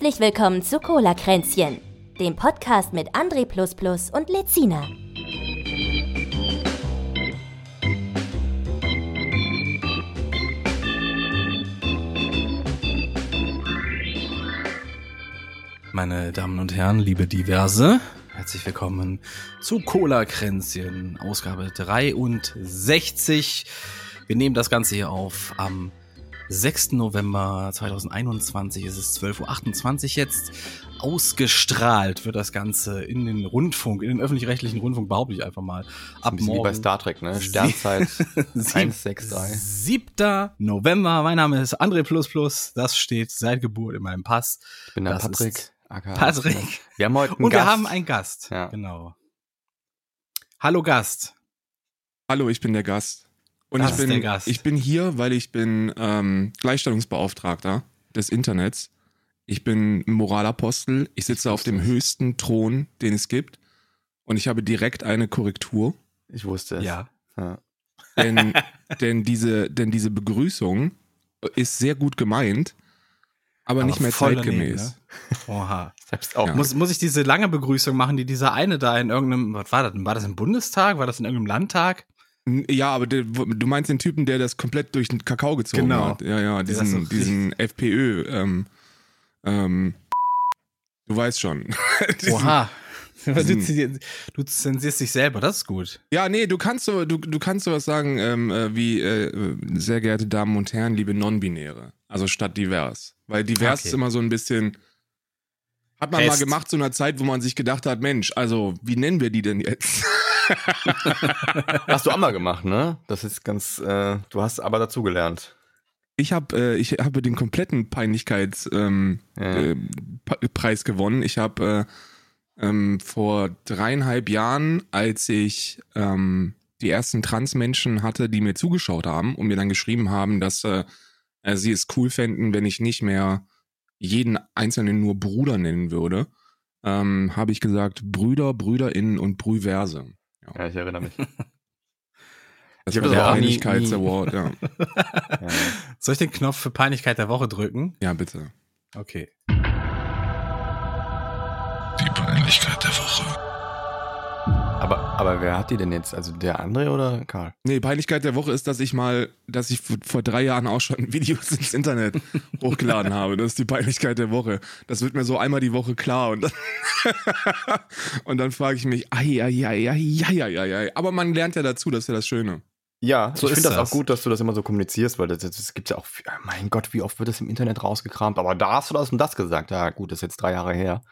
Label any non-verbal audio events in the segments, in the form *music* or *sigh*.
Herzlich willkommen zu Cola Kränzchen, dem Podcast mit André und Lezina. Meine Damen und Herren, liebe Diverse, herzlich willkommen zu Cola Kränzchen, Ausgabe 63. Wir nehmen das Ganze hier auf am 6. November 2021. Es ist 12.28 Uhr jetzt. Ausgestrahlt wird das Ganze in den Rundfunk, in den öffentlich-rechtlichen Rundfunk, behaupte ich einfach mal. Ab morgen. Wie bei Star Trek, ne? Sternzeit *laughs* 163. 7. November. Mein Name ist André Das steht seit Geburt in meinem Pass. Ich bin der das Patrick. Patrick. Wir haben heute einen Und Gast. wir haben einen Gast. Ja. Genau. Hallo Gast. Hallo, ich bin der Gast. Und das ich bin, ich bin hier, weil ich bin ähm, Gleichstellungsbeauftragter des Internets. Ich bin Moralapostel. Ich sitze auf dem höchsten Thron, den es gibt. Und ich habe direkt eine Korrektur. Ich wusste es. Ja. ja. Denn, *laughs* denn, diese, denn diese Begrüßung ist sehr gut gemeint, aber, aber nicht mehr zeitgemäß. Daneben, ne? Oha. Selbst auch. Ja. Muss, muss ich diese lange Begrüßung machen, die dieser eine da in irgendeinem, was war das? War das im Bundestag? War das in irgendeinem Landtag? Ja, aber der, du meinst den Typen, der das komplett durch den Kakao gezogen genau. hat. Ja, ja, diesen, so diesen FPÖ. Ähm, ähm, du weißt schon. *laughs* diesen, Oha. Diesen, du, zensierst dich selber, das ist gut. Ja, nee, du kannst so, du, du kannst sowas sagen ähm, äh, wie, äh, sehr geehrte Damen und Herren, liebe Non-Binäre. Also statt divers. Weil divers okay. ist immer so ein bisschen. Hat man Fest. mal gemacht zu einer Zeit, wo man sich gedacht hat, Mensch, also wie nennen wir die denn jetzt? *laughs* hast du auch mal gemacht, ne? Das ist ganz, äh, du hast aber dazugelernt. Ich habe äh, ich habe den kompletten Peinlichkeitspreis ähm, ja. äh, Preis gewonnen. Ich habe äh, ähm, vor dreieinhalb Jahren, als ich ähm, die ersten Transmenschen hatte, die mir zugeschaut haben und mir dann geschrieben haben, dass äh, äh sie es cool fänden, wenn ich nicht mehr jeden Einzelnen nur Bruder nennen würde, ähm, habe ich gesagt Brüder, Brüderinnen und Brüverse. Ja, ich erinnere mich. *laughs* Das ich war der Peinlichkeits-Award, ja. *laughs* ja. Soll ich den Knopf für Peinlichkeit der Woche drücken? Ja, bitte. Okay. Die Peinlichkeit der Woche. Aber, wer hat die denn jetzt? Also der André oder Karl? Nee, Peinlichkeit der Woche ist, dass ich mal, dass ich vor drei Jahren auch schon *laughs* Videos ins Internet *laughs* hochgeladen habe. Das ist die Peinlichkeit der Woche. Das wird mir so einmal die Woche klar und dann, *laughs* und dann frage ich mich, ai, ai, ai, ai, ai, ai, ai. Aber man lernt ja dazu, das ist ja das Schöne. Ja, so ich finde das, das, auch gut, dass du das immer so kommunizierst, weil das, das gibt ja auch, mein Gott, wie oft wird das im Internet rausgekramt, aber da hast du das und das gesagt. Ja, gut, das ist jetzt drei Jahre her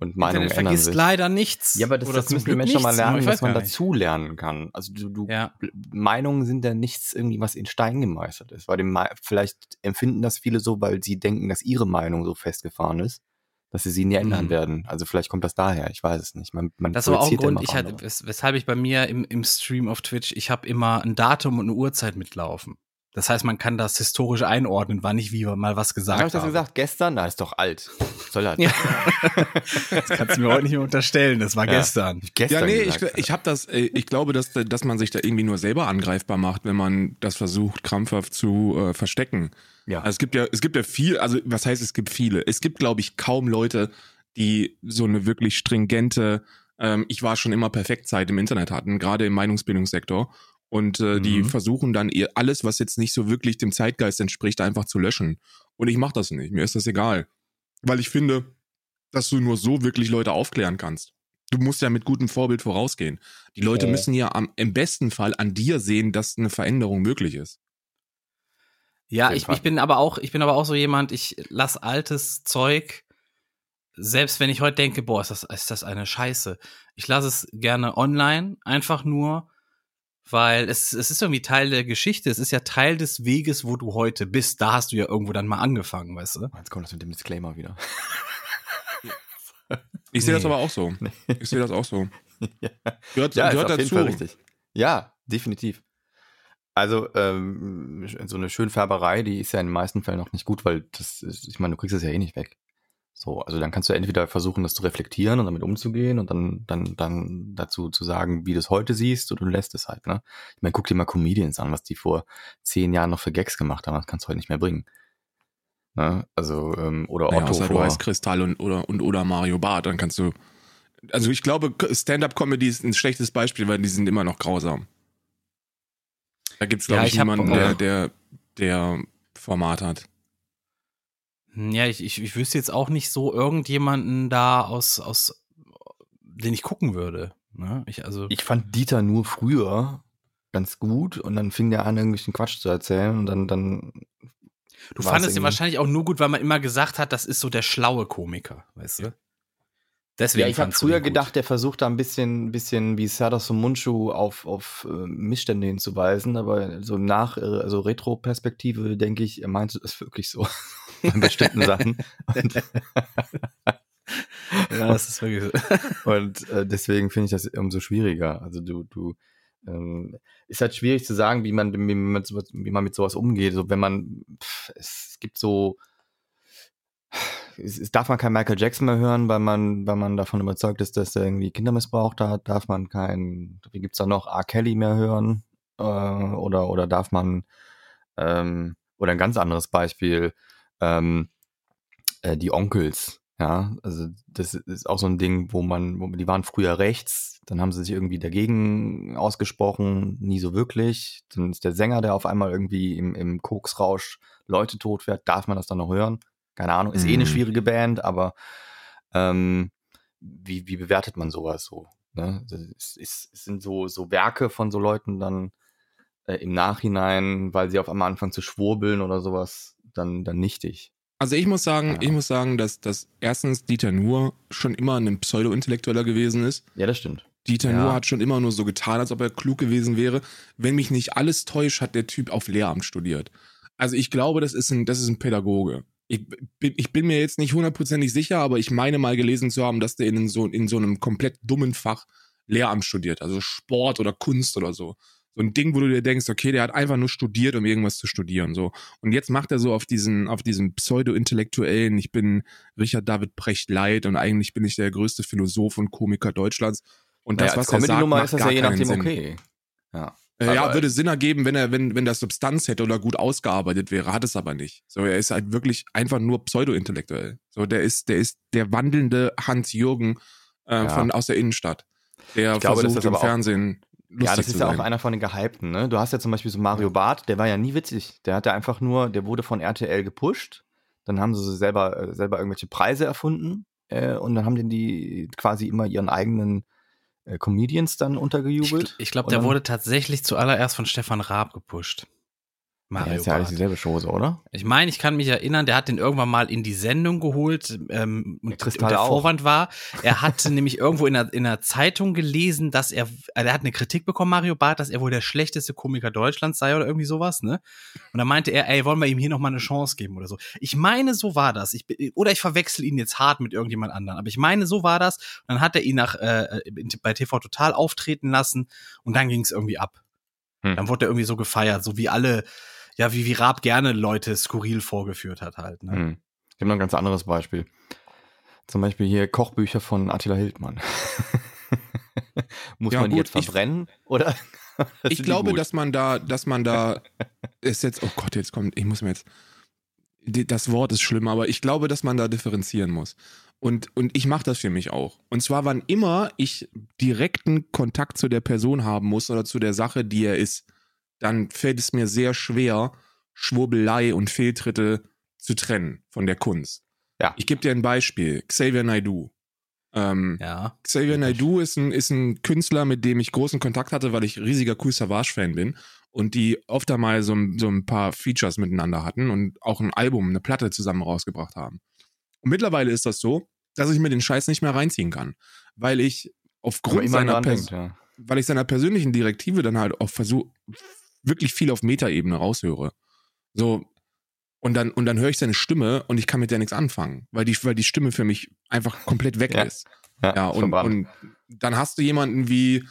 und Meinungen Internet ändern sich. leider nichts. Ja, aber das, das müssen die Menschen mal lernen, dass man dazu lernen kann. Also du, du ja. Meinungen sind ja nichts irgendwie, was in Stein gemeißelt ist. Weil dem, vielleicht empfinden das viele so, weil sie denken, dass ihre Meinung so festgefahren ist, dass sie sie nie ändern mhm. werden. Also vielleicht kommt das daher, ich weiß es nicht. Man, man das aber auch ein Grund, ich hatte, weshalb ich bei mir im, im Stream auf Twitch, ich habe immer ein Datum und eine Uhrzeit mitlaufen. Das heißt, man kann das historisch einordnen, wann ich wie mal was gesagt habe. Hab ich das gesagt? Gestern? Na, ist doch alt. Soll er. Ja. *laughs* das kannst du mir heute nicht mehr unterstellen. Das war ja. gestern. gestern. Ja, nee, ich, ich habe das, äh, ich glaube, dass, dass man sich da irgendwie nur selber angreifbar macht, wenn man das versucht, krampfhaft zu äh, verstecken. Ja. Also es gibt ja, es gibt ja viel, also was heißt es gibt viele? Es gibt, glaube ich, kaum Leute, die so eine wirklich stringente, ähm, ich war schon immer perfekt Zeit im Internet hatten, gerade im Meinungsbildungssektor. Und äh, mhm. die versuchen dann ihr alles, was jetzt nicht so wirklich dem Zeitgeist entspricht, einfach zu löschen. Und ich mache das nicht. Mir ist das egal. Weil ich finde, dass du nur so wirklich Leute aufklären kannst. Du musst ja mit gutem Vorbild vorausgehen. Die Leute okay. müssen ja am, im besten Fall an dir sehen, dass eine Veränderung möglich ist. Ja, ich, ich bin aber auch, ich bin aber auch so jemand, ich lass altes Zeug, selbst wenn ich heute denke, boah, ist das, ist das eine Scheiße. Ich lasse es gerne online, einfach nur, weil es, es ist irgendwie Teil der Geschichte. Es ist ja Teil des Weges, wo du heute bist. Da hast du ja irgendwo dann mal angefangen, weißt du? Jetzt kommt das mit dem Disclaimer wieder. *laughs* Ich sehe nee. das aber auch so. Ich sehe das auch so. *laughs* ja, gehört, ja, gehört dazu. richtig. Ja, definitiv. Also ähm, so eine Schönfärberei, die ist ja in den meisten Fällen noch nicht gut, weil das ist, ich meine, du kriegst es ja eh nicht weg. So, also dann kannst du entweder versuchen, das zu reflektieren und damit umzugehen und dann, dann, dann dazu zu sagen, wie du es heute siehst, oder du lässt es halt, ne? Ich meine, guck dir mal Comedians an, was die vor zehn Jahren noch für Gags gemacht haben, das kannst du heute nicht mehr bringen. Ja, also, ähm, oder Otto naja, vor. Du heißt Kristall und oder, und oder Mario Barth, dann kannst du. Also ich glaube, Stand-up-Comedy ist ein schlechtes Beispiel, weil die sind immer noch grausam. Da gibt es, glaube ja, ich, niemanden, der, der, der Format hat. Ja, ich, ich, ich wüsste jetzt auch nicht so irgendjemanden da aus, aus den ich gucken würde. Ne? Ich, also ich fand Dieter nur früher ganz gut und dann fing der an, irgendwelchen Quatsch zu erzählen und dann, dann Du fandest ihn wahrscheinlich auch nur gut, weil man immer gesagt hat, das ist so der schlaue Komiker, weißt du? Deswegen ja, ich habe früher gedacht, der versucht da ein bisschen, bisschen wie Serdar Mundschuh auf, auf äh, Missstände hinzuweisen, aber so nach, äh, also Retro-Perspektive denke ich, er meinte das wirklich so. *laughs* An bestimmten Sachen. *laughs* ja, das ist wirklich so. *laughs* Und äh, deswegen finde ich das umso schwieriger. Also du, du, ähm, ist halt schwierig zu sagen, wie man, wie man, wie man mit sowas umgeht. So, wenn man, pff, es gibt so, es, es, darf man kein Michael Jackson mehr hören, weil man, weil man davon überzeugt ist, dass er irgendwie Kinder missbraucht hat. Darf man kein, wie gibt's da noch, R. Kelly mehr hören? Äh, oder, oder darf man, ähm, oder ein ganz anderes Beispiel, ähm, äh, die Onkels. Ja, also das ist auch so ein Ding, wo man, wo, die waren früher rechts, dann haben sie sich irgendwie dagegen ausgesprochen, nie so wirklich. Dann ist der Sänger, der auf einmal irgendwie im, im Koksrausch Leute tot wird, darf man das dann noch hören? Keine Ahnung, ist mhm. eh eine mhm. schwierige Band, aber ähm, wie, wie bewertet man sowas so? Ne? Es, es, es sind so, so Werke von so Leuten dann äh, im Nachhinein, weil sie auf einmal anfangen zu schwurbeln oder sowas, dann, dann nichtig. Also ich muss sagen, ja. ich muss sagen, dass, dass erstens Dieter Nuhr schon immer ein Pseudo-Intellektueller gewesen ist. Ja, das stimmt. Dieter ja. Nuhr hat schon immer nur so getan, als ob er klug gewesen wäre. Wenn mich nicht alles täuscht, hat der Typ auf Lehramt studiert. Also ich glaube, das ist ein, das ist ein Pädagoge. Ich bin, ich bin mir jetzt nicht hundertprozentig sicher, aber ich meine mal gelesen zu haben, dass der in so, in so einem komplett dummen Fach Lehramt studiert, also Sport oder Kunst oder so so ein Ding, wo du dir denkst, okay, der hat einfach nur studiert, um irgendwas zu studieren, so. Und jetzt macht er so auf diesen, auf diesen pseudo-intellektuellen, ich bin Richard David Precht Leid und eigentlich bin ich der größte Philosoph und Komiker Deutschlands. Und das, naja, was er sagt, macht ist das ja je nachdem Sinn. okay. Ja. Äh, ja, würde Sinn ergeben, wenn er, wenn, wenn das Substanz hätte oder gut ausgearbeitet wäre, hat es aber nicht. So, er ist halt wirklich einfach nur pseudo-intellektuell. So, der ist, der ist der wandelnde Hans-Jürgen äh, ja. von aus der Innenstadt. Der ich glaube, versucht im Fernsehen ja, das ist ja auch einer von den Gehypten, ne? Du hast ja zum Beispiel so Mario Barth, der war ja nie witzig. Der hatte einfach nur, der wurde von RTL gepusht. Dann haben sie selber, äh, selber irgendwelche Preise erfunden. Äh, und dann haben die, die quasi immer ihren eigenen äh, Comedians dann untergejubelt. Ich, ich glaube, der wurde tatsächlich zuallererst von Stefan Raab gepusht. Mario ja, ist ja alles dieselbe Chose, oder? Ich meine, ich kann mich erinnern, der hat den irgendwann mal in die Sendung geholt ähm, und der Vorwand war, er hatte *laughs* nämlich irgendwo in einer, in einer Zeitung gelesen, dass er, er hat eine Kritik bekommen, Mario Barth, dass er wohl der schlechteste Komiker Deutschlands sei oder irgendwie sowas, ne? Und dann meinte er, ey, wollen wir ihm hier nochmal eine Chance geben oder so. Ich meine, so war das. Ich, oder ich verwechsel ihn jetzt hart mit irgendjemand anderen, aber ich meine, so war das. Und dann hat er ihn nach äh, bei TV Total auftreten lassen und dann ging es irgendwie ab. Hm. Dann wurde er irgendwie so gefeiert, so wie alle ja, wie, wie Raab gerne Leute skurril vorgeführt hat halt. Ne? Hm. Ich habe noch ein ganz anderes Beispiel. Zum Beispiel hier Kochbücher von Attila Hildmann. *laughs* Muss ja, man die jetzt verbrennen ich, *laughs* oder? ich glaube, dass man da, dass man da *laughs* ist jetzt, oh Gott, jetzt kommt, ich muss mir jetzt, das Wort ist schlimm, aber ich glaube, dass man da differenzieren muss. Und, und ich mache das für mich auch. Und zwar, wann immer ich direkten Kontakt zu der Person haben muss oder zu der Sache, die er ist dann fällt es mir sehr schwer, Schwurbelei und Fehltritte zu trennen von der Kunst. Ja. Ich gebe dir ein Beispiel. Xavier Naidoo. Ähm, ja. Xavier Naidoo ist ein, ist ein Künstler, mit dem ich großen Kontakt hatte, weil ich riesiger Cool Savage-Fan bin und die oft einmal so, so ein paar Features miteinander hatten und auch ein Album, eine Platte zusammen rausgebracht haben. Und mittlerweile ist das so, dass ich mir den Scheiß nicht mehr reinziehen kann, weil ich aufgrund seiner, denkt, ja. weil ich seiner persönlichen Direktive dann halt auch versuche, wirklich viel auf Metaebene raushöre. So, und dann, und dann höre ich seine Stimme und ich kann mit der nichts anfangen, weil die, weil die Stimme für mich einfach komplett weg ja. ist. Ja, ja und, und dann hast du jemanden wie,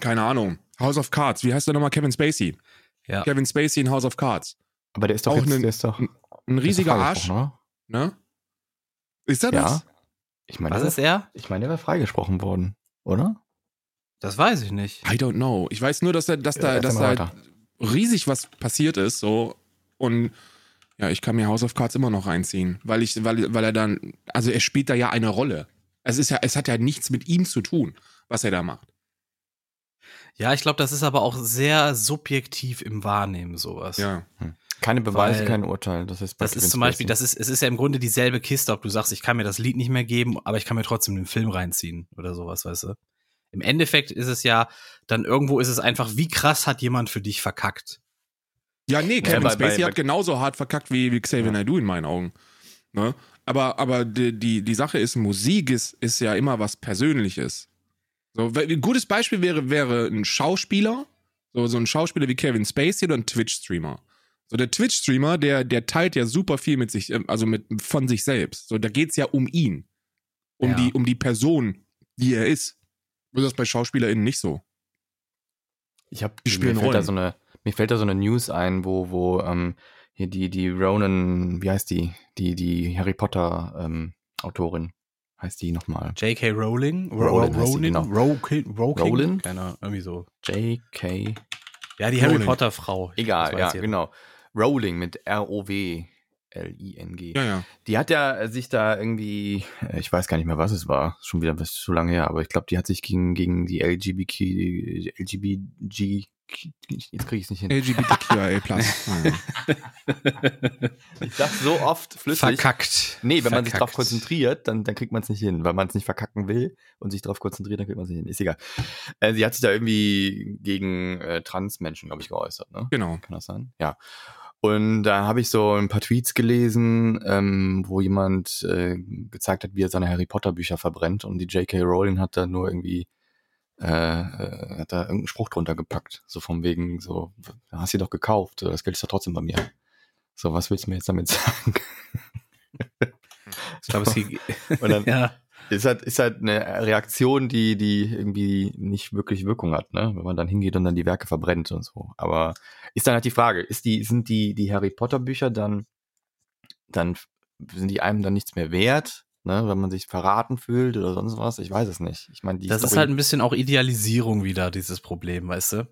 keine Ahnung, House of Cards. Wie heißt der nochmal? Kevin Spacey. Ja. Kevin Spacey in House of Cards. Aber der ist doch, auch jetzt, ein, der ist doch ein riesiger Arsch. Ne? ne? Ist er das? Ja. Ich meine, Was ist er? Ich meine, der wäre freigesprochen worden, oder? Das weiß ich nicht. I don't know. Ich weiß nur, dass da, dass da, dass da riesig was passiert ist, so. Und Ja, ich kann mir House of Cards immer noch reinziehen, weil ich, weil, weil er dann, also er spielt da ja eine Rolle. Es ist ja, es hat ja nichts mit ihm zu tun, was er da macht. Ja, ich glaube, das ist aber auch sehr subjektiv im Wahrnehmen, sowas. Ja. Hm. Keine Beweise, Weil, kein Urteil. Das ist, das ist zum Beispiel, das ist, es ist ja im Grunde dieselbe Kiste, ob du sagst, ich kann mir das Lied nicht mehr geben, aber ich kann mir trotzdem den Film reinziehen oder sowas, weißt du? Im Endeffekt ist es ja, dann irgendwo ist es einfach, wie krass hat jemand für dich verkackt? Ja, nee, Kevin ja, bei, Spacey bei, hat genauso hart verkackt wie, wie Xavier ja. Naidoo in meinen Augen. Ne? Aber, aber die, die, die Sache ist, Musik ist, ist ja immer was Persönliches. So, ein gutes Beispiel wäre, wäre ein Schauspieler, so, so ein Schauspieler wie Kevin Spacey oder ein Twitch-Streamer. So, der Twitch-Streamer, der, der teilt ja super viel mit sich, ähm, also mit, von sich selbst. So, da geht's ja um ihn. Um ja. die, um die Person, die er ist. Ist das bei SchauspielerInnen nicht so? Ich habe, mir fällt da so eine, mir fällt da so eine News ein, wo, wo, ähm, hier die, die Ronan, wie heißt die? Die, die Harry Potter, ähm, Autorin heißt die nochmal? J.K. Rowling? Rowling, Rowling, genau. Rowling? Rowling? Keine irgendwie so. J.K. Ja, die Harry Potter Frau. Egal, ja, genau. Rowling mit R-O-W. L-I-N-G. Ja, ja. Die hat ja sich da irgendwie, äh, ich weiß gar nicht mehr, was es war, schon wieder zu lange her, aber ich glaube, die hat sich gegen, gegen die LGBTQ, LGBTG, jetzt kriege ich es nicht hin. LGBTQIA+. *laughs* ich sag so oft flüssig. Verkackt. Nee, wenn Verkackt. man sich darauf konzentriert, dann, dann kriegt man es nicht hin. Wenn man es nicht verkacken will und sich darauf konzentriert, dann kriegt man es nicht hin. Ist egal. Äh, sie hat sich da irgendwie gegen äh, Transmenschen, glaube ich, geäußert, ne? Genau. Kann das sein? Ja. Und da habe ich so ein paar Tweets gelesen, ähm, wo jemand äh, gezeigt hat, wie er seine Harry Potter Bücher verbrennt und die J.K. Rowling hat da nur irgendwie äh, äh, hat da irgendeinen Spruch drunter gepackt. So vom wegen, so, hast du doch gekauft, das Geld ist doch trotzdem bei mir. So, was willst du mir jetzt damit *laughs* sagen? Ich glaube, es und dann *laughs* ja. Ist halt, ist halt eine Reaktion, die, die irgendwie nicht wirklich Wirkung hat, ne? Wenn man dann hingeht und dann die Werke verbrennt und so. Aber ist dann halt die Frage, ist die, sind die, die Harry Potter Bücher dann, dann sind die einem dann nichts mehr wert? ne, wenn man sich verraten fühlt oder sonst was. Ich weiß es nicht. Ich meine, das Story ist halt ein bisschen auch Idealisierung wieder dieses Problem, weißt du?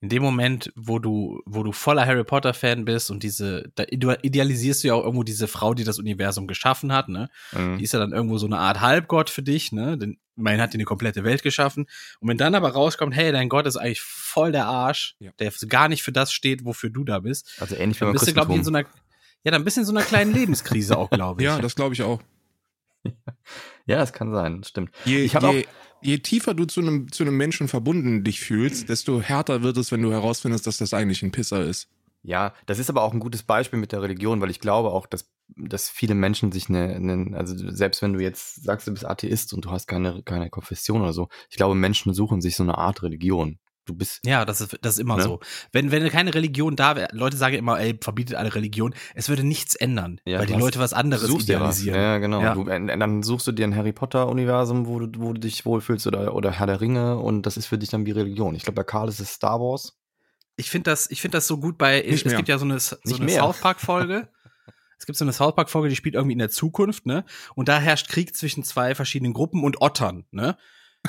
In dem Moment, wo du, wo du voller Harry Potter Fan bist und diese, da idealisierst du ja auch irgendwo diese Frau, die das Universum geschaffen hat, ne? Mhm. Die ist ja dann irgendwo so eine Art Halbgott für dich, ne? Denn man hat dir eine komplette Welt geschaffen. Und wenn dann aber rauskommt, hey, dein Gott ist eigentlich voll der Arsch, ja. der gar nicht für das steht, wofür du da bist. Also ähnlich wie dann bist du, glaube ich, in so einer, ja, dann bist du in so einer kleinen Lebenskrise auch, *laughs* glaube ich. Ja, das glaube ich auch. *laughs* Ja, das kann sein, das stimmt. Je, ich je, je tiefer du zu einem, zu einem Menschen verbunden dich fühlst, desto härter wird es, wenn du herausfindest, dass das eigentlich ein Pisser ist. Ja, das ist aber auch ein gutes Beispiel mit der Religion, weil ich glaube auch, dass, dass viele Menschen sich eine, eine, also selbst wenn du jetzt sagst, du bist Atheist und du hast keine, keine Konfession oder so, ich glaube, Menschen suchen sich so eine Art Religion. Du bist. Ja, das ist, das ist immer ne? so. Wenn, wenn keine Religion da wäre, Leute sagen immer, ey, verbietet alle Religion, es würde nichts ändern, ja, weil die Leute was anderes idealisieren. Ja, genau. Ja. Du, äh, dann suchst du dir ein Harry Potter-Universum, wo du, wo du dich wohlfühlst oder, oder Herr der Ringe und das ist für dich dann wie Religion. Ich glaube, bei Karl ist es Star Wars. Ich finde das, ich finde das so gut bei, es gibt ja so eine, so eine South Park-Folge. *laughs* es gibt so eine South Park-Folge, die spielt irgendwie in der Zukunft, ne? Und da herrscht Krieg zwischen zwei verschiedenen Gruppen und Ottern, ne?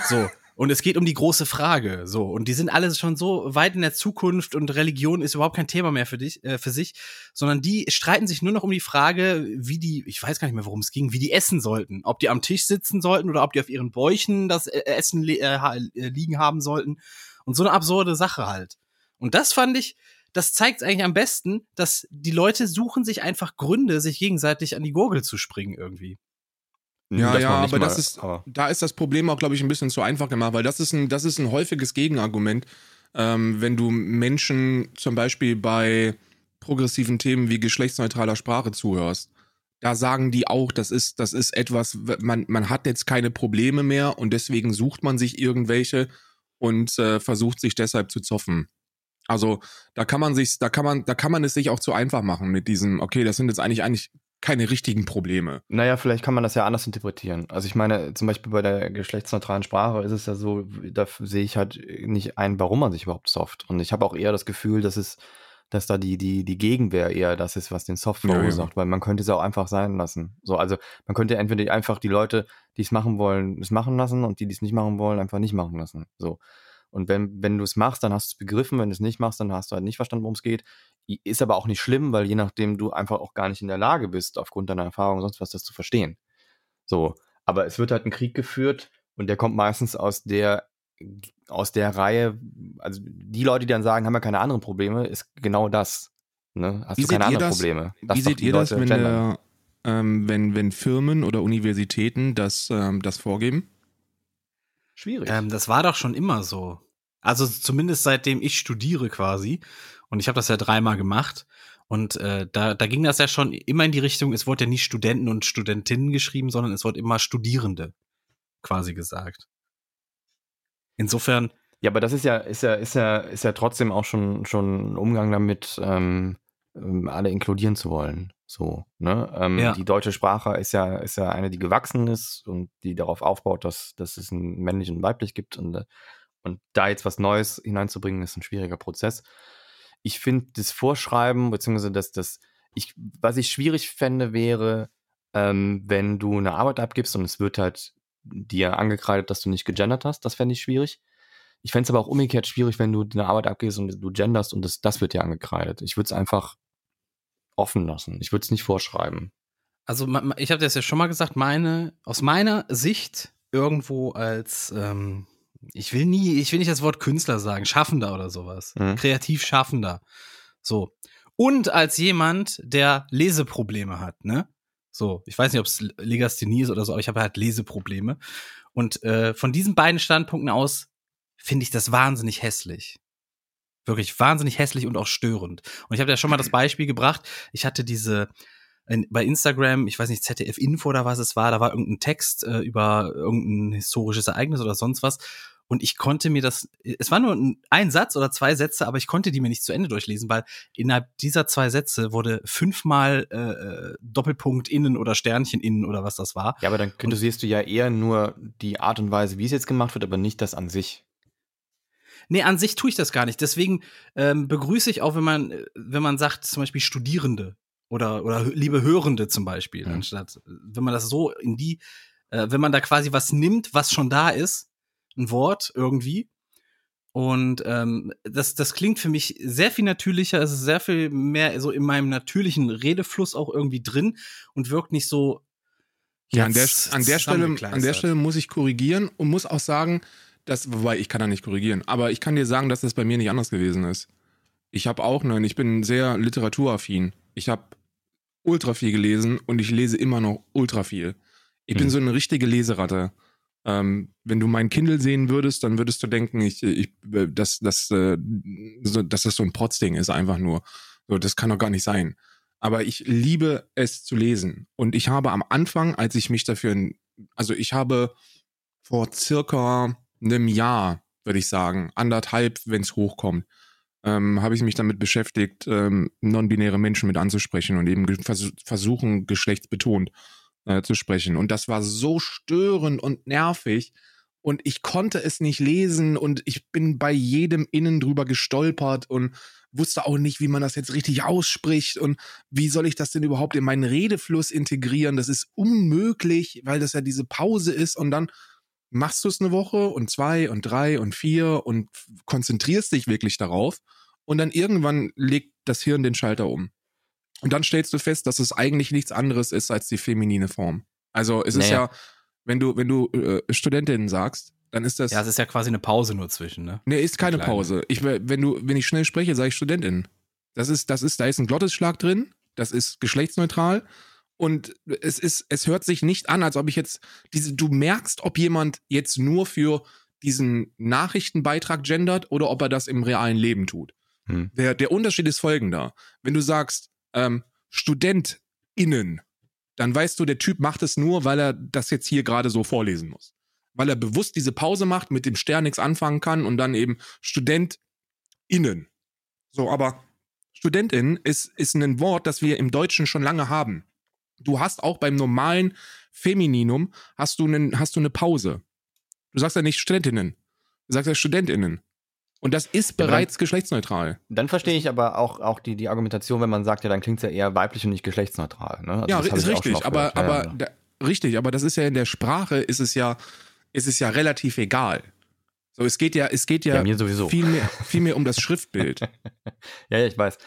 So. *laughs* Und es geht um die große Frage, so. Und die sind alle schon so weit in der Zukunft und Religion ist überhaupt kein Thema mehr für dich, äh, für sich, sondern die streiten sich nur noch um die Frage, wie die, ich weiß gar nicht mehr, worum es ging, wie die essen sollten. Ob die am Tisch sitzen sollten oder ob die auf ihren Bäuchen das äh, Essen äh, äh, liegen haben sollten. Und so eine absurde Sache halt. Und das fand ich, das zeigt eigentlich am besten, dass die Leute suchen sich einfach Gründe, sich gegenseitig an die Gurgel zu springen irgendwie. Ja, ja, aber mal, das ist, aber da ist das Problem auch, glaube ich, ein bisschen zu einfach gemacht, weil das ist ein, das ist ein häufiges Gegenargument, ähm, wenn du Menschen zum Beispiel bei progressiven Themen wie geschlechtsneutraler Sprache zuhörst. Da sagen die auch, das ist, das ist etwas, man, man hat jetzt keine Probleme mehr und deswegen sucht man sich irgendwelche und äh, versucht sich deshalb zu zoffen. Also da kann man sich, da kann man, da kann man es sich auch zu einfach machen mit diesem, okay, das sind jetzt eigentlich eigentlich keine richtigen Probleme. Naja, vielleicht kann man das ja anders interpretieren. Also ich meine, zum Beispiel bei der geschlechtsneutralen Sprache ist es ja so, da sehe ich halt nicht ein, warum man sich überhaupt sofft. Und ich habe auch eher das Gefühl, dass es, dass da die, die, die Gegenwehr eher das ist, was den Soft verursacht, ja, ja. weil man könnte es auch einfach sein lassen. So, also man könnte entweder einfach die Leute, die es machen wollen, es machen lassen und die, die es nicht machen wollen, einfach nicht machen lassen. So. Und wenn, wenn du es machst, dann hast du es begriffen. Wenn du es nicht machst, dann hast du halt nicht verstanden, worum es geht. Ist aber auch nicht schlimm, weil je nachdem du einfach auch gar nicht in der Lage bist, aufgrund deiner Erfahrung sonst was das zu verstehen. So. Aber es wird halt ein Krieg geführt und der kommt meistens aus der aus der Reihe, also die Leute, die dann sagen, haben ja keine anderen Probleme, ist genau das. Ne? Hast wie du keine anderen das, Probleme. Lass wie seht ihr das, wenn, der, ähm, wenn, wenn Firmen oder Universitäten das, ähm, das vorgeben? Schwierig. Ähm, das war doch schon immer so. Also zumindest seitdem ich studiere quasi. Und ich habe das ja dreimal gemacht. Und äh, da, da ging das ja schon immer in die Richtung, es wurde ja nicht Studenten und Studentinnen geschrieben, sondern es wurde immer Studierende quasi gesagt. Insofern. Ja, aber das ist ja, ist ja, ist ja, ist ja trotzdem auch schon, schon ein Umgang damit, ähm, ähm, alle inkludieren zu wollen. So, ne? Ähm, ja. Die deutsche Sprache ist ja, ist ja eine, die gewachsen ist und die darauf aufbaut, dass, dass es ein männlich und weiblich gibt und, und da jetzt was Neues hineinzubringen, ist ein schwieriger Prozess. Ich finde das Vorschreiben, beziehungsweise das, das, ich, was ich schwierig fände, wäre, ähm, wenn du eine Arbeit abgibst und es wird halt dir angekreidet, dass du nicht gegendert hast. Das fände ich schwierig. Ich fände es aber auch umgekehrt schwierig, wenn du eine Arbeit abgehst und du genderst und das, das wird dir angekreidet. Ich würde es einfach offen lassen. Ich würde es nicht vorschreiben. Also ich habe das ja schon mal gesagt, meine, aus meiner Sicht irgendwo als, ähm, ich will nie, ich will nicht das Wort Künstler sagen, Schaffender oder sowas. Mhm. Kreativ Schaffender. So. Und als jemand, der Leseprobleme hat, ne? So, ich weiß nicht, ob es Legasthenie ist oder so, aber ich habe halt Leseprobleme. Und äh, von diesen beiden Standpunkten aus finde ich das wahnsinnig hässlich. Wirklich wahnsinnig hässlich und auch störend. Und ich habe ja schon mal das *clears throat* Beispiel gebracht. Ich hatte diese bei Instagram, ich weiß nicht, ZDF Info oder was es war, da war irgendein Text äh, über irgendein historisches Ereignis oder sonst was. Und ich konnte mir das, es war nur ein Satz oder zwei Sätze, aber ich konnte die mir nicht zu Ende durchlesen, weil innerhalb dieser zwei Sätze wurde fünfmal äh, äh Doppelpunkt innen oder Sternchen innen oder was das war. Ja, aber dann kritisierst du ja eher nur die Art und Weise, wie es jetzt gemacht wird, aber nicht das an sich. Nee, an sich tue ich das gar nicht. Deswegen ähm, begrüße ich auch, wenn man, wenn man sagt, zum Beispiel Studierende oder, oder liebe Hörende zum Beispiel, mhm. anstatt, wenn man das so in die, äh, wenn man da quasi was nimmt, was schon da ist ein Wort irgendwie. Und ähm, das, das klingt für mich sehr viel natürlicher, es ist sehr viel mehr so in meinem natürlichen Redefluss auch irgendwie drin und wirkt nicht so. Ja, an der, an der Stelle, an der Stelle muss ich korrigieren und muss auch sagen, dass, wobei ich kann da nicht korrigieren, aber ich kann dir sagen, dass das bei mir nicht anders gewesen ist. Ich habe auch, nein, ich bin sehr literaturaffin. Ich habe ultra viel gelesen und ich lese immer noch ultra viel. Ich hm. bin so eine richtige Leseratte. Ähm, wenn du mein Kindle sehen würdest, dann würdest du denken, ich, ich, äh, dass, dass, äh, so, dass das so ein Protzding ist, einfach nur. So, das kann doch gar nicht sein. Aber ich liebe es zu lesen. Und ich habe am Anfang, als ich mich dafür, also ich habe vor circa einem Jahr, würde ich sagen, anderthalb, wenn es hochkommt, ähm, habe ich mich damit beschäftigt, ähm, non-binäre Menschen mit anzusprechen und eben vers versuchen, geschlechtsbetont äh, zu sprechen. Und das war so störend und nervig. Und ich konnte es nicht lesen und ich bin bei jedem Innen drüber gestolpert und wusste auch nicht, wie man das jetzt richtig ausspricht und wie soll ich das denn überhaupt in meinen Redefluss integrieren. Das ist unmöglich, weil das ja diese Pause ist und dann machst du es eine Woche und zwei und drei und vier und konzentrierst dich wirklich darauf und dann irgendwann legt das Hirn den Schalter um. Und dann stellst du fest, dass es eigentlich nichts anderes ist als die feminine Form. Also es naja. ist ja, wenn du, wenn du äh, Studentinnen sagst, dann ist das. Ja, es ist ja quasi eine Pause nur zwischen, ne? Nee, ist keine Pause. Ich, wenn du, wenn ich schnell spreche, sage ich Studentin. Das ist, das ist, da ist ein Glottisschlag drin, das ist geschlechtsneutral und es ist, es hört sich nicht an, als ob ich jetzt diese, du merkst, ob jemand jetzt nur für diesen Nachrichtenbeitrag gendert oder ob er das im realen Leben tut. Hm. Der, der Unterschied ist folgender. Wenn du sagst, ähm, StudentInnen, dann weißt du, der Typ macht es nur, weil er das jetzt hier gerade so vorlesen muss. Weil er bewusst diese Pause macht, mit dem Stern nichts anfangen kann und dann eben StudentInnen. So, aber Studentin ist, ist ein Wort, das wir im Deutschen schon lange haben. Du hast auch beim normalen Femininum hast du, einen, hast du eine Pause. Du sagst ja nicht Studentinnen. Du sagst ja StudentInnen. Und das ist bereits dann, geschlechtsneutral. Dann verstehe ich aber auch, auch die, die Argumentation, wenn man sagt, ja, dann klingt es ja eher weiblich und nicht geschlechtsneutral. Ne? Also ja, ist richtig, aber, aber ja, Da, richtig, aber das ist ja in der Sprache, ist es ja, ist es ja relativ egal. So, es geht ja, es geht ja, ja mir sowieso. Viel, mehr, viel mehr um das Schriftbild. *laughs* ja, ja, ich weiß.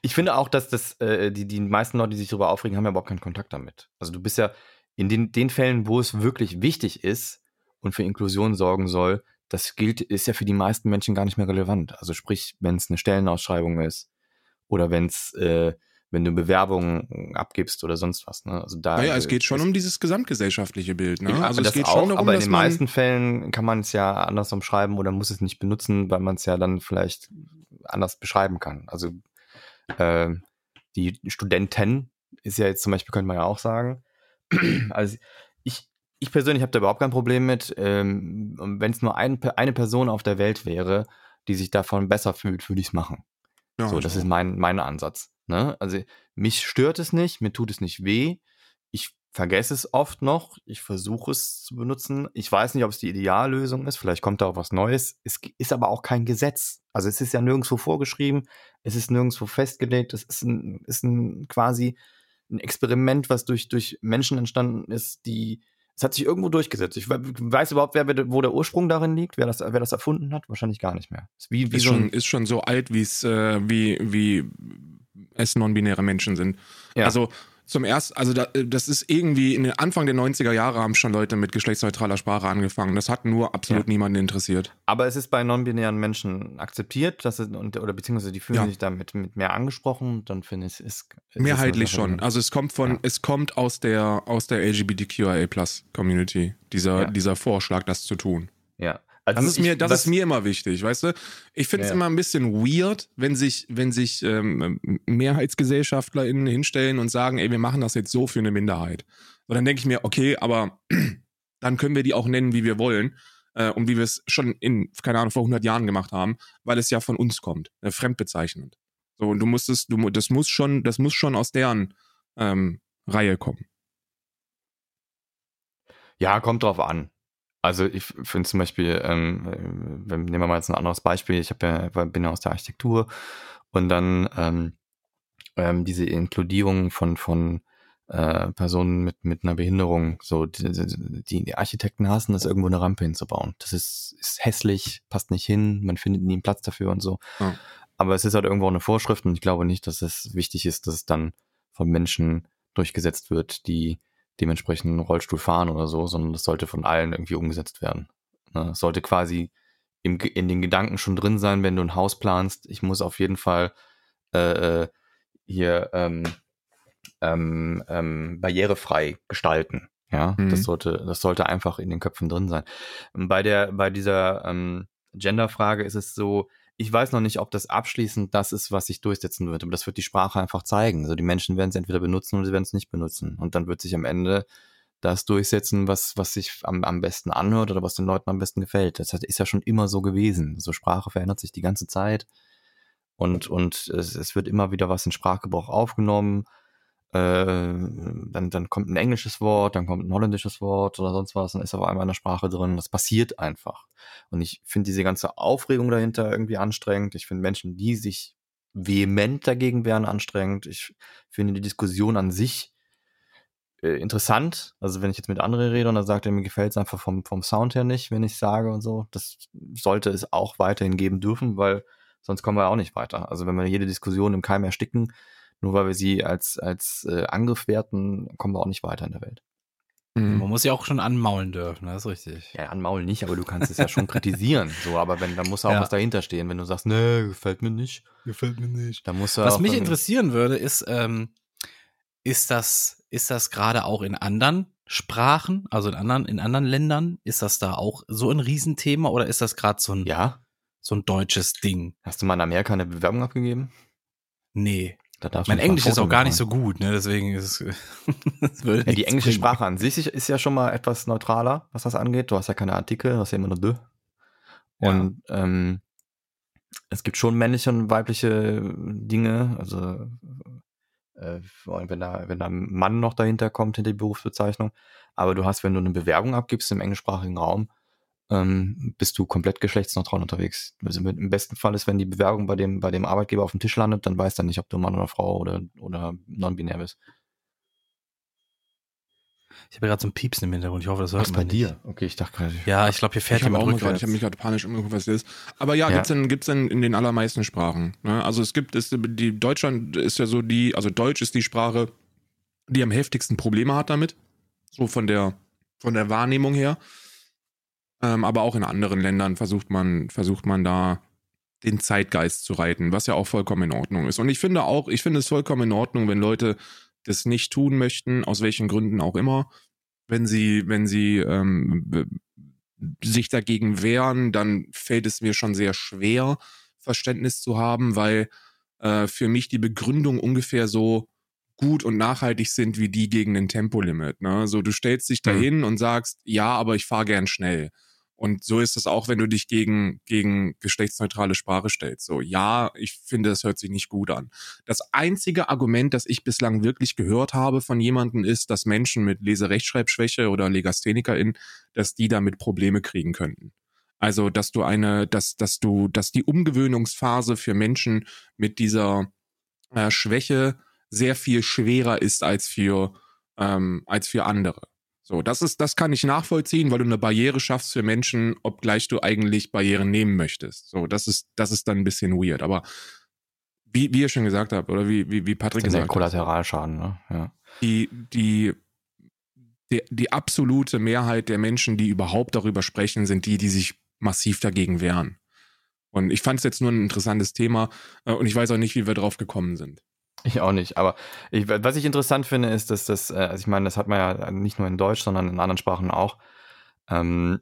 Ich finde auch, dass das, äh, die, die meisten Leute, die sich darüber aufregen, haben ja überhaupt keinen Kontakt damit. Also du bist ja in den, den Fällen, wo es wirklich wichtig ist und für Inklusion sorgen soll, das gilt, ist ja für die meisten Menschen gar nicht mehr relevant. Also sprich, wenn es eine Stellenausschreibung ist oder wenn es äh, wenn du Bewerbungen abgibst oder sonst was. Ne? Also da, naja, es geht schon um dieses gesamtgesellschaftliche Bild. Ne? Ja, also es geht auch, schon darum, aber in den meisten Fällen kann man es ja anders umschreiben oder muss es nicht benutzen, weil man es ja dann vielleicht anders beschreiben kann. Also äh, die Studentin ist ja jetzt zum Beispiel, könnte man ja auch sagen. *clears throat* also ich, ich persönlich habe da überhaupt kein Problem mit. Ähm, Wenn es nur ein, eine Person auf der Welt wäre, die sich davon besser fühlt, würde ich es machen. Ja, so, das ist mein, mein Ansatz. Ne? Also mich stört es nicht, mir tut es nicht weh. Ich vergesse es oft noch. Ich versuche es zu benutzen. Ich weiß nicht, ob es die Ideallösung ist. Vielleicht kommt da auch was Neues. Es ist aber auch kein Gesetz. Also es ist ja nirgendwo vorgeschrieben. Es ist nirgendwo festgelegt. Es ist ein, ist ein quasi ein Experiment, was durch, durch Menschen entstanden ist, die es hat sich irgendwo durchgesetzt. Ich weiß überhaupt, wer, wo der Ursprung darin liegt, wer das, wer das erfunden hat. Wahrscheinlich gar nicht mehr. Ist, wie, wie ist, so schon, ist schon so alt, äh, wie, wie es non-binäre Menschen sind. Ja. Also zum ersten, also da, das ist irgendwie in den Anfang der 90er Jahre haben schon Leute mit geschlechtsneutraler Sprache angefangen. Das hat nur absolut ja. niemanden interessiert. Aber es ist bei non-binären Menschen akzeptiert, dass es, oder beziehungsweise die fühlen ja. sich damit mit mehr angesprochen, dann finde ich, es ist. Mehrheitlich schon. Also es kommt von, ja. es kommt aus der, aus der LGBTQIA Plus Community, dieser, dieser Vorschlag, das zu tun. Ja. Also das ist mir, das ist mir immer wichtig, weißt du? Ich finde es ja. immer ein bisschen weird, wenn sich, wenn sich ähm, MehrheitsgesellschaftlerInnen hinstellen und sagen, ey, wir machen das jetzt so für eine Minderheit. Und dann denke ich mir, okay, aber *clears throat* dann können wir die auch nennen, wie wir wollen. Äh, und wie wir es schon in, keine Ahnung, vor 100 Jahren gemacht haben, weil es ja von uns kommt, äh, fremdbezeichnend. So, und du musst es, du, das muss schon, das muss schon aus deren ähm, Reihe kommen. Ja, kommt drauf an. Also ich finde zum Beispiel, ähm, wenn, nehmen wir mal jetzt ein anderes Beispiel, ich ja, bin ja aus der Architektur und dann ähm, ähm, diese Inkludierung von, von äh, Personen mit, mit einer Behinderung, so die, die, Architekten hassen das irgendwo eine Rampe hinzubauen. Das ist, ist hässlich, passt nicht hin, man findet nie einen Platz dafür und so. Ja. Aber es ist halt irgendwo eine Vorschrift und ich glaube nicht, dass es wichtig ist, dass es dann von Menschen durchgesetzt wird, die dementsprechend einen Rollstuhl fahren oder so, sondern das sollte von allen irgendwie umgesetzt werden. Ne? Es sollte quasi im, in den Gedanken schon drin sein, wenn du ein Haus planst. Ich muss auf jeden Fall äh, äh, hier ähm, ähm, ähm, barrierefrei gestalten. Ja, mhm. das sollte, das sollte einfach in den Köpfen drin sein. Bei der, bei dieser ähm, Genderfrage ist es so, ich weiß noch nicht, ob das abschließend das ist, was sich durchsetzen wird, aber das wird die Sprache einfach zeigen. Also die Menschen werden es entweder benutzen oder sie werden es nicht benutzen. Und dann wird sich am Ende das durchsetzen, was, was sich am, am besten anhört oder was den Leuten am besten gefällt. Das ist ja schon immer so gewesen. So Sprache verändert sich die ganze Zeit und, und es, es wird immer wieder was in Sprachgebrauch aufgenommen dann, dann kommt ein englisches Wort, dann kommt ein holländisches Wort oder sonst was, dann ist auf einmal eine Sprache drin. Das passiert einfach. Und ich finde diese ganze Aufregung dahinter irgendwie anstrengend. Ich finde Menschen, die sich vehement dagegen wehren, anstrengend. Ich finde die Diskussion an sich äh, interessant. Also wenn ich jetzt mit anderen rede und dann sagt er, mir gefällt es einfach vom, vom Sound her nicht, wenn ich sage und so. Das sollte es auch weiterhin geben dürfen, weil sonst kommen wir auch nicht weiter. Also wenn wir jede Diskussion im Keim ersticken, nur weil wir sie als, als äh, Angriff werten, kommen wir auch nicht weiter in der Welt. Mhm. Man muss ja auch schon anmaulen dürfen, das ist richtig. Ja, anmaulen nicht, aber du kannst es ja schon kritisieren. So, aber wenn, dann muss auch ja. was dahinter stehen. Wenn du sagst, ne, gefällt mir nicht. Gefällt mir nicht. Dann muss Was mich interessieren würde, ist, ähm, ist das, ist das gerade auch in anderen Sprachen, also in anderen, in anderen Ländern, ist das da auch so ein Riesenthema oder ist das gerade so ein, ja? so ein deutsches Ding? Hast du mal in Amerika eine Bewerbung abgegeben? Nee mein Englisch ist auch gar nicht so gut, ne? Deswegen ist es. *laughs* ja, die englische bringen. Sprache an sich ist ja schon mal etwas neutraler, was das angeht. Du hast ja keine Artikel, du hast ja immer nur de. Und ja. ähm, es gibt schon männliche und weibliche Dinge. Also äh, wenn da wenn da ein Mann noch dahinter kommt hinter die Berufsbezeichnung. Aber du hast, wenn du eine Bewerbung abgibst im englischsprachigen Raum, ähm, bist du komplett geschlechtsneutral unterwegs. Also im besten Fall ist, wenn die Bewerbung bei dem, bei dem Arbeitgeber auf dem Tisch landet, dann weiß er nicht, ob du Mann oder Frau oder, oder non-binär bist. Ich habe gerade so ein Piepsen im Hintergrund. Ich hoffe, das hört Ach, man bei nicht. dir? Okay, ich dachte gerade. Ja, ich glaube, hier fährt jemand rückwärts. Ich habe mich gerade panisch umgeguckt, was das ist. Aber ja, ja. gibt's denn, gibt's denn in den allermeisten Sprachen. Ne? Also es gibt, ist, die Deutschland ist ja so die, also Deutsch ist die Sprache, die am heftigsten Probleme hat damit. So von der, von der Wahrnehmung her. Ähm, aber auch in anderen Ländern versucht man, versucht man da den Zeitgeist zu reiten, was ja auch vollkommen in Ordnung ist. Und ich finde auch, ich finde es vollkommen in Ordnung, wenn Leute das nicht tun möchten, aus welchen Gründen auch immer. Wenn sie, wenn sie ähm, sich dagegen wehren, dann fällt es mir schon sehr schwer, Verständnis zu haben, weil äh, für mich die Begründung ungefähr so gut und nachhaltig sind wie die gegen ein Tempolimit. Ne? So, du stellst dich dahin mhm. und sagst, ja, aber ich fahre gern schnell. Und so ist es auch, wenn du dich gegen, gegen geschlechtsneutrale Sprache stellst. So, ja, ich finde, es hört sich nicht gut an. Das einzige Argument, das ich bislang wirklich gehört habe von jemandem, ist, dass Menschen mit Leserechtschreibschwäche oder LegasthenikerInnen, dass die damit Probleme kriegen könnten. Also, dass du eine, dass, dass du, dass die Umgewöhnungsphase für Menschen mit dieser äh, Schwäche sehr viel schwerer ist als für, ähm, als für andere. So, das ist, das kann ich nachvollziehen, weil du eine Barriere schaffst für Menschen, obgleich du eigentlich Barrieren nehmen möchtest. So, das ist, das ist dann ein bisschen weird. Aber wie, wie ihr schon gesagt habt, oder wie, wie, wie Patrick das ist gesagt hat. Kollateralschaden, ne? Ja. Die, die, die, die absolute Mehrheit der Menschen, die überhaupt darüber sprechen, sind die, die sich massiv dagegen wehren. Und ich fand es jetzt nur ein interessantes Thema äh, und ich weiß auch nicht, wie wir drauf gekommen sind. Ich auch nicht, aber ich, was ich interessant finde, ist, dass das, äh, also ich meine, das hat man ja nicht nur in Deutsch, sondern in anderen Sprachen auch, ähm,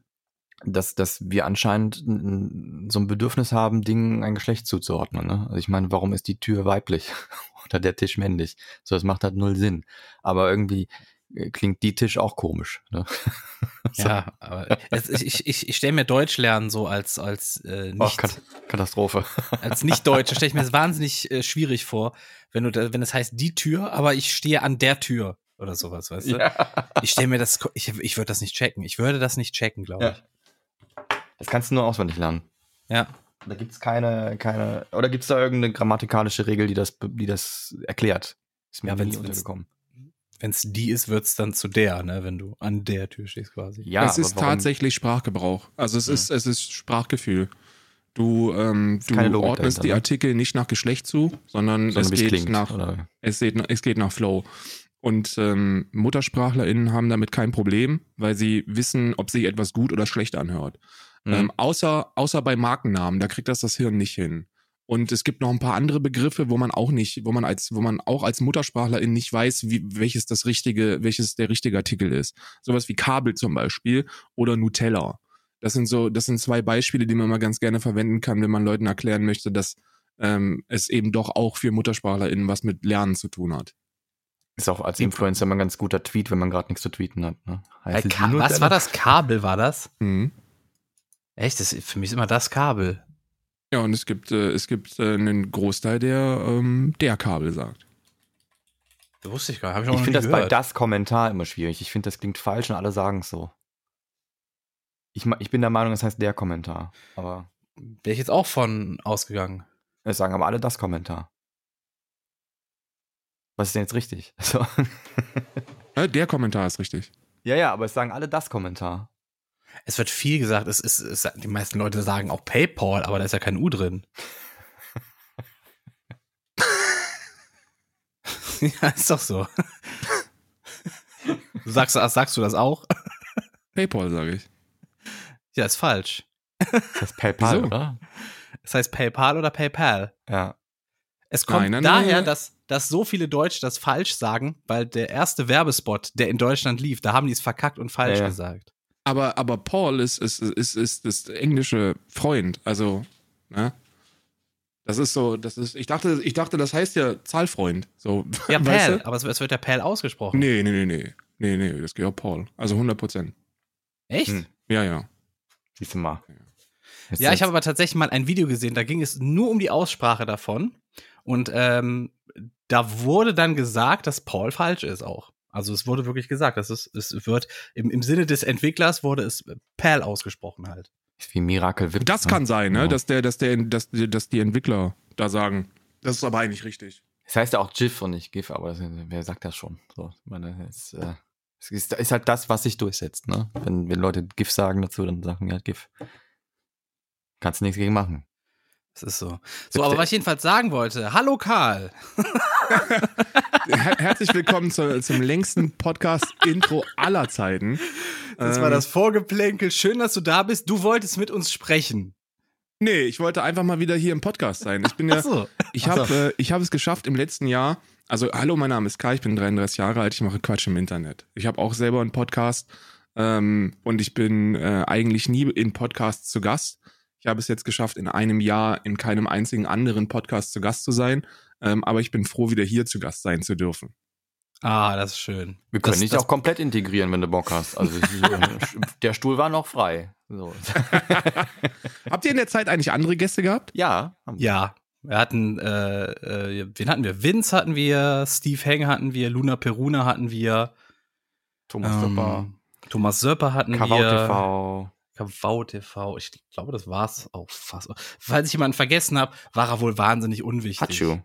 dass, dass wir anscheinend so ein Bedürfnis haben, Dingen ein Geschlecht zuzuordnen. Ne? Also ich meine, warum ist die Tür weiblich *laughs* oder der Tisch männlich? So, das macht halt null Sinn. Aber irgendwie klingt die Tisch auch komisch. Ne? *laughs* so. Ja, aber es, ich, ich, ich stelle mir Deutsch lernen so als, als äh, nicht, oh, Katastrophe. *laughs* als Nicht-Deutscher stelle ich mir das wahnsinnig äh, schwierig vor, wenn du da, wenn es heißt die Tür, aber ich stehe an der Tür oder sowas, weißt du? Ja. Ich stelle mir das, ich, ich würde das nicht checken. Ich würde das nicht checken, glaube ja. ich. Das kannst du nur auswendig lernen. Ja. Da gibt es keine, keine, oder gibt es da irgendeine grammatikalische Regel, die das, die das erklärt? Ist mir ja, nie untergekommen wenn es die ist, wird es dann zu der, ne, wenn du an der Tür stehst quasi. Ja, es ist tatsächlich Sprachgebrauch. Also es ja. ist, es ist Sprachgefühl. Du, ähm, du ordnest die ne? Artikel nicht nach Geschlecht zu, sondern, sondern es, geht klingt, nach, es, geht, es geht nach Flow. Und ähm, MuttersprachlerInnen haben damit kein Problem, weil sie wissen, ob sich etwas gut oder schlecht anhört. Mhm. Ähm, außer, außer bei Markennamen, da kriegt das das Hirn nicht hin. Und es gibt noch ein paar andere Begriffe, wo man auch nicht, wo man als, wo man auch als Muttersprachlerin nicht weiß, wie, welches das richtige, welches der richtige Artikel ist. Sowas wie Kabel zum Beispiel oder Nutella. Das sind so, das sind zwei Beispiele, die man mal ganz gerne verwenden kann, wenn man Leuten erklären möchte, dass ähm, es eben doch auch für MuttersprachlerInnen was mit Lernen zu tun hat. Ist auch als Influencer immer ein ganz guter Tweet, wenn man gerade nichts zu tweeten hat. Ne? was war das? Kabel war das? Mhm. Echt? Das, für mich ist immer das Kabel. Ja, und es gibt, äh, es gibt äh, einen Großteil, der ähm, der Kabel sagt. Das wusste ich gar nicht. Ich, ich finde das gehört. bei das Kommentar immer schwierig. Ich finde, das klingt falsch und alle sagen es so. Ich, ich bin der Meinung, das heißt der Kommentar. Aber. Wäre ich jetzt auch von ausgegangen. Es sagen aber alle das Kommentar. Was ist denn jetzt richtig? *laughs* So. der Kommentar ist richtig. Ja, ja, aber es sagen alle das Kommentar. Es wird viel gesagt, es ist, es, die meisten Leute sagen auch PayPal, aber da ist ja kein U drin. *laughs* ja, ist doch so. *laughs* Du sagst, sagst du das auch? PayPal, sage ich. Ja, ist falsch. Das heißt PayPal, Wieso? oder? Es heißt PayPal oder PayPal. Ja. Es kommt nein, nein, daher, nein, dass, dass so viele Deutsche das falsch sagen, weil der erste Werbespot, der in Deutschland lief, da haben die es verkackt und falsch ja, ja. gesagt. Aber, aber Paul ist, ist, ist, ist, ist englische Freund. Also, ne? Das ist so, das ist, ich dachte, ich dachte, das heißt ja Zahlfreund. So, *laughs* ja, Pal, aber es wird ja Pal ausgesprochen. Nee, nee, nee, nee. Nee, nee, das geht auch Paul. Also 100 Prozent. Echt? Hm. Ja, ja. Siehst du mal. Ja, ja ich habe aber tatsächlich mal ein Video gesehen, da ging es nur um die Aussprache davon. Und ähm, da wurde dann gesagt, dass Paul falsch ist auch. Also es wurde wirklich gesagt, dass es, es wird im, im Sinne des Entwicklers wurde es PAL ausgesprochen halt. Wie Miracle Whip. Das ne? kann sein, ne? Genau. Dass der, dass der, dass, dass die Entwickler da sagen. Das ist aber eigentlich richtig. Das heißt ja auch GIF und nicht GIF, aber das, wer sagt das schon? So, ich meine, jetzt, äh Es ist, ist, halt das, was sich durchsetzt. Ne? Wenn, wenn Leute GIF sagen dazu, dann sagen ja GIF. Kannst du nichts gegen machen. Das ist so. So, aber was ich jedenfalls sagen wollte. Hallo Karl. Herzlich willkommen zu, zum längsten Podcast-Intro aller Zeiten. Das war ähm, das Vorgeplänkel. Schön, dass du da bist. Du wolltest mit uns sprechen. Nee, ich wollte einfach mal wieder hier im Podcast sein. Ich bin ja, so. ich habe, so. äh, ich habe es geschafft im letzten Jahr. Also, hallo, mein Name ist Kai, ich bin 33 Jahre alt, ich mache Quatsch im Internet. Ich habe auch selber einen Podcast ähm, und ich bin äh, eigentlich nie in Podcasts zu Gast. Ich habe es jetzt geschafft, in einem Jahr in keinem einzigen anderen Podcast zu Gast zu sein. Ähm, aber ich bin froh, wieder hier zu Gast sein zu dürfen. Ah, das ist schön. Wir können das, dich das auch komplett integrieren, wenn du Bock hast. Also *laughs* der Stuhl war noch frei. So. *laughs* Habt ihr in der Zeit eigentlich andere Gäste gehabt? Ja. Ja. Wir hatten, äh, äh, wen hatten wir? Vince hatten wir, Steve Heng hatten wir, Luna Peruna hatten wir, Thomas ähm, Söpper. Thomas Söpper hatten Kavau wir. TV. Kavau TV. Ich glaube, das war's auch fast. Falls ich jemanden vergessen habe, war er wohl wahnsinnig unwichtig. Hatschu.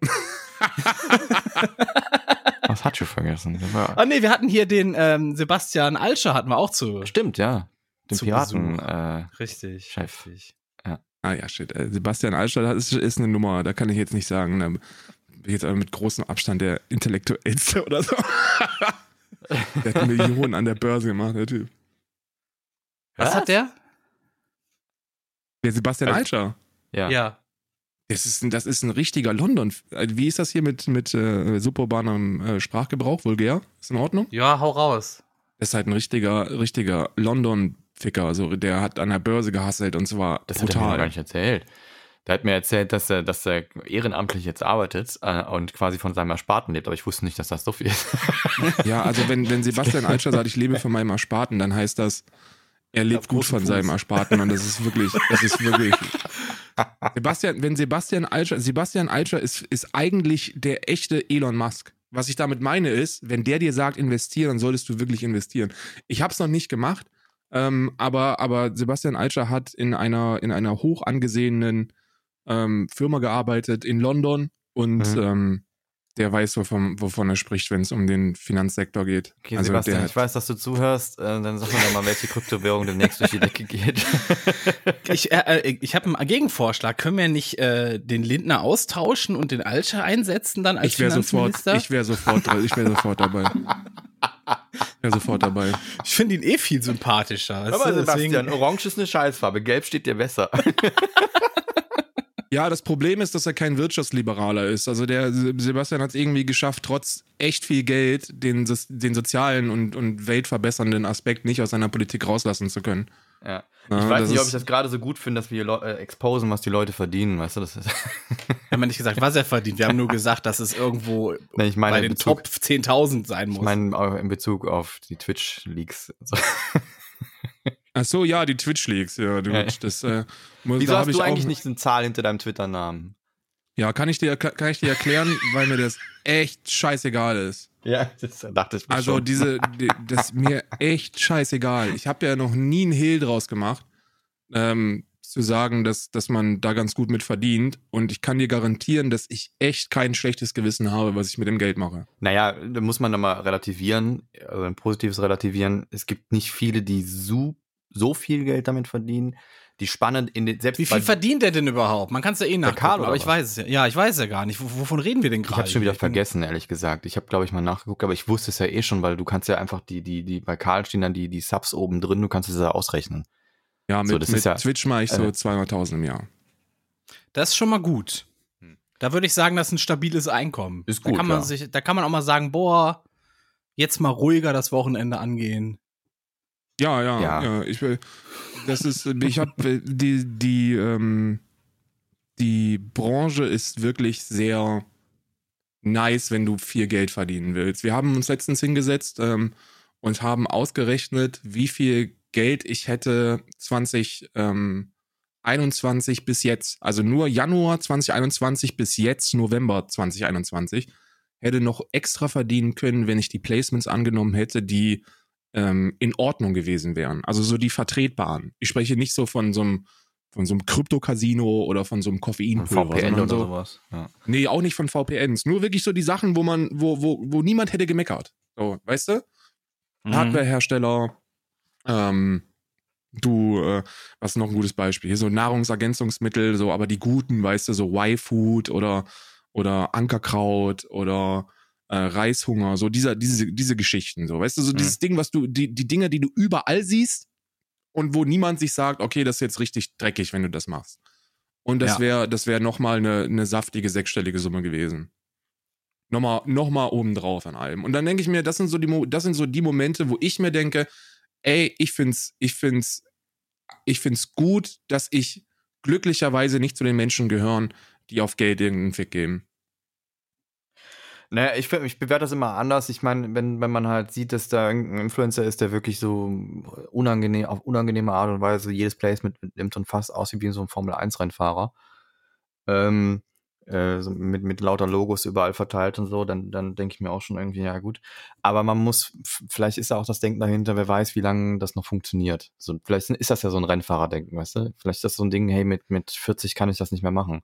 Was *laughs* Hatschu vergessen? Ah nee, wir hatten hier den ähm, Sebastian Alscher hatten wir auch zu. Stimmt, ja. Den Piraten. Äh, richtig, Chef. Richtig. Ja. Ah ja, shit. Äh, Sebastian Alscher ist, ist eine Nummer, da kann ich jetzt nicht sagen. Da bin ich jetzt aber mit großem Abstand der Intellektuellste oder so. *laughs* der hat Millionen an der Börse gemacht, der Typ. Was, Was hat der? Der Sebastian also, Alscher. Ja. ja. Das ist, ein, das ist ein richtiger London. Äh, wie ist das hier mit, mit äh, suburbanem äh, Sprachgebrauch? Vulgär? Ist in Ordnung? Ja, hau raus. Das ist halt ein richtiger, richtiger London-Ficker. Also der hat an der Börse gehasselt und zwar das brutal. hat er mir gar nicht erzählt. Der hat mir erzählt, dass er, dass er ehrenamtlich jetzt arbeitet äh, und quasi von seinem Ersparten lebt, aber ich wusste nicht, dass das so viel ist. ja, also wenn, wenn *laughs* Sebastian Alscher sagt, ich lebe von meinem Ersparten, dann heißt das, er lebt gut von Fuß. seinem Ersparten und das ist wirklich, das ist wirklich. *laughs* Sebastian, wenn Sebastian Altscher, Sebastian Altscher ist, ist eigentlich der echte Elon Musk. Was ich damit meine ist, wenn der dir sagt, investieren, dann solltest du wirklich investieren. Ich habe es noch nicht gemacht, ähm, aber, aber Sebastian Altscher hat in einer, in einer hoch angesehenen ähm, Firma gearbeitet in London und mhm. ähm, der weiß, wovon, wovon er spricht, wenn es um den Finanzsektor geht. Okay, also Sebastian, ich weiß, dass du zuhörst. Äh, dann sag mir doch mal, welche Kryptowährung demnächst durch die Decke geht. *laughs* ich äh, äh ich habe einen Gegenvorschlag. Können wir nicht äh, den Lindner austauschen und den Alscher einsetzen dann als ich wär Finanzminister? Sofort, ich wäre sofort, ich wäre sofort dabei. wäre sofort dabei. Ich finde ihn eh viel sympathischer. Aber Sebastian, Orange ist eine Scheißfarbe, Gelb steht dir besser. *laughs* Ja, das Problem ist, dass er kein Wirtschaftsliberaler ist. Also der Sebastian hat es irgendwie geschafft, trotz echt viel Geld den, den sozialen und, und weltverbessernden Aspekt nicht aus seiner Politik rauslassen zu können. Ja. Ich ja, weiß nicht, ob ich das gerade so gut finde, dass wir äh, exposen, was die Leute verdienen, weißt du? Das ist *laughs* wir haben ja nicht gesagt, was er verdient. Wir haben nur gesagt, dass es irgendwo *laughs* nee, ich meine bei den Bezug, Top 10.000 sein muss. Ich meine in Bezug auf die Twitch-Leaks. Also. *laughs* Ach so, ja, die Twitch-Leaks, ja, du, das, äh, Wieso da hast du eigentlich nicht eine Zahl hinter deinem Twitter-Namen? Ja, kann ich dir, kann ich dir erklären, *laughs* weil mir das echt scheißegal ist. Ja, das dachte ich mir Also schon. diese, *laughs* die, das ist mir echt scheißegal. Ich habe ja noch nie einen Hehl draus gemacht, ähm, zu sagen, dass, dass man da ganz gut mit verdient. Und ich kann dir garantieren, dass ich echt kein schlechtes Gewissen habe, was ich mit dem Geld mache. Naja, da muss man nochmal relativieren, also ein positives relativieren. Es gibt nicht viele, die so, so viel Geld damit verdienen die spannend in den selbst Wie viel verdient der denn überhaupt? Man kann es ja eh nachgucken, aber ich weiß es ja. Ja, ich weiß ja gar nicht. Wovon reden wir denn gerade? Ich habe schon wieder vergessen, ehrlich gesagt. Ich habe glaube ich mal nachgeguckt, aber ich wusste es ja eh schon, weil du kannst ja einfach die die die bei Karl stehen dann die die Subs oben drin, du kannst es ja ausrechnen. Ja, mit, so, mit ja, Twitch mache ich so äh, 200.000 im Jahr. Das ist schon mal gut. Hm. Da würde ich sagen, das ist ein stabiles Einkommen. Ist gut. Da kann man ja. sich da kann man auch mal sagen, boah, jetzt mal ruhiger das Wochenende angehen. Ja, ja, ja. ja ich will das ist, ich habe die, die, ähm, die Branche ist wirklich sehr nice, wenn du viel Geld verdienen willst. Wir haben uns letztens hingesetzt ähm, und haben ausgerechnet, wie viel Geld ich hätte 2021 ähm, bis jetzt, also nur Januar 2021 bis jetzt November 2021, hätte noch extra verdienen können, wenn ich die Placements angenommen hätte, die ähm, in Ordnung gewesen wären. Also so die vertretbaren. Ich spreche nicht so von so einem von so einem Krypto-Casino oder von so einem Koffeinpulver. VPN oder so, sowas. Ja. Nee, auch nicht von VPNs. Nur wirklich so die Sachen, wo man, wo, wo, wo niemand hätte gemeckert. So, weißt du? mhm. Hardwarehersteller, ähm, du, äh, was ist noch ein gutes Beispiel? Hier so Nahrungsergänzungsmittel, so, aber die guten, weißt du, so Y-Food oder, oder Ankerkraut oder äh, Reishunger, so dieser, diese, diese Geschichten, so, weißt du, so mhm. dieses Ding, was du, die, die Dinge, die du überall siehst und wo niemand sich sagt, okay, das ist jetzt richtig dreckig, wenn du das machst. Und das ja. wäre, das wäre nochmal eine, eine saftige sechsstellige Summe gewesen. Nochmal, nochmal obendrauf an allem. Und dann denke ich mir, das sind so die, das sind so die Momente, wo ich mir denke, ey, ich find's, ich find's, ich find's gut, dass ich glücklicherweise nicht zu den Menschen gehören, die auf Geld irgendeinen Fick geben. Naja, ich, ich bewerte das immer anders. Ich meine, wenn, wenn man halt sieht, dass da irgendein Influencer ist, der wirklich so unangenehm, auf unangenehme Art und Weise jedes Placement nimmt und fast aussieht wie so ein Formel-1-Rennfahrer, ähm, äh, mit, mit lauter Logos überall verteilt und so, dann, dann denke ich mir auch schon irgendwie, ja gut. Aber man muss, vielleicht ist da auch das Denken dahinter, wer weiß, wie lange das noch funktioniert. So, vielleicht ist das ja so ein Rennfahrerdenken, weißt du? Vielleicht ist das so ein Ding, hey, mit, mit 40 kann ich das nicht mehr machen.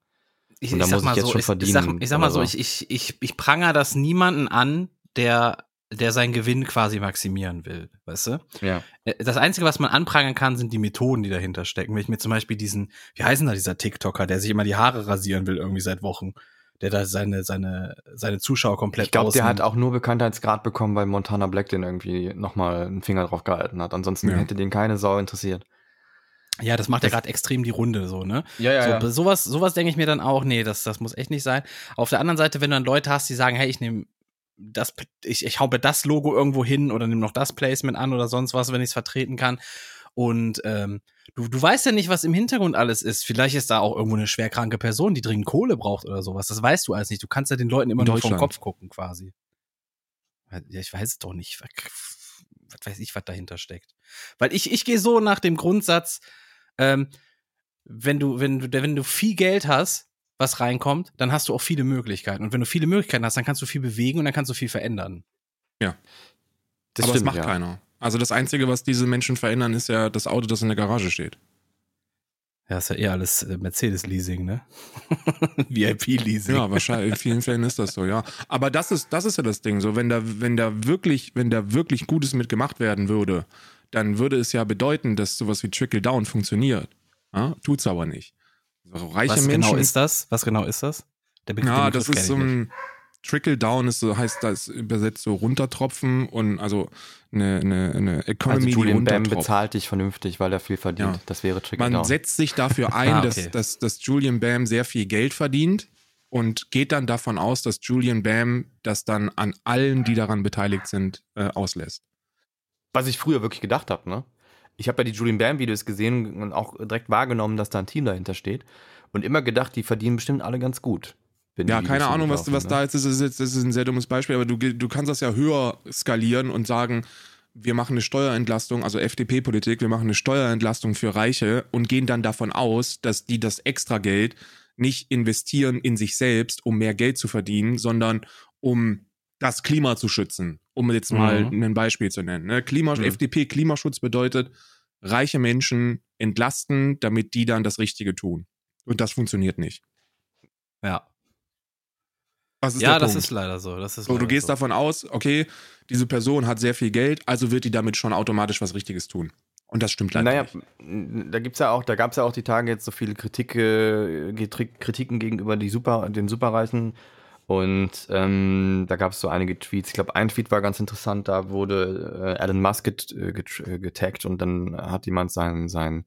Ich, und da muss ich jetzt so, schon verdienen. Ich sag, ich sag mal so, ich, ich, ich, ich pranger das niemanden an, der der seinen Gewinn quasi maximieren will, weißt du? Ja. Äh, das Einzige, was man anprangern kann, sind die Methoden, die dahinter stecken. Wenn ich mir zum Beispiel diesen, wie heißen da dieser TikToker, der sich immer die Haare rasieren will, irgendwie seit Wochen, der da seine, seine, seine Zuschauer komplett Ich glaube, der hat auch nur Bekanntheitsgrad bekommen, weil Montana Black den irgendwie nochmal einen Finger drauf gehalten hat. Ansonsten ja. hätte den keine Sau interessiert. Ja, das macht ja gerade extrem die Runde so, ne? Ja, ja, so, ja. Sowas, sowas denke ich mir dann auch, nee, das, das muss echt nicht sein. Auf der anderen Seite, wenn du dann Leute hast, die sagen, hey, ich nehme das, ich, ich hau mir das Logo irgendwo hin oder nehme noch das Placement an oder sonst was, wenn ich es vertreten kann. Und ähm, du, du weißt ja nicht, was im Hintergrund alles ist. Vielleicht ist da auch irgendwo eine schwerkranke Person, die dringend Kohle braucht oder sowas. Das weißt du alles nicht. Du kannst ja den Leuten immer nur vom Kopf gucken, quasi. Ja, ich weiß es doch nicht. Was weiß ich, was dahinter steckt. Weil ich, ich gehe so nach dem Grundsatz, ähm, wenn du, wenn du, wenn du viel Geld hast, was reinkommt, dann hast du auch viele Möglichkeiten. Und wenn du viele Möglichkeiten hast, dann kannst du viel bewegen und dann kannst du viel verändern. Ja. Das Aber stimmt, das macht ja. keiner. Also das Einzige, was diese Menschen verändern, ist ja das Auto, das in der Garage steht. Ja, ist ja eher alles äh, Mercedes-Leasing, ne? *laughs* VIP-Leasing. Ja, wahrscheinlich. In vielen Fällen ist das so, ja. Aber das ist, das ist ja das Ding. So, wenn da, wenn da wirklich, wenn da wirklich Gutes mitgemacht werden würde, dann würde es ja bedeuten, dass sowas wie Trickle Down funktioniert. Ja? Tut's aber nicht. Also reiche Was genau Menschen, genau ist das? Was genau ist das? Der Begriff, ja, das ist so ein Trickle Down ist so, heißt das übersetzt so runtertropfen und also eine, eine, eine Economy, also Julian Bam bezahlt dich vernünftig, weil er viel verdient. Ja. Das wäre Trickle Man Down. Man setzt sich dafür *laughs* ein, ah, okay. dass, dass, dass Julian Bam sehr viel Geld verdient und geht dann davon aus, dass Julian Bam das dann an allen, die daran beteiligt sind, äh, auslässt was ich früher wirklich gedacht habe, ne? Ich habe ja die Julian Bam Videos gesehen und auch direkt wahrgenommen, dass da ein Team dahinter steht und immer gedacht, die verdienen bestimmt alle ganz gut. Ja, keine Ahnung, was, was ne? da jetzt ist. Das, ist. das ist ein sehr dummes Beispiel, aber du, du kannst das ja höher skalieren und sagen, wir machen eine Steuerentlastung, also FDP-Politik, wir machen eine Steuerentlastung für Reiche und gehen dann davon aus, dass die das extra Geld nicht investieren in sich selbst, um mehr Geld zu verdienen, sondern um das Klima zu schützen, um jetzt mal mhm. ein Beispiel zu nennen. Ne? Klima, mhm. FDP Klimaschutz bedeutet, reiche Menschen entlasten, damit die dann das Richtige tun. Und das funktioniert nicht. Ja. Das ja, das ist leider so. Das ist so, du gehst so. davon aus, okay, diese Person hat sehr viel Geld, also wird die damit schon automatisch was Richtiges tun. Und das stimmt leider naja, nicht. Da gibt's ja auch, da gab es ja auch die Tage jetzt so viele Kritik, äh, Kritiken gegenüber die Super, den Superreichen und ähm, da gab es so einige Tweets. Ich glaube, ein Tweet war ganz interessant. Da wurde äh, Elon Musk get, äh, get, äh, getaggt und dann hat jemand sein, sein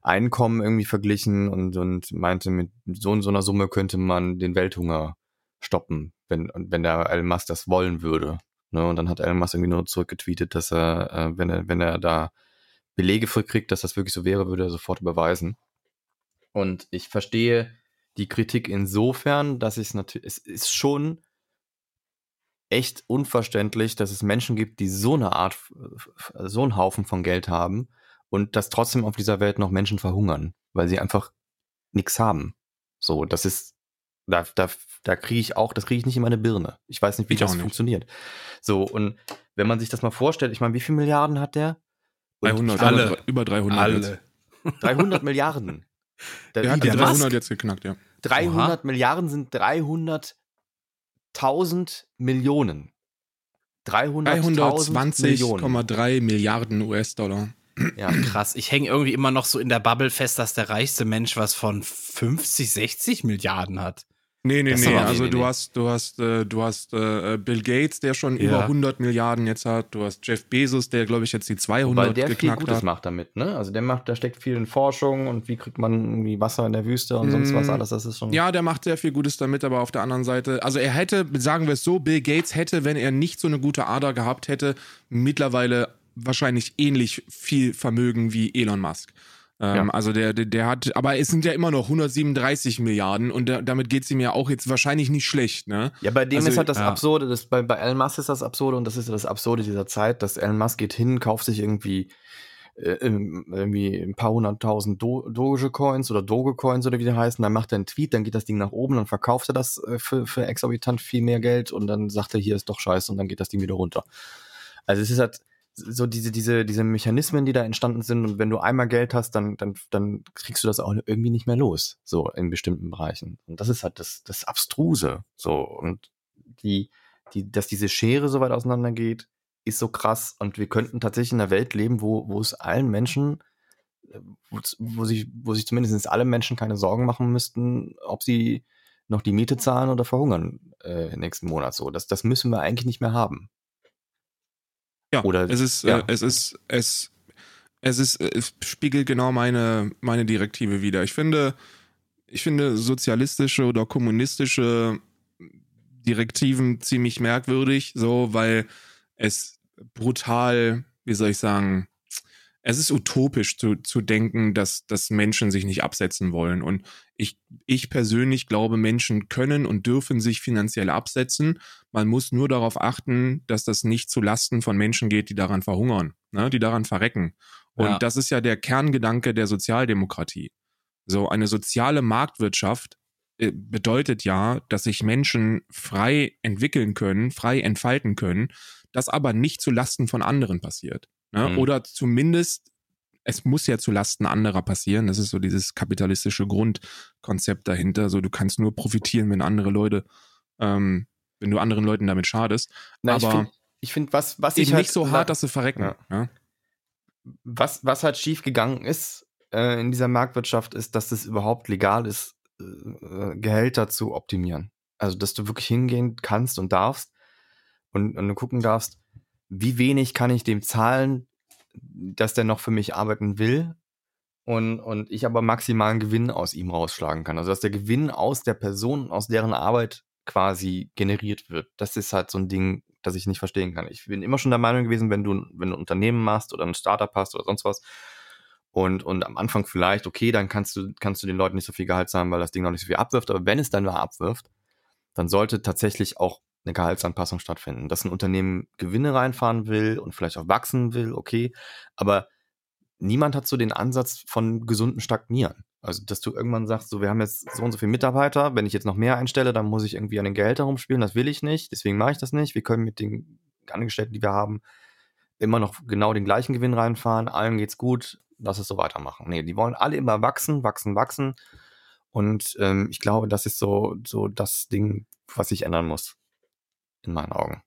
Einkommen irgendwie verglichen und, und meinte, mit so und so einer Summe könnte man den Welthunger stoppen, wenn, wenn der Elon Musk das wollen würde. Ne? Und dann hat Elon Musk irgendwie nur zurückgetweetet, dass er, äh, wenn er, wenn er da Belege für kriegt, dass das wirklich so wäre, würde er sofort überweisen. Und ich verstehe die Kritik insofern, dass ich es natürlich, es ist schon echt unverständlich, dass es Menschen gibt, die so eine Art, so einen Haufen von Geld haben und dass trotzdem auf dieser Welt noch Menschen verhungern, weil sie einfach nichts haben. So, das ist, da, da, da kriege ich auch, das kriege ich nicht in meine Birne. Ich weiß nicht, wie ich das funktioniert. So, und wenn man sich das mal vorstellt, ich meine, wie viele Milliarden hat der? 300, alle. Über 300. Alle. 300 Milliarden. Der, der hat die 300 Musk, jetzt geknackt, ja. 300 Oha. Milliarden sind 300.000 Millionen. 320,3 Milliarden US-Dollar. Ja, *clears throat* krass. Ich hänge irgendwie immer noch so in der Bubble fest, dass der reichste Mensch was von 50, 60 Milliarden hat. Nee, nee, nee. Also nee, du nee. hast, du hast, äh, du hast äh, Bill Gates, der schon ja. über 100 Milliarden jetzt hat. Du hast Jeff Bezos, der glaube ich jetzt die 200 Weil der viel Gutes hat. macht damit, ne? Also der macht, da steckt viel in Forschung und wie kriegt man irgendwie Wasser in der Wüste und mm. sonst was mm. alles. Das ist schon. Ja, der macht sehr viel Gutes damit, aber auf der anderen Seite, also er hätte, sagen wir es so, Bill Gates hätte, wenn er nicht so eine gute Ader gehabt hätte, mittlerweile wahrscheinlich ähnlich viel Vermögen wie Elon Musk. Ähm, ja. Also der, der, der, hat, aber es sind ja immer noch 137 Milliarden und da, damit geht es ihm ja auch jetzt wahrscheinlich nicht schlecht, ne? Ja, bei dem also, ist halt das ja. Absurde, das, bei, bei Elon Musk ist das Absurde und das ist das Absurde dieser Zeit, dass Elon Musk geht hin, kauft sich irgendwie äh, irgendwie ein paar hunderttausend Do Doge-Coins oder Doge-Coins oder wie die heißen, dann macht er einen Tweet, dann geht das Ding nach oben, dann verkauft er das äh, für, für exorbitant viel mehr Geld und dann sagt er, hier ist doch scheiße und dann geht das Ding wieder runter. Also es ist halt, so diese, diese, diese Mechanismen, die da entstanden sind und wenn du einmal Geld hast, dann, dann, dann kriegst du das auch irgendwie nicht mehr los, so in bestimmten Bereichen. Und das ist halt das, das Abstruse, so. Und die, die, dass diese Schere so weit auseinander geht, ist so krass und wir könnten tatsächlich in einer Welt leben, wo, wo es allen Menschen, wo, wo sich, wo sich zumindest alle Menschen keine Sorgen machen müssten, ob sie noch die Miete zahlen oder verhungern äh, nächsten Monat so. Das, das müssen wir eigentlich nicht mehr haben. Ja, Oder, es ist, ja. Äh, es ist, es, es ist, es spiegelt genau meine, meine Direktive wieder. Ich finde, ich finde sozialistische oder kommunistische Direktiven ziemlich merkwürdig, so, weil es brutal, wie soll ich sagen, es ist utopisch zu, zu denken, dass, dass Menschen sich nicht absetzen wollen. Und ich, ich persönlich glaube, Menschen können und dürfen sich finanziell absetzen. Man muss nur darauf achten, dass das nicht zu Lasten von Menschen geht, die daran verhungern, ne, die daran verrecken. Und ja. das ist ja der Kerngedanke der Sozialdemokratie. So eine soziale Marktwirtschaft äh, bedeutet ja, dass sich Menschen frei entwickeln können, frei entfalten können, das aber nicht zu Lasten von anderen passiert. Ne? Mhm. Oder zumindest, es muss ja zu Lasten anderer passieren. Das ist so dieses kapitalistische Grundkonzept dahinter. So, du kannst nur profitieren, wenn andere Leute, ähm, wenn du anderen Leuten damit schadest. Na, aber ich finde, find, was, was eben ich halt, nicht so hart, dass sie verrecken. Ja. Ja? Was, was halt schief gegangen ist äh, in dieser Marktwirtschaft, ist, dass es überhaupt legal ist, äh, Gehälter zu optimieren. Also, dass du wirklich hingehen kannst und darfst und, und du gucken darfst, wie wenig kann ich dem zahlen, dass der noch für mich arbeiten will und, und ich aber maximalen Gewinn aus ihm rausschlagen kann. Also dass der Gewinn aus der Person, aus deren Arbeit quasi generiert wird. Das ist halt so ein Ding, das ich nicht verstehen kann. Ich bin immer schon der Meinung gewesen, wenn du, wenn du ein Unternehmen machst oder ein Startup hast oder sonst was und, und am Anfang vielleicht, okay, dann kannst du, kannst du den Leuten nicht so viel Gehalt zahlen, weil das Ding noch nicht so viel abwirft, aber wenn es dann mal abwirft, dann sollte tatsächlich auch eine Gehaltsanpassung stattfinden. Dass ein Unternehmen Gewinne reinfahren will und vielleicht auch wachsen will, okay, aber niemand hat so den Ansatz von gesunden Stagnieren. Also, dass du irgendwann sagst, so, wir haben jetzt so und so viele Mitarbeiter, wenn ich jetzt noch mehr einstelle, dann muss ich irgendwie an den Gehältern rumspielen, das will ich nicht, deswegen mache ich das nicht. Wir können mit den Angestellten, die wir haben, immer noch genau den gleichen Gewinn reinfahren, allen geht's gut, lass es so weitermachen. Nee, die wollen alle immer wachsen, wachsen, wachsen. Und ähm, ich glaube, das ist so, so das Ding, was sich ändern muss in meinen Augen.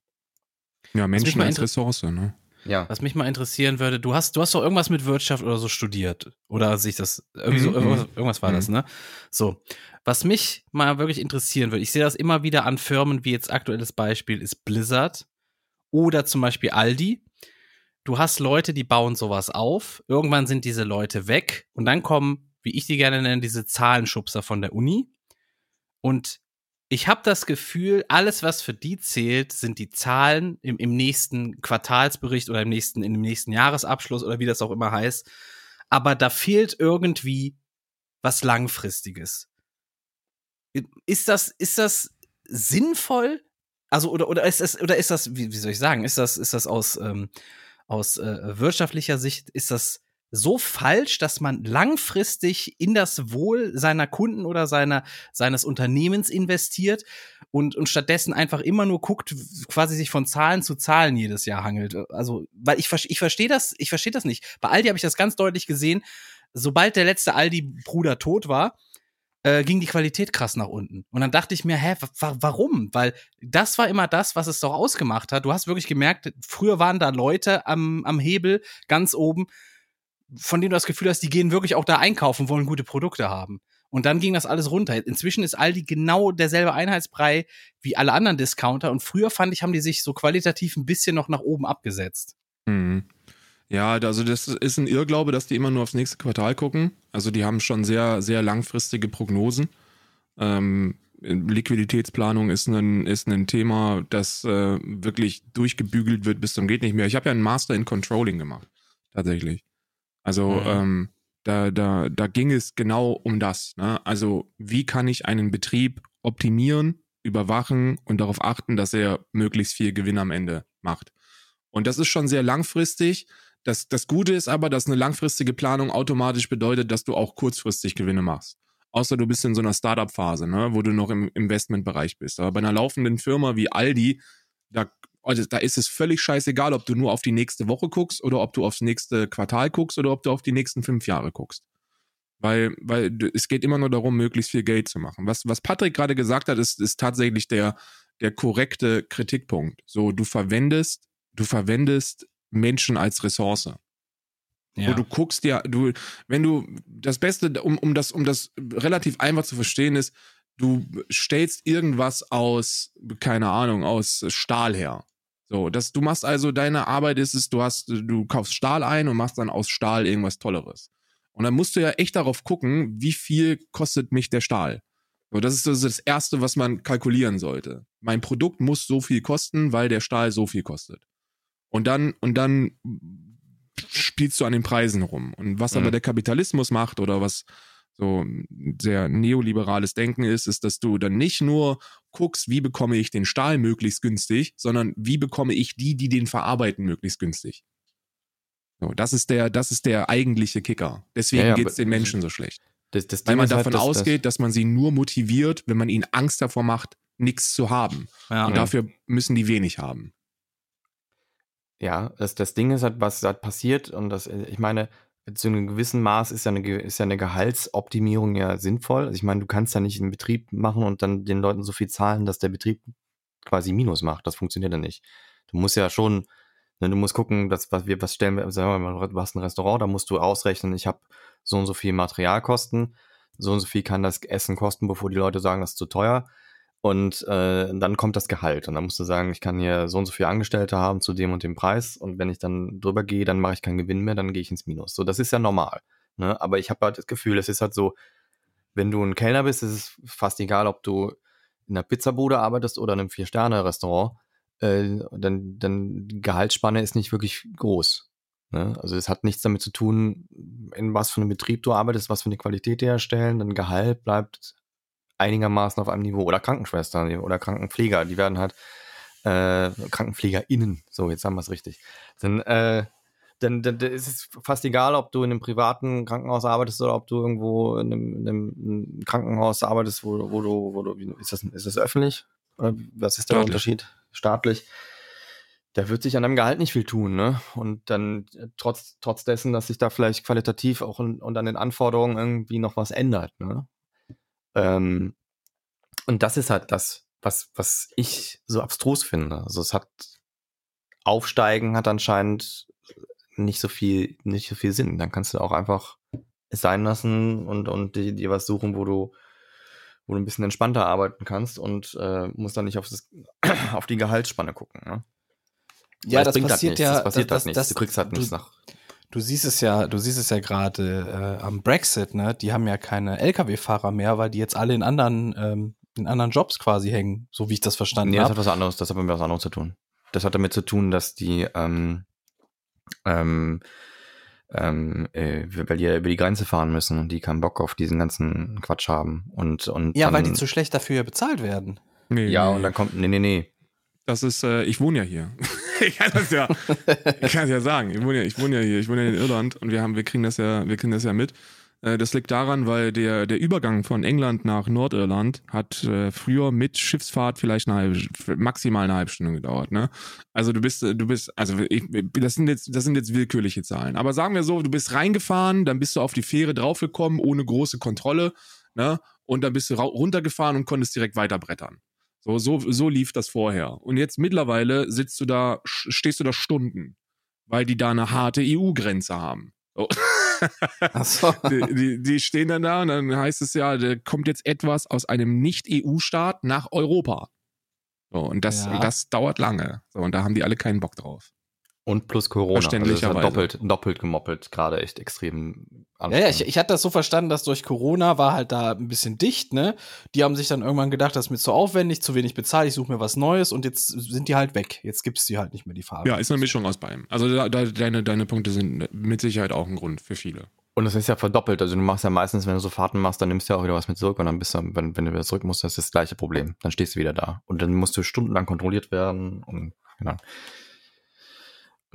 Ja, Menschen als Ressource, ne? Ja. Was mich mal interessieren würde, du hast, du hast doch irgendwas mit Wirtschaft oder so studiert. Oder sich das, irgendwie so, mhm. irgendwas, irgendwas war mhm. das, ne? So. Was mich mal wirklich interessieren würde, ich sehe das immer wieder an Firmen, wie jetzt aktuelles Beispiel ist Blizzard oder zum Beispiel Aldi. Du hast Leute, die bauen sowas auf. Irgendwann sind diese Leute weg und dann kommen, wie ich die gerne nenne, diese Zahlenschubser von der Uni. Und ich habe das Gefühl, alles, was für die zählt, sind die Zahlen im, im nächsten Quartalsbericht oder im nächsten, in dem nächsten Jahresabschluss oder wie das auch immer heißt. Aber da fehlt irgendwie was Langfristiges. Ist das, ist das sinnvoll? Also, oder, oder ist das, oder ist das, wie, wie soll ich sagen, ist das, ist das aus, ähm, aus äh, wirtschaftlicher Sicht, ist das so falsch, dass man langfristig in das Wohl seiner Kunden oder seiner, seines Unternehmens investiert und, und stattdessen einfach immer nur guckt, quasi sich von Zahlen zu Zahlen jedes Jahr hangelt. Also, weil ich, ich verstehe das, ich verstehe das nicht. Bei Aldi habe ich das ganz deutlich gesehen. Sobald der letzte Aldi-Bruder tot war, äh, ging die Qualität krass nach unten. Und dann dachte ich mir, hä, warum? Weil das war immer das, was es doch ausgemacht hat. Du hast wirklich gemerkt, früher waren da Leute am, am Hebel ganz oben, von denen du das Gefühl hast, die gehen wirklich auch da einkaufen, wollen gute Produkte haben. Und dann ging das alles runter. Inzwischen ist Aldi genau derselbe Einheitsbrei wie alle anderen Discounter. Und früher fand ich, haben die sich so qualitativ ein bisschen noch nach oben abgesetzt. Mhm. Ja, also das ist ein Irrglaube, dass die immer nur aufs nächste Quartal gucken. Also die haben schon sehr, sehr langfristige Prognosen. Ähm, Liquiditätsplanung ist ein, ist ein Thema, das äh, wirklich durchgebügelt wird bis zum geht nicht mehr. Ich habe ja einen Master in Controlling gemacht, tatsächlich. Also mhm. ähm, da, da, da ging es genau um das. Ne? Also wie kann ich einen Betrieb optimieren, überwachen und darauf achten, dass er möglichst viel Gewinn am Ende macht. Und das ist schon sehr langfristig. Das, das Gute ist aber, dass eine langfristige Planung automatisch bedeutet, dass du auch kurzfristig Gewinne machst. Außer du bist in so einer Startup-Phase, ne, wo du noch im Investmentbereich bist. Aber bei einer laufenden Firma wie Aldi, da, also da ist es völlig scheißegal, ob du nur auf die nächste Woche guckst oder ob du aufs nächste Quartal guckst oder ob du auf die nächsten fünf Jahre guckst. Weil, weil es geht immer nur darum, möglichst viel Geld zu machen. Was, was Patrick gerade gesagt hat, ist, ist tatsächlich der, der korrekte Kritikpunkt. So, du verwendest, du verwendest Menschen als Ressource. Ja. Wo du guckst ja, du, wenn du das Beste, um, um das, um das relativ einfach zu verstehen, ist, du stellst irgendwas aus, keine Ahnung, aus Stahl her. So, das, du machst also, deine Arbeit ist es, du hast, du kaufst Stahl ein und machst dann aus Stahl irgendwas Tolleres. Und dann musst du ja echt darauf gucken, wie viel kostet mich der Stahl. So, das ist das, das Erste, was man kalkulieren sollte. Mein Produkt muss so viel kosten, weil der Stahl so viel kostet. Und dann, und dann spielst du an den Preisen rum. Und was mhm. aber der Kapitalismus macht oder was so sehr neoliberales Denken ist, ist, dass du dann nicht nur guckst, wie bekomme ich den Stahl möglichst günstig, sondern wie bekomme ich die, die den verarbeiten, möglichst günstig. So, das ist der, das ist der eigentliche Kicker. Deswegen ja, ja, geht es den Menschen so schlecht. Das, das Weil man davon halt, dass, ausgeht, dass man sie nur motiviert, wenn man ihnen Angst davor macht, nichts zu haben. Ja, und dafür müssen die wenig haben. Ja, das, das Ding ist halt, was halt passiert und das, ich meine, zu einem gewissen Maß ist ja eine, ist ja eine Gehaltsoptimierung ja sinnvoll. Also ich meine, du kannst ja nicht einen Betrieb machen und dann den Leuten so viel zahlen, dass der Betrieb quasi Minus macht. Das funktioniert ja nicht. Du musst ja schon, ne, du musst gucken, dass, was wir, was stellen wir, sagen wir mal, du hast ein Restaurant, da musst du ausrechnen, ich habe so und so viel Materialkosten, so und so viel kann das Essen kosten, bevor die Leute sagen, das ist zu teuer. Und äh, dann kommt das Gehalt. Und dann musst du sagen, ich kann hier so und so viele Angestellte haben zu dem und dem Preis. Und wenn ich dann drüber gehe, dann mache ich keinen Gewinn mehr, dann gehe ich ins Minus. So, das ist ja normal. Ne? Aber ich habe halt das Gefühl, es ist halt so, wenn du ein Kellner bist, ist es fast egal, ob du in einer Pizzabude arbeitest oder in einem Vier-Sterne-Restaurant. Äh, dann, dann die Gehaltsspanne ist nicht wirklich groß. Ne? Also es hat nichts damit zu tun, in was für einem Betrieb du arbeitest, was für eine Qualität die herstellen. Dein Gehalt bleibt einigermaßen auf einem Niveau. Oder Krankenschwestern oder Krankenpfleger, die werden halt äh, KrankenpflegerInnen, so jetzt haben wir es richtig. Dann, äh, dann, dann, dann ist es fast egal, ob du in einem privaten Krankenhaus arbeitest oder ob du irgendwo in einem, in einem Krankenhaus arbeitest, wo, wo du, wo du, ist das, ist das öffentlich? Oder was ist der Staatlich. Unterschied? Staatlich. Da wird sich an deinem Gehalt nicht viel tun, ne? Und dann äh, trotz, trotz dessen, dass sich da vielleicht qualitativ auch und, und an den Anforderungen irgendwie noch was ändert, ne? Ähm, und das ist halt das, was, was ich so abstrus finde. Also es hat Aufsteigen hat anscheinend nicht so viel, nicht so viel Sinn. Dann kannst du auch einfach es sein lassen und, und dir, dir was suchen, wo du, wo du ein bisschen entspannter arbeiten kannst und äh, musst dann nicht auf, das, *clears throat* auf die Gehaltsspanne gucken. Ne? Ja, das, das passiert halt ja. Das passiert das, halt nichts. du kriegst halt nichts nach Du siehst es ja, du siehst es ja gerade äh, am Brexit, ne? Die haben ja keine Lkw-Fahrer mehr, weil die jetzt alle in anderen, ähm, in anderen Jobs quasi hängen, so wie ich das verstanden habe. Nee, das hat was anderes, das hat mit was anderes zu tun. Das hat damit zu tun, dass die ähm, ähm, ähm, äh, weil die ja über die Grenze fahren müssen und die keinen Bock auf diesen ganzen Quatsch haben. Und, und ja, dann, weil die zu schlecht dafür bezahlt werden. Nee, ja, nee. und dann kommt, nee, nee, nee. Das ist, äh, ich wohne ja hier. *laughs* ich kann das ja, ich kann es ja sagen. Ich wohne ja, ich wohne ja hier, ich wohne ja in Irland und wir haben, wir kriegen das ja, wir kriegen das ja mit. Äh, das liegt daran, weil der, der Übergang von England nach Nordirland hat äh, früher mit Schiffsfahrt vielleicht eine halbe, maximal eine halbe Stunde gedauert. Ne? Also du bist, du bist, also ich, das sind jetzt, das sind jetzt willkürliche Zahlen. Aber sagen wir so, du bist reingefahren, dann bist du auf die Fähre draufgekommen ohne große Kontrolle ne? Und dann bist du runtergefahren und konntest direkt weiterbrettern. So, so, so lief das vorher. Und jetzt mittlerweile sitzt du da, stehst du da Stunden, weil die da eine harte EU-Grenze haben. So. So. *laughs* Die, die, die, stehen dann da und dann heißt es ja, da kommt jetzt etwas aus einem Nicht-EU-Staat nach Europa. So, und das, ja. das dauert lange. So, und da haben die alle keinen Bock drauf. Und plus Corona. Verständlicherweise. Also doppelt, doppelt gemoppelt, gerade echt extrem. Ja, ja, ich, ich hatte das so verstanden, dass durch Corona war halt da ein bisschen dicht, ne? Die haben sich dann irgendwann gedacht, das ist mir zu aufwendig, zu wenig bezahlt, ich suche mir was Neues und jetzt sind die halt weg. Jetzt gibt es die halt nicht mehr, die Farbe. Ja, ist eine Mischung aus beidem. Also da, da, deine, deine Punkte sind mit Sicherheit auch ein Grund für viele. Und das ist ja verdoppelt. Also du machst ja meistens, wenn du so Fahrten machst, dann nimmst du ja auch wieder was mit zurück und dann bist du, wenn, wenn du wieder zurück musst, das ist das gleiche Problem. Dann stehst du wieder da. Und dann musst du stundenlang kontrolliert werden und genau.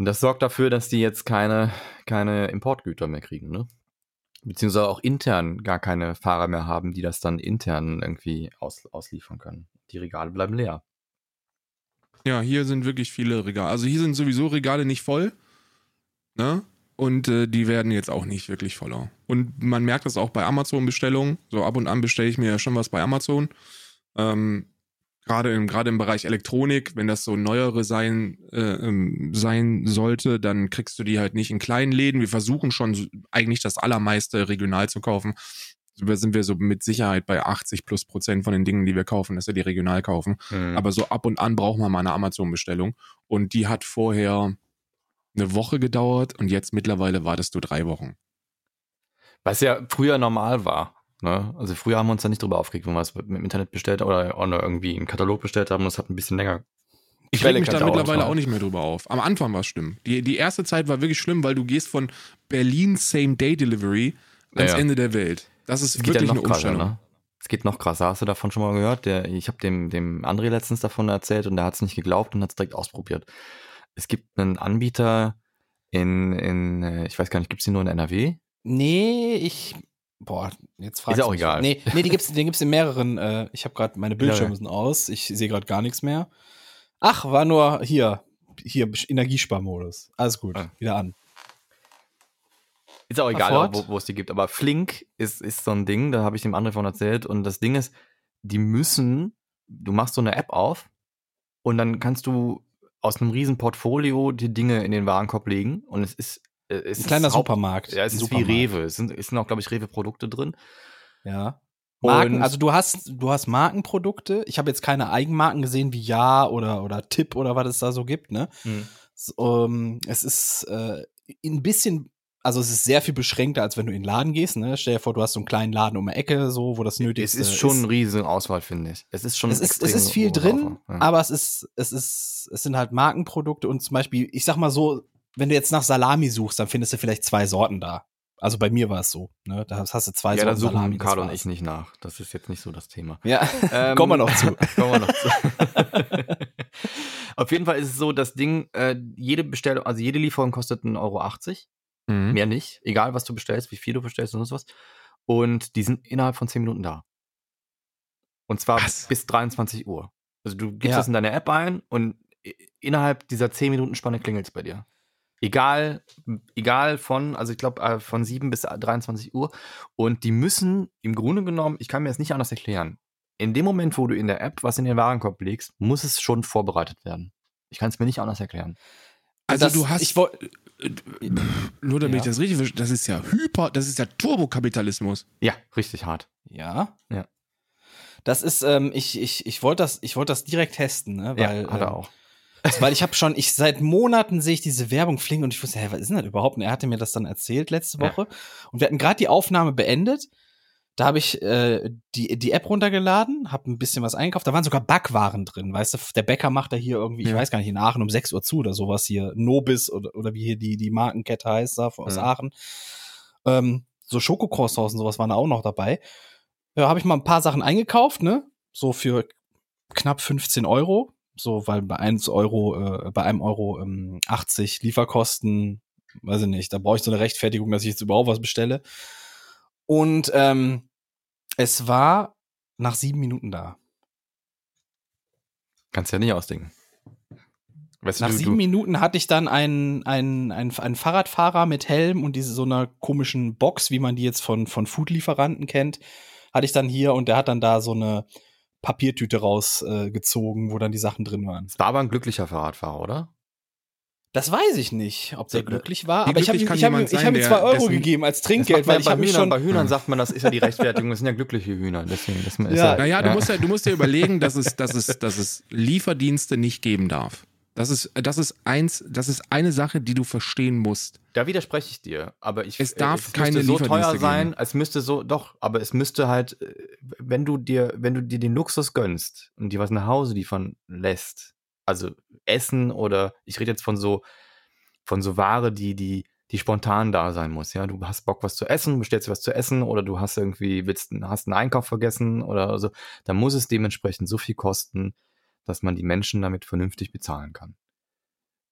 Und das sorgt dafür, dass die jetzt keine, keine Importgüter mehr kriegen, ne? Beziehungsweise auch intern gar keine Fahrer mehr haben, die das dann intern irgendwie aus, ausliefern können. Die Regale bleiben leer. Ja, hier sind wirklich viele Regale. Also hier sind sowieso Regale nicht voll. Ne? Und äh, die werden jetzt auch nicht wirklich voller. Und man merkt das auch bei Amazon-Bestellungen. So ab und an bestelle ich mir ja schon was bei Amazon. Ähm, gerade im, gerade im Bereich Elektronik, wenn das so neuere sein, äh, ähm, sein sollte, dann kriegst du die halt nicht in kleinen Läden. Wir versuchen schon eigentlich das allermeiste regional zu kaufen. Da sind wir so mit Sicherheit bei 80 plus Prozent von den Dingen, die wir kaufen, dass wir die regional kaufen. Mhm. Aber so ab und an braucht man mal eine Amazon-Bestellung. Und die hat vorher eine Woche gedauert und jetzt mittlerweile wartest du drei Wochen. Was ja früher normal war. Ne? Also früher haben wir uns da nicht drüber aufgeregt, wenn wir es im Internet bestellt oder, oder irgendwie im Katalog bestellt haben und es hat ein bisschen länger. Ich reg mich da mittlerweile auch nicht mehr drüber auf. Am Anfang war es schlimm. Die, die erste Zeit war wirklich schlimm, weil du gehst von Berlin Same-Day-Delivery ans ja, Ende der Welt. Das ist es wirklich ja eine Umstellung. Krasser, ne? Es geht noch krasser. Hast du davon schon mal gehört? Der, ich habe dem, dem André letztens davon erzählt und der hat es nicht geglaubt und hat es direkt ausprobiert. Es gibt einen Anbieter in, in äh, ich weiß gar nicht, gibt es den nur in NRW? Nee, ich Boah, jetzt fragst Ist auch egal. Nee, nee, die gibt's, den gibt's in mehreren. Äh, ich habe gerade meine Bildschirme ja, sind aus. Ich sehe gerade gar nichts mehr. Ach, war nur hier, hier Energiesparmodus. Alles gut, ah. wieder an. Ist auch egal, wo, es die gibt. Aber Flink ist, ist so ein Ding, da habe ich dem anderen von erzählt. Und das Ding ist, die müssen, du machst so eine App auf und dann kannst du aus einem riesen Portfolio die Dinge in den Warenkorb legen. Und es ist äh, es ein kleiner Supermarkt. Ja, es ist Supermarkt. wie Rewe. Es sind, es sind auch, glaube ich, Rewe-Produkte drin. Ja. Marken, also du hast, du hast Markenprodukte. Ich habe jetzt keine Eigenmarken gesehen wie Ja oder, oder Tipp oder was es da so gibt, ne? Hm. Um, ähm, es ist äh, ein bisschen, also es ist sehr viel beschränkter, als wenn du in den Laden gehst, ne? Stell dir vor, du hast so einen kleinen Laden um die Ecke, so, wo das nötig ist. Es ist schon ist. eine riesige Auswahl, finde ich. Es ist schon es ist, es ist viel drin, ja. aber es ist, es ist, es sind halt Markenprodukte und zum Beispiel, ich sag mal so, wenn du jetzt nach Salami suchst, dann findest du vielleicht zwei Sorten da. Also bei mir war es so. Ne? Da hast du zwei ja, Sorten Salami. Ja, da suchen Carlo und ich nicht nach. Das ist jetzt nicht so das Thema. Ja, *laughs* ähm, kommen wir noch zu. *laughs* kommen wir noch zu. Auf jeden Fall ist es so, das Ding, äh, jede Bestellung, also jede Lieferung kostet 1,80 Euro. Mhm. Mehr nicht. Egal, was du bestellst, wie viel du bestellst und sowas. Und die sind innerhalb von 10 Minuten da. Und zwar was? bis 23 Uhr. Also du gibst ja. das in deine App ein und innerhalb dieser 10 Minuten Spanne klingelt es bei dir. Egal, egal von, also ich glaube äh, von 7 bis 23 Uhr. Und die müssen im Grunde genommen, ich kann mir das nicht anders erklären, in dem Moment, wo du in der App was in den Warenkorb legst, muss es schon vorbereitet werden. Ich kann es mir nicht anders erklären. Also das, du hast, ich wollte, nur damit ja. ich das richtig verstehe, das ist ja hyper, das ist ja Turbokapitalismus. Ja, richtig hart. Ja. Ja. Das ist, ähm, ich, ich, ich wollte das, ich wollte das direkt testen, ne? Weil, ja, hat er ähm, *laughs* Weil ich habe schon, ich seit Monaten sehe ich diese Werbung fliegen und ich wusste, hä, was ist denn das überhaupt? Und er hatte mir das dann erzählt letzte Woche. Ja. Und wir hatten gerade die Aufnahme beendet. Da habe ich äh, die, die App runtergeladen, habe ein bisschen was eingekauft. Da waren sogar Backwaren drin, weißt du? Der Bäcker macht da hier irgendwie, ja. ich weiß gar nicht, in Aachen um 6 Uhr zu oder sowas hier. Nobis oder, oder wie hier die, die Markenkette heißt da aus ja. Aachen. Ähm, so Schokocroissants und sowas waren da auch noch dabei. Ja, habe ich mal ein paar Sachen eingekauft, ne? So für knapp 15 Euro. So, weil bei 1 Euro, äh, bei einem Euro ähm, 80 Lieferkosten, weiß ich nicht, da brauche ich so eine Rechtfertigung, dass ich jetzt überhaupt was bestelle. Und ähm, es war nach sieben Minuten da. Kannst ja nicht ausdenken. Weißt Nach du, sieben du Minuten hatte ich dann einen, einen, einen, einen Fahrradfahrer mit Helm und diese so einer komischen Box, wie man die jetzt von, von Foodlieferanten kennt, hatte ich dann hier und der hat dann da so eine Papiertüte rausgezogen, äh, wo dann die Sachen drin waren. Es war aber ein glücklicher Fahrradfahrer, oder? Das weiß ich nicht, ob der glücklich war. aber ich habe hab, ich hab ihm zwei Euro gegeben als Trinkgeld, weil ich bei Hühnern, schon bei Hühnern sagt man, das ist ja die Rechtfertigung, das sind ja glückliche Hühner. Deswegen, das ist ja. Naja, ja. Du, musst ja, du musst dir überlegen, dass es, dass, es, dass es Lieferdienste nicht geben darf. Das ist, das ist eins, das ist eine Sache, die du verstehen musst. Da widerspreche ich dir, aber ich es darf es keine so teuer sein, geben. es müsste so doch, aber es müsste halt, äh, wenn du dir, wenn du dir den Luxus gönnst und dir was nach Hause liefern lässt, also Essen oder ich rede jetzt von so von so Ware, die die die spontan da sein muss. Ja, du hast Bock was zu essen, bestellst was zu essen oder du hast irgendwie willst hast einen Einkauf vergessen oder so, dann muss es dementsprechend so viel kosten, dass man die Menschen damit vernünftig bezahlen kann.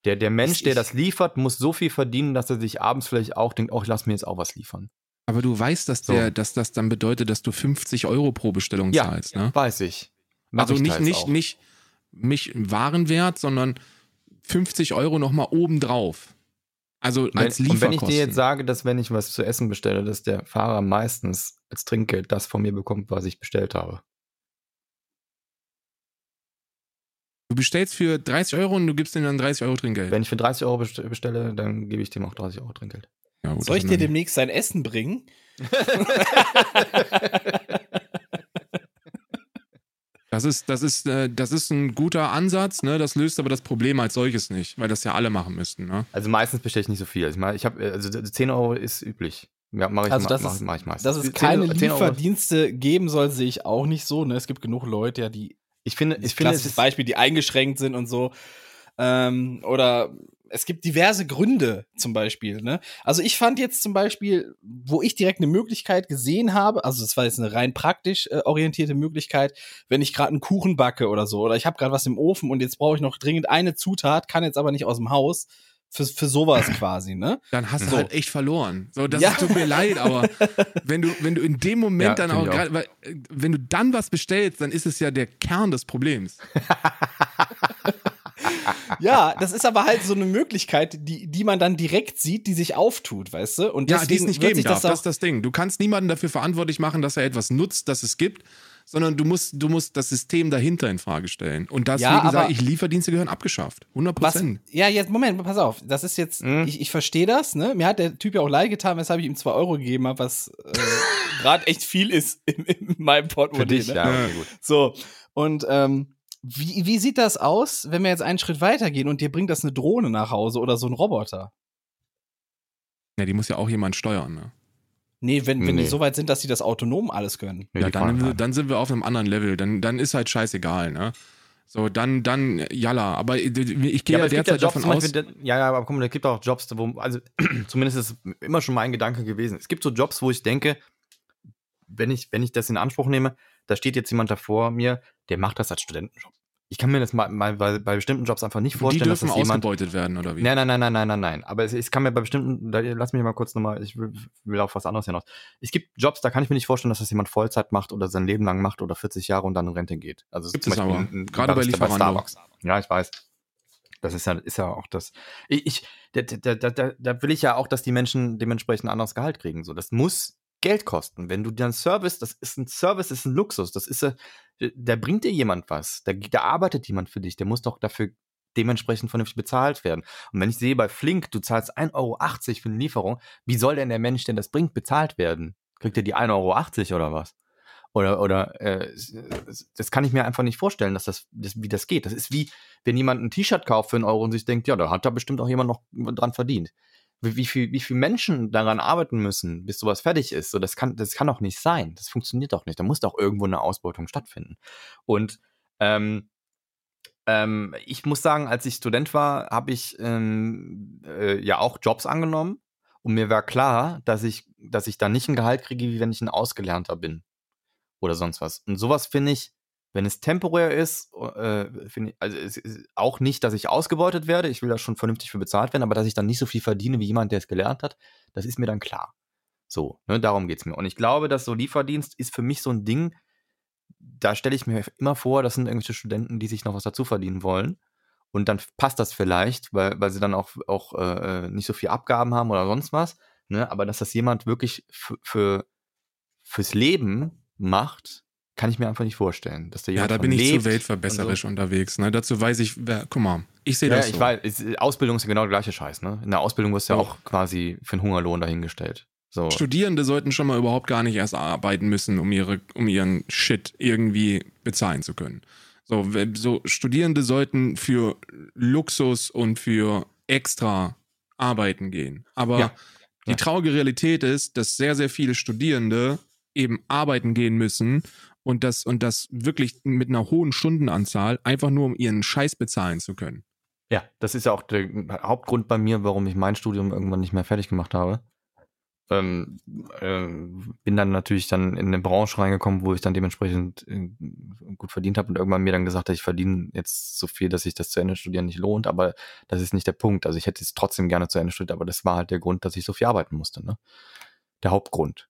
Der, der Mensch, der das liefert, muss so viel verdienen, dass er sich abends vielleicht auch denkt, oh, ich lass mir jetzt auch was liefern. Aber du weißt, dass, der, so. dass das dann bedeutet, dass du 50 Euro pro Bestellung ja, zahlst, ne? weiß ich. Mach also ich nicht, nicht, nicht, nicht Warenwert, sondern 50 Euro nochmal obendrauf. Also als wenn, Und wenn ich dir jetzt sage, dass wenn ich was zu essen bestelle, dass der Fahrer meistens als Trinkgeld das von mir bekommt, was ich bestellt habe. Du bestellst für 30 Euro und du gibst ihm dann 30 Euro Trinkgeld. Wenn ich für 30 Euro bestelle, dann gebe ich dem auch 30 Euro Trinkgeld. Ja, gut, Soll ich dir demnächst sein Essen bringen? *laughs* das ist, das ist, äh, das ist ein guter Ansatz, ne? Das löst aber das Problem als solches nicht, weil das ja alle machen müssten, ne? Also meistens bestelle ich nicht so viel. Ich, ich habe, also 10 Euro ist üblich. Ja, mache ich, also das mach, ist, mach ich meistens. Dass es keine 10, Lieferdienste geben soll, sehe ich auch nicht so. Ne? Es gibt genug Leute, ja, die ich finde, ich finde, es ist Beispiel, die eingeschränkt sind und so. Ähm, oder es gibt diverse Gründe zum Beispiel. Ne? Also ich fand jetzt zum Beispiel, wo ich direkt eine Möglichkeit gesehen habe, also es war jetzt eine rein praktisch äh, orientierte Möglichkeit, wenn ich gerade einen Kuchen backe oder so, oder ich habe gerade was im Ofen und jetzt brauche ich noch dringend eine Zutat, kann jetzt aber nicht aus dem Haus, für, für sowas quasi, ne? Dann hast so. du halt echt verloren. So, das ja. tut mir leid, aber *laughs* wenn du, wenn du in dem Moment ja, dann auch gerade, wenn du dann was bestellst, dann ist es ja der Kern des Problems. *laughs* ja, das ist aber halt so eine Möglichkeit, die, die man dann direkt sieht, die sich auftut, weißt du? Und ja, die es nicht geben darf. Das, das ist das Ding. Du kannst niemanden dafür verantwortlich machen, dass er etwas nutzt, das es gibt, sondern du musst, du musst das System dahinter in Frage stellen. Und deswegen ja, sage ich, Lieferdienste gehören abgeschafft. 100 Prozent. Ja, jetzt, Moment, pass auf. Das ist jetzt, mhm. ich, ich verstehe das, ne? Mir hat der Typ ja auch leid getan, weshalb ich ihm 2 Euro gegeben habe, was äh, *laughs* gerade echt viel ist in, in meinem Portemonnaie. Für dich, ne? ja, okay, gut. So, und ähm, wie, wie sieht das aus, wenn wir jetzt einen Schritt weitergehen und dir bringt das eine Drohne nach Hause oder so ein Roboter? Ja, die muss ja auch jemand steuern, ne? Nee, wenn, wenn nee. die so weit sind, dass sie das autonom alles können. Nee, ja, dann, dann sind wir auf einem anderen Level. Dann, dann ist halt scheißegal, ne? So, dann, dann, jalla. Aber ich gehe ja, ja derzeit ja Jobs, davon aus. Beispiel, ja, ja, aber komm, es gibt auch Jobs, wo, also *clears throat* zumindest ist es immer schon mein Gedanke gewesen. Es gibt so Jobs, wo ich denke, wenn ich, wenn ich das in Anspruch nehme, da steht jetzt jemand davor mir, der macht das als Studentenjob ich kann mir das mal, mal bei, bei bestimmten Jobs einfach nicht vorstellen, die dürfen dass das jemand, ausgebeutet werden oder wie? Nein, nein, nein, nein, nein, nein, nein. Aber es, es kann mir bei bestimmten, da, lass mich mal kurz nochmal, ich will, will auf was anderes hinaus. Es gibt Jobs, da kann ich mir nicht vorstellen, dass das jemand Vollzeit macht oder sein Leben lang macht oder 40 Jahre und dann in Rente geht. Also gibt es aber ein, gerade bei. Bei Starbucks. Ja, ich weiß. Das ist ja, ist ja auch das. Ich, ich da, da, da, da will ich ja auch, dass die Menschen dementsprechend ein anderes Gehalt kriegen. So, das muss Geld kosten. Wenn du einen Service, das ist ein Service, ist ein Luxus. Das ist, da bringt dir jemand was. Da, da arbeitet jemand für dich. Der muss doch dafür dementsprechend vernünftig bezahlt werden. Und wenn ich sehe bei Flink, du zahlst 1,80 Euro für eine Lieferung, wie soll denn der Mensch, der das bringt, bezahlt werden? Kriegt er die 1,80 Euro oder was? Oder, oder äh, das kann ich mir einfach nicht vorstellen, dass das, das, wie das geht. Das ist wie, wenn jemand ein T-Shirt kauft für einen Euro und sich denkt, ja, da hat da bestimmt auch jemand noch dran verdient wie, wie, viel, wie viel Menschen daran arbeiten müssen, bis sowas fertig ist. So, das kann, das kann doch nicht sein. Das funktioniert doch nicht. Da muss doch irgendwo eine Ausbeutung stattfinden. Und ähm, ähm, ich muss sagen, als ich Student war, habe ich ähm, äh, ja auch Jobs angenommen. Und mir war klar, dass ich, dass ich da nicht ein Gehalt kriege, wie wenn ich ein Ausgelernter bin. Oder sonst was. Und sowas finde ich, wenn es temporär ist, äh, ich, also ist auch nicht, dass ich ausgebeutet werde, ich will da schon vernünftig für bezahlt werden, aber dass ich dann nicht so viel verdiene wie jemand, der es gelernt hat, das ist mir dann klar. So, ne, darum es mir. Und ich glaube, dass so Lieferdienst ist für mich so ein Ding, da stelle ich mir immer vor, das sind irgendwelche Studenten, die sich noch was dazu verdienen wollen. Und dann passt das vielleicht, weil, weil sie dann auch, auch äh, nicht so viel Abgaben haben oder sonst was. Ne? Aber dass das jemand wirklich für, fürs Leben macht, kann ich mir einfach nicht vorstellen. Dass der ja, da bin ich zu weltverbesserisch so. unterwegs. Ne? Dazu weiß ich, wer, guck mal, ich sehe ja, das so. Ich weiß, Ausbildung ist ja genau der gleiche Scheiß. Ne? In der Ausbildung wirst du ja auch quasi für einen Hungerlohn dahingestellt. So. Studierende sollten schon mal überhaupt gar nicht erst arbeiten müssen, um, ihre, um ihren Shit irgendwie bezahlen zu können. So, so Studierende sollten für Luxus und für extra arbeiten gehen. Aber ja. die traurige Realität ist, dass sehr, sehr viele Studierende eben arbeiten gehen müssen und das, und das wirklich mit einer hohen Stundenanzahl, einfach nur um ihren Scheiß bezahlen zu können. Ja, das ist ja auch der Hauptgrund bei mir, warum ich mein Studium irgendwann nicht mehr fertig gemacht habe. Ähm, äh, bin dann natürlich dann in eine Branche reingekommen, wo ich dann dementsprechend äh, gut verdient habe und irgendwann mir dann gesagt habe, ich verdiene jetzt so viel, dass sich das zu Ende studieren nicht lohnt, aber das ist nicht der Punkt. Also ich hätte es trotzdem gerne zu Ende studiert, aber das war halt der Grund, dass ich so viel arbeiten musste. Ne? Der Hauptgrund.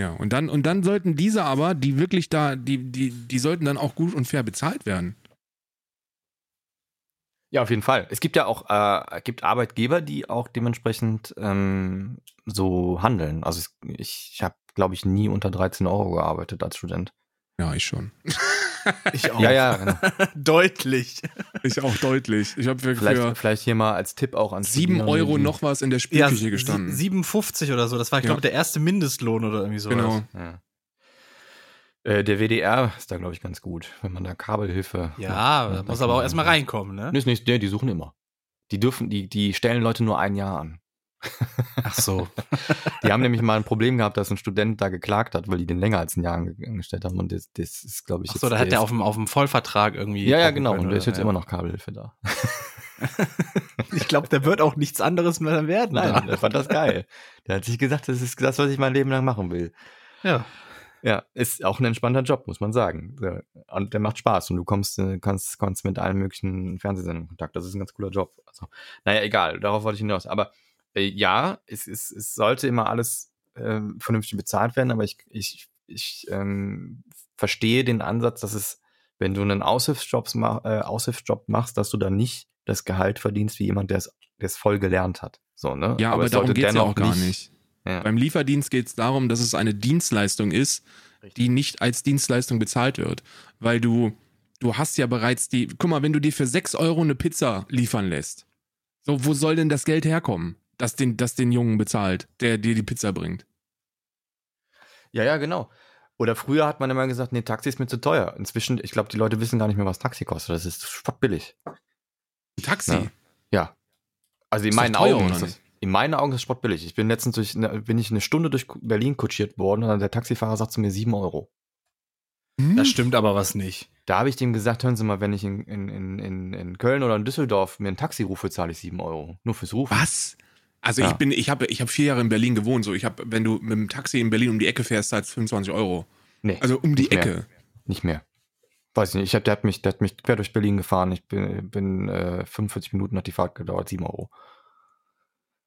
Ja, und dann, und dann sollten diese aber, die wirklich da, die, die, die sollten dann auch gut und fair bezahlt werden. Ja, auf jeden Fall. Es gibt ja auch äh, gibt Arbeitgeber, die auch dementsprechend ähm, so handeln. Also ich, ich habe, glaube ich, nie unter 13 Euro gearbeitet als Student. Ja, ich schon. *laughs* Ich auch. *laughs* Ja, ja, genau. *laughs* deutlich. Ich auch deutlich. Ich habe vielleicht, vielleicht hier mal als Tipp auch an 7 Euro noch was in der Spielküche ja, gestanden. 57 oder so. Das war, ich glaube, ja. der erste Mindestlohn oder irgendwie so. Genau. Ja. Äh, der WDR ist da, glaube ich, ganz gut, wenn man da Kabelhilfe. Ja, muss aber auch erstmal reinkommen, ne? Nicht, nicht, die suchen immer. Die dürfen, die, die stellen Leute nur ein Jahr an. Ach so. *laughs* die haben nämlich mal ein Problem gehabt, dass ein Student da geklagt hat, weil die den länger als ein Jahr angestellt haben. Und das, das ist, glaube ich. Ach so, da hat der auf dem, auf dem Vollvertrag irgendwie. Ja, ja, genau. Und der ist jetzt ja. immer noch Kabelhilfe da. *laughs* ich glaube, der wird auch nichts anderes mehr werden. Nein, der fand das geil. Der hat sich gesagt, das ist das, was ich mein Leben lang machen will. Ja. Ja, ist auch ein entspannter Job, muss man sagen. Und der macht Spaß und du kommst, äh, kannst, kannst mit allen möglichen Fernsehsendern in Kontakt. Das ist ein ganz cooler Job. Also, naja, egal, darauf wollte ich hinaus. Aber äh, ja, es, es, es sollte immer alles äh, vernünftig bezahlt werden, aber ich, ich, ich ähm, verstehe den Ansatz, dass es, wenn du einen Aushilfsjob, äh, Aushilfsjob machst, dass du dann nicht das Gehalt verdienst wie jemand, der es voll gelernt hat. So, ne? Ja, aber, aber darum geht es ja auch gar nicht. nicht. Ja. Beim Lieferdienst geht es darum, dass es eine Dienstleistung ist, Richtig. die nicht als Dienstleistung bezahlt wird. Weil du, du hast ja bereits die, guck mal, wenn du dir für 6 Euro eine Pizza liefern lässt, so, wo soll denn das Geld herkommen, das den, das den Jungen bezahlt, der dir die Pizza bringt? Ja, ja, genau. Oder früher hat man immer gesagt, nee, Taxi ist mir zu teuer. Inzwischen, ich glaube, die Leute wissen gar nicht mehr, was Taxi kostet. Das ist spottbillig. Ein Taxi? Ja. ja. Also in ist meinen Augen ist das, in meinen Augen ist es spottbillig. Ich bin letztens durch, bin ich eine Stunde durch Berlin kutschiert worden und der Taxifahrer sagt zu mir sieben Euro. Hm? Das stimmt aber was nicht. Da habe ich dem gesagt, hören Sie mal, wenn ich in, in, in, in Köln oder in Düsseldorf mir ein Taxi rufe, zahle ich sieben Euro. Nur fürs Rufen. Was? Also ja. ich bin, ich habe ich hab vier Jahre in Berlin gewohnt. So, ich habe, wenn du mit dem Taxi in Berlin um die Ecke fährst, zahlst 25 Euro. Nee. Also um die Ecke. Mehr. Nicht mehr. Weiß ich nicht. Ich hab, der, hat mich, der hat mich quer durch Berlin gefahren. Ich bin, bin äh, 45 Minuten hat die Fahrt gedauert, sieben Euro.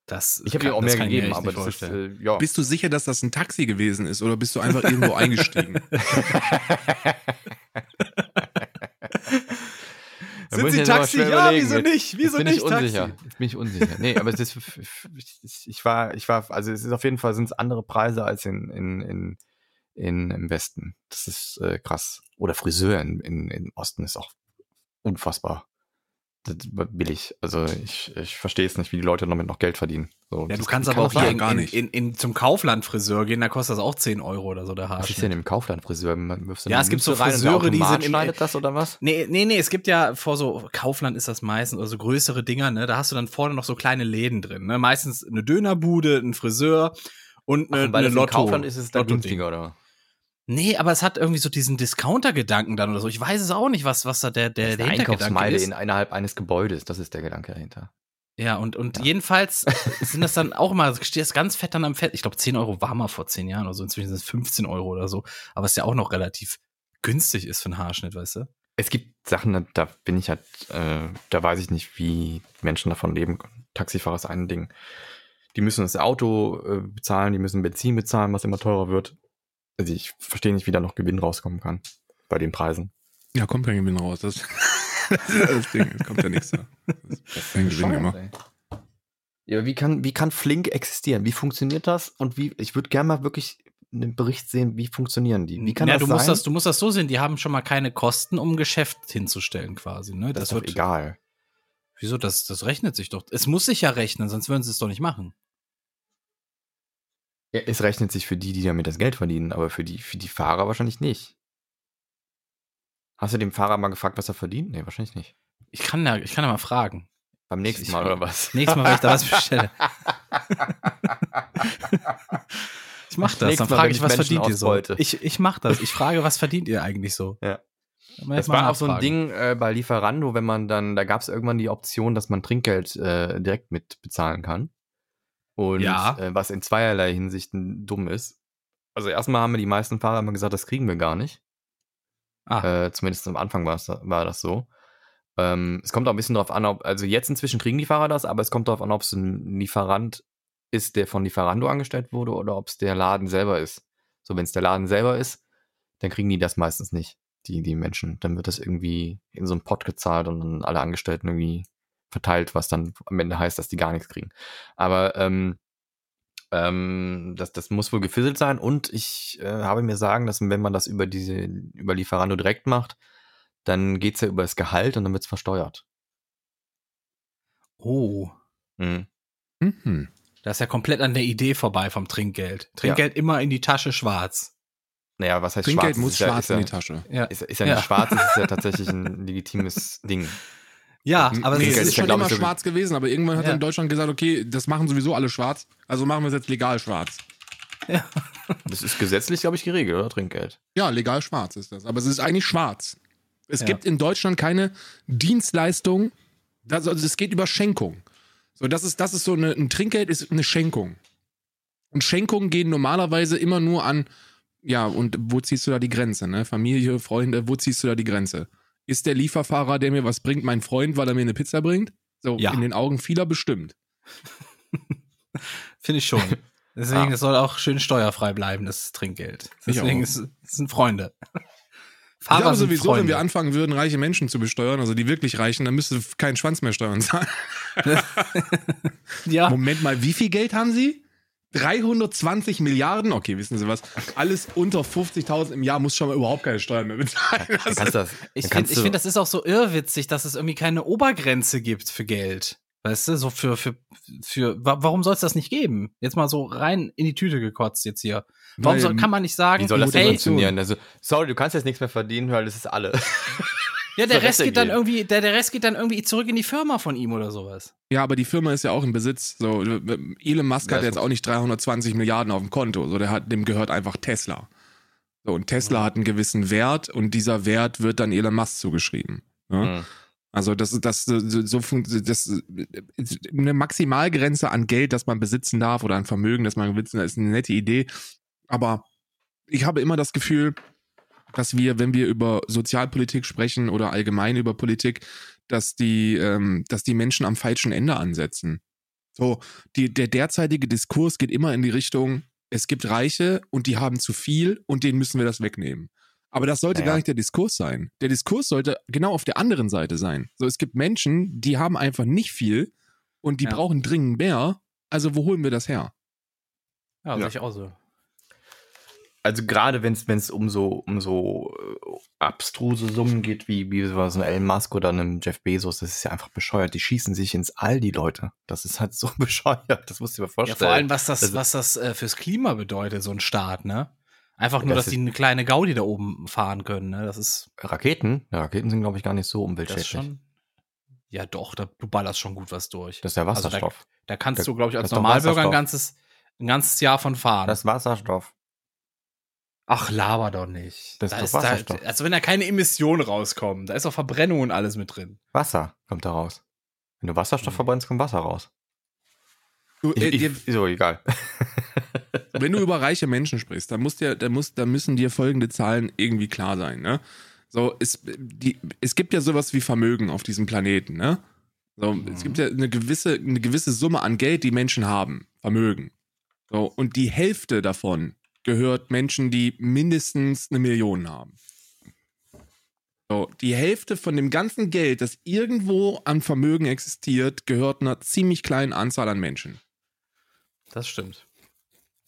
Das ich habe dir auch mehr gegeben, aber das ist, äh, ja. Bist du sicher, dass das ein Taxi gewesen ist oder bist du einfach irgendwo eingestiegen? *laughs* *laughs* Sind Sie Taxi? Ja, wieso nicht? Wieso bin nicht ich unsicher. Taxi? Jetzt bin ich unsicher. Nee, aber es ist, ich war, ich war, also es ist auf jeden Fall sind es andere Preise als in, in, in, in im Westen. Das ist äh, krass. Oder Friseur in, in, im Osten ist auch unfassbar billig. Also ich, ich verstehe es nicht, wie die Leute damit noch Geld verdienen. So, ja, du kannst aber auch hier in, gar nicht. In, in, in, zum Kaufland-Friseur gehen, da kostet das auch 10 Euro oder so der Haarschnitt. Was ist denn im Kaufland-Friseur? Ja, es gibt so Friseure, die sind im, schneidet das oder was? Nee, nee, nee, es gibt ja vor so Kaufland ist das meistens, oder so größere Dinger, ne, da hast du dann vorne noch so kleine Läden drin, ne, meistens eine Dönerbude, ein Friseur und eine, Ach, und eine Lotto. Kaufland ist es da günstiger, oder? Nee, aber es hat irgendwie so diesen Discounter-Gedanken dann oder so. Ich weiß es auch nicht, was, was da der, der, der Hintergedanke ist. in innerhalb eines Gebäudes, das ist der Gedanke dahinter. Ja, und, und ja. jedenfalls *laughs* sind das dann auch immer, steht das ganz fett dann am Fett. Ich glaube, 10 Euro war mal vor 10 Jahren oder so. Inzwischen sind es 15 Euro oder so. Aber es ja auch noch relativ günstig ist für einen Haarschnitt, weißt du? Es gibt Sachen, da bin ich halt, äh, da weiß ich nicht, wie Menschen davon leben. Taxifahrer ist ein Ding. Die müssen das Auto äh, bezahlen, die müssen Benzin bezahlen, was immer teurer wird. Also ich verstehe nicht, wie da noch Gewinn rauskommen kann bei den Preisen. Ja, kommt kein Gewinn raus. Das, *laughs* das ist das Ding. Es kommt ja nichts da. Kein Gewinn gemacht. Ja, wie kann, wie kann Flink existieren? Wie funktioniert das? Und wie, ich würde gerne mal wirklich einen Bericht sehen, wie funktionieren die? Wie kann ja, das du sein? musst das, du musst das so sehen, die haben schon mal keine Kosten, um Geschäft hinzustellen quasi. Ne? Das, das ist wird egal. Wieso? Das, das rechnet sich doch. Es muss sich ja rechnen, sonst würden sie es doch nicht machen. Ja, es rechnet sich für die, die damit das Geld verdienen, aber für die, für die Fahrer wahrscheinlich nicht. Hast du dem Fahrer mal gefragt, was er verdient? Nee, wahrscheinlich nicht. Ich kann ja, ich kann ja mal fragen. Beim nächsten ich, Mal oder was? *laughs* Nächstes Mal, wenn ich da was bestelle. *laughs* ich mach das, dann frage ich, was Menschen verdient ihr so? Ich, ich mach das. Ich frage, was verdient ihr eigentlich so? Ja. Das war auch so ein Ding äh, bei Lieferando, wenn man dann, da gab es irgendwann die Option, dass man Trinkgeld äh, direkt mit bezahlen kann. Und ja. äh, was in zweierlei Hinsichten dumm ist. Also erstmal haben mir die meisten Fahrer immer gesagt, das kriegen wir gar nicht. Ah. Äh, zumindest am Anfang war das so. Ähm, es kommt auch ein bisschen darauf an, ob, also jetzt inzwischen kriegen die Fahrer das, aber es kommt darauf an, ob es ein Lieferant ist, der von Lieferando angestellt wurde oder ob es der Laden selber ist. So, wenn es der Laden selber ist, dann kriegen die das meistens nicht, die, die Menschen. Dann wird das irgendwie in so einen Pot gezahlt und dann alle Angestellten irgendwie verteilt, was dann am Ende heißt, dass die gar nichts kriegen. Aber ähm, ähm, das, das muss wohl gefisselt sein und ich äh, habe mir sagen lassen, wenn man das über diese, über Lieferando direkt macht, dann geht es ja über das Gehalt und dann wird es versteuert. Oh. Mhm. Mhm. Das ist ja komplett an der Idee vorbei vom Trinkgeld. Trinkgeld ja. immer in die Tasche schwarz. Naja, was heißt Trinkgeld schwarz? muss schwarz ja, in die Tasche. Ja. Ist, ist ja nicht schwarz, ist ja *laughs* tatsächlich ein legitimes Ding. Ja, aber nee, es ist, ist schon immer schwarz gewesen, aber irgendwann hat ja. er in Deutschland gesagt, okay, das machen sowieso alle schwarz, also machen wir es jetzt legal schwarz. Ja. Das ist gesetzlich, glaube ich, geregelt, oder? Trinkgeld. Ja, legal schwarz ist das. Aber es ist eigentlich schwarz. Es ja. gibt in Deutschland keine Dienstleistung, das, also es geht über Schenkung. So, das ist, das ist so eine, ein Trinkgeld ist eine Schenkung. Und Schenkungen gehen normalerweise immer nur an, ja, und wo ziehst du da die Grenze, ne? Familie, Freunde, wo ziehst du da die Grenze? Ist der Lieferfahrer, der mir was bringt, mein Freund, weil er mir eine Pizza bringt? So, ja. in den Augen vieler bestimmt. *laughs* Finde ich schon. *laughs* Deswegen, ja. es soll auch schön steuerfrei bleiben, das Trinkgeld. Deswegen, es, es sind Freunde. Fahrer ich glaube sowieso, Freunde. wenn wir anfangen würden, reiche Menschen zu besteuern, also die wirklich reichen, dann müsste keinen Schwanz mehr steuern zahlen. *laughs* ja. Moment mal, wie viel Geld haben sie? 320 Milliarden? Okay, wissen Sie was? Alles unter 50.000 im Jahr muss schon mal überhaupt keine Steuern mehr bezahlen. Also, ich finde, find, das ist auch so irrwitzig, dass es irgendwie keine Obergrenze gibt für Geld. Weißt du, so für, für, für, warum soll es das nicht geben? Jetzt mal so rein in die Tüte gekotzt jetzt hier. Warum soll, kann man nicht sagen, wie soll das hey, funktionieren? Also, sorry, du kannst jetzt nichts mehr verdienen, weil das ist alle. *laughs* Ja, der Rest geht dann irgendwie, der, der Rest geht dann irgendwie zurück in die Firma von ihm oder sowas. Ja, aber die Firma ist ja auch im Besitz. So, Elon Musk ja, hat jetzt auch nicht 320 Milliarden auf dem Konto. So, der hat, dem gehört einfach Tesla. So, und Tesla mhm. hat einen gewissen Wert und dieser Wert wird dann Elon Musk zugeschrieben. Ja? Mhm. Also das ist das so das eine Maximalgrenze an Geld, das man besitzen darf oder an Vermögen, das man besitzen, darf, ist eine nette Idee. Aber ich habe immer das Gefühl, dass wir, wenn wir über Sozialpolitik sprechen oder allgemein über Politik, dass die, ähm, dass die Menschen am falschen Ende ansetzen. So, die, der derzeitige Diskurs geht immer in die Richtung, es gibt Reiche und die haben zu viel und denen müssen wir das wegnehmen. Aber das sollte naja. gar nicht der Diskurs sein. Der Diskurs sollte genau auf der anderen Seite sein. So, es gibt Menschen, die haben einfach nicht viel und die ja. brauchen dringend mehr. Also, wo holen wir das her? Ja, ja. ich auch so. Also gerade wenn es um so um so äh, abstruse Summen geht, wie, wie so ein Elon Musk oder einem Jeff Bezos, das ist ja einfach bescheuert. Die schießen sich ins All, die Leute. Das ist halt so *laughs* bescheuert. Das musst du dir mal vorstellen. Ja, vor allem, was das, also, was das äh, fürs Klima bedeutet, so ein Staat, ne? Einfach nur, das dass die eine kleine Gaudi da oben fahren können. Ne? Das ist Raketen? Ja, Raketen sind, glaube ich, gar nicht so umweltschädlich. Ja, doch, da, du ballerst schon gut was durch. Das ist der Wasserstoff. Also da, da, kannst du, glaube ich, als Normalbürger ein ganzes, ein ganzes Jahr von fahren. Das ist Wasserstoff. Ach, laber doch nicht. Das da ist doch Wasserstoff. Da, also wenn da keine Emissionen rauskommen, da ist auch Verbrennung und alles mit drin. Wasser kommt da raus. Wenn du Wasserstoff mhm. verbrennst, kommt Wasser raus. Du, äh, ich, ich, so, egal. wenn du *laughs* über reiche Menschen sprichst, dann, muss dir, dann, muss, dann müssen dir folgende Zahlen irgendwie klar sein. Ne? So, es, die, es gibt ja sowas wie Vermögen auf diesem Planeten. Ne? So, mhm. Es gibt ja eine gewisse, eine gewisse Summe an Geld, die Menschen haben. Vermögen. So, und die Hälfte davon gehört Menschen, die mindestens eine Million haben. So, die Hälfte von dem ganzen Geld, das irgendwo an Vermögen existiert, gehört einer ziemlich kleinen Anzahl an Menschen. Das stimmt.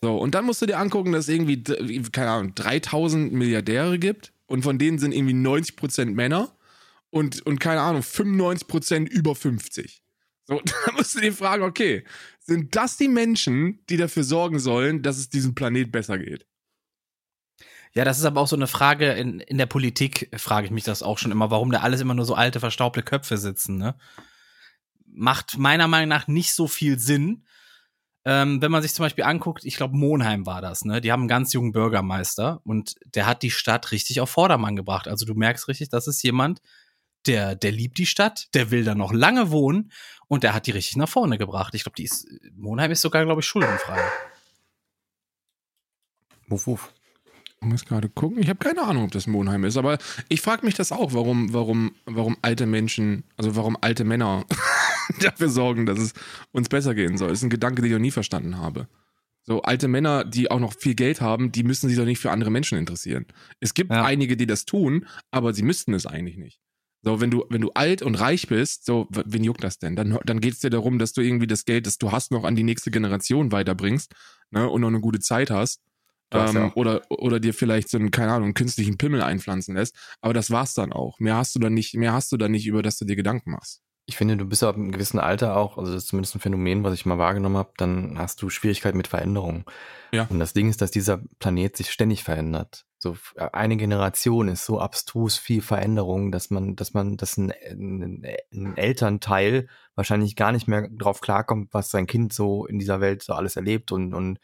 So, und dann musst du dir angucken, dass es irgendwie, keine Ahnung, 3000 Milliardäre gibt und von denen sind irgendwie 90% Männer und, und keine Ahnung, 95% über 50. So, *laughs* da musst du dir fragen, okay, sind das die Menschen, die dafür sorgen sollen, dass es diesem Planet besser geht? Ja, das ist aber auch so eine Frage in, in der Politik, frage ich mich das auch schon immer, warum da alles immer nur so alte, verstaubte Köpfe sitzen, ne? Macht meiner Meinung nach nicht so viel Sinn. Ähm, wenn man sich zum Beispiel anguckt, ich glaube, Monheim war das, ne? Die haben einen ganz jungen Bürgermeister und der hat die Stadt richtig auf Vordermann gebracht. Also du merkst richtig, das ist jemand, der, der liebt die Stadt, der will da noch lange wohnen und der hat die richtig nach vorne gebracht. Ich glaube, die ist, Monheim ist sogar, glaube ich, schuldenfrei. Wuff, wuff. Ich muss gerade gucken. Ich habe keine Ahnung, ob das Monheim ist, aber ich frage mich das auch, warum, warum, warum alte Menschen, also warum alte Männer *laughs* dafür sorgen, dass es uns besser gehen soll. Das ist ein Gedanke, den ich noch nie verstanden habe. So alte Männer, die auch noch viel Geld haben, die müssen sich doch nicht für andere Menschen interessieren. Es gibt ja. einige, die das tun, aber sie müssten es eigentlich nicht. So, wenn du, wenn du alt und reich bist, so, wen juckt das denn? Dann, dann geht es dir darum, dass du irgendwie das Geld, das du hast, noch an die nächste Generation weiterbringst, ne, und noch eine gute Zeit hast ähm, ja. oder, oder dir vielleicht so einen, keine Ahnung, einen künstlichen Pimmel einpflanzen lässt. Aber das war's dann auch. Mehr hast du dann nicht, mehr hast du dann nicht, über das du dir Gedanken machst. Ich finde, du bist ab einem gewissen Alter auch, also das ist zumindest ein Phänomen, was ich mal wahrgenommen habe, dann hast du Schwierigkeiten mit Veränderungen. Ja. Und das Ding ist, dass dieser Planet sich ständig verändert. So eine Generation ist so abstrus viel Veränderung, dass man, dass man, dass ein, ein, ein Elternteil wahrscheinlich gar nicht mehr drauf klarkommt, was sein Kind so in dieser Welt so alles erlebt und, und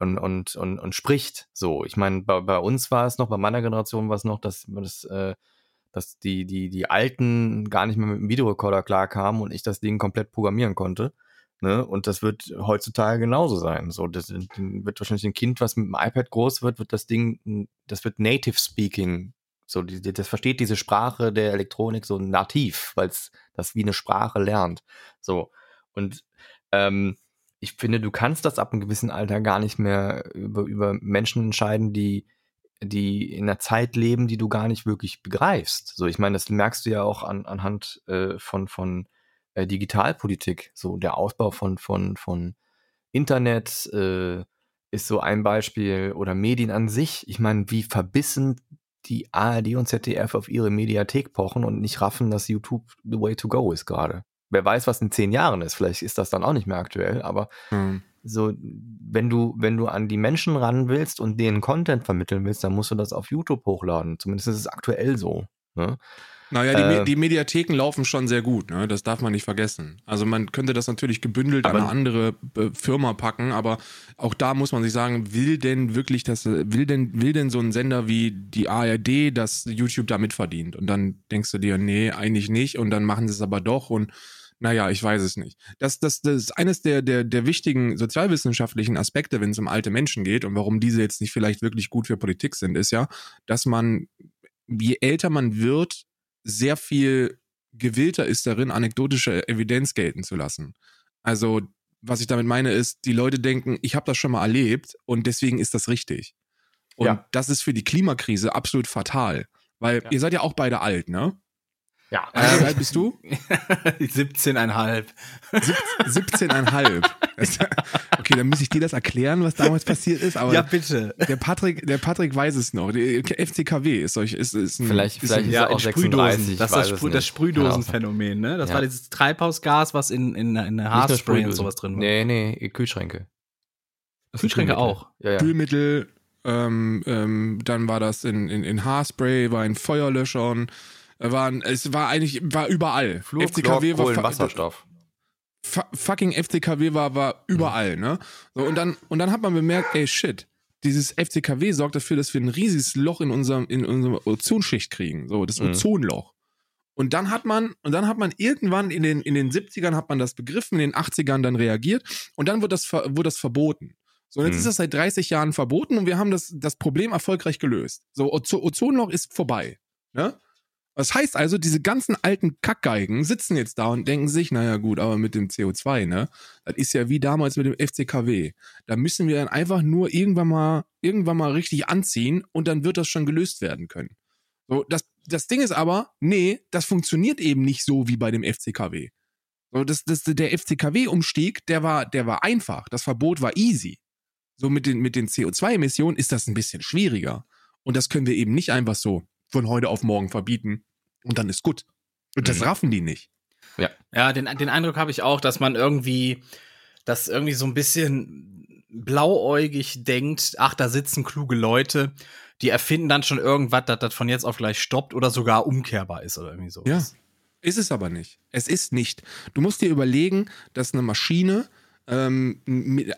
und, und, und, und spricht. So, ich meine, bei, bei uns war es noch, bei meiner Generation war es noch, dass, dass, äh, dass die, die, die Alten gar nicht mehr mit dem Videorekorder klarkamen und ich das Ding komplett programmieren konnte. Ne? Und das wird heutzutage genauso sein. So, das wird wahrscheinlich ein Kind, was mit dem iPad groß wird, wird das Ding, das wird Native Speaking. So, die, das versteht diese Sprache der Elektronik so nativ, weil es das wie eine Sprache lernt. So. Und ähm, ich finde, du kannst das ab einem gewissen Alter gar nicht mehr über, über Menschen entscheiden, die, die in einer Zeit leben, die du gar nicht wirklich begreifst. So, ich meine, das merkst du ja auch an, anhand äh, von, von äh, Digitalpolitik. So, der Ausbau von, von, von Internet äh, ist so ein Beispiel oder Medien an sich. Ich meine, wie verbissen die ARD und ZDF auf ihre Mediathek pochen und nicht raffen, dass YouTube the way to go ist gerade wer weiß, was in zehn Jahren ist. Vielleicht ist das dann auch nicht mehr aktuell, aber mhm. So, wenn du, wenn du an die Menschen ran willst und denen Content vermitteln willst, dann musst du das auf YouTube hochladen. Zumindest ist es aktuell so. Ne? Naja, die, äh, die Mediatheken laufen schon sehr gut, ne? das darf man nicht vergessen. Also man könnte das natürlich gebündelt an eine andere äh, Firma packen, aber auch da muss man sich sagen, will denn wirklich das, will denn, will denn so ein Sender wie die ARD, dass YouTube da mitverdient? Und dann denkst du dir, nee, eigentlich nicht und dann machen sie es aber doch und naja, ich weiß es nicht. Das, das, das ist eines der, der, der wichtigen sozialwissenschaftlichen Aspekte, wenn es um alte Menschen geht und warum diese jetzt nicht vielleicht wirklich gut für Politik sind, ist ja, dass man, je älter man wird, sehr viel gewillter ist darin, anekdotische Evidenz gelten zu lassen. Also, was ich damit meine, ist, die Leute denken, ich habe das schon mal erlebt und deswegen ist das richtig. Und ja. das ist für die Klimakrise absolut fatal. Weil ja. ihr seid ja auch beide alt, ne? Ja. Äh, wie alt bist du? *laughs* 17,5. 17,5. okay, dann muss ich dir das erklären, was damals passiert ist. Aber ja, bitte. Der Patrick, der Patrick weiß es noch. Der FCKW ist solch, ist, ist ein, Vielleicht, ist vielleicht ein, ist ja, auch Sprühdosen. Das ist das, Sprü das Sprühdosenphänomen, ne? Das ja. war dieses Treibhausgas, was in, in, in Haarspray und sowas drin war. Nee, nee, Kühlschränke. Kühlschränke auch. Ja, ja. Kühlmittel, ähm, ähm, dann war das in, in, in Haarspray, war in Feuerlöschern waren, es war eigentlich, war überall. Flug, FCKW Chlor, war Wasserstoff. Fucking FCKW war, war überall, ne? So, und dann, und dann hat man bemerkt, ey, shit, dieses FCKW sorgt dafür, dass wir ein riesiges Loch in unserem, in unserer Ozonschicht kriegen. So, das mhm. Ozonloch. Und dann hat man, und dann hat man irgendwann in den, in den 70ern hat man das begriffen, in den 80ern dann reagiert und dann wird das, wurde das verboten. So, und jetzt mhm. ist das seit 30 Jahren verboten und wir haben das, das Problem erfolgreich gelöst. So, Ozonloch ist vorbei. Ne? Das heißt also, diese ganzen alten Kackgeigen sitzen jetzt da und denken sich, naja gut, aber mit dem CO2, ne? Das ist ja wie damals mit dem FCKW. Da müssen wir dann einfach nur irgendwann mal, irgendwann mal richtig anziehen und dann wird das schon gelöst werden können. So, das, das Ding ist aber, nee, das funktioniert eben nicht so wie bei dem FCKW. So, das, das, der FCKW-Umstieg, der war, der war einfach. Das Verbot war easy. So mit den, mit den CO2-Emissionen ist das ein bisschen schwieriger. Und das können wir eben nicht einfach so von heute auf morgen verbieten und dann ist gut. Und das mhm. raffen die nicht. Ja, ja den, den Eindruck habe ich auch, dass man irgendwie, das irgendwie so ein bisschen blauäugig denkt, ach, da sitzen kluge Leute, die erfinden dann schon irgendwas, dass das von jetzt auf gleich stoppt oder sogar umkehrbar ist oder irgendwie so. Ja, ist es aber nicht. Es ist nicht. Du musst dir überlegen, dass eine Maschine, ähm,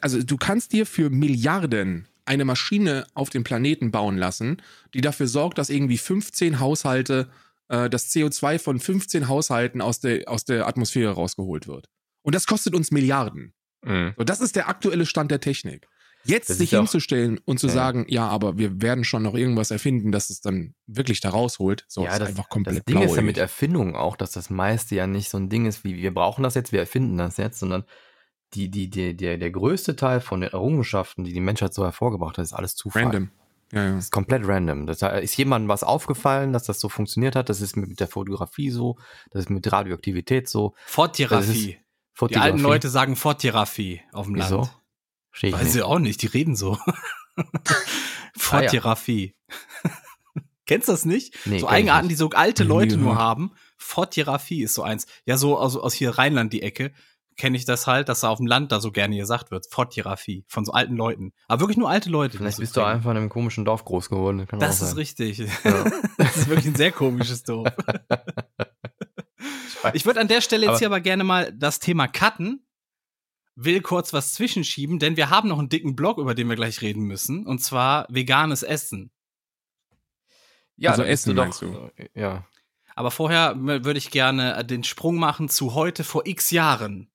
also du kannst dir für Milliarden eine Maschine auf dem Planeten bauen lassen, die dafür sorgt, dass irgendwie 15 Haushalte, äh, das CO2 von 15 Haushalten aus der, aus der Atmosphäre rausgeholt wird. Und das kostet uns Milliarden. Mhm. So, das ist der aktuelle Stand der Technik. Jetzt das sich hinzustellen auch, und zu ja. sagen, ja, aber wir werden schon noch irgendwas erfinden, dass es dann wirklich da rausholt, so ja, ist das, einfach komplett Das Ding blauig. ist ja mit Erfindungen auch, dass das meiste ja nicht so ein Ding ist, wie wir brauchen das jetzt, wir erfinden das jetzt, sondern die, die, die, der, der größte Teil von den Errungenschaften, die die Menschheit so hervorgebracht hat, ist alles Zufall. Random. Ja, ja. Das ist komplett random. Das ist jemandem was aufgefallen, dass das so funktioniert hat. Das ist mit der Fotografie so, das ist mit Radioaktivität so. Fortierapie. Die alten Leute sagen Fortierapie auf dem Wieso? Land. Verstehe ich Weiß ich auch nicht, die reden so. *laughs* Ah, ja. *laughs* Kennst du das nicht? Nee, so Eigenarten, die so alte Leute nur haben. Fortierapie ist so eins. Ja, so aus, aus hier Rheinland die Ecke kenne ich das halt, dass da auf dem Land da so gerne gesagt wird. Fortierapie von so alten Leuten. Aber wirklich nur alte Leute. Vielleicht bist du einfach in einem komischen Dorf groß geworden. Kann das ist richtig. Ja. *laughs* das ist wirklich ein sehr komisches Dorf. *laughs* Ich würde an der Stelle jetzt aber hier aber gerne mal das Thema cutten. Will kurz was zwischenschieben, denn wir haben noch einen dicken Blog, über den wir gleich reden müssen. Und zwar veganes Essen. Ja, also Essen doch, du. Ja. Aber vorher würde ich gerne den Sprung machen zu heute vor x Jahren.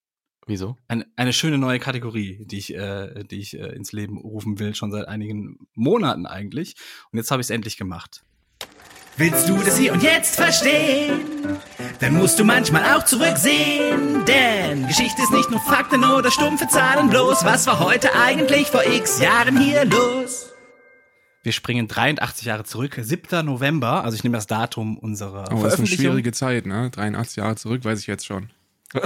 Wieso? Eine, eine schöne neue Kategorie, die ich, äh, die ich äh, ins Leben rufen will, schon seit einigen Monaten eigentlich. Und jetzt habe ich es endlich gemacht. Willst du das hier und jetzt verstehen? Dann musst du manchmal auch zurücksehen. Denn Geschichte ist nicht nur Fakten oder stumpfe Zahlen bloß. Was war heute eigentlich vor x Jahren hier los? Wir springen 83 Jahre zurück, 7. November, also ich nehme das Datum unserer oh, das ist eine schwierige Zeit, ne? 83 Jahre zurück, weiß ich jetzt schon. *laughs*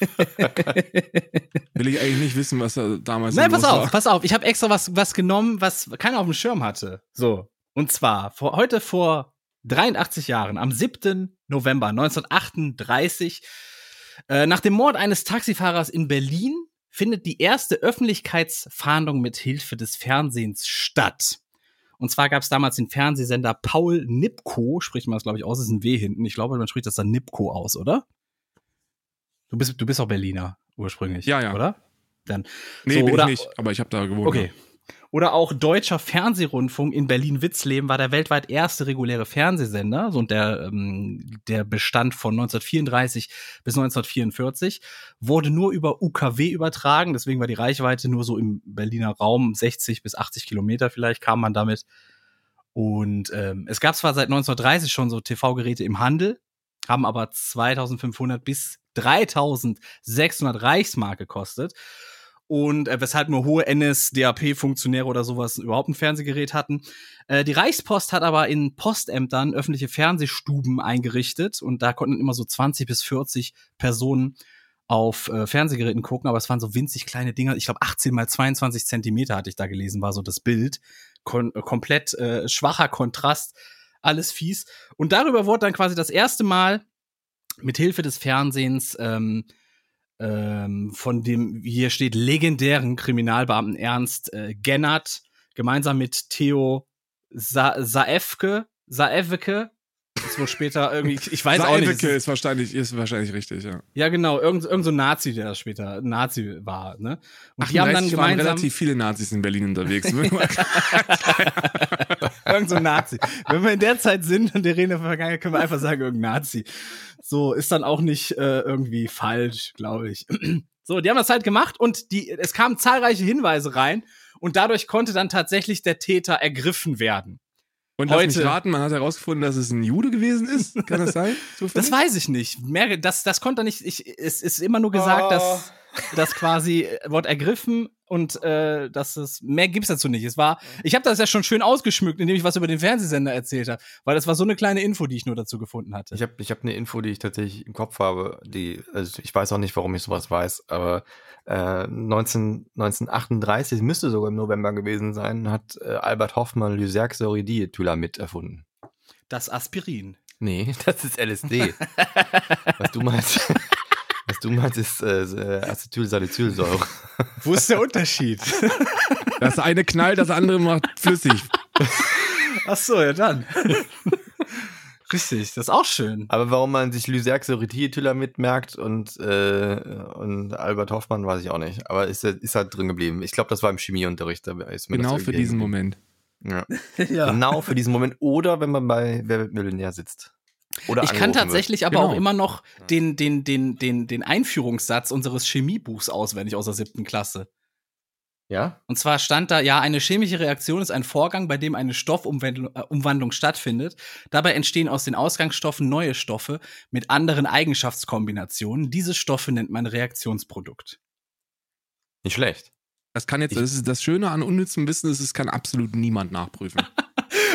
*laughs* Will ich eigentlich nicht wissen, was da damals Nein, pass auf, war. pass auf. Ich habe extra was, was genommen, was keiner auf dem Schirm hatte. So. Und zwar vor, heute vor 83 Jahren, am 7. November 1938, äh, nach dem Mord eines Taxifahrers in Berlin findet die erste Öffentlichkeitsfahndung mit Hilfe des Fernsehens statt. Und zwar gab es damals den Fernsehsender Paul Nipko, spricht man das, glaube ich, aus, ist ein W hinten. Ich glaube, man spricht das dann Nipko aus, oder? Du bist, du bist auch Berliner ursprünglich. Ja, ja. Oder? Dann. Nee, so, bin oder, ich nicht, aber ich habe da gewohnt. Okay. Oder auch Deutscher Fernsehrundfunk in Berlin-Witzleben war der weltweit erste reguläre Fernsehsender, so und der, ähm, der bestand von 1934 bis 1944, wurde nur über UKW übertragen, deswegen war die Reichweite nur so im Berliner Raum 60 bis 80 Kilometer vielleicht kam man damit. Und ähm, es gab zwar seit 1930 schon so TV-Geräte im Handel, haben aber 2500 bis 3600 Reichsmark gekostet. Und äh, weshalb nur hohe NSDAP-Funktionäre oder sowas überhaupt ein Fernsehgerät hatten. Äh, die Reichspost hat aber in Postämtern öffentliche Fernsehstuben eingerichtet und da konnten immer so 20 bis 40 Personen auf äh, Fernsehgeräten gucken, aber es waren so winzig kleine Dinger. Ich glaube 18 mal 22 Zentimeter hatte ich da gelesen, war so das Bild. Kon äh, komplett äh, schwacher Kontrast, alles fies. Und darüber wurde dann quasi das erste Mal mit Hilfe des Fernsehens ähm, ähm, von dem, hier steht, legendären Kriminalbeamten Ernst äh, Gennert gemeinsam mit Theo Sa Saefke, Saevke, das wohl später irgendwie, ich weiß auch nicht. ist wahrscheinlich, ist wahrscheinlich richtig, ja. Ja, genau, irgend, irgend so ein Nazi, der später Nazi war, ne? Und Ach, die haben dann gemeinsam waren relativ viele Nazis in Berlin unterwegs. *laughs* *laughs* irgend so ein Nazi. Wenn wir in der Zeit sind und der Rede vergangen, können wir einfach sagen, irgendein Nazi. So, ist dann auch nicht äh, irgendwie falsch, glaube ich. *clears throat* so, die haben das halt gemacht und die, es kamen zahlreiche Hinweise rein und dadurch konnte dann tatsächlich der Täter ergriffen werden. Und heute, lass mich raten, man hat herausgefunden, dass es ein Jude gewesen ist. Kann das sein? *laughs* Zufällig? Das weiß ich nicht. Mehr, das, das konnte nicht. Ich, es ist immer nur gesagt, oh. dass das quasi wurde ergriffen und äh, dass es mehr gibt's dazu nicht. Es war, ich habe das ja schon schön ausgeschmückt, indem ich was über den Fernsehsender erzählt habe, weil das war so eine kleine Info, die ich nur dazu gefunden hatte. Ich habe ich hab eine Info, die ich tatsächlich im Kopf habe, die also ich weiß auch nicht, warum ich sowas weiß, aber äh, 19, 1938 müsste sogar im November gewesen sein, hat äh, Albert Hoffmann Lysergsäuridie-Thylamid erfunden. Das Aspirin. Nee, *laughs* das ist LSD. *laughs* Was du meinst. Was du meinst, ist äh, Acetylsalicylsäure. *laughs* Wo ist der Unterschied? Das eine knallt, das andere macht flüssig. Ach so, ja dann. *laughs* Richtig, das ist auch schön. Aber warum man sich Lysergsäurethylamid merkt und, äh, und Albert Hoffmann, weiß ich auch nicht. Aber ist, ist halt drin geblieben. Ich glaube, das war im Chemieunterricht. Da ist mir genau für diesen Moment. Ja. *laughs* ja. Genau für diesen Moment. Oder wenn man bei Wer wird Millionär sitzt. Oder ich kann tatsächlich wird. aber genau. auch immer noch den, den, den, den, den Einführungssatz unseres Chemiebuchs auswendig aus der siebten Klasse. Ja? Und zwar stand da, ja, eine chemische Reaktion ist ein Vorgang, bei dem eine Stoffumwandlung äh, stattfindet. Dabei entstehen aus den Ausgangsstoffen neue Stoffe mit anderen Eigenschaftskombinationen. Diese Stoffe nennt man Reaktionsprodukt. Nicht schlecht. Das kann jetzt, ich, das ist das Schöne an unnützem Wissen, ist, es kann absolut niemand nachprüfen. *laughs*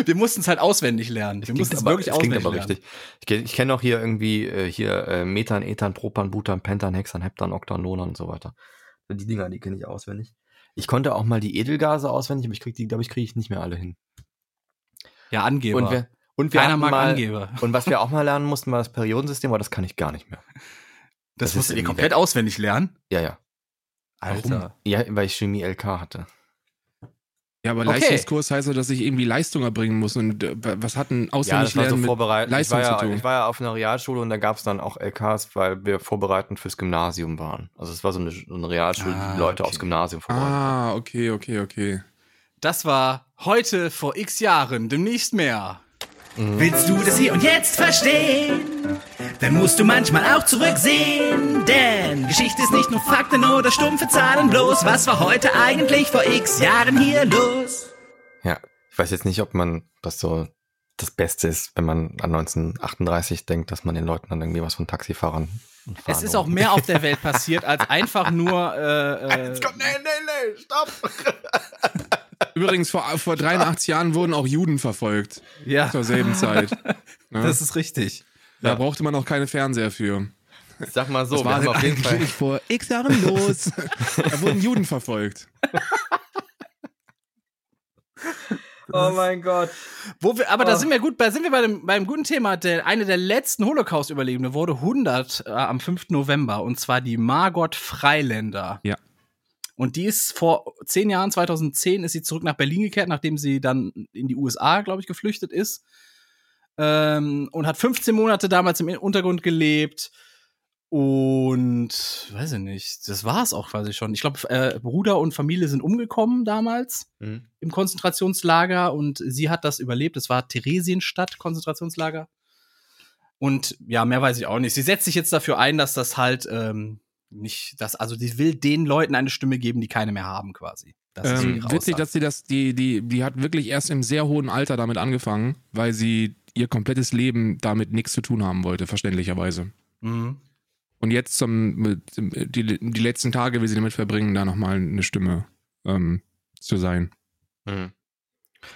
wir mussten es halt auswendig lernen. Wir mussten es wirklich auswendig aber lernen. richtig. Ich, ich kenne auch hier irgendwie äh, hier äh, Methan, Ethan, Propan, Butan, Pentan, Hexan, Heptan, Oktan, Nonan und so weiter. Die Dinger, die kenne ich auswendig. Ich konnte auch mal die Edelgase auswendig, aber ich krieg die, glaube ich, kriege ich nicht mehr alle hin. Ja, Angeber. Und wir, und wir Keiner mag mal, Angeber. *laughs* Und was wir auch mal lernen mussten, war das Periodensystem, aber das kann ich gar nicht mehr. Das, das musstet ihr komplett weg. auswendig lernen? Ja, ja. Alter. Warum? Ja, weil ich Chemie LK hatte. Ja, aber okay. Leistungskurs heißt so, dass ich irgendwie Leistung erbringen muss. Und äh, was hat ein auswendig ja, so mit Leistung ich war, ja, ich war ja auf einer Realschule und da gab es dann auch LKs, weil wir vorbereitend fürs Gymnasium waren. Also es war so eine, so eine Realschule, ah, die Leute okay. aufs Gymnasium vorbereitet Ah, okay, okay, okay. Das war heute vor x Jahren, demnächst mehr. Willst du das hier und jetzt verstehen? Dann musst du manchmal auch zurücksehen. Denn Geschichte ist nicht nur Fakten oder stumpfe Zahlen bloß. Was war heute eigentlich vor x Jahren hier los? Ja, ich weiß jetzt nicht, ob man das so das Beste ist, wenn man an 1938 denkt, dass man den Leuten dann irgendwie was von Taxifahrern es ist auch mehr auf der Welt passiert, als einfach nur. Äh, *laughs* äh, Komm, nee, nee, nee, stopp! *laughs* Übrigens, vor, vor 83 Jahren wurden auch Juden verfolgt. Ja. Zur selben Zeit. Ja? Das ist richtig. Da ja. brauchte man auch keine Fernseher für. Sag mal so, das war wir auf jeden Fall vor x Jahren los. da wurden Juden verfolgt. Oh mein Gott. Wo wir, aber oh. da sind wir gut, da sind wir bei dem, beim guten Thema. Der, eine der letzten Holocaust-Überlebende wurde 100 äh, am 5. November und zwar die Margot Freiländer. Ja. Und die ist vor zehn Jahren, 2010, ist sie zurück nach Berlin gekehrt, nachdem sie dann in die USA, glaube ich, geflüchtet ist. Ähm, und hat 15 Monate damals im Untergrund gelebt. Und weiß ich nicht, das war es auch quasi schon. Ich glaube, äh, Bruder und Familie sind umgekommen damals mhm. im Konzentrationslager und sie hat das überlebt. Es war Theresienstadt, Konzentrationslager. Und ja, mehr weiß ich auch nicht. Sie setzt sich jetzt dafür ein, dass das halt ähm, nicht, dass, also die will den Leuten eine Stimme geben, die keine mehr haben, quasi. Das ähm, witzig, dass sie das, die, die, die hat wirklich erst im sehr hohen Alter damit angefangen, weil sie ihr komplettes Leben damit nichts zu tun haben wollte, verständlicherweise. Mhm. Und jetzt zum, die, die letzten Tage will sie damit verbringen, da nochmal eine Stimme ähm, zu sein. Mhm.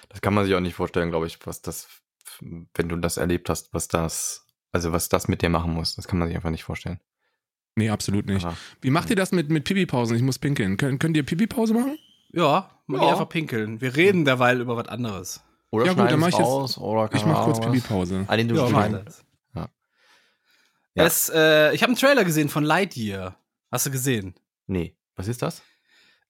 Das kann man sich auch nicht vorstellen, glaube ich, was das, wenn du das erlebt hast, was das, also was das mit dir machen muss. Das kann man sich einfach nicht vorstellen. Nee, absolut nicht. Aha. Wie macht ihr das mit, mit Pipi-Pausen? Ich muss pinkeln. Kön könnt ihr Pipi-Pause machen? Ja, ja. einfach pinkeln. Wir reden derweil über was anderes. Oder ja, gut, dann mach ich jetzt, oder Ich mach kurz Pipi-Pause. Ah, den du ja, ja. ja. Es, äh, ich habe einen Trailer gesehen von Lightyear. Hast du gesehen? Nee. Was ist das?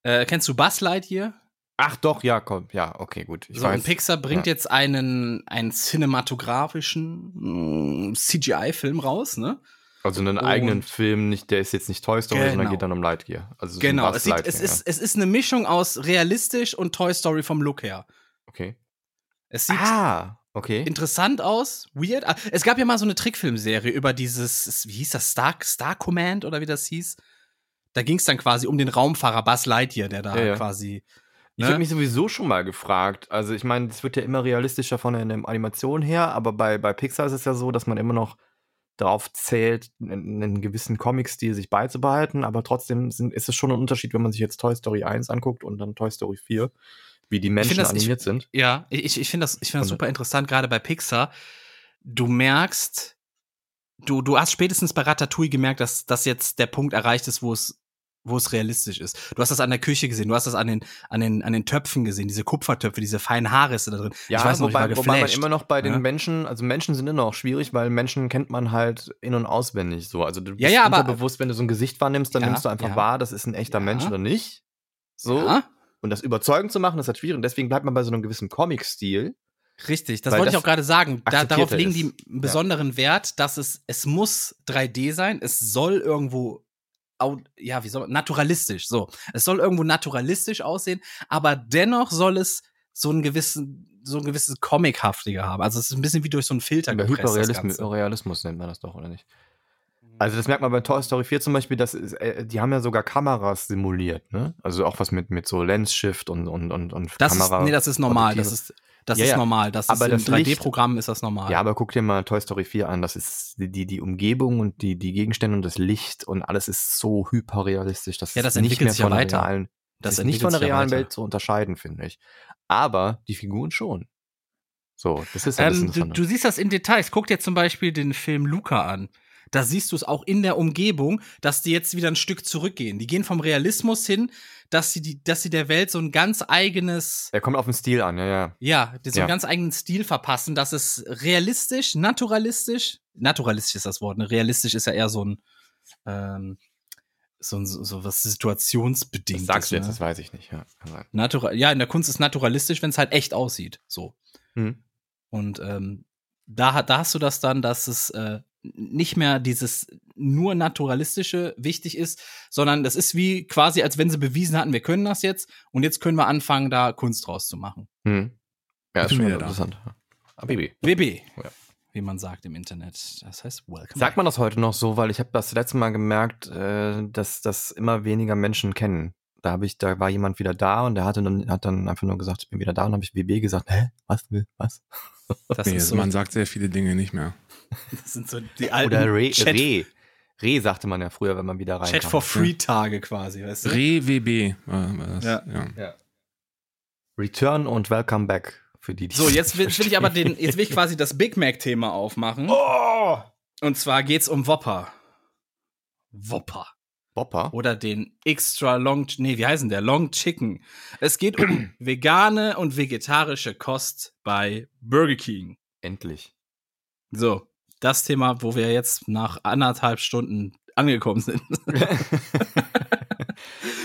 Äh, kennst du Buzz Lightyear? Ach doch, ja, komm, ja, okay, gut. Ich so, weiß. Und Pixar bringt ja. jetzt einen, einen cinematografischen mm, CGI-Film raus, ne? Also einen und eigenen Film, nicht, der ist jetzt nicht Toy Story, genau. sondern geht dann um Lightyear. Also genau, es, sieht, es, ist, es ist eine Mischung aus realistisch und Toy Story vom Look her. Okay. Es sieht ah, okay. interessant aus, weird. Ah, es gab ja mal so eine Trickfilmserie über dieses, wie hieß das, Star, Star Command oder wie das hieß. Da ging es dann quasi um den Raumfahrer Buzz Lightyear, der da ja, ja. quasi. Ne? Ich habe mich sowieso schon mal gefragt. Also ich meine, es wird ja immer realistischer von der Animation her, aber bei, bei Pixar ist es ja so, dass man immer noch darauf zählt, einen gewissen Comic-Stil sich beizubehalten, aber trotzdem sind, ist es schon ein Unterschied, wenn man sich jetzt Toy Story 1 anguckt und dann Toy Story 4, wie die Menschen das, animiert ich, sind. Ja, ich, ich finde das, ich finde das super interessant, gerade bei Pixar. Du merkst, du, du hast spätestens bei Ratatouille gemerkt, dass das jetzt der Punkt erreicht ist, wo es wo es realistisch ist. Du hast das an der Küche gesehen, du hast das an den, an den, an den Töpfen gesehen, diese Kupfertöpfe, diese feinen Haarrisse da drin. Ja, ich weiß noch, wobei, ich war wobei man immer noch bei den ja? Menschen, also Menschen sind immer noch schwierig, weil Menschen kennt man halt in- und auswendig so. Also du bist ja, ja, unterbewusst, wenn du so ein Gesicht wahrnimmst, dann ja, nimmst du einfach wahr, das ist ein echter Mensch oder nicht. So. Und das überzeugend zu machen, das ist halt schwierig. Und deswegen bleibt man bei so einem gewissen Comic-Stil. Richtig, das wollte ich auch gerade sagen. Da, darauf legen die einen besonderen Wert, dass es, es muss 3D sein, es soll irgendwo ja, wie soll man, naturalistisch, so. Es soll irgendwo naturalistisch aussehen, aber dennoch soll es so einen gewissen, so ein gewisses Comichaftiger haben. Also es ist ein bisschen wie durch so einen Filter ja, Hyperrealismus Realismus nennt man das doch, oder nicht? Also das merkt man bei Toy Story 4 zum Beispiel, dass äh, die haben ja sogar Kameras simuliert, ne? Also auch was mit, mit so Lens-Shift und, und, und, und das Kamera. Ist, nee, das ist normal. Das ist, das ja, ist normal. Das aber ist im 3D-Programm ist das normal. Ja, aber guck dir mal Toy Story 4 an. Das ist die, die, Umgebung und die, die Gegenstände und das Licht und alles ist so hyperrealistisch. Das ja, das ist nicht mehr von weiter. der realen, das, das ist nicht von der realen Welt zu unterscheiden, finde ich. Aber die Figuren schon. So, das ist ja ähm, du, du siehst das in Details. Guck dir zum Beispiel den Film Luca an da siehst du es auch in der Umgebung, dass die jetzt wieder ein Stück zurückgehen. Die gehen vom Realismus hin, dass sie, die, dass sie der Welt so ein ganz eigenes. Er kommt auf den Stil an, ja, ja. Ja, so ja. einen ganz eigenen Stil verpassen, dass es realistisch, naturalistisch, naturalistisch ist das Wort, ne? Realistisch ist ja eher so ein, ähm, so, so, so was situationsbedingt. Das sagst du jetzt, ne? das weiß ich nicht, ja. Natural, ja, in der Kunst ist naturalistisch, wenn es halt echt aussieht. So. Mhm. Und ähm, da, da hast du das dann, dass es äh, nicht mehr dieses nur naturalistische wichtig ist, sondern das ist wie quasi, als wenn sie bewiesen hatten, wir können das jetzt und jetzt können wir anfangen, da Kunst draus zu machen. Hm. Ja, ist schon interessant. WB. WB. Ja. Wie man sagt im Internet. Das heißt Welcome. Sagt man das heute noch so, weil ich habe das letzte Mal gemerkt, äh, dass das immer weniger Menschen kennen. Da habe ich, da war jemand wieder da und der hatte dann, hat dann einfach nur gesagt, ich bin wieder da und habe ich WB gesagt, hä? Was Was? Das nee, so man sagt sehr viele Dinge nicht mehr. *laughs* Das sind so die alten Oder Re, Chat Re. Re sagte man ja früher, wenn man wieder rein Chat for Free Tage quasi, weißt du? Re WB war, war das. Ja. Ja. ja. Return und Welcome Back für die, die So, jetzt will, will, ich aber den, jetzt will ich quasi das Big Mac Thema aufmachen. Oh! Und zwar geht's um Whopper. Whopper. Whopper? Oder den Extra Long, nee, wie heißen der? Long Chicken. Es geht um *clears throat* vegane und vegetarische Kost bei Burger King. Endlich. So, das Thema, wo wir jetzt nach anderthalb Stunden angekommen sind. *laughs*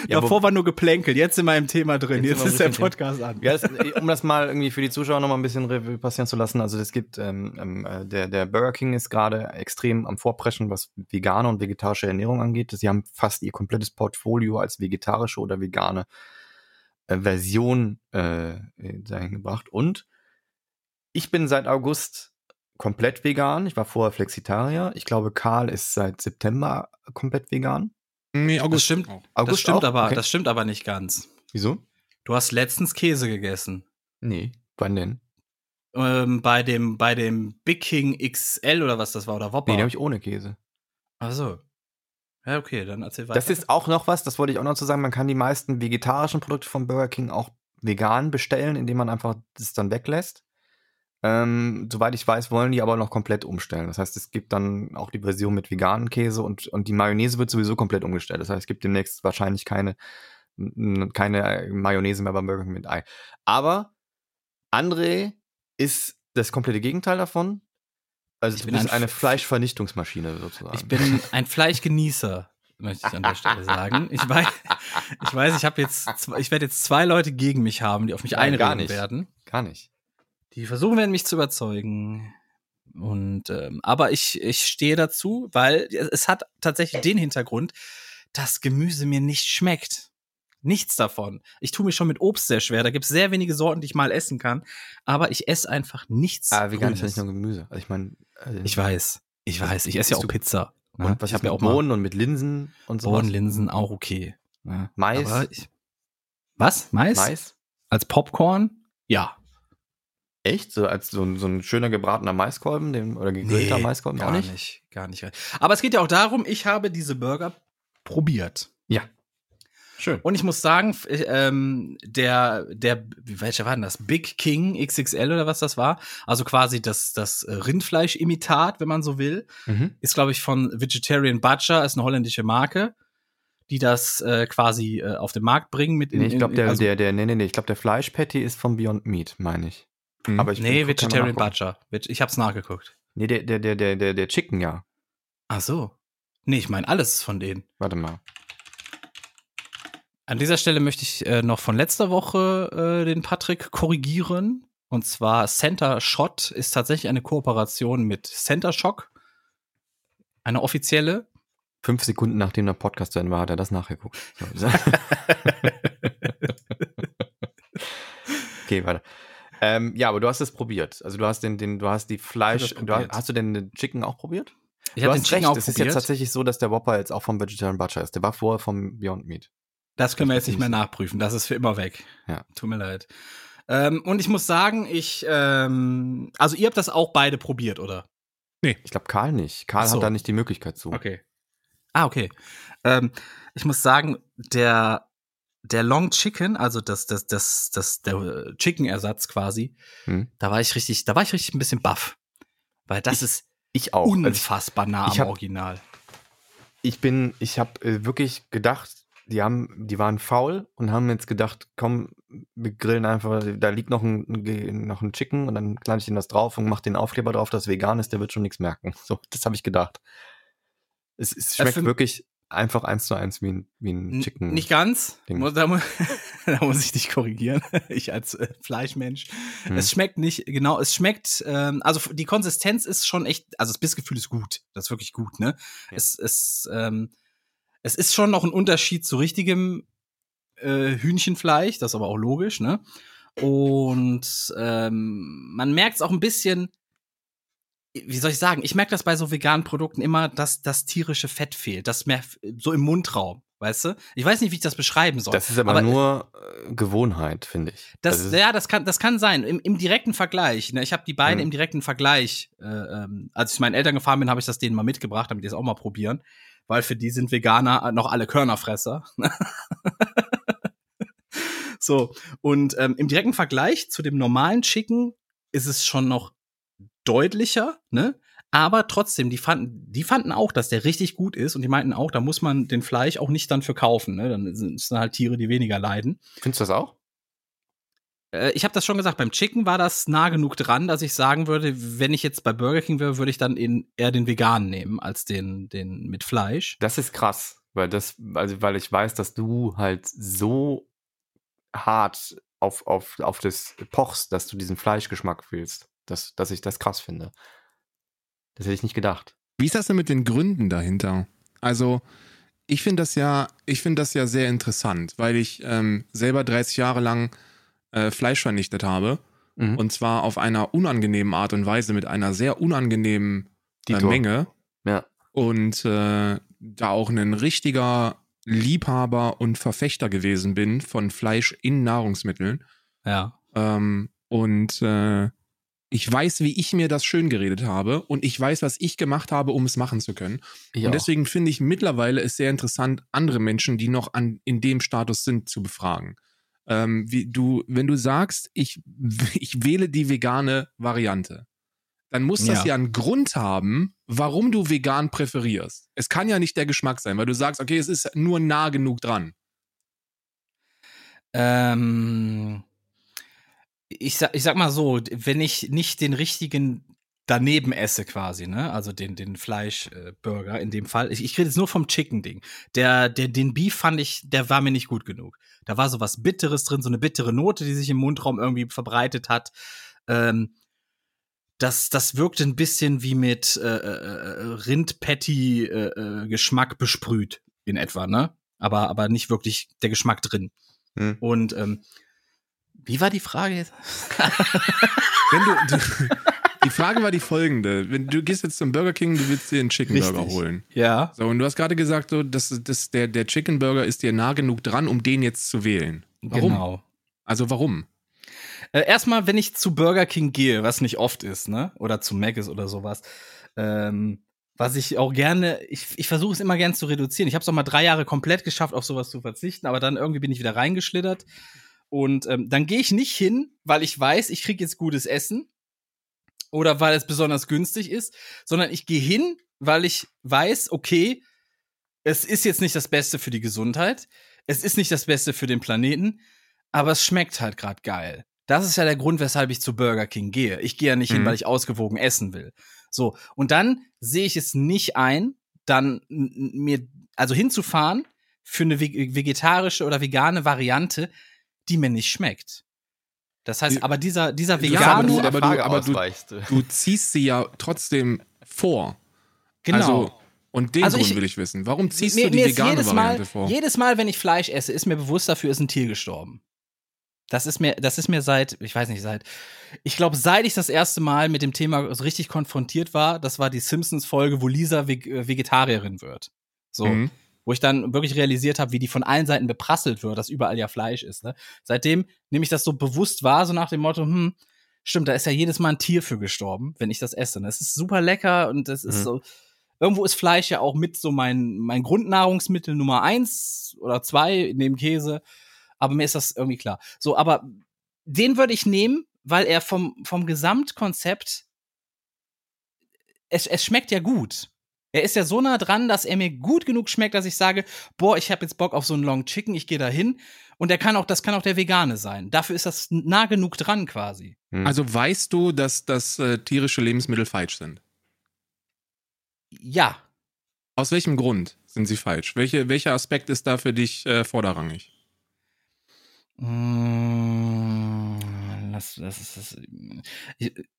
ja, Davor war nur geplänkelt, jetzt sind wir im Thema drin, jetzt, jetzt ist der Podcast an. Ja, das, um das mal irgendwie für die Zuschauer noch mal ein bisschen Revue passieren zu lassen, also es gibt, ähm, ähm, äh, der, der Burger King ist gerade extrem am Vorpreschen, was vegane und vegetarische Ernährung angeht. Sie haben fast ihr komplettes Portfolio als vegetarische oder vegane äh, Version äh, dahin gebracht und ich bin seit August komplett vegan. Ich war vorher Flexitarier. Ich glaube, Karl ist seit September komplett vegan. Nee, August. Das stimmt, August das stimmt aber, okay. das stimmt aber nicht ganz. Wieso? Du hast letztens Käse gegessen. Nee, wann denn? Ähm, bei dem, bei dem Big King XL oder was das war, oder Whopper. Nee, den habe ich ohne Käse. Ach so. Ja, okay, dann erzähl weiter. Das ist auch noch was, das wollte ich auch noch zu sagen, man kann die meisten vegetarischen Produkte von Burger King auch vegan bestellen, indem man einfach das dann weglässt. Ähm, soweit ich weiß, wollen die aber noch komplett umstellen. Das heißt, es gibt dann auch die Version mit veganen Käse und, und die Mayonnaise wird sowieso komplett umgestellt. Das heißt, es gibt demnächst wahrscheinlich keine, keine Mayonnaise mehr beim Burger mit Ei. Aber André ist das komplette Gegenteil davon. Also ich du bist ein eine Fleischvernichtungsmaschine sozusagen. Ich bin ein Fleischgenießer, möchte ich an der Stelle sagen. Ich weiß, ich weiß, ich habe jetzt, ich werde jetzt zwei Leute gegen mich haben, die auf mich Nein, einreden gar nicht. werden. Gar nicht. Die versuchen werden, mich zu überzeugen. Und ähm, aber ich, ich stehe dazu, weil es hat tatsächlich den Hintergrund, dass Gemüse mir nicht schmeckt. Nichts davon. Ich tue mich schon mit Obst sehr schwer. Da gibt es sehr wenige Sorten, die ich mal essen kann. Aber ich esse einfach nichts. Ah, vegan ist ja nicht nur Gemüse. Also ich meine. Also ich weiß. Ich weiß. Ich esse ja auch Pizza. Ne? Und was ich habe ja auch Bohnen und mit Linsen und so. Bohnen, Linsen auch okay. Ne? Mais. Ich, was? Mais? Mais? Als Popcorn? Ja. Echt? So als so ein, so ein schöner gebratener Maiskolben dem, oder gegrillter nee, Maiskolben? Gar nicht? nicht, gar nicht. Aber es geht ja auch darum, ich habe diese Burger probiert. Ja. Schön. Und ich muss sagen, ähm, der, der, welcher war denn das? Big King XXL oder was das war? Also quasi das, das Rindfleisch-Imitat, wenn man so will. Mhm. Ist, glaube ich, von Vegetarian Butcher, ist eine holländische Marke, die das äh, quasi äh, auf den Markt bringen mit in, Nee, ich glaube, der, also der, der, nee, nee, nee, ich glaube, der Fleischpatty ist von Beyond Meat, meine ich. Mhm. Aber ich nee, Vegetarian Butcher. Ich hab's nachgeguckt. Nee, der, der, der, der, der, der Chicken, ja. Ach so. Nee, ich meine alles von denen. Warte mal. An dieser Stelle möchte ich äh, noch von letzter Woche äh, den Patrick korrigieren. Und zwar Center Shot ist tatsächlich eine Kooperation mit Center Shock. Eine offizielle. Fünf Sekunden nachdem der Podcast zu Ende war, hat er das nachgeguckt. *laughs* *laughs* okay, warte. Ähm, ja, aber du hast es probiert. Also du hast den, den, du hast die Fleisch. Du hast, hast, du denn den Chicken auch probiert? Ich habe den Chicken recht. auch probiert. Es ist jetzt tatsächlich so, dass der Whopper jetzt auch vom Vegetarian Butcher ist. Der war vorher vom Beyond Meat. Das können wir jetzt nicht mehr nachprüfen. Das ist für immer weg. Ja. Tut mir leid. Ähm, und ich muss sagen, ich, ähm, also ihr habt das auch beide probiert, oder? Nee. Ich glaube, Karl nicht. Karl so. hat da nicht die Möglichkeit zu. Okay. Ah, okay. Ähm, ich muss sagen, der, der Long Chicken, also das, das, das, das, der Chicken-Ersatz quasi, hm. da war ich richtig, da war ich richtig ein bisschen baff. Weil das ich, ist ich auch. Also unfassbar nah am hab, Original. Ich bin, ich habe äh, wirklich gedacht, die haben, die waren faul und haben jetzt gedacht, komm, wir grillen einfach, da liegt noch ein, noch ein Chicken und dann kleine ich den das drauf und mach den Aufkleber drauf, dass vegan ist, der wird schon nichts merken. *laughs* So, das habe ich gedacht. Es, es schmeckt äh, wirklich einfach eins zu eins wie ein, wie ein Chicken. Nicht ganz. Da, muss, *laughs* da, muss ich dich korrigieren. *laughs* Ich als äh, Fleischmensch. Hm. Es schmeckt nicht, genau, es schmeckt, ähm, also die Konsistenz ist schon echt, also das Bissgefühl ist gut. Das ist wirklich gut, ne? Ja. Es, es, ähm, es ist schon noch ein Unterschied zu richtigem äh, Hühnchenfleisch, das ist aber auch logisch, ne? Und ähm, man merkt es auch ein bisschen, wie soll ich sagen, ich merke das bei so veganen Produkten immer, dass das tierische Fett fehlt, das mehr so im Mundraum, weißt du? Ich weiß nicht, wie ich das beschreiben soll. Das ist aber, aber nur äh, Gewohnheit, finde ich. Das, das ja, das kann, das kann sein. Im, im direkten Vergleich. Ne? Ich habe die beiden mhm. im direkten Vergleich. Äh, ähm, als ich meinen Eltern gefahren bin, habe ich das denen mal mitgebracht, damit die es auch mal probieren, weil für die sind Veganer noch alle Körnerfresser. *laughs* so und ähm, im direkten Vergleich zu dem normalen Chicken ist es schon noch deutlicher, ne? Aber trotzdem, die fanden, die fanden auch, dass der richtig gut ist und die meinten auch, da muss man den Fleisch auch nicht dann verkaufen, ne? Dann sind es halt Tiere, die weniger leiden. Findest du das auch? Äh, ich habe das schon gesagt, beim Chicken war das nah genug dran, dass ich sagen würde, wenn ich jetzt bei Burger King wäre, würde ich dann eher den veganen nehmen als den, den mit Fleisch. Das ist krass, weil das, also weil ich weiß, dass du halt so hart auf, auf, auf das pochst, dass du diesen Fleischgeschmack fühlst dass, dass ich das krass finde. Das hätte ich nicht gedacht. Wie ist das denn mit den Gründen dahinter? Also, ich finde das ja, ich finde das ja sehr interessant, weil ich ähm, selber 30 Jahre lang äh, Fleisch vernichtet habe. Mhm. Und zwar auf einer unangenehmen Art und Weise mit einer sehr unangenehmen äh, Menge. Ja. Und äh, da auch ein richtiger Liebhaber und Verfechter gewesen bin von Fleisch in Nahrungsmitteln. Ja. Ähm, und äh, ich weiß, wie ich mir das schön geredet habe und ich weiß, was ich gemacht habe, um es machen zu können. Ich und deswegen finde ich mittlerweile es sehr interessant, andere Menschen, die noch an, in dem Status sind, zu befragen. Ähm, wie du, wenn du sagst, ich, *laughs* ich wähle die vegane Variante, dann muss das ja. ja einen Grund haben, warum du vegan präferierst. Es kann ja nicht der Geschmack sein, weil du sagst, okay, es ist nur nah genug dran. Ähm, ich sag, ich sag mal so, wenn ich nicht den richtigen daneben esse quasi, ne? Also den, den Fleischburger äh, in dem Fall. Ich, ich rede jetzt nur vom Chicken-Ding. Der, der, den Beef fand ich, der war mir nicht gut genug. Da war so was Bitteres drin, so eine bittere Note, die sich im Mundraum irgendwie verbreitet hat. Ähm, das, das wirkte ein bisschen wie mit äh, äh, Rindpatty-Geschmack äh, äh besprüht in etwa, ne? Aber, aber nicht wirklich der Geschmack drin. Hm. Und ähm, wie war die Frage jetzt? *laughs* Du, du, die Frage war die folgende. Wenn du gehst jetzt zum Burger King, du willst dir einen Chicken Richtig. Burger holen. Ja. So, und du hast gerade gesagt, so, dass, dass der, der Chicken Burger ist dir nah genug dran, um den jetzt zu wählen. Warum? Genau. Also warum? Äh, erstmal, wenn ich zu Burger King gehe, was nicht oft ist, ne? Oder zu Mc's oder sowas, ähm, was ich auch gerne, ich, ich versuche es immer gern zu reduzieren. Ich habe es auch mal drei Jahre komplett geschafft, auf sowas zu verzichten, aber dann irgendwie bin ich wieder reingeschlittert. Und ähm, dann gehe ich nicht hin, weil ich weiß, ich kriege jetzt gutes Essen oder weil es besonders günstig ist, sondern ich gehe hin, weil ich weiß, okay, es ist jetzt nicht das Beste für die Gesundheit, es ist nicht das Beste für den Planeten, aber es schmeckt halt gerade geil. Das ist ja der Grund, weshalb ich zu Burger King gehe. Ich gehe ja nicht mhm. hin, weil ich ausgewogen essen will. So, und dann sehe ich es nicht ein, dann mir, also hinzufahren für eine vegetarische oder vegane Variante, die mir nicht schmeckt. Das heißt, aber dieser, dieser vegane. Ja, aber, du, aber, du, aber du, du, ziehst sie ja trotzdem vor. Genau. Also, und den also Grund ich, will ich wissen. Warum ziehst mir, du die vegane Variante Mal, vor? Jedes Mal, wenn ich Fleisch esse, ist mir bewusst, dafür ist ein Tier gestorben. Das ist mir, das ist mir seit, ich weiß nicht, seit, ich glaube, seit ich das erste Mal mit dem Thema so richtig konfrontiert war, das war die Simpsons-Folge, wo Lisa Ve äh, Vegetarierin wird. So. Mhm. Wo ich dann wirklich realisiert habe, wie die von allen Seiten beprasselt wird, dass überall ja Fleisch ist. Ne? Seitdem nehme ich das so bewusst wahr, so nach dem Motto, hm, stimmt, da ist ja jedes Mal ein Tier für gestorben, wenn ich das esse. Das ist super lecker und das ist mhm. so. Irgendwo ist Fleisch ja auch mit so mein, mein Grundnahrungsmittel Nummer eins oder zwei neben Käse aber mir ist das irgendwie klar. So, aber den würde ich nehmen, weil er vom, vom Gesamtkonzept, es, es schmeckt ja gut. Er ist ja so nah dran, dass er mir gut genug schmeckt, dass ich sage, boah, ich habe jetzt Bock auf so einen Long Chicken, ich gehe da hin. Und der kann auch, das kann auch der Vegane sein. Dafür ist das nah genug dran quasi. Hm. Also weißt du, dass, dass äh, tierische Lebensmittel falsch sind? Ja. Aus welchem Grund sind sie falsch? Welche, welcher Aspekt ist da für dich äh, vorderrangig? Mmh, das, das ist, das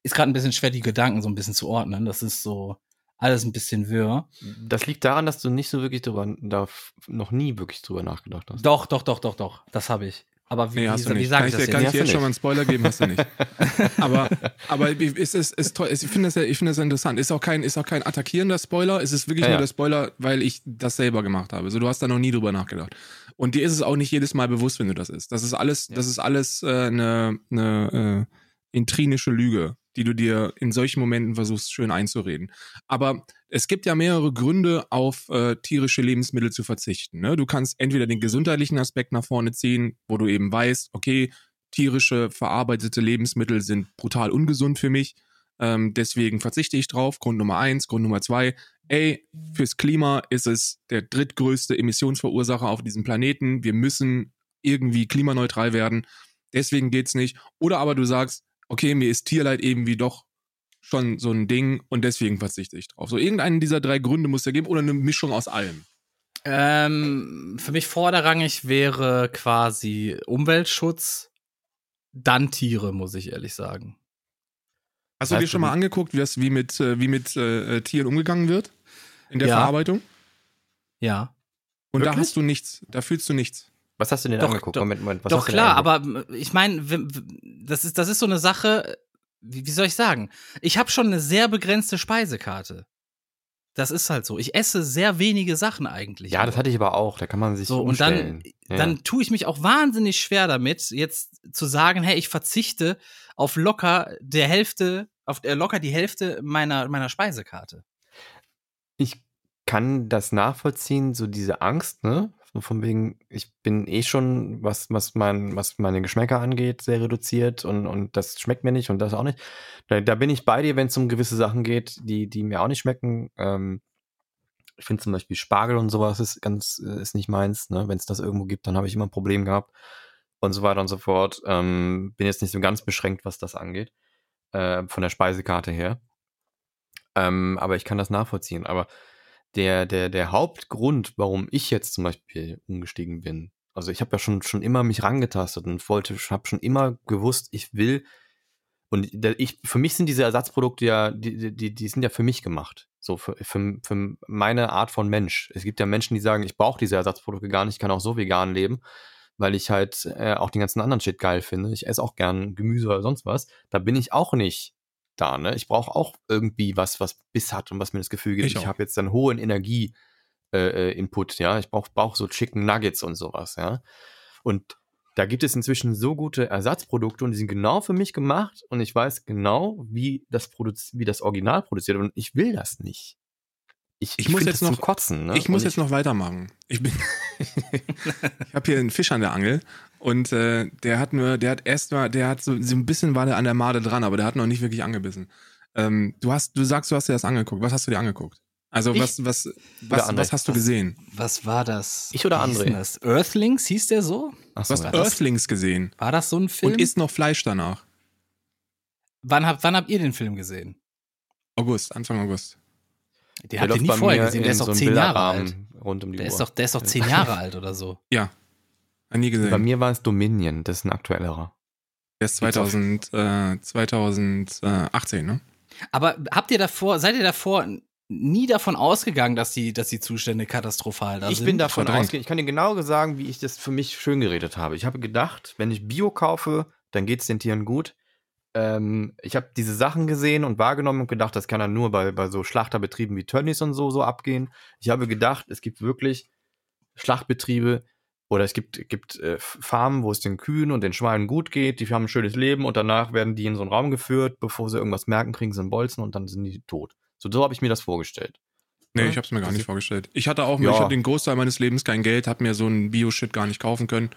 ist gerade ein bisschen schwer, die Gedanken so ein bisschen zu ordnen. Das ist so alles ein bisschen wirr. Das liegt daran, dass du nicht so wirklich drüber, da noch nie wirklich drüber nachgedacht hast. Doch, doch, doch, doch, doch. Das habe ich. Aber wie, nee, wie, wie, wie sage ich das? Kann ich dir jetzt schon mal einen Spoiler geben? Hast du nicht. *laughs* aber aber es ist, ist toll. Ich finde das, ich finde das interessant. Ist auch kein, ist auch kein attackierender Spoiler. Es ist wirklich ja, nur ja. der Spoiler, weil ich das selber gemacht habe. So, du hast da noch nie drüber nachgedacht. Und dir ist es auch nicht jedes Mal bewusst, wenn du das isst. Das ist alles, ja. das ist alles äh, eine, eine äh, intrinische Lüge, die du dir in solchen Momenten versuchst, schön einzureden. Aber es gibt ja mehrere Gründe, auf äh, tierische Lebensmittel zu verzichten. Ne? Du kannst entweder den gesundheitlichen Aspekt nach vorne ziehen, wo du eben weißt, okay, tierische verarbeitete Lebensmittel sind brutal ungesund für mich. Ähm, deswegen verzichte ich drauf. Grund Nummer eins. Grund Nummer zwei ey, fürs Klima ist es der drittgrößte Emissionsverursacher auf diesem Planeten. Wir müssen irgendwie klimaneutral werden. Deswegen geht's nicht. Oder aber du sagst, okay, mir ist Tierleid irgendwie doch schon so ein Ding und deswegen verzichte ich drauf. So irgendeinen dieser drei Gründe muss er geben oder eine Mischung aus allem. Ähm, für mich vorderrangig wäre quasi Umweltschutz, dann Tiere, muss ich ehrlich sagen. Hast du dir schon mal angeguckt, wie mit, äh, wie mit äh, Tieren umgegangen wird? In der ja. Verarbeitung? Ja. Und Wirklich? da hast du nichts, da fühlst du nichts. Was hast du denn doch, angeguckt? Doch, Moment, Moment, was doch klar, aber ich meine, das ist, das ist so eine Sache, wie, wie soll ich sagen? Ich habe schon eine sehr begrenzte Speisekarte. Das ist halt so. Ich esse sehr wenige Sachen eigentlich. Ja, das hatte ich aber auch. Da kann man sich so umstellen. und dann, ja. dann tue ich mich auch wahnsinnig schwer damit, jetzt zu sagen, hey, ich verzichte auf locker der Hälfte, auf der locker die Hälfte meiner meiner Speisekarte. Ich kann das nachvollziehen, so diese Angst, ne? Von wegen, ich bin eh schon, was, was, mein, was meine Geschmäcker angeht, sehr reduziert und, und das schmeckt mir nicht und das auch nicht. Da, da bin ich bei dir, wenn es um gewisse Sachen geht, die, die mir auch nicht schmecken. Ähm, ich finde zum Beispiel Spargel und sowas ist ganz, ist nicht meins. Ne? Wenn es das irgendwo gibt, dann habe ich immer ein Problem gehabt und so weiter und so fort. Ähm, bin jetzt nicht so ganz beschränkt, was das angeht, äh, von der Speisekarte her. Ähm, aber ich kann das nachvollziehen. Aber der, der, der Hauptgrund, warum ich jetzt zum Beispiel umgestiegen bin, also ich habe ja schon, schon immer mich rangetastet und wollte, habe schon immer gewusst, ich will, und ich, für mich sind diese Ersatzprodukte ja, die, die, die sind ja für mich gemacht. So für, für, für meine Art von Mensch. Es gibt ja Menschen, die sagen, ich brauche diese Ersatzprodukte gar nicht, ich kann auch so vegan leben, weil ich halt äh, auch den ganzen anderen Shit geil finde. Ich esse auch gern Gemüse oder sonst was. Da bin ich auch nicht da, ne? Ich brauche auch irgendwie was, was Biss hat und was mir das Gefühl gibt, ich, ich habe jetzt einen hohen Energie äh, äh ja. Ich brauche brauch so Chicken Nuggets und sowas, ja. Und Da gibt es inzwischen so gute Ersatzprodukte und die sind genau für mich gemacht und ich weiß genau, wie das, Produz wie das Original produziert und ich will das nicht. Ich, ich, ich muss jetzt noch kotzen. Ne? Ich muss jetzt noch weitermachen. Ich bin, *laughs* ich habe hier einen Fisch an der Angel und äh, der hat nur, der hat erst mal, der hat so, so ein bisschen war der an der Made dran, aber der hat noch nicht wirklich angebissen. Ähm, du hast, du sagst, du hast dir das angeguckt. Was hast du dir angeguckt? Also ich? was, was, was, was hast du was, gesehen? Was war das? Ich oder André? Das? Earthlings hieß der so? Ach so du hast Earthlings gesehen. War das so ein Film? Und isst noch Fleisch danach. Wann habt, wann habt ihr den Film gesehen? August, Anfang August. Der hat den nie vorher gesehen, der ist doch so zehn Jahre alt. Rund um die der, Uhr. Ist doch, der ist doch zehn *laughs* Jahre alt oder so. Ja. Nie gesehen. Bei mir war es Dominion, das ist ein aktuellerer. Der ist 2000, äh, 2018, ne? Aber habt ihr davor, seid ihr davor nie davon ausgegangen, dass die, dass die Zustände katastrophal da ich sind? Ich bin davon ausgegangen. Ich kann dir genau sagen, wie ich das für mich schön geredet habe. Ich habe gedacht, wenn ich Bio kaufe, dann geht es den Tieren gut. Ähm, ich habe diese Sachen gesehen und wahrgenommen und gedacht, das kann dann nur bei, bei so Schlachterbetrieben wie Tönnies und so, so abgehen. Ich habe gedacht, es gibt wirklich Schlachtbetriebe, oder es gibt, gibt äh, Farmen, wo es den Kühen und den Schweinen gut geht, die haben ein schönes Leben und danach werden die in so einen Raum geführt, bevor sie irgendwas merken, kriegen sie einen Bolzen und dann sind die tot. So, so habe ich mir das vorgestellt. Nee, ja? ich habe es mir gar nicht vorgestellt. Ich hatte auch, ja. ich hatte den Großteil meines Lebens kein Geld, habe mir so einen Bio-Shit gar nicht kaufen können.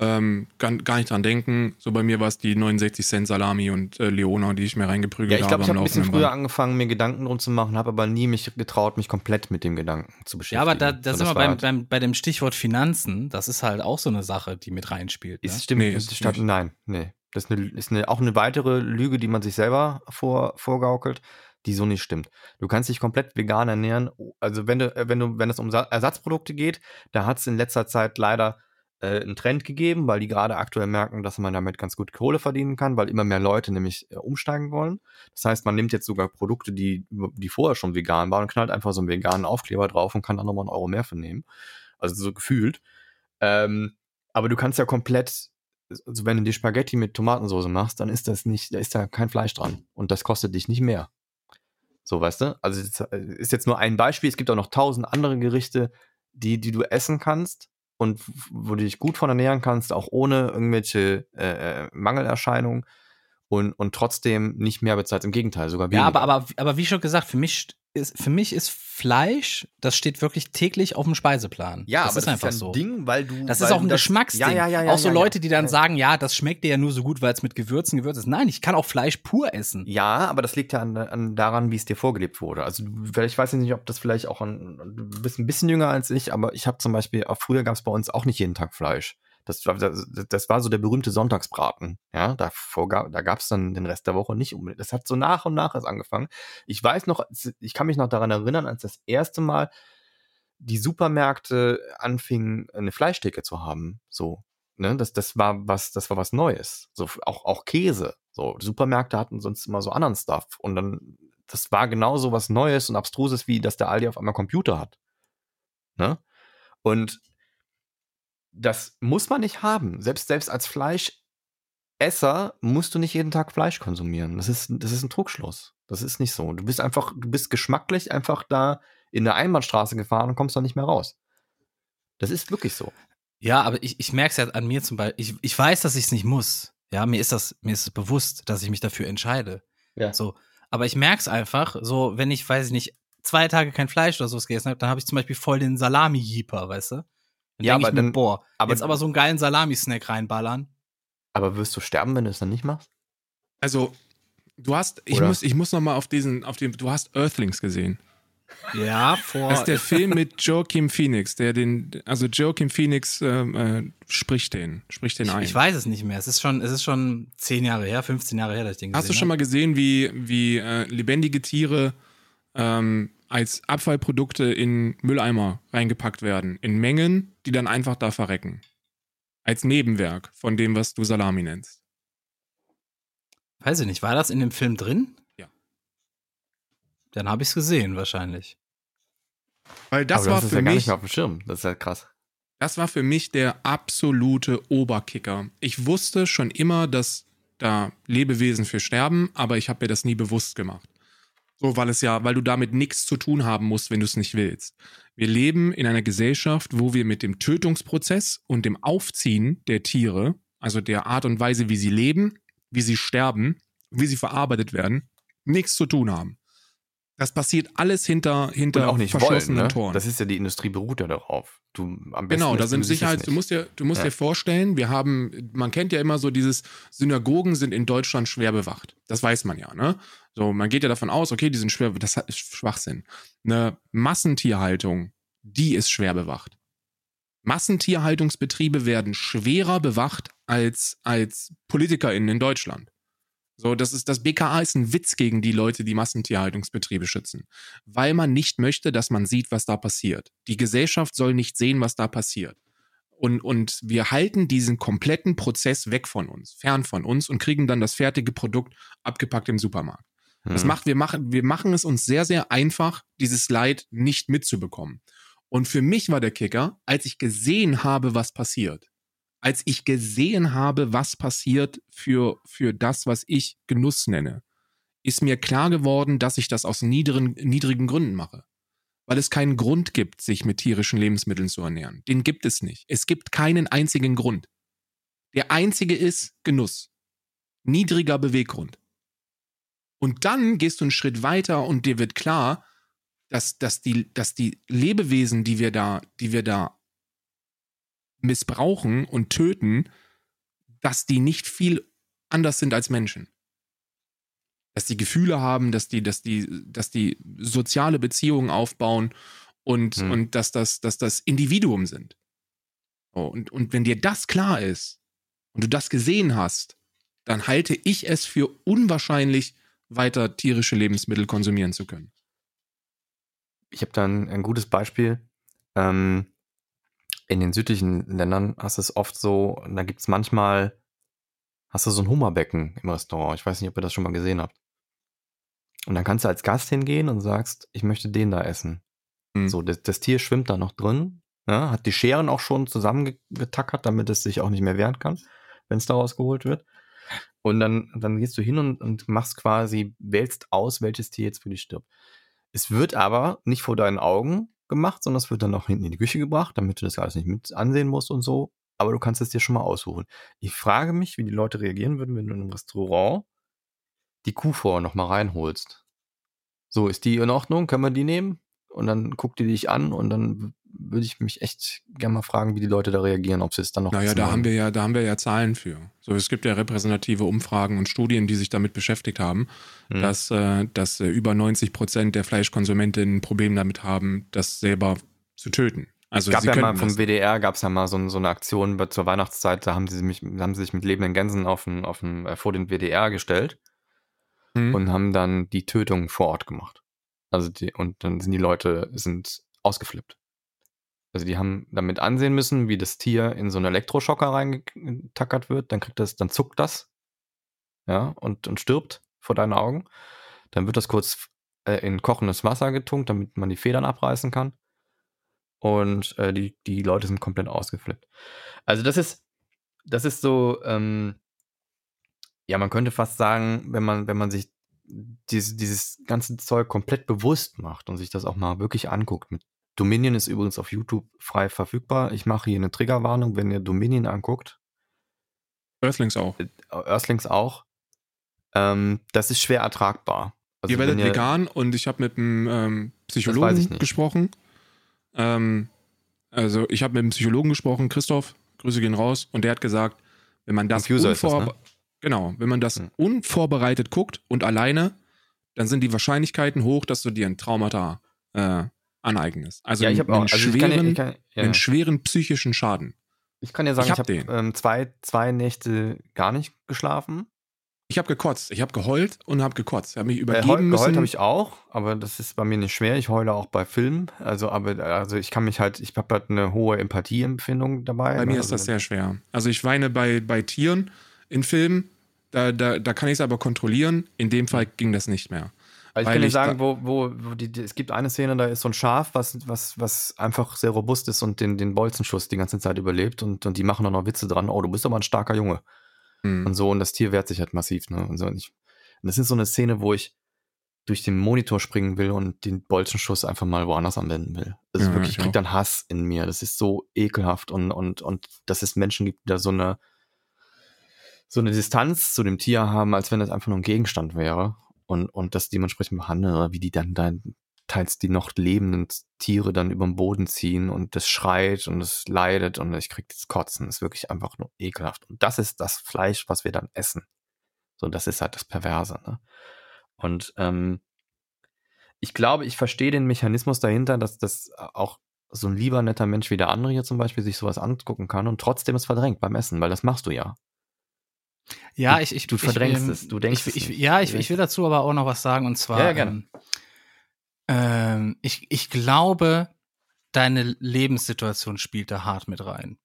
Ähm, gar, gar, nicht dran denken. So bei mir war es die 69 Cent Salami und äh, Leona, die ich mir reingeprügelt ja, ich glaub, habe. Ich glaube, ich habe ein bisschen früher angefangen, mir Gedanken drum zu machen, habe aber nie mich getraut, mich komplett mit dem Gedanken zu beschäftigen. Ja, aber da, da so, sind wir beim, halt beim, bei dem Stichwort Finanzen. Das ist halt auch so eine Sache, die mit reinspielt. Ne? Ist, stimmt, nee, ist statt, nein, nee. Das ist, eine, ist eine, auch eine weitere Lüge, die man sich selber vor, vorgaukelt die so nicht stimmt. Du kannst dich komplett vegan ernähren. Also wenn du, wenn du, wenn es um Ersatzprodukte geht, da hat es in letzter Zeit leider äh, einen Trend gegeben, weil die gerade aktuell merken, dass man damit ganz gut Kohle verdienen kann, weil immer mehr Leute nämlich äh, umsteigen wollen. Das heißt, man nimmt jetzt sogar Produkte, die, die vorher schon vegan waren und knallt einfach so einen veganen Aufkleber drauf und kann dann nochmal einen Euro mehr für nehmen. Also so gefühlt. Ähm, aber du kannst ja komplett, also wenn du die Spaghetti mit Tomatensauce machst, dann ist das nicht, da ist da kein Fleisch dran. Und das kostet dich nicht mehr. So, weißt du? Also ist jetzt nur ein Beispiel. Es gibt auch noch tausend andere Gerichte, die, die du essen kannst und wo du dich gut von ernähren kannst, auch ohne irgendwelche äh, äh Mangelerscheinungen und, und trotzdem nicht mehr bezahlt. Im Gegenteil, sogar weniger. Ja, aber, aber, aber wie schon gesagt, für mich ist, für mich ist Fleisch, das steht wirklich täglich auf dem Speiseplan. Ja, das aber ist das einfach ist ja ein so. Ding, weil du. Das ist auch ein das, Geschmacksding. Ja, ja, ja, ja, auch so ja, Leute, die dann sagen, ja, das schmeckt dir ja nur so gut, weil es mit Gewürzen gewürzt ist. Nein, ich kann auch Fleisch pur essen. Ja, aber das liegt ja an, an daran, wie es dir vorgelebt wurde. Also ich weiß nicht, ob das vielleicht auch ein, du bist ein bisschen jünger als ich, aber ich habe zum Beispiel, auch früher gab es bei uns auch nicht jeden Tag Fleisch. Das, das, das war so der berühmte Sonntagsbraten. Ja, davor gab, da gab es dann den Rest der Woche nicht unbedingt. Das hat so nach und nach erst angefangen. Ich weiß noch, ich kann mich noch daran erinnern, als das erste Mal die Supermärkte anfingen, eine Fleischtheke zu haben. So, ne, das, das war was, das war was Neues. So, auch, auch Käse. So, Supermärkte hatten sonst immer so anderen Stuff. Und dann, das war genauso was Neues und Abstruses, wie dass der Aldi auf einmal Computer hat. Ne? Und das muss man nicht haben. Selbst, selbst als Fleischesser musst du nicht jeden Tag Fleisch konsumieren. Das ist, das ist ein Trugschluss. Das ist nicht so. Du bist einfach, du bist geschmacklich einfach da in der Einbahnstraße gefahren und kommst da nicht mehr raus. Das ist wirklich so. Ja, aber ich, ich merke es ja an mir zum Beispiel. Ich, ich weiß, dass ich es nicht muss. Ja, mir ist das, mir ist es bewusst, dass ich mich dafür entscheide. Ja. So. Aber ich merke es einfach, so, wenn ich, weiß ich nicht, zwei Tage kein Fleisch oder sowas gegessen habe, dann habe ich zum Beispiel voll den Salami-Jeeper, weißt du? Dann ja, aber ich mir, dann, boah, aber, jetzt aber so einen geilen Salami-Snack reinballern. Aber wirst du sterben, wenn du es dann nicht machst? Also, du hast, ich Oder? muss, ich muss noch mal auf diesen, auf den, du hast Earthlings gesehen. Ja, vor. Das ist der Film mit Joaquin Phoenix, der den, also Joaquin Phoenix ähm, äh, spricht den, spricht den ich, ein. Ich weiß es nicht mehr. Es ist schon, es ist schon zehn Jahre her, 15 Jahre her, dass ich den gesehen Hast du schon mal gesehen, wie, wie äh, lebendige Tiere ähm, als Abfallprodukte in Mülleimer reingepackt werden. In Mengen, die dann einfach da verrecken. Als Nebenwerk von dem, was du Salami nennst. Weiß ich nicht, war das in dem Film drin? Ja. Dann habe ich es gesehen, wahrscheinlich. Weil das Aber war das für ja mich. Gar nicht auf dem Schirm. Das ist ja krass. Das war für mich der absolute Oberkicker. Ich wusste schon immer, dass da Lebewesen für sterben, aber ich habe mir das nie bewusst gemacht. So, weil es ja, weil du damit nichts zu tun haben musst, wenn du es nicht willst. Wir leben in einer Gesellschaft, wo wir mit dem Tötungsprozess und dem Aufziehen der Tiere, also der Art und Weise, wie sie leben, wie sie sterben, wie sie verarbeitet werden, nichts zu tun haben. Das passiert alles hinter, hinter auch nicht verschlossenen wollen, ne? Toren. Das ist ja die Industrie beruht ja darauf. Du, am besten genau, da sind Sicherheits, du musst dir, du musst ja. dir vorstellen, wir haben, man kennt ja immer so dieses, Synagogen sind in Deutschland schwer bewacht. Das weiß man ja, ne? So, man geht ja davon aus, okay, die sind schwer, das ist Schwachsinn. Eine Massentierhaltung, die ist schwer bewacht. Massentierhaltungsbetriebe werden schwerer bewacht als, als PolitikerInnen in Deutschland. So, das ist, das BKA ist ein Witz gegen die Leute, die Massentierhaltungsbetriebe schützen. Weil man nicht möchte, dass man sieht, was da passiert. Die Gesellschaft soll nicht sehen, was da passiert. Und, und wir halten diesen kompletten Prozess weg von uns, fern von uns und kriegen dann das fertige Produkt abgepackt im Supermarkt. Das macht, wir machen, wir machen es uns sehr, sehr einfach, dieses Leid nicht mitzubekommen. Und für mich war der Kicker, als ich gesehen habe, was passiert als ich gesehen habe, was passiert für, für das, was ich Genuss nenne, ist mir klar geworden, dass ich das aus niedrigen, niedrigen Gründen mache. Weil es keinen Grund gibt, sich mit tierischen Lebensmitteln zu ernähren. Den gibt es nicht. Es gibt keinen einzigen Grund. Der einzige ist Genuss. Niedriger Beweggrund. Und dann gehst du einen Schritt weiter und dir wird klar, dass, dass, die, dass die Lebewesen, die wir da, die wir da missbrauchen und töten, dass die nicht viel anders sind als Menschen. Dass die Gefühle haben, dass die, dass die, dass die soziale Beziehungen aufbauen und, hm. und dass das, dass das Individuum sind. Oh, und, und wenn dir das klar ist und du das gesehen hast, dann halte ich es für unwahrscheinlich, weiter tierische Lebensmittel konsumieren zu können. Ich habe dann ein gutes Beispiel. Ähm, in den südlichen Ländern hast du es oft so, da gibt es manchmal, hast du so ein Hummerbecken im Restaurant. Ich weiß nicht, ob ihr das schon mal gesehen habt. Und dann kannst du als Gast hingehen und sagst, ich möchte den da essen. Mhm. So, das, das, Tier schwimmt da noch drin, ja, hat die Scheren auch schon zusammengetackert, damit es sich auch nicht mehr wehren kann, wenn es daraus geholt wird. Und dann, dann gehst du hin und, und machst quasi, wählst aus, welches Tier jetzt für dich stirbt. Es wird aber nicht vor deinen Augen gemacht, sondern es wird dann noch hinten in die Küche gebracht, damit du das alles nicht mit ansehen musst und so. Aber du kannst es dir schon mal aussuchen. Ich frage mich, wie die Leute reagieren würden, wenn du in einem Restaurant die Kuh vorher noch mal reinholst. So, ist die in Ordnung? Können wir die nehmen? Und dann guckt die dich an und dann würde ich mich echt gerne mal fragen, wie die Leute da reagieren, ob sie es dann noch. Naja, da haben wir ja, da haben wir ja Zahlen für. So, es gibt ja repräsentative Umfragen und Studien, die sich damit beschäftigt haben, hm. dass, äh, dass äh, über 90 Prozent der Fleischkonsumentinnen ein Problem damit haben, das selber zu töten. Also es gab ja mal vom WDR gab es ja mal so, so, eine Aktion zur Weihnachtszeit, da haben sie mich, haben sie sich mit lebenden Gänsen auf den, auf den, äh, vor den WDR gestellt hm. und haben dann die Tötung vor Ort gemacht. Also die, und dann sind die Leute sind ausgeflippt. Also die haben damit ansehen müssen, wie das Tier in so einen Elektroschocker reingetackert wird, dann kriegt das, dann zuckt das, ja, und, und stirbt vor deinen Augen. Dann wird das kurz äh, in kochendes Wasser getunkt, damit man die Federn abreißen kann. Und äh, die, die Leute sind komplett ausgeflippt. Also das ist, das ist so, ähm, ja, man könnte fast sagen, wenn man, wenn man sich dieses, dieses ganze Zeug komplett bewusst macht und sich das auch mal wirklich anguckt. Mit Dominion ist übrigens auf YouTube frei verfügbar. Ich mache hier eine Triggerwarnung, wenn ihr Dominion anguckt. Earthlings auch. Äh, Earthlings auch. Ähm, das ist schwer ertragbar. Also ihr werdet ihr, vegan und ich habe mit einem ähm, Psychologen gesprochen. Ähm, also ich habe mit einem Psychologen gesprochen, Christoph, Grüße gehen raus, und der hat gesagt, wenn man das, das ne? Genau, wenn man das hm. unvorbereitet guckt und alleine, dann sind die Wahrscheinlichkeiten hoch, dass du dir ein Traumata äh, aneignest. Also, ja, ich einen, auch, also schweren, ich kann, ich kann, ja. einen schweren psychischen Schaden. Ich kann ja sagen, ich habe hab, ähm, zwei, zwei Nächte gar nicht geschlafen. Ich habe gekotzt. Ich habe geheult und habe gekotzt. Ich habe mich übergeben äh, heul, müssen. Geheult habe ich auch, aber das ist bei mir nicht schwer. Ich heule auch bei Filmen. Also, aber also ich kann mich halt, ich habe halt eine hohe Empathieempfindung dabei. Bei mir also, ist das sehr schwer. Also ich weine bei, bei Tieren in Filmen, da, da, da kann ich es aber kontrollieren. In dem Fall ging das nicht mehr. Also ich kann dir sagen, wo, wo, wo die, die, es gibt eine Szene, da ist so ein Schaf, was, was, was einfach sehr robust ist und den, den Bolzenschuss die ganze Zeit überlebt und, und die machen dann noch Witze dran, oh, du bist aber ein starker Junge. Mhm. Und so, und das Tier wehrt sich halt massiv, ne? Und, so, und, ich, und das ist so eine Szene, wo ich durch den Monitor springen will und den Bolzenschuss einfach mal woanders anwenden will. Also ja, wirklich, ich krieg dann Hass in mir. Das ist so ekelhaft und, und, und dass es Menschen gibt, die da so eine, so eine Distanz zu dem Tier haben, als wenn das einfach nur ein Gegenstand wäre und, und das dementsprechend behandeln oder wie die dann, dann teils die noch lebenden Tiere dann über den Boden ziehen und das schreit und es leidet und ich krieg das Kotzen. Das ist wirklich einfach nur ekelhaft. Und das ist das Fleisch, was wir dann essen. So, das ist halt das Perverse. Ne? Und ähm, ich glaube, ich verstehe den Mechanismus dahinter, dass das auch so ein lieber netter Mensch wie der andere hier zum Beispiel sich sowas angucken kann und trotzdem es verdrängt beim Essen, weil das machst du ja. Ja, du, ich, ich, du verdrängst ich, es, du denkst ich, ich, Ja, ich, ich will dazu aber auch noch was sagen und zwar. Ja, gerne. Ähm, ähm, ich, ich glaube, deine Lebenssituation spielt da hart mit rein.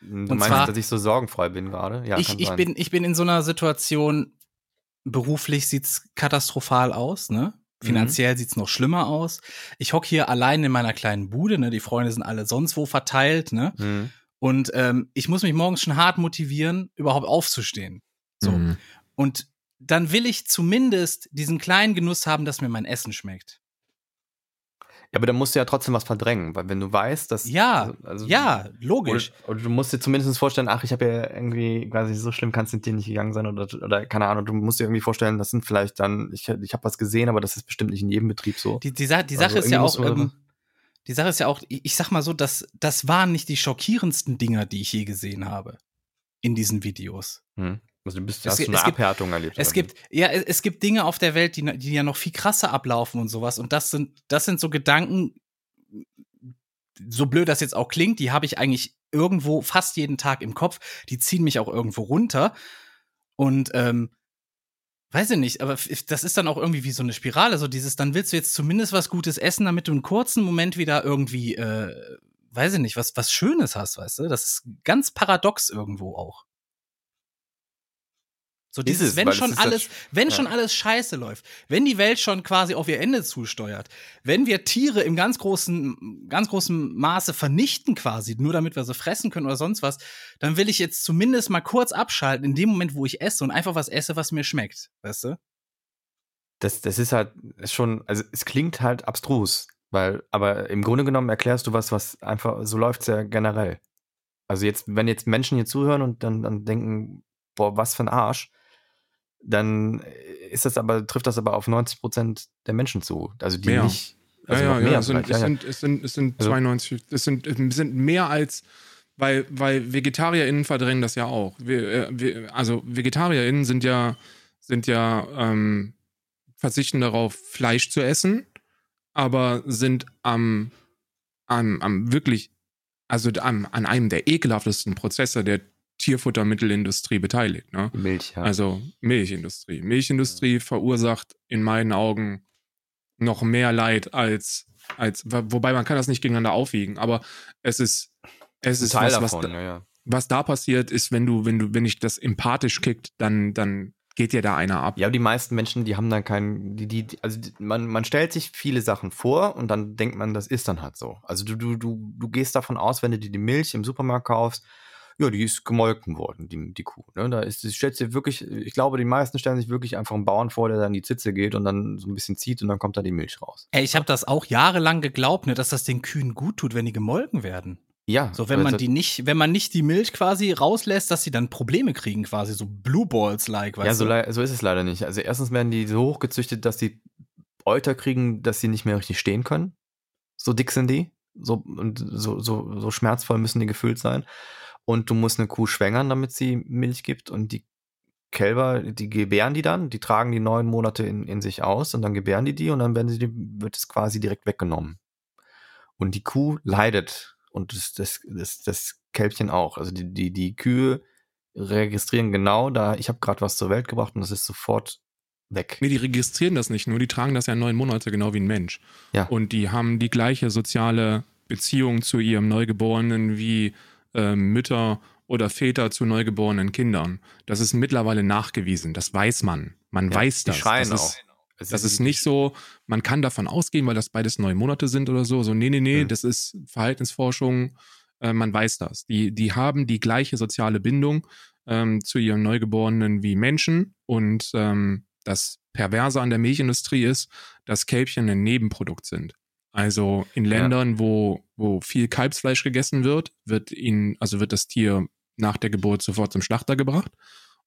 Du und meinst, zwar, dass ich so sorgenfrei bin gerade? Ja, ich, ich, bin, ich bin in so einer Situation, beruflich sieht's katastrophal aus, ne? Finanziell mhm. sieht's noch schlimmer aus. Ich hock hier allein in meiner kleinen Bude, ne? Die Freunde sind alle sonst wo verteilt, ne? Mhm. Und ähm, ich muss mich morgens schon hart motivieren, überhaupt aufzustehen. So. Mhm. Und dann will ich zumindest diesen kleinen Genuss haben, dass mir mein Essen schmeckt. Ja, aber dann musst du ja trotzdem was verdrängen, weil wenn du weißt, dass. Ja, also, also ja, logisch. Oder, oder, du musst dir zumindest vorstellen, ach, ich habe ja irgendwie, quasi so schlimm kann es dir nicht gegangen sein oder, oder keine Ahnung, du musst dir irgendwie vorstellen, das sind vielleicht dann, ich, ich habe was gesehen, aber das ist bestimmt nicht in jedem Betrieb so. Die, die, die also Sache ist ja auch, ähm, die Sache ist ja auch, ich sag mal so, dass das waren nicht die schockierendsten Dinger, die ich je gesehen habe in diesen Videos. Hm. Also du bist, es, hast du eine Abhärtung erlebt. Es gibt, ja, es gibt Dinge auf der Welt, die, die ja noch viel krasser ablaufen und sowas. Und das sind, das sind so Gedanken, so blöd das jetzt auch klingt, die habe ich eigentlich irgendwo fast jeden Tag im Kopf. Die ziehen mich auch irgendwo runter. Und ähm, weiß ich nicht, aber das ist dann auch irgendwie wie so eine Spirale, so dieses, dann willst du jetzt zumindest was Gutes essen, damit du einen kurzen Moment wieder irgendwie, äh, weiß ich nicht, was, was Schönes hast, weißt du? Das ist ganz paradox irgendwo auch. So dieses, es, wenn schon alles, wenn ja. schon alles scheiße läuft, wenn die Welt schon quasi auf ihr Ende zusteuert, wenn wir Tiere im ganz großen, ganz großen Maße vernichten quasi, nur damit wir sie fressen können oder sonst was, dann will ich jetzt zumindest mal kurz abschalten in dem Moment, wo ich esse und einfach was esse, was mir schmeckt, weißt du? Das, das ist halt schon, also es klingt halt abstrus, weil, aber im Grunde genommen erklärst du was, was einfach, so läuft's ja generell. Also jetzt, wenn jetzt Menschen hier zuhören und dann, dann denken, boah, was für ein Arsch, dann ist das aber, trifft das aber auf 90 Prozent der Menschen zu. Also die mehr. nicht. Also ja, ja, ja, es sind, es, sind, es, sind, es sind 92, es sind, es sind mehr als, weil, weil VegetarierInnen verdrängen das ja auch. Wir, äh, wir, also VegetarierInnen sind ja, sind ja, ähm, verzichten darauf, Fleisch zu essen, aber sind am, am, am wirklich, also am, an einem der ekelhaftesten Prozesse der Tierfuttermittelindustrie beteiligt. Ne? Milch, ja. Also Milchindustrie. Milchindustrie ja. verursacht in meinen Augen noch mehr Leid als, als, wobei man kann das nicht gegeneinander aufwiegen, aber es ist, es ist was, davon, was, ja, was da passiert ist, wenn du, wenn du, wenn ich das empathisch kickt, dann, dann geht dir da einer ab. Ja, die meisten Menschen, die haben dann keinen, die, die, also die, man, man stellt sich viele Sachen vor und dann denkt man, das ist dann halt so. Also du, du, du, du gehst davon aus, wenn du dir die Milch im Supermarkt kaufst, ja, die ist gemolken worden, die, die Kuh. Ne? Da ist, ich schätze wirklich, ich glaube, die meisten stellen sich wirklich einfach einen Bauern vor, der dann in die Zitze geht und dann so ein bisschen zieht und dann kommt da die Milch raus. Ey, ich habe das auch jahrelang geglaubt, ne, dass das den Kühen gut tut, wenn die gemolken werden. Ja. So, wenn man die nicht, wenn man nicht die Milch quasi rauslässt, dass sie dann Probleme kriegen, quasi so Blue Balls-like, weißt ja, so, du? so ist es leider nicht. Also erstens werden die so hochgezüchtet, dass die Euter kriegen, dass sie nicht mehr richtig stehen können. So dick sind die. So, und so, so, so schmerzvoll müssen die gefüllt sein und du musst eine Kuh schwängern, damit sie Milch gibt und die Kälber, die gebären die dann, die tragen die neun Monate in, in sich aus und dann gebären die die und dann werden sie, wird es quasi direkt weggenommen. Und die Kuh leidet und das, das, das, das Kälbchen auch. Also die, die, die Kühe registrieren genau da, ich habe gerade was zur Welt gebracht und das ist sofort weg. Nee, die registrieren das nicht nur, die tragen das ja neun Monate genau wie ein Mensch. Ja. Und die haben die gleiche soziale Beziehung zu ihrem Neugeborenen wie äh, Mütter oder Väter zu neugeborenen Kindern. Das ist mittlerweile nachgewiesen. Das weiß man. Man ja, weiß das. Die schreien das auch. Ist, das ist nicht so, man kann davon ausgehen, weil das beides neun Monate sind oder so. So, nee, nee, nee, mhm. das ist Verhaltensforschung. Äh, man weiß das. Die, die haben die gleiche soziale Bindung ähm, zu ihren Neugeborenen wie Menschen und ähm, das Perverse an der Milchindustrie ist, dass Kälbchen ein Nebenprodukt sind. Also in Ländern, ja. wo, wo viel Kalbsfleisch gegessen wird, wird ihnen, also wird das Tier nach der Geburt sofort zum Schlachter gebracht.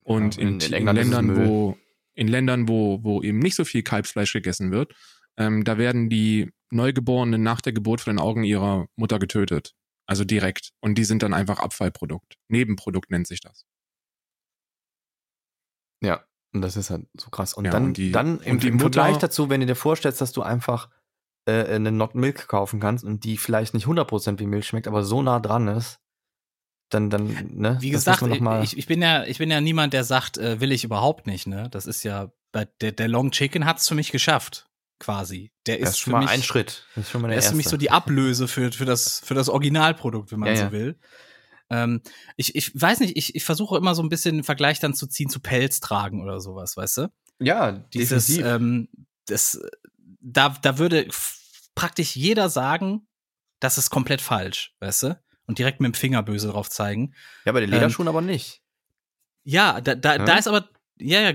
Und ja, in, in, in, Ländern, wo, in Ländern, wo, wo eben nicht so viel Kalbsfleisch gegessen wird, ähm, da werden die Neugeborenen nach der Geburt vor den Augen ihrer Mutter getötet. Also direkt. Und die sind dann einfach Abfallprodukt. Nebenprodukt nennt sich das. Ja, und das ist halt so krass. Und ja, dann, und die, dann im, und im Vergleich dazu, wenn du dir vorstellst, dass du einfach äh, eine Not Milk kaufen kannst und die vielleicht nicht 100% wie Milch schmeckt, aber so nah dran ist, dann, dann, ne? Wie gesagt, ich, ich, bin ja, ich bin ja niemand, der sagt, äh, will ich überhaupt nicht, ne? Das ist ja, der, der Long Chicken hat es für mich geschafft, quasi. Der ist, das ist schon mal mich, ein Schritt. Das ist schon mal der, der ist für mich so die Ablöse für, für, das, für das Originalprodukt, wenn man ja, so ja. will. Ähm, ich, ich weiß nicht, ich, ich versuche immer so ein bisschen einen Vergleich dann zu ziehen zu Pelz tragen oder sowas, weißt du? Ja, dieses, ähm, das, da, da würde praktisch jeder sagen, das ist komplett falsch, weißt du? und direkt mit dem Finger böse drauf zeigen. Ja, bei den Lederschuhen ähm, aber nicht. Ja, da, da, ja? da ist aber, ja, ja,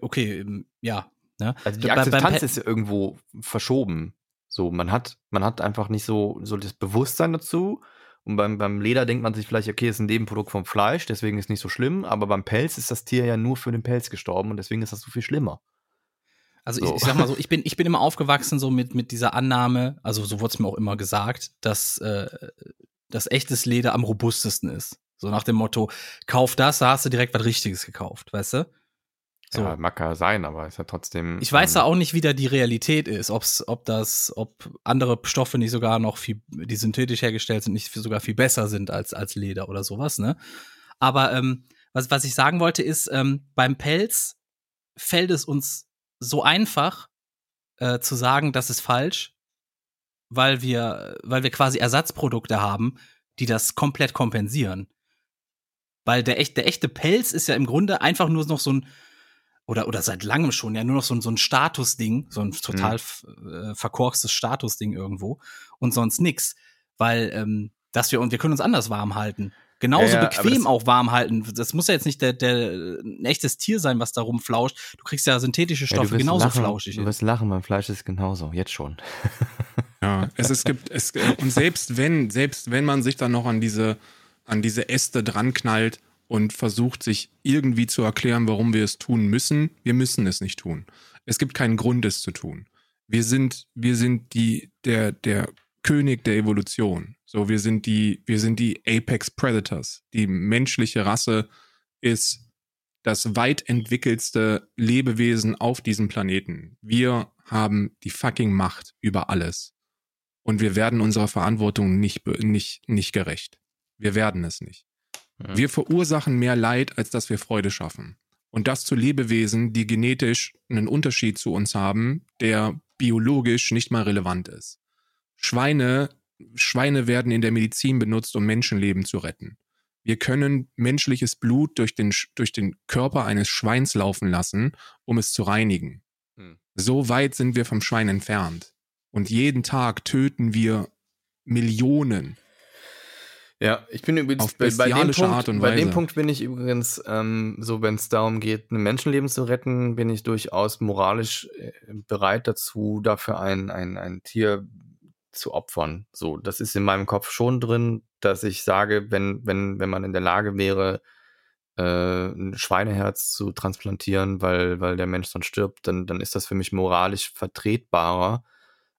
okay, ähm, ja. Ne? Also die Akzeptanz bei, ist irgendwo verschoben. So, man hat, man hat einfach nicht so, so das Bewusstsein dazu. Und beim, beim Leder denkt man sich vielleicht, okay, ist ein Nebenprodukt vom Fleisch, deswegen ist nicht so schlimm. Aber beim Pelz ist das Tier ja nur für den Pelz gestorben und deswegen ist das so viel schlimmer. Also so. ich, ich, sag mal so, ich bin, ich bin immer aufgewachsen so mit, mit dieser Annahme, also so wurde es mir auch immer gesagt, dass äh, dass echtes Leder am robustesten ist. So nach dem Motto, kauf das, da hast du direkt was Richtiges gekauft, weißt du? So. Ja, mag ja sein, aber ist ja trotzdem. Ich weiß ja ähm, auch nicht, wie da die Realität ist, ob's, ob das, ob andere Stoffe nicht sogar noch viel, die synthetisch hergestellt sind, nicht sogar viel besser sind als, als Leder oder sowas, ne? Aber ähm, was, was ich sagen wollte, ist, ähm, beim Pelz fällt es uns so einfach äh, zu sagen, das ist falsch, weil wir, weil wir quasi Ersatzprodukte haben, die das komplett kompensieren. Weil der, echt, der echte Pelz ist ja im Grunde einfach nur noch so ein, oder, oder seit langem schon, ja, nur noch so, ein so ein Statusding, so ein total mhm. äh, verkorkstes Statusding irgendwo und sonst nix. Weil, ähm, dass wir, und wir können uns anders warm halten. Genauso ja, ja, bequem auch warm halten. Das muss ja jetzt nicht der, der, ein echtes Tier sein, was da rumflauscht. Du kriegst ja synthetische Stoffe ja, genauso lachen, flauschig. Du wirst lachen, beim Fleisch ist genauso, jetzt schon. Ja, es, es gibt, es, und selbst wenn, selbst wenn man sich dann noch an diese, an diese Äste dran knallt und versucht, sich irgendwie zu erklären, warum wir es tun müssen, wir müssen es nicht tun. Es gibt keinen Grund, es zu tun. Wir sind, wir sind die, der, der König der Evolution. So, wir sind die, wir sind die Apex Predators. Die menschliche Rasse ist das weit entwickelste Lebewesen auf diesem Planeten. Wir haben die fucking Macht über alles und wir werden unserer Verantwortung nicht, nicht, nicht gerecht. Wir werden es nicht. Ja. Wir verursachen mehr Leid, als dass wir Freude schaffen. Und das zu Lebewesen, die genetisch einen Unterschied zu uns haben, der biologisch nicht mal relevant ist. Schweine, Schweine werden in der Medizin benutzt, um Menschenleben zu retten. Wir können menschliches Blut durch den, durch den Körper eines Schweins laufen lassen, um es zu reinigen. Hm. So weit sind wir vom Schwein entfernt. Und jeden Tag töten wir Millionen. Ja, ich bin übrigens bei, bei, dem Punkt, bei dem Punkt bin ich übrigens ähm, so, wenn es darum geht, ein Menschenleben zu retten, bin ich durchaus moralisch äh, bereit dazu, dafür ein, ein, ein Tier zu opfern. So, das ist in meinem Kopf schon drin, dass ich sage, wenn, wenn, wenn man in der Lage wäre, äh, ein Schweineherz zu transplantieren, weil, weil der Mensch sonst stirbt, dann, dann ist das für mich moralisch vertretbarer,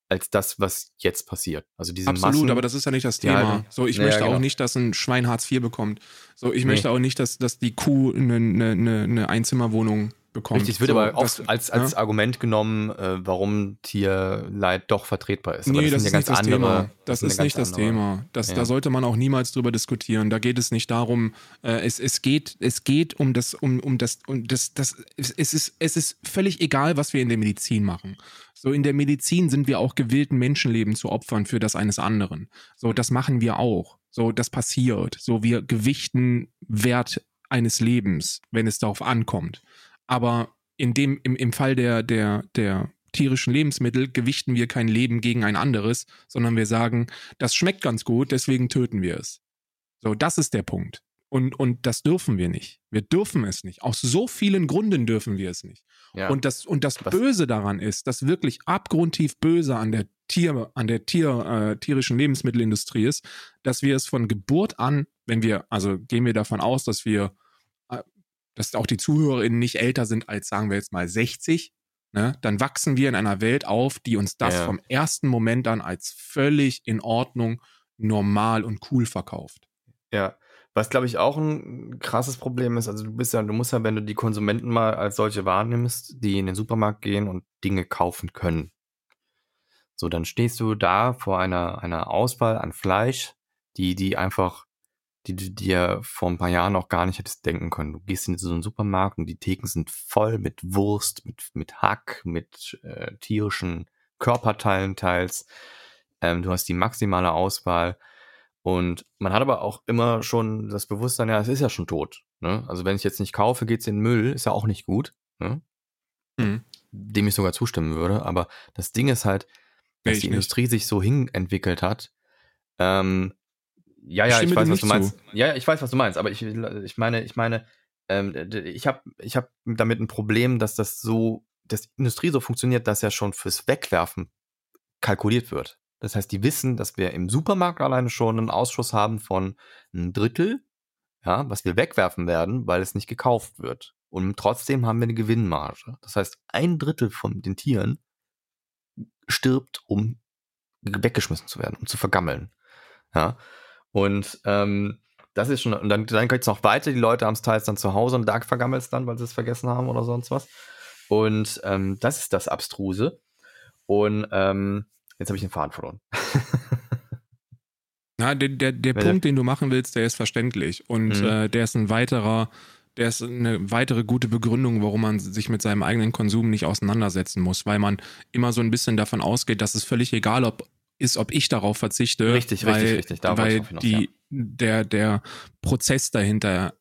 als das, was jetzt passiert. Also diese Absolut, Massen, aber das ist ja nicht das Thema. Ja, so, ich ja, möchte genau. auch nicht, dass ein Schwein Hartz IV bekommt. So, ich nee. möchte auch nicht, dass, dass die Kuh eine, eine, eine Einzimmerwohnung bekommt. Richtig, es wird so, aber oft das, als, als ja? Argument genommen, äh, warum Tierleid doch vertretbar ist. Aber nee, das, das ist nicht das andere, Thema. Das, ist nicht das andere. Thema. Das, ja. Da sollte man auch niemals drüber diskutieren. Da geht es nicht darum, äh, es, es, geht, es geht um das, um, um das, um das, das es, ist, es ist völlig egal, was wir in der Medizin machen. So in der Medizin sind wir auch gewillt, Menschenleben zu opfern für das eines anderen. So, das machen wir auch. So, das passiert. So, wir gewichten Wert eines Lebens, wenn es darauf ankommt. Aber in dem, im, im Fall der, der, der tierischen Lebensmittel gewichten wir kein Leben gegen ein anderes, sondern wir sagen, das schmeckt ganz gut, deswegen töten wir es. So, das ist der Punkt. Und, und das dürfen wir nicht. Wir dürfen es nicht. Aus so vielen Gründen dürfen wir es nicht. Ja. Und das, und das Böse daran ist, das wirklich abgrundtief Böse an der Tier, an der Tier, äh, tierischen Lebensmittelindustrie ist, dass wir es von Geburt an, wenn wir, also gehen wir davon aus, dass wir, dass auch die ZuhörerInnen nicht älter sind als, sagen wir jetzt mal, 60, ne, dann wachsen wir in einer Welt auf, die uns das ja. vom ersten Moment an als völlig in Ordnung, normal und cool verkauft. Ja, was, glaube ich, auch ein krasses Problem ist, also du bist ja, du musst ja, wenn du die Konsumenten mal als solche wahrnimmst, die in den Supermarkt gehen und Dinge kaufen können. So, dann stehst du da vor einer, einer Auswahl an Fleisch, die, die einfach, die du dir vor ein paar Jahren auch gar nicht hättest denken können. Du gehst in so einen Supermarkt und die Theken sind voll mit Wurst, mit, mit Hack, mit äh, tierischen Körperteilen teils. Ähm, du hast die maximale Auswahl und man hat aber auch immer schon das Bewusstsein, ja, es ist ja schon tot. Ne? Also wenn ich jetzt nicht kaufe, geht's in den Müll, ist ja auch nicht gut. Ne? Mhm. Dem ich sogar zustimmen würde. Aber das Ding ist halt, dass die nicht. Industrie sich so hin entwickelt hat. Ähm, ja, ja, ich, ich weiß, was du meinst. Zu. Ja, ich weiß, was du meinst. Aber ich, ich meine, ich meine, ähm, ich habe ich hab damit ein Problem, dass das so, dass die Industrie so funktioniert, dass ja schon fürs Wegwerfen kalkuliert wird. Das heißt, die wissen, dass wir im Supermarkt alleine schon einen Ausschuss haben von ein Drittel, ja, was wir wegwerfen werden, weil es nicht gekauft wird. Und trotzdem haben wir eine Gewinnmarge. Das heißt, ein Drittel von den Tieren stirbt, um weggeschmissen zu werden, um zu vergammeln. Ja. Und ähm, das ist schon, und dann, dann geht es noch weiter, die Leute haben es teils dann zu Hause und da vergammelt es dann, weil sie es vergessen haben oder sonst was. Und ähm, das ist das Abstruse. Und ähm, Jetzt habe ich den Faden verloren. *laughs* Ja, der, der, der Punkt, den du machen willst, der ist verständlich. Und mhm. äh, der ist ein weiterer, der ist eine weitere gute Begründung, warum man sich mit seinem eigenen Konsum nicht auseinandersetzen muss, weil man immer so ein bisschen davon ausgeht, dass es völlig egal ob, ist, ob ich darauf verzichte. Richtig, weil, richtig, richtig. Da weil die, ja. der, der Prozess dahinter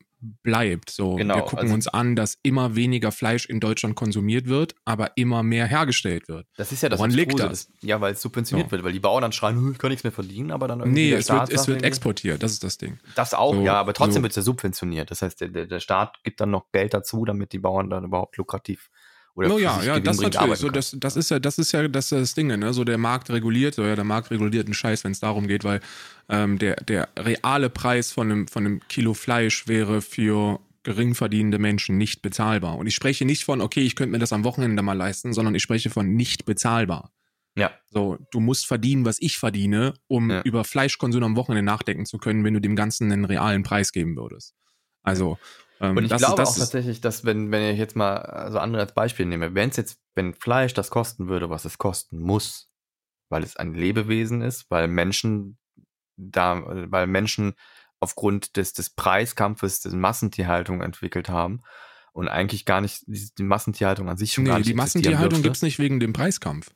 bleibt. So, genau, wir gucken also, uns an, dass immer weniger Fleisch in Deutschland konsumiert wird, aber immer mehr hergestellt wird. Das ist ja das Woran liegt das? Ja, weil es subventioniert so. wird, weil die Bauern dann schreien, hm, ich kann nichts mehr verdienen, aber dann irgendwie Nee, es wird, es wird exportiert, das ist das Ding. Das auch, so, ja, aber trotzdem so. wird es ja subventioniert. Das heißt, der, der Staat gibt dann noch Geld dazu, damit die Bauern dann überhaupt lukrativ oder oh ja, ja, das natürlich. So, das, das ist ja, das ist ja das, das Ding, ne? So der Markt reguliert, so ja, der Markt reguliert einen Scheiß, wenn es darum geht, weil ähm, der, der reale Preis von einem, von einem Kilo Fleisch wäre für gering verdienende Menschen nicht bezahlbar. Und ich spreche nicht von, okay, ich könnte mir das am Wochenende mal leisten, sondern ich spreche von nicht bezahlbar. Ja. So, du musst verdienen, was ich verdiene, um ja. über Fleischkonsum am Wochenende nachdenken zu können, wenn du dem Ganzen einen realen Preis geben würdest. Also, ähm, und ich glaube auch tatsächlich, dass wenn, wenn ich jetzt mal also andere als Beispiel nehme, wenn es jetzt, wenn Fleisch das kosten würde, was es kosten muss, weil es ein Lebewesen ist, weil Menschen da, weil Menschen aufgrund des, des Preiskampfes des Massentierhaltung entwickelt haben und eigentlich gar nicht die Massentierhaltung an sich schon nee, gar nicht die Massentierhaltung gibt es nicht wegen dem Preiskampf.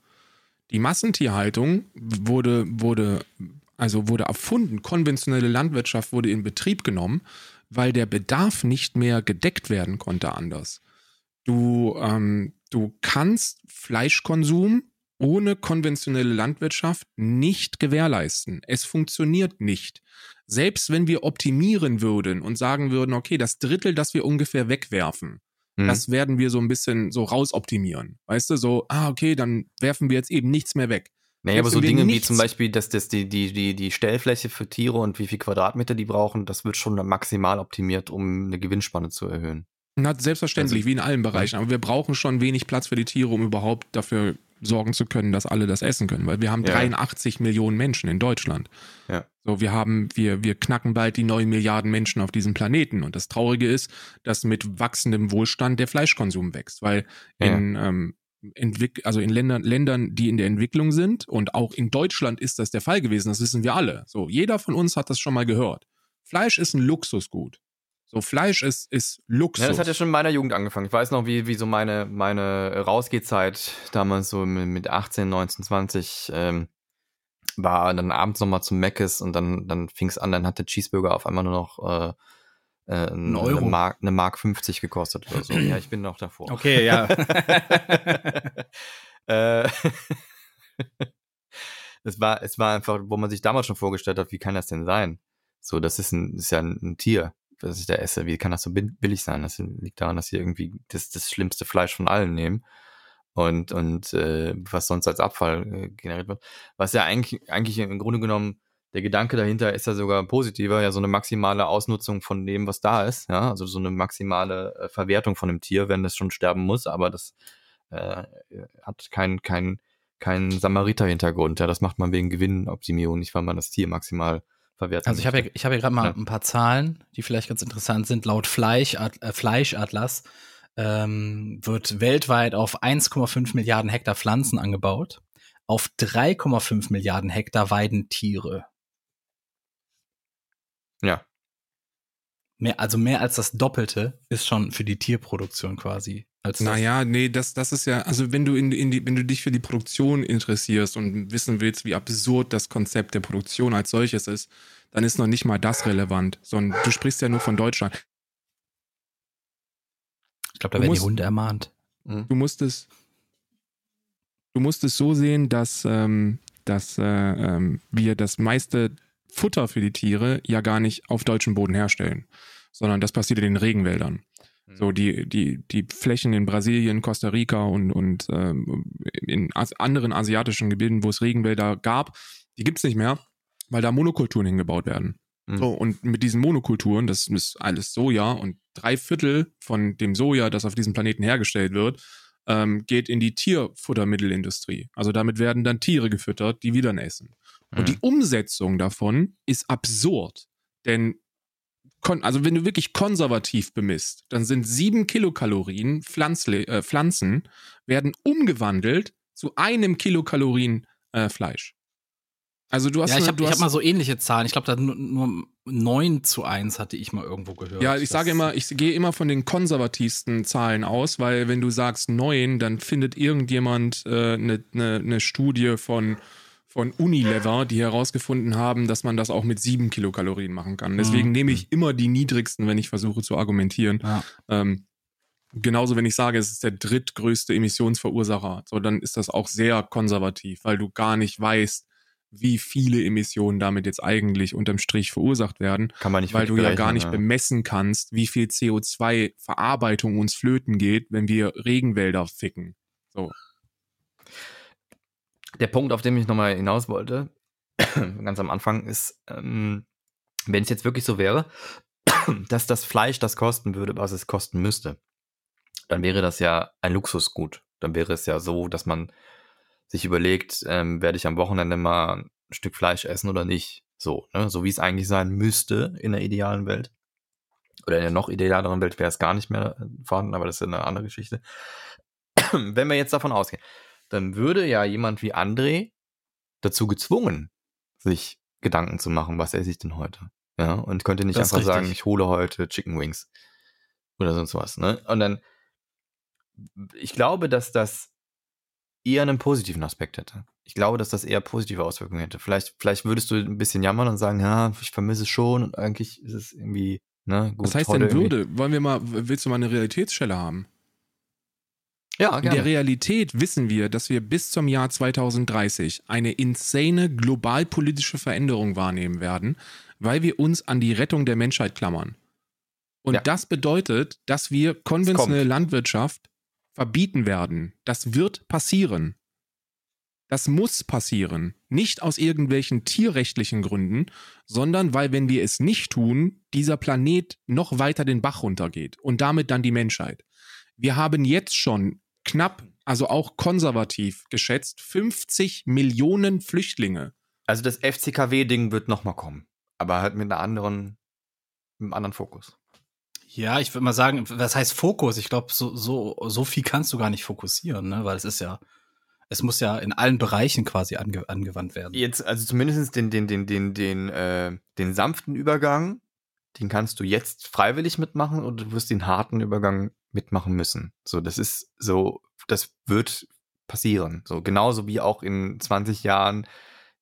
Die Massentierhaltung wurde, wurde, also wurde erfunden, konventionelle Landwirtschaft wurde in Betrieb genommen, weil der Bedarf nicht mehr gedeckt werden konnte anders. Du, ähm, du kannst Fleischkonsum ohne konventionelle Landwirtschaft nicht gewährleisten. Es funktioniert nicht selbst wenn wir optimieren würden und sagen würden, okay, das Drittel, das wir ungefähr wegwerfen, mhm. das werden wir so ein bisschen so rausoptimieren. Weißt du, so, ah, okay, dann werfen wir jetzt eben nichts mehr weg. Naja, aber so Dinge wie zum Beispiel, dass das die, die, die, die Stellfläche für Tiere und wie viel Quadratmeter die brauchen, das wird schon maximal optimiert, um eine Gewinnspanne zu erhöhen. Na, selbstverständlich, also, wie in allen Bereichen. Aber wir brauchen schon wenig Platz für die Tiere, um überhaupt dafür sorgen zu können, dass alle das essen können, weil wir haben ja. 83 Millionen Menschen in Deutschland. Ja. So, wir haben, wir, wir knacken bald die 9 Milliarden Menschen auf diesem Planeten. Und das Traurige ist, dass mit wachsendem Wohlstand der Fleischkonsum wächst, weil in, ja. ähm, Entwick also in Ländern, Ländern, die in der Entwicklung sind und auch in Deutschland ist das der Fall gewesen, das wissen wir alle. So, jeder von uns hat das schon mal gehört. Fleisch ist ein Luxusgut. So Fleisch ist, ist Luxus. Ja, das hat ja schon in meiner Jugend angefangen. Ich weiß noch, wie, wie so meine, meine Rausgehzeit damals so mit 18, 19, 20 ähm, war dann abends nochmal zum Meckes und dann, dann fing es an, dann hat der Cheeseburger auf einmal nur noch äh, äh, eine, Euro. Eine, Mark, eine Mark 50 gekostet oder so. ja, ich bin noch davor. Okay, ja. *laughs* *laughs* äh, *laughs* es, war, es war einfach, wo man sich damals schon vorgestellt hat, wie kann das denn sein? So, das ist, ein, ist ja ein, ein Tier was ich da esse. Wie kann das so billig sein? Das liegt daran, dass sie irgendwie das, das schlimmste Fleisch von allen nehmen und, und äh, was sonst als Abfall äh, generiert wird. Was ja eigentlich, eigentlich im Grunde genommen der Gedanke dahinter ist ja sogar positiver, ja so eine maximale Ausnutzung von dem, was da ist, ja, also so eine maximale äh, Verwertung von dem Tier, wenn es schon sterben muss, aber das äh, hat keinen kein, kein Samariter-Hintergrund, ja, das macht man wegen Gewinnoptimierung, nicht weil man das Tier maximal verwertet. Also ich habe ja, ich habe ja gerade mal ja. ein paar Zahlen, die vielleicht ganz interessant sind. Laut Fleisch, äh, Fleischatlas ähm, wird weltweit auf 1,5 Milliarden Hektar Pflanzen angebaut, auf 3,5 Milliarden Hektar Weidentiere. Ja. Mehr, also mehr als das Doppelte ist schon für die Tierproduktion quasi. Als naja, nee, das, das ist ja, also wenn du in, in die, wenn du dich für die Produktion interessierst und wissen willst, wie absurd das Konzept der Produktion als solches ist, dann ist noch nicht mal das relevant, sondern du sprichst ja nur von Deutschland. Ich glaube, da werden musst, die Hunde ermahnt. Du musst es, du musst es so sehen, dass, ähm, dass äh, ähm, wir das meiste Futter für die Tiere ja gar nicht auf deutschem Boden herstellen, sondern das passiert in den Regenwäldern. So hm. die, die, die Flächen in Brasilien, Costa Rica und, und ähm, in anderen asiatischen Gebieten, wo es Regenwälder gab, die gibt es nicht mehr, weil da Monokulturen hingebaut werden. Mhm. So, und mit diesen Monokulturen, das ist alles Soja und drei Viertel von dem Soja, das auf diesem Planeten hergestellt wird, ähm, geht in die Tierfuttermittelindustrie. Also damit werden dann Tiere gefüttert, die wieder essen. Und mhm. die Umsetzung davon ist absurd. Denn, also wenn du wirklich konservativ bemisst, dann sind sieben Kilokalorien Pflanzle äh, Pflanzen werden umgewandelt zu einem Kilokalorien äh, Fleisch. Also du hast ja, ich habe hab mal so ähnliche Zahlen. Ich glaube, da nur, nur 9 zu 1 hatte ich mal irgendwo gehört. Ja, ich sage immer, ich gehe immer von den konservativsten Zahlen aus, weil wenn du sagst 9, dann findet irgendjemand eine äh, ne, ne, ne Studie von von Unilever, die herausgefunden haben, dass man das auch mit 7 Kilokalorien machen kann. Deswegen mhm. nehme ich immer die niedrigsten, wenn ich versuche zu argumentieren. Ja. Ähm, genauso, wenn ich sage, es ist der drittgrößte Emissionsverursacher, so dann ist das auch sehr konservativ, weil du gar nicht weißt, wie viele Emissionen damit jetzt eigentlich unterm Strich verursacht werden. Kann man nicht Weil du ja gar nicht ja. bemessen kannst, wie viel CO2-Verarbeitung uns flöten geht, wenn wir Regenwälder ficken. So. Der Punkt, auf den ich nochmal hinaus wollte, *coughs* ganz am Anfang, ist, ähm, wenn es jetzt wirklich so wäre, *coughs* dass das Fleisch das kosten würde, was es kosten müsste, dann wäre das ja ein Luxusgut. Dann wäre es ja so, dass man sich überlegt, ähm, werde ich am Wochenende mal ein Stück Fleisch essen oder nicht. So, ne? so wie es eigentlich sein müsste in der idealen Welt. Oder in der noch idealeren Welt wäre es gar nicht mehr vorhanden, aber das ist eine andere Geschichte. *coughs* Wenn wir jetzt davon ausgehen, dann würde ja jemand wie André dazu gezwungen, sich Gedanken zu machen, was esse ich denn heute? Ja, und könnte nicht das einfach sagen, ich hole heute Chicken Wings oder sonst was, ne? Und dann, ich glaube, dass das eher einen positiven Aspekt hätte. Ich glaube, dass das eher positive Auswirkungen hätte. Vielleicht, vielleicht würdest du ein bisschen jammern und sagen, ja, ich vermisse es schon und eigentlich ist es irgendwie, ne, gut. Was heißt denn Würde? Wollen wir mal, willst du mal eine Realitätsstelle haben? Ja, gerne. In der Realität wissen wir, dass wir bis zum Jahr 2030 eine insane globalpolitische Veränderung wahrnehmen werden, weil wir uns an die Rettung der Menschheit klammern. Und ja. das bedeutet, dass wir konventionelle Landwirtschaft verbieten werden. Das wird passieren. Das muss passieren. Nicht aus irgendwelchen tierrechtlichen Gründen, sondern weil, wenn wir es nicht tun, dieser Planet noch weiter den Bach runtergeht und damit dann die Menschheit. Wir haben jetzt schon knapp, also auch konservativ geschätzt, 50 Millionen Flüchtlinge. Also das FCKW-Ding wird nochmal kommen, aber halt mit einer anderen, mit einem anderen Fokus. Ja, ich würde mal sagen, was heißt Fokus? Ich glaube, so, so, so viel kannst du gar nicht fokussieren, ne? weil es ist ja, es muss ja in allen Bereichen quasi ange angewandt werden. Jetzt, also zumindest den, den, den, den, den, äh, den sanften Übergang, den kannst du jetzt freiwillig mitmachen oder du wirst den harten Übergang mitmachen müssen. So, das ist so, das wird passieren. So, genauso wie auch in 20 Jahren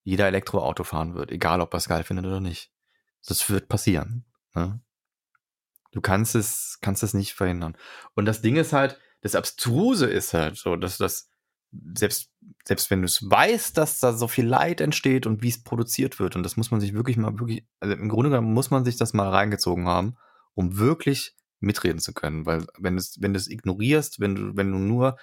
jeder Elektroauto fahren wird, egal ob er es geil findet oder nicht. Das wird passieren. Ne? Du kannst es, kannst es nicht verhindern. Und das Ding ist halt, das Abstruse ist halt so, dass das, selbst, selbst wenn du es weißt, dass da so viel Leid entsteht und wie es produziert wird, und das muss man sich wirklich mal wirklich, also im Grunde genommen muss man sich das mal reingezogen haben, um wirklich mitreden zu können. Weil wenn du es, wenn ignorierst, wenn du, wenn du nur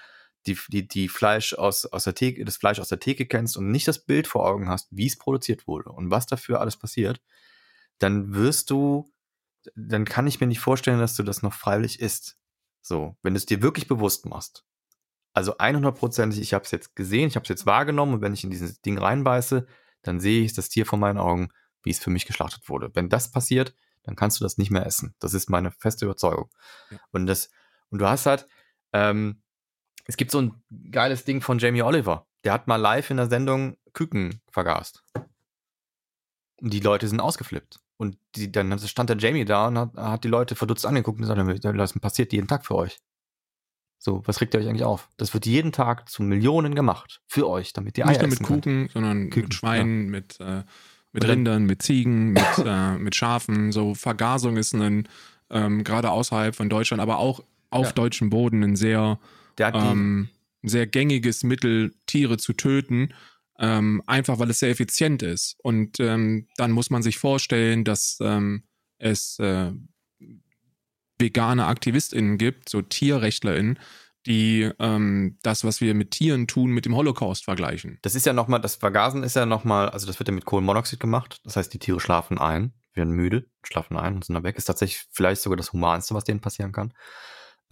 die, die, die Fleisch aus, aus der Theke, das Fleisch aus der Theke kennst und nicht das Bild vor Augen hast, wie es produziert wurde und was dafür alles passiert, dann wirst du, dann kann ich mir nicht vorstellen, dass du das noch freiwillig isst. So, wenn du es dir wirklich bewusst machst. Also 100%ig, ich habe es jetzt gesehen, ich habe es jetzt wahrgenommen und wenn ich in dieses Ding reinbeiße, dann sehe ich das Tier vor meinen Augen, wie es für mich geschlachtet wurde. Wenn das passiert, dann kannst du das nicht mehr essen. Das ist meine feste Überzeugung. Ja. Und das, und du hast halt, ähm, es gibt so ein geiles Ding von Jamie Oliver. Der hat mal live in der Sendung Küken vergast. Und die Leute sind ausgeflippt. Und die, dann stand der Jamie da und hat, hat die Leute verdutzt angeguckt und gesagt, das passiert jeden Tag für euch. So, was regt ihr euch eigentlich auf? Das wird jeden Tag zu Millionen gemacht. Für euch, damit die Eier Nicht nur mit Kuchen, sondern Küken, mit Schweinen, ja. mit, äh, mit Rindern, mit Ziegen, mit, äh, mit Schafen. So, Vergasung ist ein, ähm, gerade außerhalb von Deutschland, aber auch auf ja. deutschem Boden ein sehr, ähm, sehr gängiges Mittel, Tiere zu töten. Ähm, einfach weil es sehr effizient ist. Und ähm, dann muss man sich vorstellen, dass ähm, es äh, vegane AktivistInnen gibt, so TierrechtlerInnen, die ähm, das, was wir mit Tieren tun, mit dem Holocaust vergleichen. Das ist ja nochmal, das Vergasen ist ja nochmal, also das wird ja mit Kohlenmonoxid gemacht. Das heißt, die Tiere schlafen ein, werden müde, schlafen ein und sind dann weg. Ist tatsächlich vielleicht sogar das Humanste, was denen passieren kann.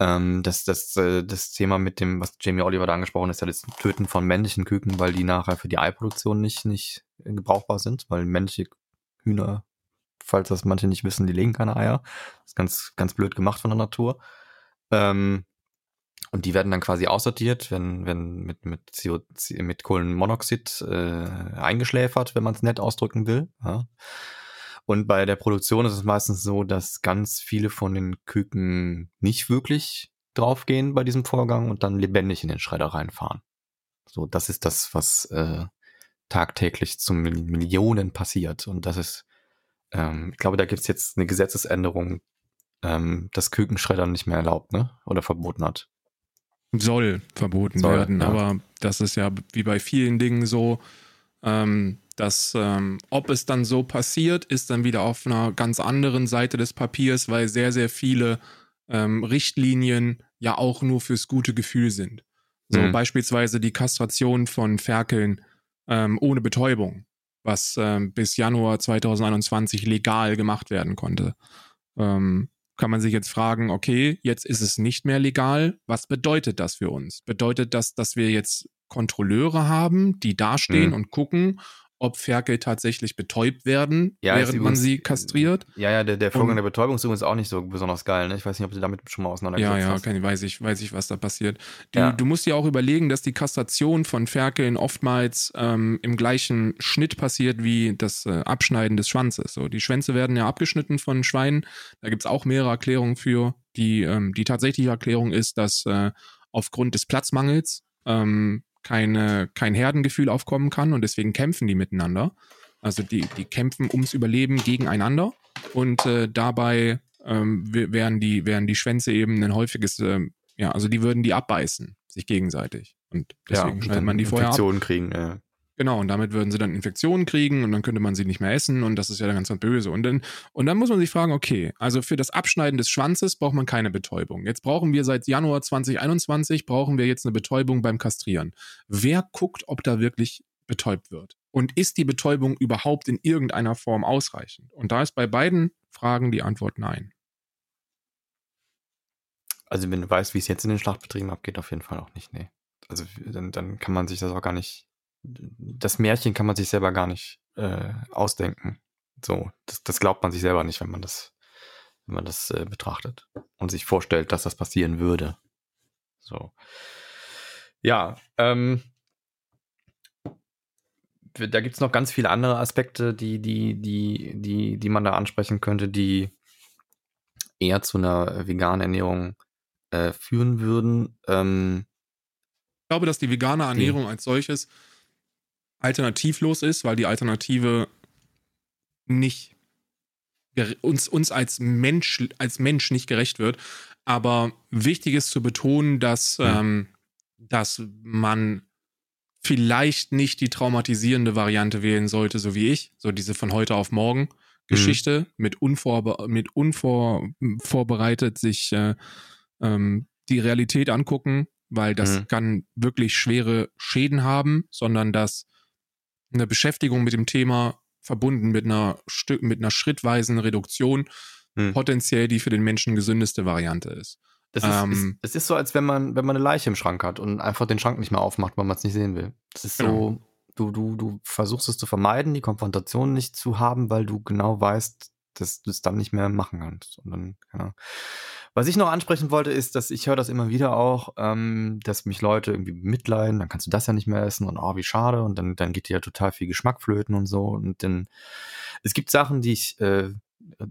Ähm, das, das, äh, das Thema mit dem, was Jamie Oliver da angesprochen hat, ist ja das Töten von männlichen Küken, weil die nachher für die Eiproduktion nicht, nicht gebrauchbar sind, weil männliche Hühner falls das manche nicht wissen, die legen keine Eier. Das ist ganz, ganz blöd gemacht von der Natur. Ähm, und die werden dann quasi aussortiert, wenn, wenn mit, mit, CO, mit Kohlenmonoxid äh, eingeschläfert, wenn man es nett ausdrücken will. Ja. Und bei der Produktion ist es meistens so, dass ganz viele von den Küken nicht wirklich draufgehen bei diesem Vorgang und dann lebendig in den Schredder reinfahren. So, das ist das, was äh, tagtäglich zu Millionen passiert. Und das ist ähm, ich glaube, da gibt es jetzt eine Gesetzesänderung, ähm, das Kükenschreddern nicht mehr erlaubt, ne? Oder verboten hat. Soll verboten Soll, werden, ja. aber das ist ja wie bei vielen Dingen so, ähm, dass ähm, ob es dann so passiert, ist dann wieder auf einer ganz anderen Seite des Papiers, weil sehr, sehr viele ähm, Richtlinien ja auch nur fürs gute Gefühl sind. So mhm. beispielsweise die Kastration von Ferkeln ähm, ohne Betäubung was ähm, bis Januar 2021 legal gemacht werden konnte. Ähm, kann man sich jetzt fragen, okay, jetzt ist es nicht mehr legal. Was bedeutet das für uns? Bedeutet das, dass wir jetzt Kontrolleure haben, die dastehen mhm. und gucken, ob Ferkel tatsächlich betäubt werden, ja, während man sie kastriert. Ja, ja, der, der Vorgang der Betäubung ist übrigens auch nicht so besonders geil. Ne? Ich weiß nicht, ob du damit schon mal auseinandergesetzt ja, ja, hast. Ja, ja, weiß ich, weiß ich, was da passiert. Du, ja. du musst dir auch überlegen, dass die Kastration von Ferkeln oftmals ähm, im gleichen Schnitt passiert wie das äh, Abschneiden des Schwanzes. So, die Schwänze werden ja abgeschnitten von Schweinen. Da gibt es auch mehrere Erklärungen für. Die, ähm, die tatsächliche Erklärung ist, dass äh, aufgrund des Platzmangels ähm, keine, kein Herdengefühl aufkommen kann und deswegen kämpfen die miteinander. Also die, die kämpfen ums Überleben gegeneinander und äh, dabei ähm, wären, die, wären die Schwänze eben ein häufiges, äh, ja, also die würden die abbeißen, sich gegenseitig. Und deswegen ja, schneidet man die vorher ab. kriegen, ja. Genau, und damit würden sie dann Infektionen kriegen und dann könnte man sie nicht mehr essen und das ist ja dann ganz, ganz böse. Und dann, und dann muss man sich fragen, okay, also für das Abschneiden des Schwanzes braucht man keine Betäubung. Jetzt brauchen wir seit Januar 2021, brauchen wir jetzt eine Betäubung beim Kastrieren. Wer guckt, ob da wirklich betäubt wird? Und ist die Betäubung überhaupt in irgendeiner Form ausreichend? Und da ist bei beiden Fragen die Antwort nein. Also wenn du weißt, wie es jetzt in den Schlachtbetrieben abgeht, auf jeden Fall auch nicht, nee. Also dann, dann kann man sich das auch gar nicht das Märchen kann man sich selber gar nicht äh, ausdenken. So, das, das glaubt man sich selber nicht, wenn man das, wenn man das äh, betrachtet und sich vorstellt, dass das passieren würde. So. Ja, ähm, da gibt es noch ganz viele andere Aspekte, die, die, die, die, die man da ansprechen könnte, die eher zu einer veganen Ernährung äh, führen würden. Ähm, ich glaube, dass die vegane Ernährung als solches alternativlos ist, weil die Alternative nicht uns, uns als Mensch, als Mensch nicht gerecht wird. Aber wichtig ist zu betonen, dass, ja. ähm, dass man vielleicht nicht die traumatisierende Variante wählen sollte, so wie ich, so diese von heute auf morgen Geschichte, mhm. mit, unvorbe mit unvorbereitet sich äh, ähm, die Realität angucken, weil das mhm. kann wirklich schwere Schäden haben, sondern dass eine Beschäftigung mit dem Thema verbunden mit einer, mit einer schrittweisen Reduktion mhm. potenziell die für den Menschen gesündeste Variante ist. Das ist, ähm, ist, es ist so, als wenn man, wenn man eine Leiche im Schrank hat und einfach den Schrank nicht mehr aufmacht, weil man es nicht sehen will. Das ist genau. so, du, du, du versuchst es zu vermeiden, die Konfrontation nicht zu haben, weil du genau weißt, dass du es dann nicht mehr machen kannst. Und dann, genau. Was ich noch ansprechen wollte, ist, dass ich höre das immer wieder auch, ähm, dass mich Leute irgendwie mitleiden, dann kannst du das ja nicht mehr essen und oh, wie schade. Und dann, dann geht dir ja total viel Geschmack flöten und so. Und dann, es gibt Sachen, die ich äh,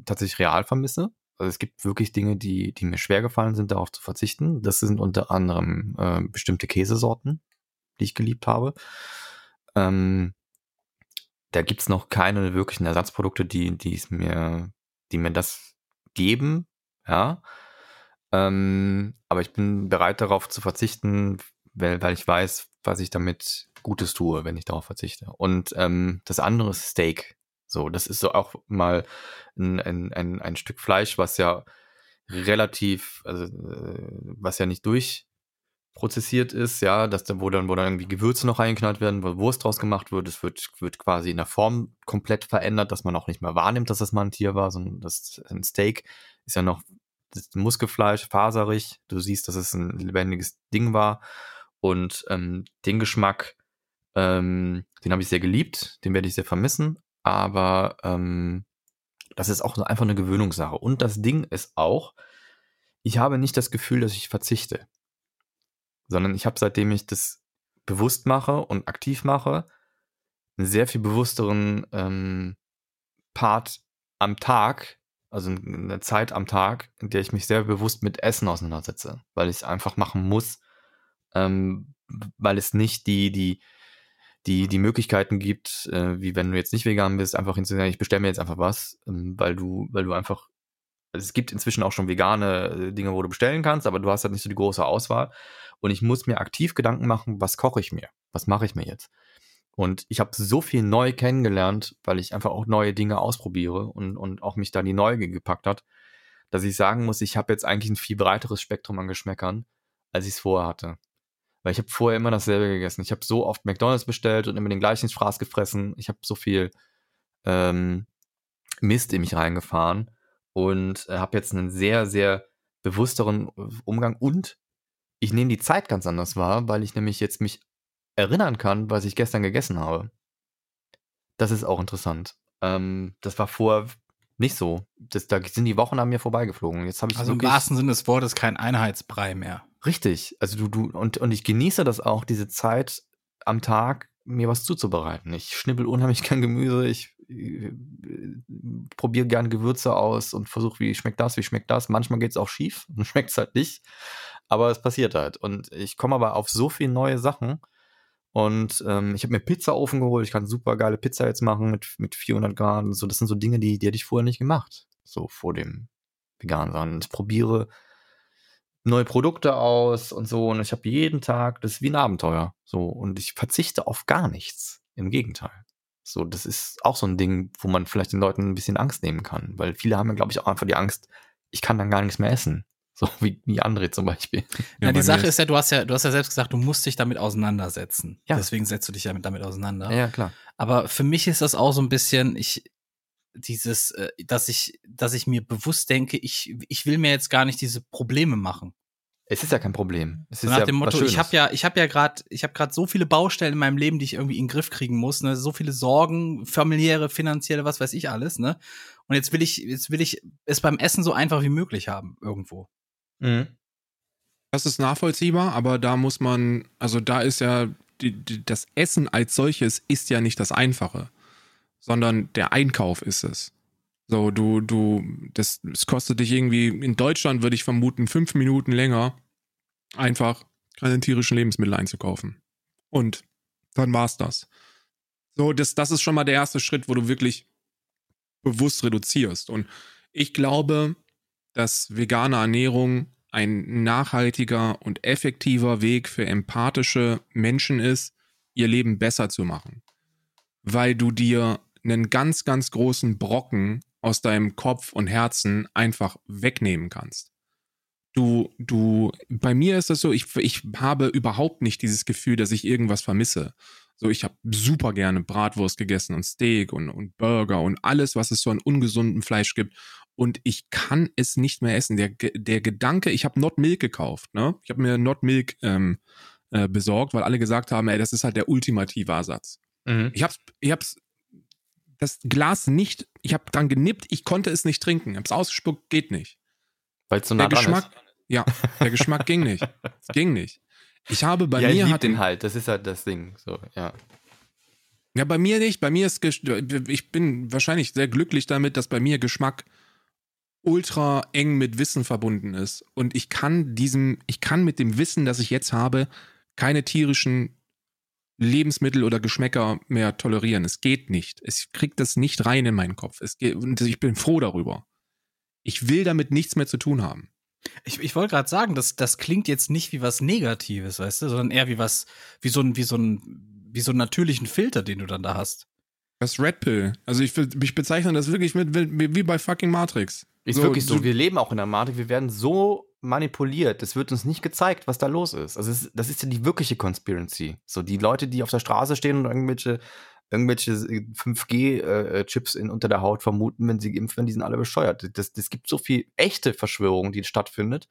tatsächlich real vermisse. Also es gibt wirklich Dinge, die, die mir schwer gefallen sind, darauf zu verzichten. Das sind unter anderem äh, bestimmte Käsesorten, die ich geliebt habe. Ähm, da gibt's noch keine wirklichen Ersatzprodukte, die, die es mir, die mir das geben, ja. Ähm, aber ich bin bereit darauf zu verzichten, weil, weil ich weiß, was ich damit Gutes tue, wenn ich darauf verzichte. Und ähm, das andere ist Steak. So, das ist so auch mal ein, ein, ein, ein Stück Fleisch, was ja relativ, also äh, was ja nicht durchprozessiert ist, ja, dass da, wo dann, wo dann irgendwie Gewürze noch reingeknallt werden, wo Wurst draus gemacht wird, es wird, wird quasi in der Form komplett verändert, dass man auch nicht mehr wahrnimmt, dass das mal ein Tier war, sondern das ein Steak ist ja noch das Muskelfleisch, faserig. Du siehst, dass es ein lebendiges Ding war. Und ähm, den Geschmack, ähm, den habe ich sehr geliebt, den werde ich sehr vermissen aber ähm, das ist auch einfach eine Gewöhnungssache. Und das Ding ist auch, ich habe nicht das Gefühl, dass ich verzichte, sondern ich habe, seitdem ich das bewusst mache und aktiv mache, einen sehr viel bewussteren ähm, Part am Tag, also eine Zeit am Tag, in der ich mich sehr bewusst mit Essen auseinandersetze, weil ich es einfach machen muss, ähm, weil es nicht die, die, die die Möglichkeiten gibt, äh, wie wenn du jetzt nicht vegan bist, einfach hinzusagen, ich bestelle mir jetzt einfach was, ähm, weil du, weil du einfach, also es gibt inzwischen auch schon vegane äh, Dinge, wo du bestellen kannst, aber du hast halt nicht so die große Auswahl. Und ich muss mir aktiv Gedanken machen, was koche ich mir? Was mache ich mir jetzt? Und ich habe so viel neu kennengelernt, weil ich einfach auch neue Dinge ausprobiere und, und auch mich da die Neugier gepackt hat, dass ich sagen muss, ich habe jetzt eigentlich ein viel breiteres Spektrum an Geschmäckern, als ich es vorher hatte. Weil ich habe vorher immer dasselbe gegessen. Ich habe so oft McDonalds bestellt und immer den gleichen Fraß gefressen. Ich habe so viel ähm, Mist in mich reingefahren und äh, habe jetzt einen sehr, sehr bewussteren Umgang und ich nehme die Zeit ganz anders wahr, weil ich nämlich jetzt mich erinnern kann, was ich gestern gegessen habe. Das ist auch interessant. Ähm, das war vorher nicht so. Das, da sind die Wochen an mir vorbeigeflogen. Jetzt habe ich also im wahrsten Sinne des Wortes kein Einheitsbrei mehr. Richtig. Also du, du, und, und ich genieße das auch, diese Zeit am Tag, mir was zuzubereiten. Ich schnippel unheimlich *laughs* gern Gemüse, ich äh, probiere gern Gewürze aus und versuche, wie schmeckt das, wie schmeckt das. Manchmal geht es auch schief *laughs* und schmeckt es halt nicht. Aber es passiert halt. Und ich komme aber auf so viele neue Sachen. Und ähm, ich habe mir Pizzaofen geholt. Ich kann super geile Pizza jetzt machen mit, mit 400 Grad. Und so, das sind so Dinge, die, die hätte ich vorher nicht gemacht. So vor dem Vegan sein. Ich probiere neue Produkte aus und so. Und ich habe jeden Tag, das ist wie ein Abenteuer. So, und ich verzichte auf gar nichts. Im Gegenteil. So, das ist auch so ein Ding, wo man vielleicht den Leuten ein bisschen Angst nehmen kann. Weil viele haben ja, glaube ich, auch einfach die Angst, ich kann dann gar nichts mehr essen. So *laughs* wie, wie André zum Beispiel. Ja, ja die Sache ist ja, du hast ja, du hast ja selbst gesagt, du musst dich damit auseinandersetzen. Ja. Deswegen setzt du dich ja damit, damit auseinander. Ja, klar. Aber für mich ist das auch so ein bisschen, ich, dieses, äh, dass ich, dass ich mir bewusst denke, ich, ich will mir jetzt gar nicht diese Probleme machen. Es ist ja kein Problem. Es ist nach ja dem Motto, ich habe ja, ich habe ja gerade, ich habe gerade so viele Baustellen in meinem Leben, die ich irgendwie in den Griff kriegen muss, ne? So viele Sorgen, familiäre, finanzielle, was weiß ich alles, ne? Und jetzt will ich, jetzt will ich es beim Essen so einfach wie möglich haben irgendwo. Mhm. Das ist nachvollziehbar, aber da muss man, also da ist ja die, die, das Essen als solches ist ja nicht das Einfache, sondern der Einkauf ist es. So, du, du, das, das kostet dich irgendwie, in Deutschland würde ich vermuten, fünf Minuten länger, einfach keine tierischen Lebensmittel einzukaufen. Und dann war's das. So, das, das ist schon mal der erste Schritt, wo du wirklich bewusst reduzierst. Und ich glaube, dass vegane Ernährung ein nachhaltiger und effektiver Weg für empathische Menschen ist, ihr Leben besser zu machen. Weil du dir einen ganz, ganz großen Brocken aus deinem Kopf und Herzen einfach wegnehmen kannst. Du, du, bei mir ist das so, ich, ich habe überhaupt nicht dieses Gefühl, dass ich irgendwas vermisse. So, ich habe super gerne Bratwurst gegessen und Steak und, und Burger und alles, was es so an ungesundem Fleisch gibt. Und ich kann es nicht mehr essen. Der, der Gedanke, ich habe Not Milk gekauft, ne? Ich habe mir Not Milk ähm, äh, besorgt, weil alle gesagt haben, ey, das ist halt der ultimative Ersatz. Mhm. Ich hab's, ich hab's das Glas nicht, ich habe dran genippt, ich konnte es nicht trinken. Hab's ausgespuckt, geht nicht. Weil es so nah der Geschmack, ist. Ja, der Geschmack ging nicht. Es *laughs* ging nicht. Ich habe bei ja, mir ich hat den halt, das ist halt das Ding, so, ja. Ja, bei mir nicht. Bei mir ist, ich bin wahrscheinlich sehr glücklich damit, dass bei mir Geschmack ultra eng mit Wissen verbunden ist. Und ich kann diesem, ich kann mit dem Wissen, das ich jetzt habe, keine tierischen Lebensmittel oder Geschmäcker mehr tolerieren. Es geht nicht. Es kriegt das nicht rein in meinen Kopf. Es geht, und ich bin froh darüber. Ich will damit nichts mehr zu tun haben. Ich, ich wollte gerade sagen, das, das klingt jetzt nicht wie was Negatives, weißt du, sondern eher wie was, wie so ein, wie so ein, wie so einen natürlichen Filter, den du dann da hast. Das Red Pill. Also ich, ich bezeichne das wirklich mit, wie bei fucking Matrix. Ist so, wirklich so. Wir leben auch in der Matrix. Wir werden so manipuliert. Es wird uns nicht gezeigt, was da los ist. Also es, das ist ja die wirkliche Conspiracy. So die Leute, die auf der Straße stehen und irgendwelche irgendwelche 5G-Chips äh, in unter der Haut vermuten, wenn sie impfen, die sind alle bescheuert. Das, das gibt so viel echte Verschwörung, die stattfindet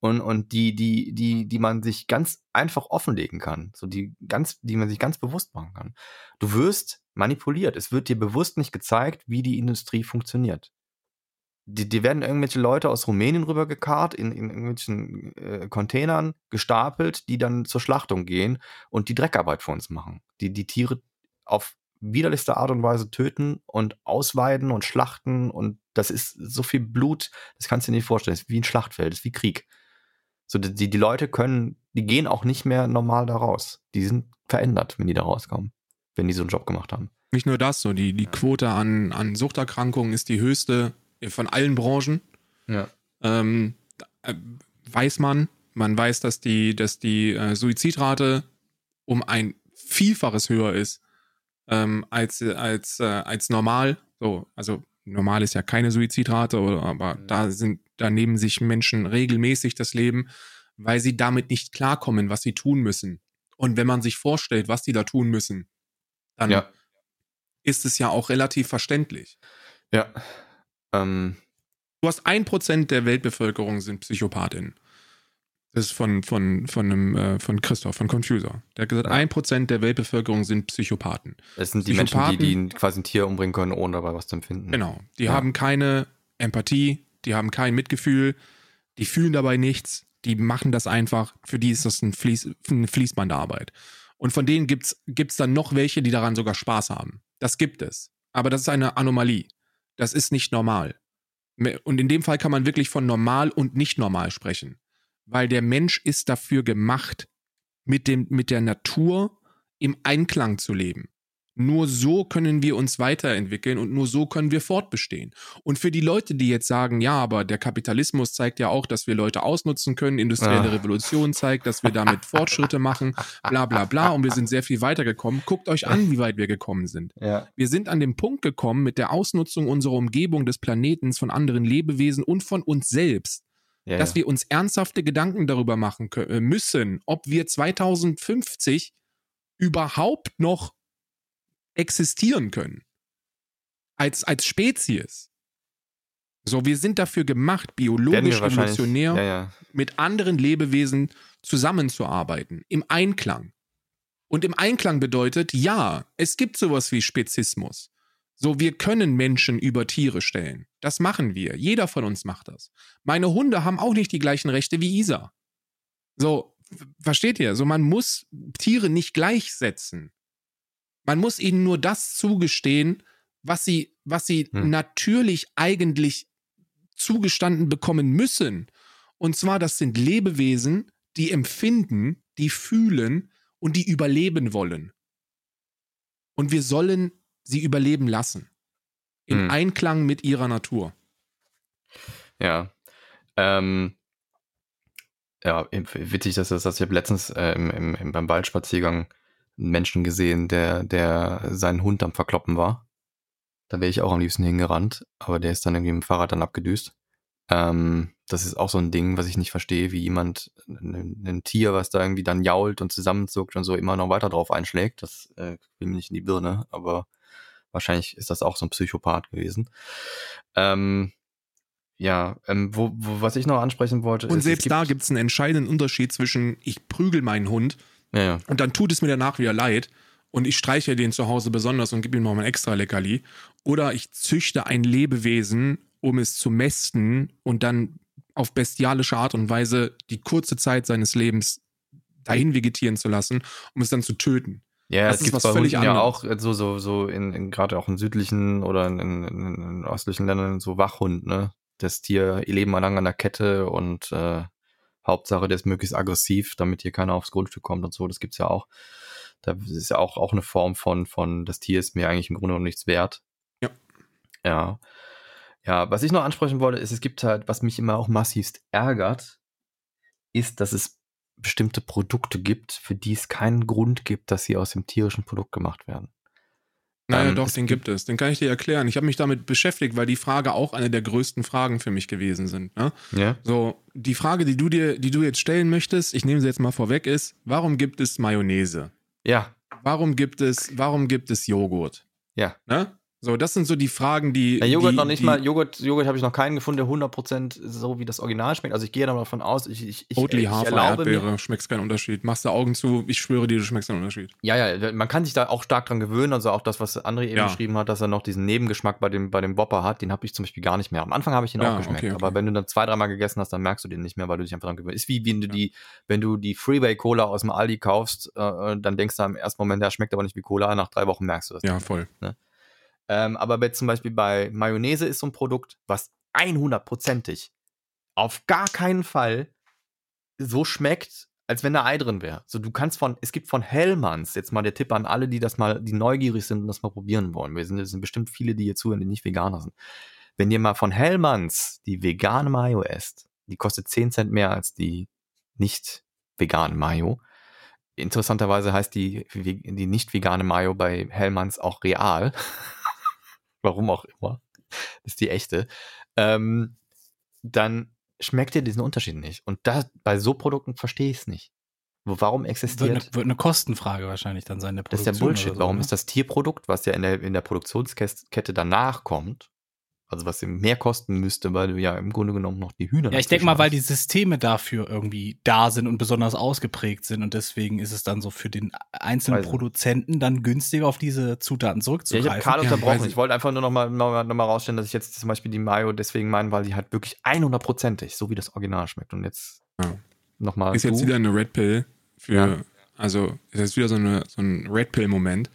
und, und die, die, die, die man sich ganz einfach offenlegen kann. So die ganz, die man sich ganz bewusst machen kann. Du wirst manipuliert. Es wird dir bewusst nicht gezeigt, wie die Industrie funktioniert die, die werden irgendwelche Leute aus Rumänien rübergekarrt, in, in irgendwelchen äh, Containern gestapelt, die dann zur Schlachtung gehen und die Dreckarbeit für uns machen. Die die Tiere auf widerlichste Art und Weise töten und ausweiden und schlachten und das ist so viel Blut, das kannst du dir nicht vorstellen. Das ist wie ein Schlachtfeld, das ist wie Krieg. So, die, die Leute können, die gehen auch nicht mehr normal da raus. Die sind verändert, wenn die da rauskommen, wenn die so einen Job gemacht haben. Nicht nur das, so die, die Quote an, an Suchterkrankungen ist die höchste von allen Branchen. Ja. Ähm, äh, weiß man, man weiß, dass die, dass die äh, Suizidrate um ein Vielfaches höher ist ähm, als, als, äh, als normal. So, also normal ist ja keine Suizidrate, aber mhm. da sind, da nehmen sich Menschen regelmäßig das Leben, weil sie damit nicht klarkommen, was sie tun müssen. Und wenn man sich vorstellt, was die da tun müssen, dann ja. ist es ja auch relativ verständlich. Ja, ähm, du hast ein Prozent der Weltbevölkerung sind Psychopathinnen. Das ist von, von, von, einem, äh, von Christoph, von Confuser. Der hat gesagt, ein Prozent der Weltbevölkerung sind Psychopathen. Das sind die Menschen, die, die quasi ein Tier umbringen können, ohne dabei was zu empfinden. Genau. Die ja. haben keine Empathie, die haben kein Mitgefühl, die fühlen dabei nichts, die machen das einfach. Für die ist das ein Fließ, eine Fließbandarbeit. Und von denen gibt es dann noch welche, die daran sogar Spaß haben. Das gibt es. Aber das ist eine Anomalie. Das ist nicht normal. Und in dem Fall kann man wirklich von normal und nicht normal sprechen. Weil der Mensch ist dafür gemacht, mit, dem, mit der Natur im Einklang zu leben. Nur so können wir uns weiterentwickeln und nur so können wir fortbestehen. Und für die Leute, die jetzt sagen, ja, aber der Kapitalismus zeigt ja auch, dass wir Leute ausnutzen können, industrielle ah. Revolution zeigt, dass wir damit *laughs* Fortschritte machen, bla bla bla, und wir sind sehr viel weitergekommen. Guckt euch an, wie weit wir gekommen sind. Ja. Wir sind an dem Punkt gekommen mit der Ausnutzung unserer Umgebung des Planetens von anderen Lebewesen und von uns selbst. Ja, dass ja. wir uns ernsthafte Gedanken darüber machen können, äh, müssen, ob wir 2050 überhaupt noch existieren können. Als, als Spezies. So, wir sind dafür gemacht, biologisch, evolutionär ja, ja. mit anderen Lebewesen zusammenzuarbeiten, im Einklang. Und im Einklang bedeutet, ja, es gibt sowas wie Spezismus. So, wir können Menschen über Tiere stellen. Das machen wir. Jeder von uns macht das. Meine Hunde haben auch nicht die gleichen Rechte wie Isa. So, versteht ihr? So, man muss Tiere nicht gleichsetzen. Man muss ihnen nur das zugestehen, was sie, was sie hm. natürlich eigentlich zugestanden bekommen müssen. Und zwar, das sind Lebewesen, die empfinden, die fühlen und die überleben wollen. Und wir sollen sie überleben lassen. Im hm. Einklang mit ihrer Natur. Ja. Ähm, ja, witzig, dass das, dass ich habe letztens äh, im, im, beim Waldspaziergang einen Menschen gesehen, der, der seinen Hund am Verkloppen war. Da wäre ich auch am liebsten hingerannt, aber der ist dann irgendwie mit dem Fahrrad dann abgedüst. Ähm, das ist auch so ein Ding, was ich nicht verstehe, wie jemand ein, ein, Tier, was da irgendwie dann jault und zusammenzuckt und so immer noch weiter drauf einschlägt. Das äh, will mir nicht in die Birne, aber wahrscheinlich ist das auch so ein Psychopath gewesen. Ähm, ja, ähm, wo, wo, was ich noch ansprechen wollte. Und ist, selbst gibt da gibt es einen entscheidenden Unterschied zwischen ich prügel meinen Hund ja, ja. und dann tut es mir danach wieder leid und ich streiche den zu Hause besonders und gebe ihm noch mal ein extra Leckerli. Oder ich züchte ein Lebewesen, um es zu mästen und dann auf bestialische Art und Weise die kurze Zeit seines Lebens dahin vegetieren zu lassen, um es dann zu töten. Ja, das es gibt bei Hunden ja auch so, so, so in, in gerade auch in südlichen oder in, in, in, östlichen Ländern so Wachhund, ne? Das Tier ihr Leben lang an der Kette und äh, Hauptsache, der ist möglichst aggressiv, damit hier keiner aufs Grundstück kommt und so. Das gibt's ja auch. Da ist ja auch, auch eine Form von, von, das Tier ist mir eigentlich im Grunde noch nichts wert. Ja. Ja. Ja, was ich noch ansprechen wollte, ist, es gibt halt, was mich immer auch massivst ärgert, ist, dass es bestimmte Produkte gibt, für die es keinen Grund gibt, dass sie aus dem tierischen Produkt gemacht werden. Naja, ähm, doch, den gibt es. Den kann ich dir erklären. Ich habe mich damit beschäftigt, weil die Frage auch eine der größten Fragen für mich gewesen sind. Ne? Ja. So, die Frage, die du dir, die du jetzt stellen möchtest, ich nehme sie jetzt mal vorweg, ist: Warum gibt es Mayonnaise? Ja. Warum gibt es, warum gibt es Joghurt? Ja. Ne? So, das sind so die Fragen, die. Ja, Joghurt die, noch nicht die, mal. Joghurt, Joghurt habe ich noch keinen gefunden, der 100% so wie das Original schmeckt. Also ich gehe da mal davon aus, ich, ich, ich, Oatly, ich Hafer, Erdbeere, schmeckst keinen Unterschied. Machst du Augen zu, ich schwöre dir, du schmeckst keinen Unterschied. Ja, ja, man kann sich da auch stark dran gewöhnen. Also auch das, was André eben ja. geschrieben hat, dass er noch diesen Nebengeschmack bei dem, bei dem Whopper hat, den habe ich zum Beispiel gar nicht mehr. Am Anfang habe ich den ja, auch geschmeckt. Okay, okay. Aber wenn du dann zwei, dreimal gegessen hast, dann merkst du den nicht mehr, weil du dich einfach dran gewöhnst. Ist wie wenn du die, wenn du die Freeway Cola aus dem Aldi kaufst, äh, äh dann denkst du im ersten Moment, der schmeckt aber nicht wie Cola, nach drei Wochen merkst du das. Ja, voll. Ne? Ähm, aber bei, zum Beispiel bei Mayonnaise ist so ein Produkt, was 100%ig auf gar keinen Fall so schmeckt, als wenn da Ei drin wäre. So, du kannst von, es gibt von Hellmanns, jetzt mal der Tipp an alle, die das mal, die neugierig sind und das mal probieren wollen. Wir sind, es sind bestimmt viele, die hier zuhören, die nicht Veganer sind. Wenn ihr mal von Hellmanns die vegane Mayo esst, die kostet 10 Cent mehr als die nicht vegane Mayo. Interessanterweise heißt die, die nicht vegane Mayo bei Hellmanns auch real. *laughs* warum auch immer, das ist die echte, ähm, dann schmeckt ihr diesen Unterschied nicht. Und da, bei so Produkten verstehe ich es nicht. Warum existiert. Wird eine, wird eine, Kostenfrage wahrscheinlich dann sein, der Produktion. Das ist ja Bullshit. So, Warum ne? ist das Tierprodukt, was ja in der, in der Produktionskette danach kommt, also was mehr kosten müsste, weil du ja im Grunde genommen noch die Hühner. Ja, ich denke mal, weil die Systeme dafür irgendwie da sind und besonders ausgeprägt sind und deswegen ist es dann so für den einzelnen Weiß Produzenten dann günstiger auf diese Zutaten zurückzugreifen. Ja, ich habe Karl unterbrochen. Ja, ich wollte einfach nur noch mal, noch, mal, noch mal rausstellen, dass ich jetzt zum Beispiel die Mayo deswegen meine, weil die halt wirklich 100%ig, so wie das Original schmeckt. Und jetzt ja. nochmal. Ist jetzt wieder eine Red Pill für, ja. also ist jetzt wieder so, eine, so ein Red Pill-Moment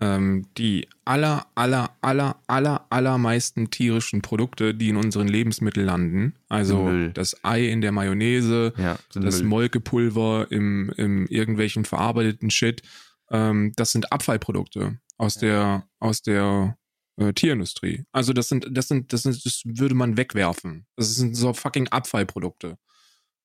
ähm, die aller, aller, aller, aller, allermeisten tierischen Produkte, die in unseren Lebensmitteln landen, also Müll. das Ei in der Mayonnaise, ja, das Müll. Molkepulver im, im irgendwelchen verarbeiteten Shit, ähm, das sind Abfallprodukte aus ja. der, aus der äh, Tierindustrie. Also das sind, das sind, das sind, das würde man wegwerfen. Das sind so fucking Abfallprodukte.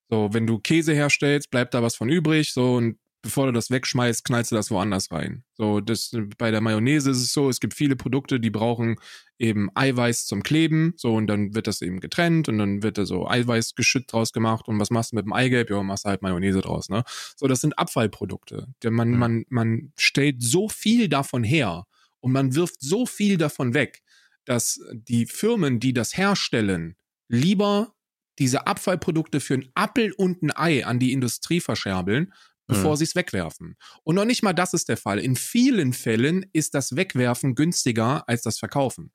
So, wenn du Käse herstellst, bleibt da was von übrig, so und bevor du das wegschmeißt, knallst du das woanders rein. So, das, bei der Mayonnaise ist es so, es gibt viele Produkte, die brauchen eben Eiweiß zum Kleben, so, und dann wird das eben getrennt und dann wird da so Eiweißgeschütt draus gemacht und was machst du mit dem Eigelb? Ja, machst du halt Mayonnaise draus, ne? So, das sind Abfallprodukte. Man, mhm. man, man stellt so viel davon her und man wirft so viel davon weg, dass die Firmen, die das herstellen, lieber diese Abfallprodukte für ein Appel und ein Ei an die Industrie verscherbeln, bevor mhm. sie es wegwerfen. Und noch nicht mal das ist der Fall. In vielen Fällen ist das Wegwerfen günstiger als das Verkaufen.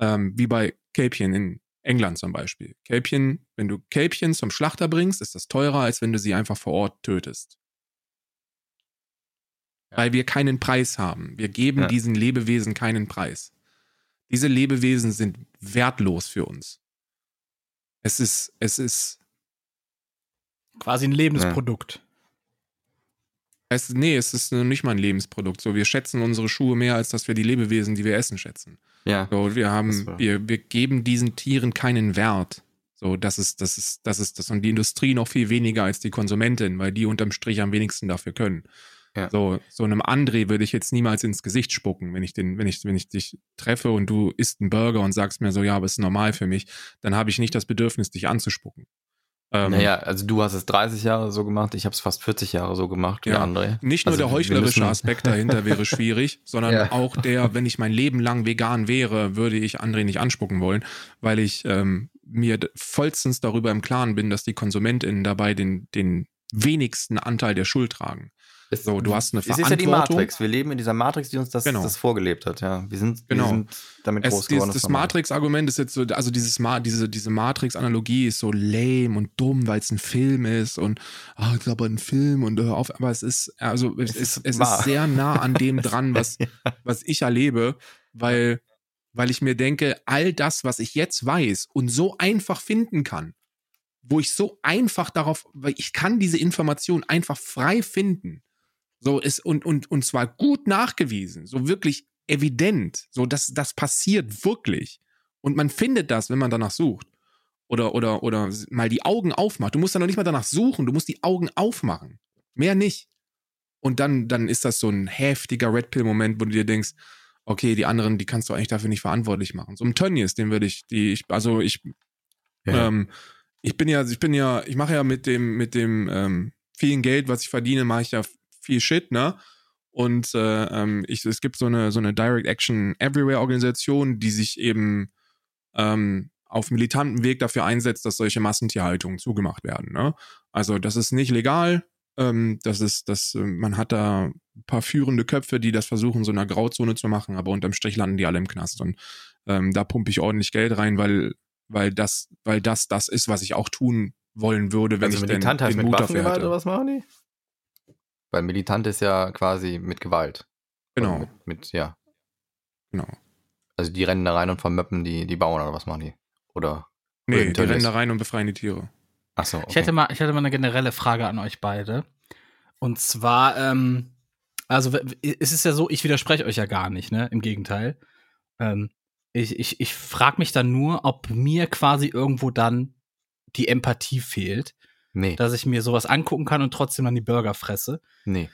Ähm, wie bei Kälbchen in England zum Beispiel. Kälbchen, wenn du Kälbchen zum Schlachter bringst, ist das teurer, als wenn du sie einfach vor Ort tötest. Ja. Weil wir keinen Preis haben. Wir geben ja. diesen Lebewesen keinen Preis. Diese Lebewesen sind wertlos für uns. Es ist, es ist quasi ein Lebensprodukt. Heißt, nee, es ist nicht mal ein Lebensprodukt. So, wir schätzen unsere Schuhe mehr, als dass wir die Lebewesen, die wir essen, schätzen. Ja. So, wir haben, wir, wir geben diesen Tieren keinen Wert. So, das ist, das ist, das ist das. Und die Industrie noch viel weniger als die Konsumentin, weil die unterm Strich am wenigsten dafür können. Ja. So, so einem André würde ich jetzt niemals ins Gesicht spucken, wenn ich den, wenn ich, wenn ich dich treffe und du isst einen Burger und sagst mir so, ja, aber ist normal für mich, dann habe ich nicht das Bedürfnis, dich anzuspucken. Ähm, naja, also du hast es 30 Jahre so gemacht, ich habe es fast 40 Jahre so gemacht wie ja, André. Nicht nur also der heuchlerische Aspekt dahinter wäre schwierig, *laughs* sondern ja. auch der, wenn ich mein Leben lang vegan wäre, würde ich André nicht anspucken wollen, weil ich ähm, mir vollstens darüber im Klaren bin, dass die KonsumentInnen dabei den, den wenigsten Anteil der Schuld tragen. So, du hast eine Verantwortung. Es ist ja die Matrix. Wir leben in dieser Matrix, die uns das, genau. das vorgelebt hat. Ja, wir sind, genau. wir sind damit groß es, geworden. Das, das Matrix-Argument ist jetzt so, also dieses Ma diese, diese Matrix-Analogie ist so lame und dumm, weil es ein Film ist und ah, ist aber ein Film und hör auf, aber es ist, also es, es ist, es ist sehr nah an dem dran, was, *laughs* ja. was ich erlebe, weil, weil ich mir denke, all das, was ich jetzt weiß und so einfach finden kann, wo ich so einfach darauf, weil ich kann diese Information einfach frei finden so ist und, und, und zwar gut nachgewiesen, so wirklich evident, so dass das passiert wirklich. Und man findet das, wenn man danach sucht. Oder, oder, oder mal die Augen aufmacht. Du musst dann noch nicht mal danach suchen, du musst die Augen aufmachen. Mehr nicht. Und dann, dann ist das so ein heftiger Red Pill-Moment, wo du dir denkst, okay, die anderen, die kannst du eigentlich dafür nicht verantwortlich machen. So ein Tönnies, den würde ich, die, ich, also ich, ja. ähm, ich bin ja, ich bin ja, ich mache ja mit dem, mit dem ähm, vielen Geld, was ich verdiene, mache ich ja viel Shit, ne? Und äh, ähm, ich, es gibt so eine, so eine Direct Action Everywhere Organisation, die sich eben ähm, auf militanten Weg dafür einsetzt, dass solche Massentierhaltungen zugemacht werden. Ne? Also das ist nicht legal. Ähm, das ist, das, äh, man hat da ein paar führende Köpfe, die das versuchen, so einer Grauzone zu machen, aber unterm Strich landen die alle im Knast. Und ähm, da pumpe ich ordentlich Geld rein, weil, weil das, weil das das ist, was ich auch tun wollen würde, wenn also ich denn den Mut dafür hätte. Oder was machen die? Weil militant ist ja quasi mit Gewalt. Genau. Mit, mit, ja. Genau. Also die rennen da rein und vermöppen die, die Bauern oder was machen die? Oder? Nee, die rennen da rein und befreien die Tiere. Achso. Okay. Ich, hätte mal, ich hätte mal eine generelle Frage an euch beide. Und zwar, ähm, also es ist ja so, ich widerspreche euch ja gar nicht, ne? Im Gegenteil. Ähm, ich ich, ich frage mich dann nur, ob mir quasi irgendwo dann die Empathie fehlt. Nee. Dass ich mir sowas angucken kann und trotzdem dann die Burger fresse. Nee.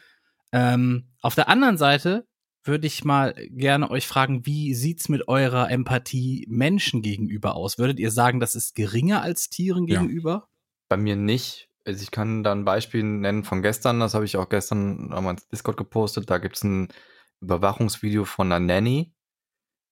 Ähm, auf der anderen Seite würde ich mal gerne euch fragen, wie sieht's mit eurer Empathie Menschen gegenüber aus? Würdet ihr sagen, das ist geringer als Tieren gegenüber? Ja. Bei mir nicht. Also ich kann da ein Beispiel nennen von gestern, das habe ich auch gestern nochmal ins Discord gepostet. Da gibt es ein Überwachungsvideo von einer Nanny,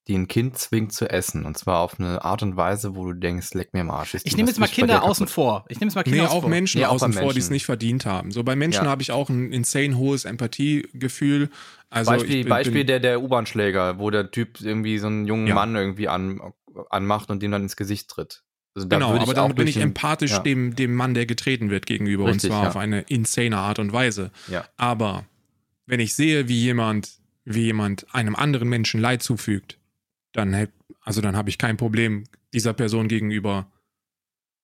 die ein Kind zwingt zu essen. Und zwar auf eine Art und Weise, wo du denkst, leck mir im Arsch. Ist ich nehme jetzt mal Kinder außen vor. Ich nehme jetzt mal Kinder nee, auch vor. Menschen nee, außen vor, die es nicht verdient haben. So bei Menschen ja. habe ich auch ein insane hohes Empathiegefühl. Also Beispiel, bin, Beispiel bin, der, der U-Bahn-Schläger, wo der Typ irgendwie so einen jungen ja. Mann irgendwie an, anmacht und dem dann ins Gesicht tritt. Also genau, aber dann bin ich empathisch ja. dem, dem Mann, der getreten wird, gegenüber. Richtig, und zwar auf eine insane Art und Weise. Aber wenn ich sehe, wie jemand, wie jemand einem anderen Menschen Leid zufügt, dann also dann habe ich kein Problem, dieser Person gegenüber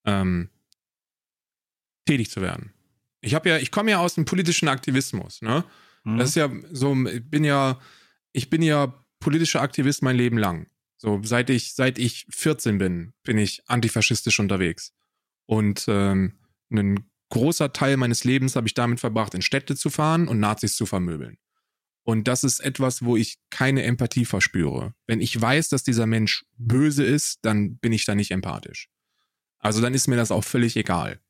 ähm, tätig zu werden. Ich habe ja, ich komme ja aus dem politischen Aktivismus, ne? Mhm. Das ist ja so, ich bin ja, ich bin ja politischer Aktivist mein Leben lang. So, seit ich, seit ich 14 bin, bin ich antifaschistisch unterwegs. Und ähm, ein großer Teil meines Lebens habe ich damit verbracht, in Städte zu fahren und Nazis zu vermöbeln. Und das ist etwas, wo ich keine Empathie verspüre. Wenn ich weiß, dass dieser Mensch böse ist, dann bin ich da nicht empathisch. Also dann ist mir das auch völlig egal.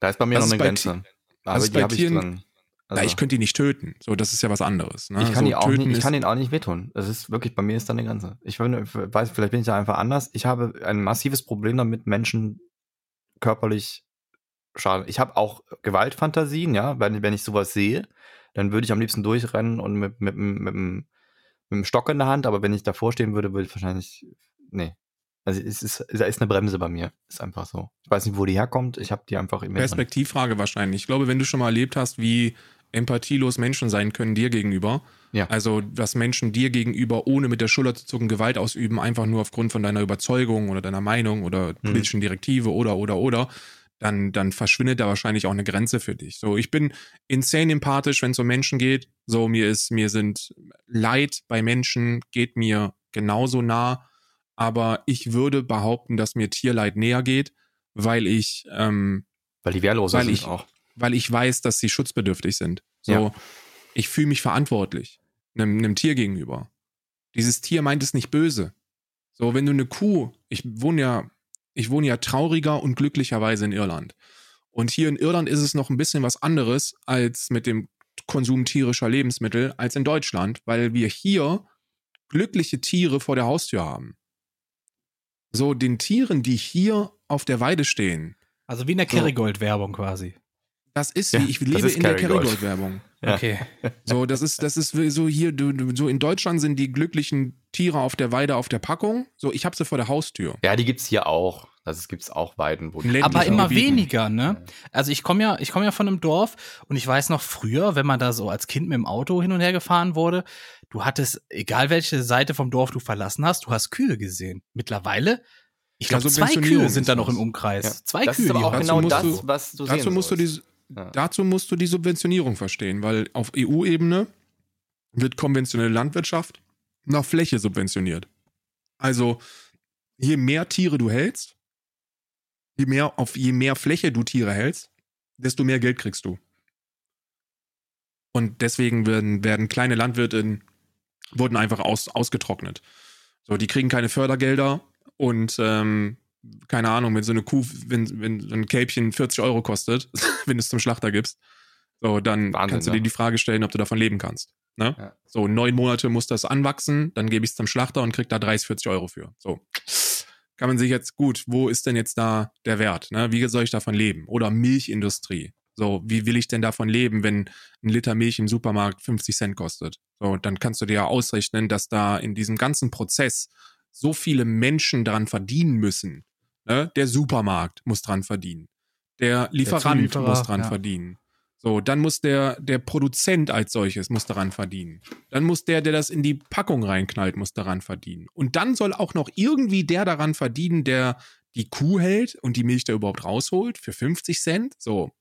Da ist bei mir das noch eine Grenze. Aber die habe ich dran. Also, ja, ich könnte ihn nicht töten. So, das ist ja was anderes. Ne? Ich kann, so, ihn auch nicht, ich kann ihn auch nicht wehtun. Das ist wirklich, bei mir ist da eine Grenze. Ich weiß, vielleicht bin ich da einfach anders. Ich habe ein massives Problem damit, Menschen körperlich schaden. Ich habe auch Gewaltfantasien, ja, wenn, wenn ich sowas sehe dann würde ich am liebsten durchrennen und mit, mit, mit, mit, mit einem Stock in der Hand, aber wenn ich davor stehen würde, würde ich wahrscheinlich, nee. Also es ist, da ist eine Bremse bei mir. Ist einfach so. Ich weiß nicht, wo die herkommt. Ich habe die einfach immer. Perspektivfrage wahrscheinlich. Ich glaube, wenn du schon mal erlebt hast, wie empathielos Menschen sein können dir gegenüber. Ja. Also, dass Menschen dir gegenüber, ohne mit der Schulter zu zucken, Gewalt ausüben, einfach nur aufgrund von deiner Überzeugung oder deiner Meinung oder hm. politischen Direktive oder, oder, oder dann, dann verschwindet da wahrscheinlich auch eine Grenze für dich. So, ich bin insane empathisch, wenn es um Menschen geht. So, mir ist, mir sind Leid bei Menschen geht mir genauso nah. Aber ich würde behaupten, dass mir Tierleid näher geht, weil ich, ähm, weil die wehrloser weil sind ich, auch. Weil ich weiß, dass sie schutzbedürftig sind. So, ja. ich fühle mich verantwortlich einem, einem Tier gegenüber. Dieses Tier meint es nicht böse. So, wenn du eine Kuh, ich wohne ja, ich wohne ja trauriger und glücklicherweise in Irland. Und hier in Irland ist es noch ein bisschen was anderes als mit dem Konsum tierischer Lebensmittel als in Deutschland, weil wir hier glückliche Tiere vor der Haustür haben. So, den Tieren, die hier auf der Weide stehen. Also wie in der Kerrygold-Werbung quasi. Das ist wie, ich lebe in der Kerrygold-Werbung. Ja. Okay. So, das ist, das ist so hier, so in Deutschland sind die glücklichen Tiere auf der Weide auf der Packung. So, ich habe sie vor der Haustür. Ja, die gibt's hier auch. Also es gibt's auch Weiden, wo die Aber immer Gebieten. weniger, ne? Also ich komme ja, ich komme ja von einem Dorf und ich weiß noch früher, wenn man da so als Kind mit dem Auto hin und her gefahren wurde, du hattest, egal welche Seite vom Dorf du verlassen hast, du hast Kühe gesehen. Mittlerweile ich glaube, ja, zwei Kühe sind da noch im Umkreis. Ja. Zwei das Kühe. Das ist aber auch genau das, was du dazu musst du die, ja. Dazu musst du die Subventionierung verstehen, weil auf EU-Ebene wird konventionelle Landwirtschaft nach Fläche subventioniert. Also je mehr Tiere du hältst, je mehr, auf je mehr Fläche du Tiere hältst, desto mehr Geld kriegst du. Und deswegen werden, werden kleine Landwirte wurden einfach aus, ausgetrocknet. So, die kriegen keine Fördergelder und ähm, keine Ahnung, wenn so eine Kuh, wenn, wenn so ein Kälbchen 40 Euro kostet, *laughs* wenn du es zum Schlachter gibst, so, dann Wahnsinn, kannst du dir die Frage stellen, ob du davon leben kannst. Ne? Ja. So, neun Monate muss das anwachsen, dann gebe ich es zum Schlachter und krieg da 30, 40 Euro für. So. Kann man sich jetzt, gut, wo ist denn jetzt da der Wert? Ne? Wie soll ich davon leben? Oder Milchindustrie. So, wie will ich denn davon leben, wenn ein Liter Milch im Supermarkt 50 Cent kostet? So, dann kannst du dir ja ausrechnen, dass da in diesem ganzen Prozess so viele Menschen dran verdienen müssen, Ne? Der Supermarkt muss dran verdienen. Der Lieferant der muss dran ja. verdienen. So, dann muss der, der Produzent als solches muss daran verdienen. Dann muss der, der das in die Packung reinknallt, muss daran verdienen. Und dann soll auch noch irgendwie der daran verdienen, der die Kuh hält und die Milch da überhaupt rausholt für 50 Cent. So.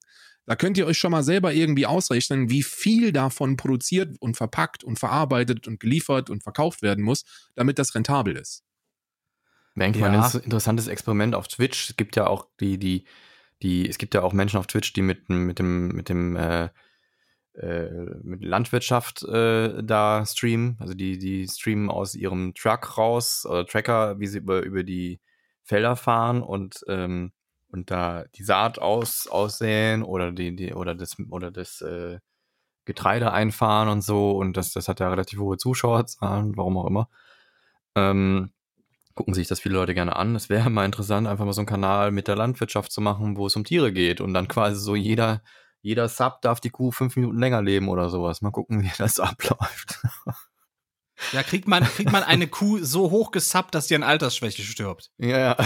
Da könnt ihr euch schon mal selber irgendwie ausrechnen, wie viel davon produziert und verpackt und verarbeitet und geliefert und verkauft werden muss, damit das rentabel ist. Eigentlich ja. mal ein interessantes Experiment auf Twitch. Es gibt ja auch die, die, die, es gibt ja auch Menschen auf Twitch, die mit, mit dem, mit dem, äh, äh, mit Landwirtschaft äh, da streamen. Also die, die streamen aus ihrem Truck raus, oder Tracker, wie sie über, über die Felder fahren und, ähm, und da die Saat aus, aussäen oder die, die, oder das, oder das äh, Getreide einfahren und so. Und das, das hat ja relativ hohe Zuschauerzahlen, warum auch immer. Ähm, gucken sich das viele Leute gerne an. Es wäre *laughs* mal interessant, einfach mal so einen Kanal mit der Landwirtschaft zu machen, wo es um Tiere geht und dann quasi so jeder, jeder Sub darf die Kuh fünf Minuten länger leben oder sowas. Mal gucken, *laughs* wie das abläuft. Ja, kriegt man, kriegt man eine Kuh so hoch gesubbt, dass die an Altersschwäche stirbt. Ja, ja.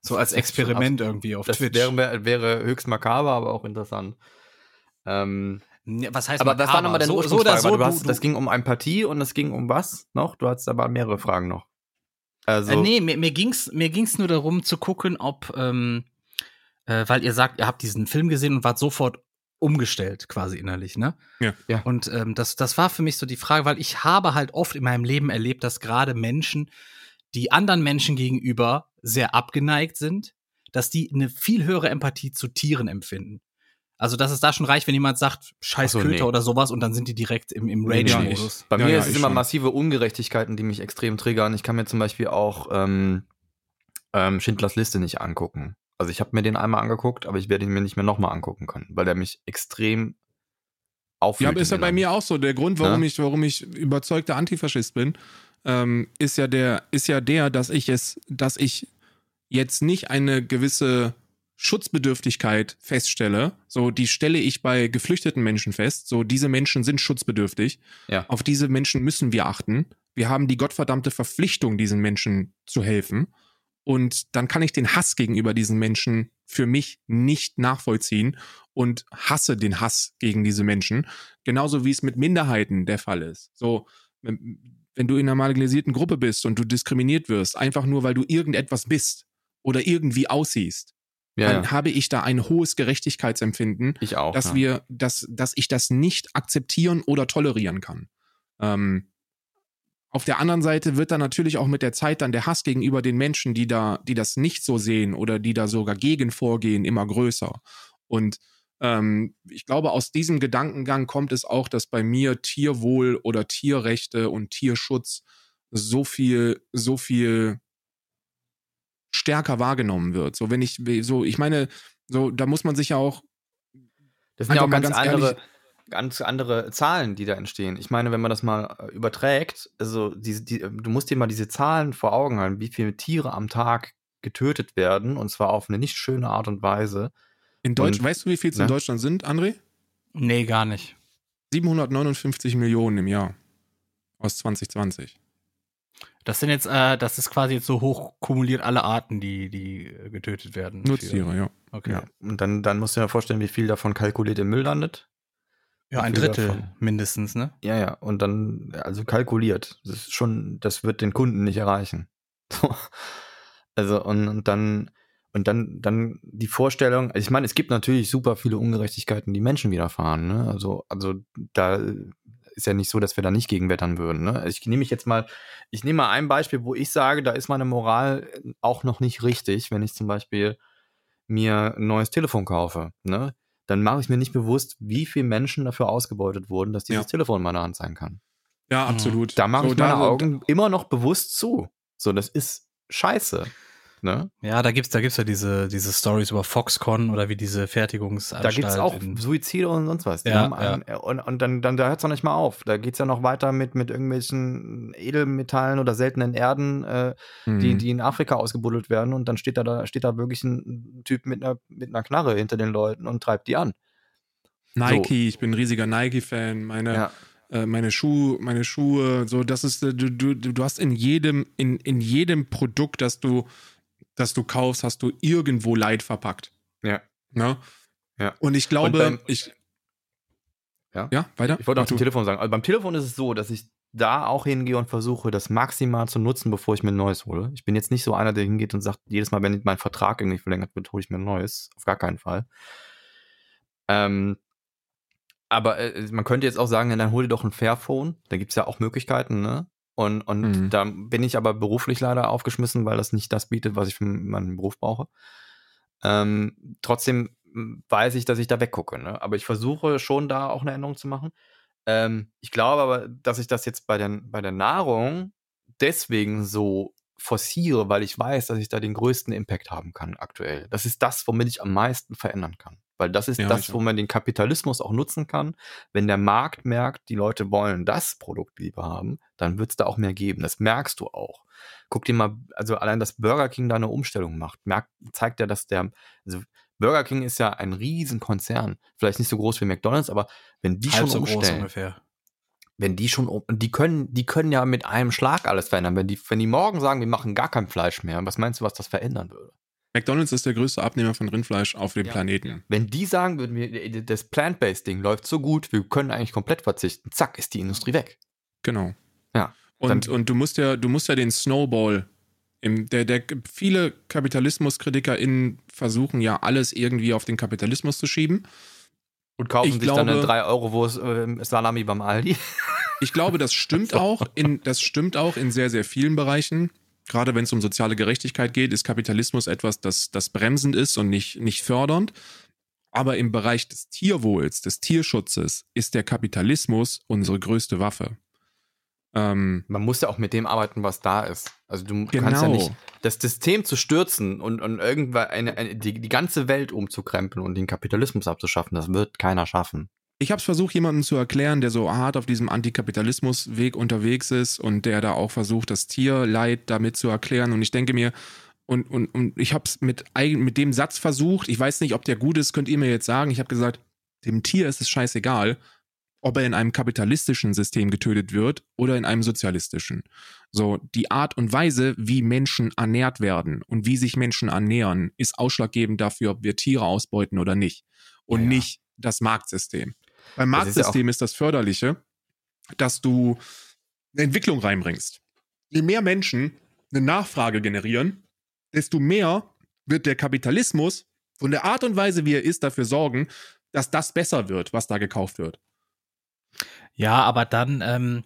So als *laughs* Experiment irgendwie auf das Twitch. Wäre, wäre höchst makaber, aber auch interessant. Ähm, was heißt aber makaber? was war nochmal deine so, so oder so, du hast, du, Das ging um Empathie und es ging um was noch? Du hattest aber mehrere Fragen noch. Also, äh, nee, mir, mir ging's mir ging's nur darum zu gucken, ob ähm, äh, weil ihr sagt, ihr habt diesen Film gesehen und wart sofort umgestellt quasi innerlich, ne? Ja. ja. Und ähm, das das war für mich so die Frage, weil ich habe halt oft in meinem Leben erlebt, dass gerade Menschen, die anderen Menschen gegenüber sehr abgeneigt sind, dass die eine viel höhere Empathie zu Tieren empfinden. Also, dass es da schon reicht, wenn jemand sagt, scheiß so, Köter nee. oder sowas und dann sind die direkt im, im Rage-Modus. Bei ja, mir ja, ist es immer schon. massive Ungerechtigkeiten, die mich extrem triggern. Ich kann mir zum Beispiel auch ähm, ähm, Schindlers Liste nicht angucken. Also ich habe mir den einmal angeguckt, aber ich werde ihn mir nicht mehr nochmal angucken können, weil der mich extrem auffühlt. Ja, aber ist ja bei mir auch so. Der Grund, warum ja? ich, warum ich überzeugter Antifaschist bin, ähm, ist ja der, ist ja der, dass ich es, dass ich jetzt nicht eine gewisse Schutzbedürftigkeit feststelle, so die stelle ich bei geflüchteten Menschen fest, so diese Menschen sind schutzbedürftig. Ja. Auf diese Menschen müssen wir achten. Wir haben die gottverdammte Verpflichtung, diesen Menschen zu helfen. Und dann kann ich den Hass gegenüber diesen Menschen für mich nicht nachvollziehen und hasse den Hass gegen diese Menschen. Genauso wie es mit Minderheiten der Fall ist. So, wenn du in einer marginalisierten Gruppe bist und du diskriminiert wirst, einfach nur weil du irgendetwas bist oder irgendwie aussiehst, ja, dann ja. habe ich da ein hohes Gerechtigkeitsempfinden, auch, dass ja. wir, dass, dass ich das nicht akzeptieren oder tolerieren kann. Ähm, auf der anderen Seite wird dann natürlich auch mit der Zeit dann der Hass gegenüber den Menschen, die da, die das nicht so sehen oder die da sogar gegen vorgehen, immer größer. Und Ähm, ich glaube, aus diesem Gedankengang kommt es auch, dass bei mir Tierwohl oder Tierrechte und Tierschutz so viel, so viel stärker wahrgenommen wird. So, wenn ich, so, ich meine, so, da muss man sich ja auch. Das sind ja auch ganz, ganz andere, ehrlich, ganz andere Zahlen, die da entstehen. Ich meine, wenn man das mal äh, überträgt, also diese, die, du musst dir mal diese Zahlen vor Augen halten, wie viele Tiere am Tag getötet werden, und zwar auf eine nicht schöne Art und Weise. In Deutschland, weißt du, wie viel es ne? in Deutschland sind, André? Nee, gar nicht. 759 Millionen im Jahr aus 2020. Das sind jetzt, äh, das ist quasi jetzt so hoch kumuliert alle Arten, die, die getötet werden. Nutztiere, ja. Okay. Ja. Und dann, dann musst du dir vorstellen, wie viel davon kalkuliert im Müll landet. Ja, ein Drittel davon. mindestens, ne? Ja, ja. Und dann, also kalkuliert. Das ist schon, das wird den Kunden nicht erreichen. *laughs* also, und, und dann, und dann, dann die Vorstellung, also ich meine, es gibt natürlich super viele Ungerechtigkeiten, die Menschen widerfahren, ne? Also, also da ist ja nicht so, dass wir da nicht gegenwettern würden. Ne? Ich nehme mich jetzt mal, ich nehme mal ein Beispiel, wo ich sage, da ist meine Moral auch noch nicht richtig, wenn ich zum Beispiel mir ein neues Telefon kaufe. Ne? Dann mache ich mir nicht bewusst, wie viele Menschen dafür ausgebeutet wurden, dass dieses ja. Telefon in meiner Hand sein kann. Ja, absolut. Da mache so, ich meine Augen immer noch bewusst zu. So, das ist scheiße. Ne? Ja, da gibt's, da gibt's ja diese, diese Stories über Foxconn oder wie diese Fertigungsanstalt. Da gibt's auch Suizide und sonst was. Ja, einen, ja. Und, und dann, dann da hört's noch nicht mal auf. Da geht's ja noch weiter mit, mit irgendwelchen Edelmetallen oder seltenen Erden, äh, mhm. die, die in Afrika ausgebuddelt werden. Und dann steht da, da steht da wirklich ein Typ mit einer, mit einer Knarre hinter den Leuten und treibt die an. Nike, so. ich bin ein riesiger Nike-Fan. Meine, ja äh, meine Schuhe, meine Schuhe, so das ist äh, du, du, du hast in jedem in, in jedem Produkt, das du das du kaufst, hast du irgendwo Leid verpackt. Ja. Ne? Ja. Und ich glaube, Und beim, ich. Ja? ja, weiter? Ich wollte auch zum Telefon sagen. Also beim Telefon ist es so, dass ich da auch hingehe und versuche, das maximal zu nutzen, bevor ich mir ein neues hole. Ich bin jetzt nicht so einer, der hingeht und sagt, jedes Mal, wenn mein Vertrag irgendwie verlängert wird, hole ich mir ein neues. Auf gar keinen Fall. Ähm, aber äh, man könnte jetzt auch sagen, dann hol dir doch ein Fairphone. Da gibt es ja auch Möglichkeiten, ne? Und, und mhm. da bin ich aber beruflich leider aufgeschmissen, weil das nicht das bietet, was ich für meinen Beruf brauche. Ähm, trotzdem weiß ich, dass ich da weggucke. Ne? Aber ich versuche schon da auch eine Änderung zu machen. Ähm, ich glaube aber, dass ich das jetzt bei der, bei der Nahrung deswegen so forciere, weil ich weiß, dass ich da den größten Impact haben kann aktuell. Das ist das, womit ich am meisten verändern kann. Weil das ist ja, das, wo man den Kapitalismus auch nutzen kann. Wenn der Markt merkt, die Leute wollen das Produkt lieber haben, dann wird es da auch mehr geben. Das merkst du auch. Guck dir mal, also allein, dass Burger King da eine Umstellung macht, merkt, zeigt ja, dass der, also Burger King ist ja ein Riesenkonzern. Vielleicht nicht so groß wie McDonalds, aber wenn die Halb schon so umstellen, ungefähr. wenn die schon, die können, die können ja mit einem Schlag alles verändern. Wenn die, wenn die morgen sagen, wir machen gar kein Fleisch mehr, was meinst du, was das verändern würde? McDonald's ist der größte Abnehmer von Rindfleisch auf dem ja. Planeten. Wenn die sagen würden, wir, das Plant-Based-Ding läuft so gut, wir können eigentlich komplett verzichten, zack, ist die Industrie weg. Genau. Ja. Und, und du musst ja, du musst ja den Snowball im, der, der, viele KapitalismuskritikerInnen versuchen ja alles irgendwie auf den Kapitalismus zu schieben. Und kaufen ich sich glaube, dann eine 3 Euro wo äh, Salami beim Aldi. Ich glaube, das stimmt *laughs* auch in, das stimmt auch in sehr, sehr vielen Bereichen gerade wenn es um soziale Gerechtigkeit geht, ist Kapitalismus etwas, das, das bremsend ist und nicht, nicht fördernd. Aber im Bereich des Tierwohls, des Tierschutzes, ist der Kapitalismus unsere größte Waffe. Ähm, Man muss ja auch mit dem arbeiten, was da ist. Also du genau. kannst ja genau. nicht das System zu stürzen und, und irgendwann eine, eine, die, die ganze Welt umzukrempeln und den Kapitalismus abzuschaffen, das wird keiner schaffen ich habe es versucht, jemandem zu erklären, der so hart auf diesem Antikapitalismusweg unterwegs ist und der da auch versucht, das Tierleid damit zu erklären. Und ich denke mir, und, und, und ich habe es mit, mit dem Satz versucht, ich weiß nicht, ob der gut ist, könnt ihr mir jetzt sagen. Ich habe gesagt, dem Tier ist es scheißegal, ob er in einem kapitalistischen System getötet wird oder in einem sozialistischen. So, die Art und Weise, wie Menschen ernährt werden und wie sich Menschen ernähren, ist ausschlaggebend dafür, ob wir Tiere ausbeuten oder nicht. Und ja, ja. nicht das Marktsystem. Beim Marktsystem ist, ja ist das Förderliche, dass du eine Entwicklung reinbringst. Je mehr Menschen eine Nachfrage generieren, desto mehr wird der Kapitalismus von der Art und Weise, wie er ist, dafür sorgen, dass das besser wird, was da gekauft wird. Ja, aber dann, ähm,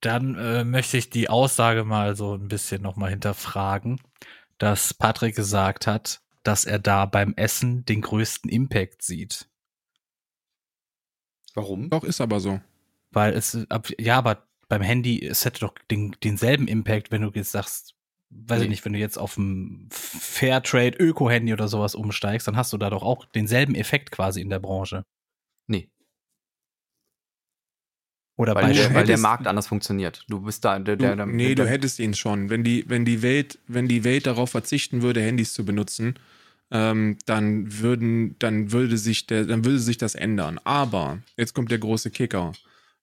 dann äh, möchte ich die Aussage mal so ein bisschen nochmal hinterfragen, dass Patrick gesagt hat, dass er da beim Essen den größten Impact sieht. Warum? Doch, ist aber so. Weil es, ja, aber beim Handy, es hätte doch den, denselben Impact, wenn du jetzt sagst, weiß nee. ich nicht, wenn du jetzt auf ein Fairtrade Öko-Handy oder sowas umsteigst, dann hast du da doch auch denselben Effekt quasi in der Branche. Nee. Oder weil, der, weil der Markt anders funktioniert. Du bist da, der, der, der Nee, der, du hättest ihn schon. Wenn die, wenn die Welt, wenn die Welt darauf verzichten würde, Handys zu benutzen, ähm, dann würden, dann würde sich der, dann würde sich das ändern. Aber jetzt kommt der große Kicker.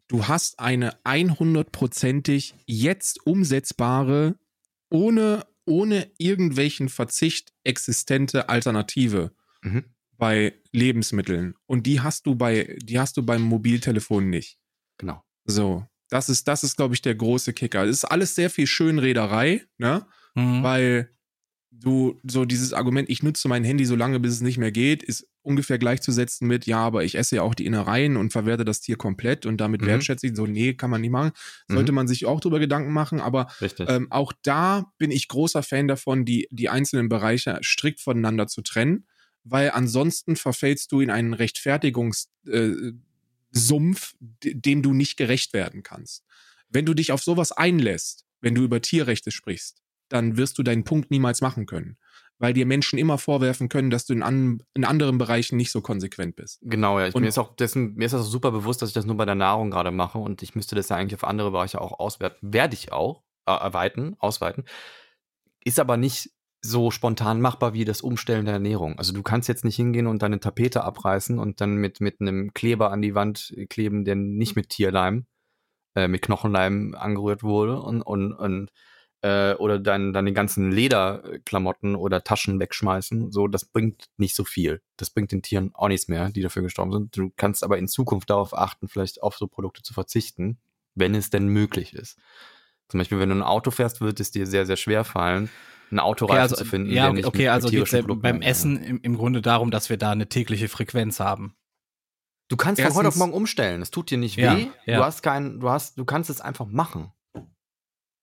Du hast eine 100%ig jetzt umsetzbare, ohne, ohne irgendwelchen Verzicht existente Alternative mhm. bei Lebensmitteln. Und die hast du bei, die hast du beim Mobiltelefon nicht. Genau. So. Das ist, das ist, glaube ich, der große Kicker. Es ist alles sehr viel Schönrederei, ne? Mhm. Weil du so dieses Argument, ich nutze mein Handy so lange, bis es nicht mehr geht, ist ungefähr gleichzusetzen mit, ja, aber ich esse ja auch die Innereien und verwerte das Tier komplett und damit mhm. wertschätze ich so, nee, kann man nicht machen. Sollte mhm. man sich auch drüber Gedanken machen, aber ähm, auch da bin ich großer Fan davon, die, die einzelnen Bereiche strikt voneinander zu trennen, weil ansonsten verfällst du in einen Rechtfertigungssumpf, äh, dem du nicht gerecht werden kannst. Wenn du dich auf sowas einlässt, wenn du über Tierrechte sprichst, dann wirst du deinen Punkt niemals machen können. Weil dir Menschen immer vorwerfen können, dass du in, an, in anderen Bereichen nicht so konsequent bist. Genau, ja. Ich, mir, ist auch dessen, mir ist das auch super bewusst, dass ich das nur bei der Nahrung gerade mache und ich müsste das ja eigentlich auf andere Bereiche auch auswerten. Werde ich auch äh, erweitern, ausweiten. Ist aber nicht so spontan machbar wie das Umstellen der Ernährung. Also du kannst jetzt nicht hingehen und deine Tapete abreißen und dann mit, mit einem Kleber an die Wand kleben, der nicht mit Tierleim, äh, mit Knochenleim angerührt wurde und, und, und äh, oder dann, dann den ganzen Lederklamotten oder Taschen wegschmeißen, so, das bringt nicht so viel. Das bringt den Tieren auch nichts mehr, die dafür gestorben sind. Du kannst aber in Zukunft darauf achten, vielleicht auf so Produkte zu verzichten, wenn es denn möglich ist. Zum Beispiel, wenn du ein Auto fährst, wird es dir sehr, sehr schwer fallen, ein Autoreifen okay, also, zu finden. Ja, okay, okay also geht es beim Essen im, im Grunde darum, dass wir da eine tägliche Frequenz haben. Du kannst Erstens, von heute auf morgen umstellen. Es tut dir nicht ja, weh. Ja. Du hast keinen, du hast, du kannst es einfach machen.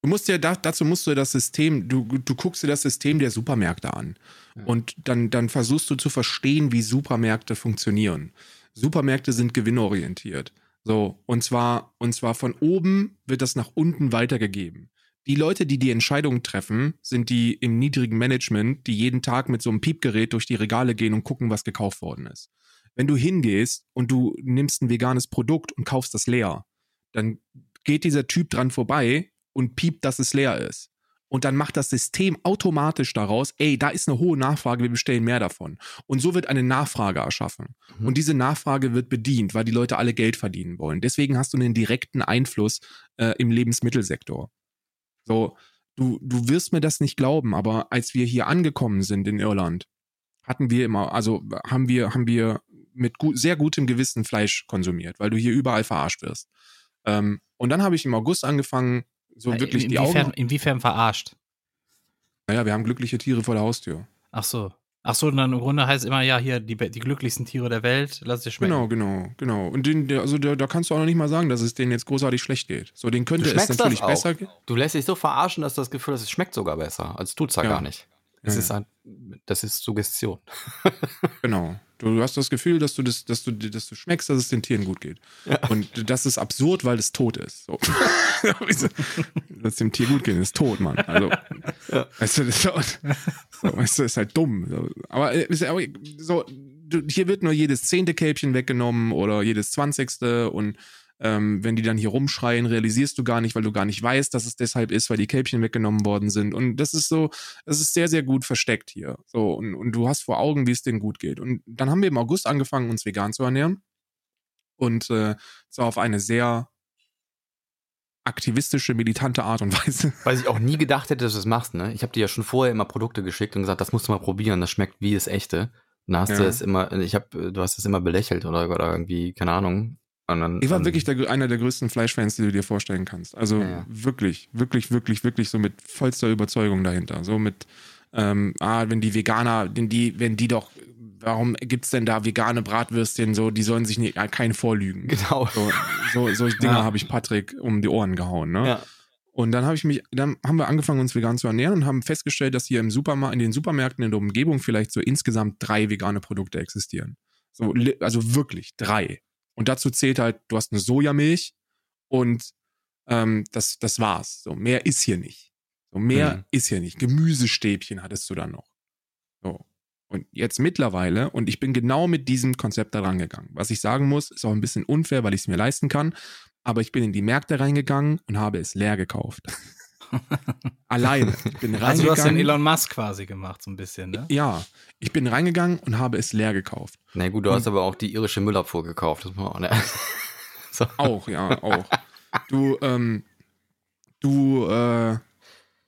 Du musst ja, dazu musst du das System, du, du guckst dir das System der Supermärkte an. Ja. Und dann, dann versuchst du zu verstehen, wie Supermärkte funktionieren. Supermärkte sind gewinnorientiert. So, und zwar, und zwar von oben wird das nach unten weitergegeben. Die Leute, die die Entscheidungen treffen, sind die im niedrigen Management, die jeden Tag mit so einem Piepgerät durch die Regale gehen und gucken, was gekauft worden ist. Wenn du hingehst und du nimmst ein veganes Produkt und kaufst das leer, dann geht dieser Typ dran vorbei und piept, dass es leer ist. Und dann macht das System automatisch daraus, ey, da ist eine hohe Nachfrage, wir bestellen mehr davon. Und so wird eine Nachfrage erschaffen. Mhm. Und diese Nachfrage wird bedient, weil die Leute alle Geld verdienen wollen. Deswegen hast du einen direkten Einfluss äh, im Lebensmittelsektor. So, du, du wirst mir das nicht glauben, aber als wir hier angekommen sind in Irland, hatten wir immer, also haben wir, haben wir mit gut, sehr gutem Gewissen Fleisch konsumiert, weil du hier überall verarscht wirst. Ähm, und dann habe ich im August angefangen, so äh, wirklich in, die Augen. Inwiefern verarscht? Naja, wir haben glückliche Tiere vor der Haustür. Ach so. Ach so, und dann im Grunde heißt es immer, ja, hier, die, die glücklichsten Tiere der Welt, lass dir schmecken. Genau, genau, genau. Und den, also da, da, kannst du auch noch nicht mal sagen, dass es denen jetzt großartig schlecht geht. So, den könnte es natürlich besser gehen. Du lässt dich so verarschen, dass du das Gefühl hast, es schmeckt sogar besser. Also tut's ja gar nicht. Es ja. ist ein, das ist Suggestion. *laughs* genau. Du hast das Gefühl, dass du das, dass du, dass du schmeckst, dass es den Tieren gut geht. Ja. Und das ist absurd, weil es tot ist. So. *laughs* dass es dem Tier gut geht, ist tot, Mann. Also, ja. weißt du, das ist, so, weißt du, ist halt dumm. Aber, aber so, hier wird nur jedes zehnte Kälbchen weggenommen oder jedes zwanzigste und ähm, wenn die dann hier rumschreien, realisierst du gar nicht, weil du gar nicht weißt, dass es deshalb ist, weil die Kälbchen weggenommen worden sind. Und das ist so, das ist sehr, sehr gut versteckt hier. So, und, und du hast vor Augen, wie es denen gut geht. Und dann haben wir im August angefangen, uns vegan zu ernähren. Und äh, zwar auf eine sehr aktivistische, militante Art und *laughs* Weise. Weil ich auch nie gedacht hätte, dass du das machst, ne? Ich habe dir ja schon vorher immer Produkte geschickt und gesagt, das musst du mal probieren, das schmeckt wie das echte. Dann hast ja. du es immer, ich habe, du hast es immer belächelt oder, oder irgendwie, keine Ahnung, dann, ich war wirklich der, einer der größten Fleischfans, die du dir vorstellen kannst. Also ja, wirklich, wirklich, wirklich, wirklich so mit vollster Überzeugung dahinter. So mit, ähm, ah, wenn die Veganer, wenn die, wenn die doch, warum gibt es denn da vegane Bratwürstchen so, die sollen sich nicht, äh, keine vorlügen. Genau. So, so solche *laughs* Dinger ja. habe ich Patrick um die Ohren gehauen, ne? Ja. Und dann habe ich mich, dann haben wir angefangen, uns vegan zu ernähren und haben festgestellt, dass hier im Supermarkt, in den Supermärkten in der Umgebung vielleicht so insgesamt drei vegane Produkte existieren. So, also wirklich drei. Und dazu zählt halt, du hast eine Sojamilch und ähm, das, das war's. So, mehr ist hier nicht. So, mehr mhm. ist hier nicht. Gemüsestäbchen hattest du dann noch. So. Und jetzt mittlerweile, und ich bin genau mit diesem Konzept da rangegangen. Was ich sagen muss, ist auch ein bisschen unfair, weil ich es mir leisten kann. Aber ich bin in die Märkte reingegangen und habe es leer gekauft. *laughs* *laughs* Alleine. Ich bin reingegangen. Also du hast den Elon Musk quasi gemacht, so ein bisschen, ne? Ja. Ich bin reingegangen und habe es leer gekauft. Na gut, du und hast aber auch die irische Müllabfuhr gekauft. Das muss man auch, ne? *laughs* so. Auch, ja, auch. Du, ähm, du, äh,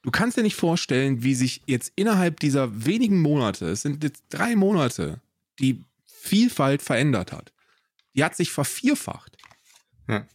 du kannst dir nicht vorstellen, wie sich jetzt innerhalb dieser wenigen Monate, es sind jetzt drei Monate, die Vielfalt verändert hat. Die hat sich vervierfacht. Ja.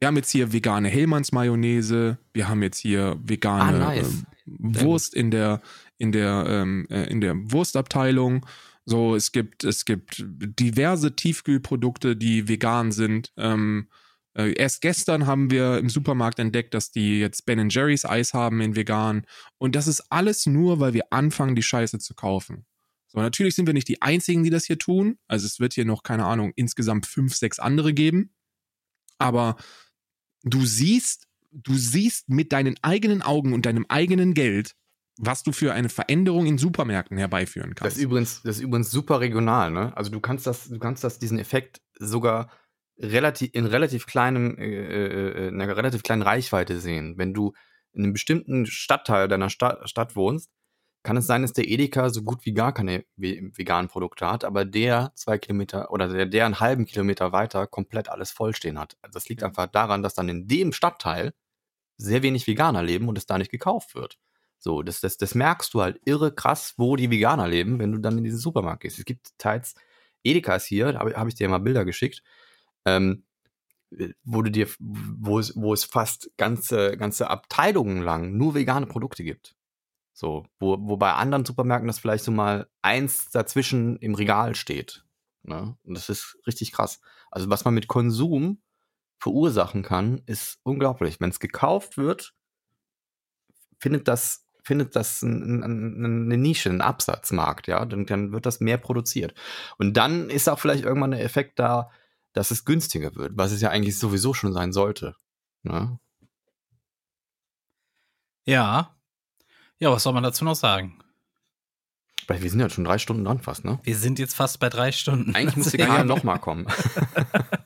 Wir haben jetzt hier vegane Hellmanns Mayonnaise, wir haben jetzt hier vegane ah, nice. ähm, Wurst in der in der ähm, äh, in der Wurstabteilung. So, es gibt es gibt diverse Tiefkühlprodukte, die vegan sind. Ähm, äh, erst gestern haben wir im Supermarkt entdeckt, dass die jetzt Ben Jerry's Eis haben in vegan. Und das ist alles nur, weil wir anfangen, die Scheiße zu kaufen. So, natürlich sind wir nicht die Einzigen, die das hier tun. Also es wird hier noch, keine Ahnung, insgesamt fünf, sechs andere geben. Aber du siehst, du siehst mit deinen eigenen Augen und deinem eigenen Geld, was du für eine Veränderung in Supermärkten herbeiführen kannst. Das ist übrigens, das ist übrigens super regional, ne? Also du kannst das, du kannst das, diesen Effekt sogar relativ, in relativ kleinem, äh, äh, in einer relativ kleinen Reichweite sehen. Wenn du in einem bestimmten Stadtteil deiner Stadt, Stadt wohnst, kann es sein, dass der Edeka so gut wie gar keine veganen Produkte hat, aber der zwei Kilometer oder der, der einen halben Kilometer weiter komplett alles vollstehen hat. Also das liegt einfach daran, dass dann in dem Stadtteil sehr wenig Veganer leben und es da nicht gekauft wird. So, das, das, das merkst du halt irre krass, wo die Veganer leben, wenn du dann in diesen Supermarkt gehst. Es gibt teils Edekas hier, da habe hab ich dir mal Bilder geschickt, ähm, wo du dir, wo es, wo es fast ganze, ganze Abteilungen lang nur vegane Produkte gibt. So, wo, wo bei anderen Supermärkten das vielleicht so mal eins dazwischen im Regal steht. Ne? Und das ist richtig krass. Also, was man mit Konsum verursachen kann, ist unglaublich. Wenn es gekauft wird, findet das, findet das ein, ein, eine Nische, einen Absatzmarkt, ja, dann, dann wird das mehr produziert. Und dann ist auch vielleicht irgendwann der Effekt da, dass es günstiger wird, was es ja eigentlich sowieso schon sein sollte. Ne? Ja. Ja, was soll man dazu noch sagen? Weil wir sind ja schon drei Stunden dran fast, ne? Wir sind jetzt fast bei drei Stunden. Eigentlich muss der ja nochmal kommen.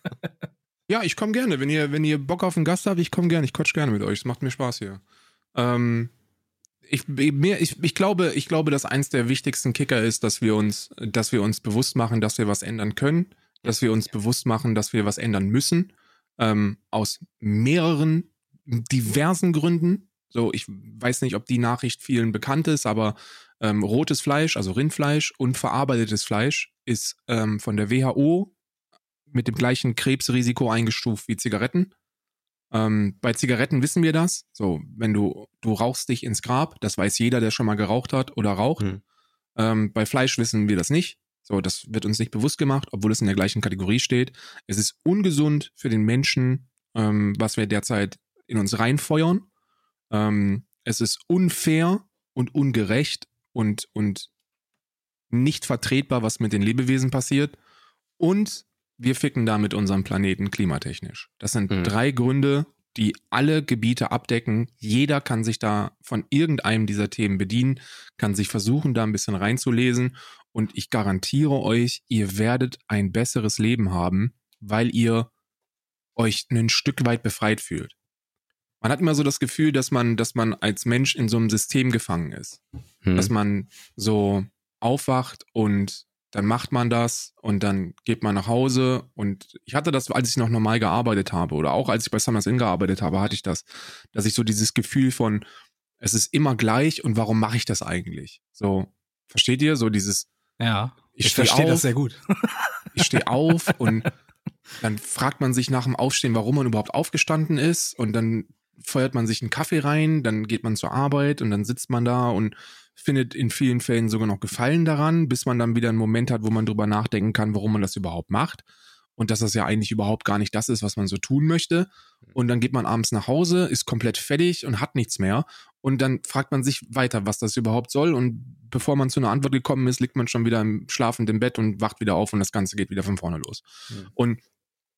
*laughs* ja, ich komme gerne. Wenn ihr, wenn ihr Bock auf einen Gast habt, ich komme gerne. Ich quatsch gerne mit euch. Es macht mir Spaß hier. Ähm, ich, mir, ich, ich, glaube, ich glaube, dass eins der wichtigsten Kicker ist, dass wir uns, dass wir uns bewusst machen, dass wir was ändern können dass wir uns bewusst machen, dass wir was ändern müssen. Ähm, aus mehreren diversen Gründen. So, ich weiß nicht, ob die Nachricht vielen bekannt ist, aber ähm, rotes Fleisch, also Rindfleisch und verarbeitetes Fleisch ist ähm, von der WHO mit dem gleichen Krebsrisiko eingestuft wie Zigaretten. Ähm, bei Zigaretten wissen wir das. So, wenn du, du rauchst dich ins Grab, das weiß jeder, der schon mal geraucht hat oder raucht. Hm. Ähm, bei Fleisch wissen wir das nicht. So, das wird uns nicht bewusst gemacht, obwohl es in der gleichen Kategorie steht. Es ist ungesund für den Menschen, ähm, was wir derzeit in uns reinfeuern. Ähm, es ist unfair und ungerecht und, und nicht vertretbar, was mit den Lebewesen passiert. Und wir ficken damit unseren Planeten klimatechnisch. Das sind mhm. drei Gründe, die alle Gebiete abdecken. Jeder kann sich da von irgendeinem dieser Themen bedienen, kann sich versuchen, da ein bisschen reinzulesen. Und ich garantiere euch, ihr werdet ein besseres Leben haben, weil ihr euch ein Stück weit befreit fühlt. Man hat immer so das Gefühl, dass man, dass man als Mensch in so einem System gefangen ist. Hm. Dass man so aufwacht und dann macht man das und dann geht man nach Hause. Und ich hatte das, als ich noch normal gearbeitet habe oder auch als ich bei Summers Inn gearbeitet habe, hatte ich das, dass ich so dieses Gefühl von, es ist immer gleich und warum mache ich das eigentlich? So, versteht ihr? So dieses, ja, ich, ich verstehe das sehr gut. *laughs* ich stehe auf und dann fragt man sich nach dem Aufstehen, warum man überhaupt aufgestanden ist und dann feuert man sich einen Kaffee rein, dann geht man zur Arbeit und dann sitzt man da und findet in vielen Fällen sogar noch Gefallen daran, bis man dann wieder einen Moment hat, wo man drüber nachdenken kann, warum man das überhaupt macht. Und dass das ja eigentlich überhaupt gar nicht das ist, was man so tun möchte. Und dann geht man abends nach Hause, ist komplett fertig und hat nichts mehr. Und dann fragt man sich weiter, was das überhaupt soll. Und bevor man zu einer Antwort gekommen ist, liegt man schon wieder im schlafenden Bett und wacht wieder auf und das Ganze geht wieder von vorne los. Mhm. Und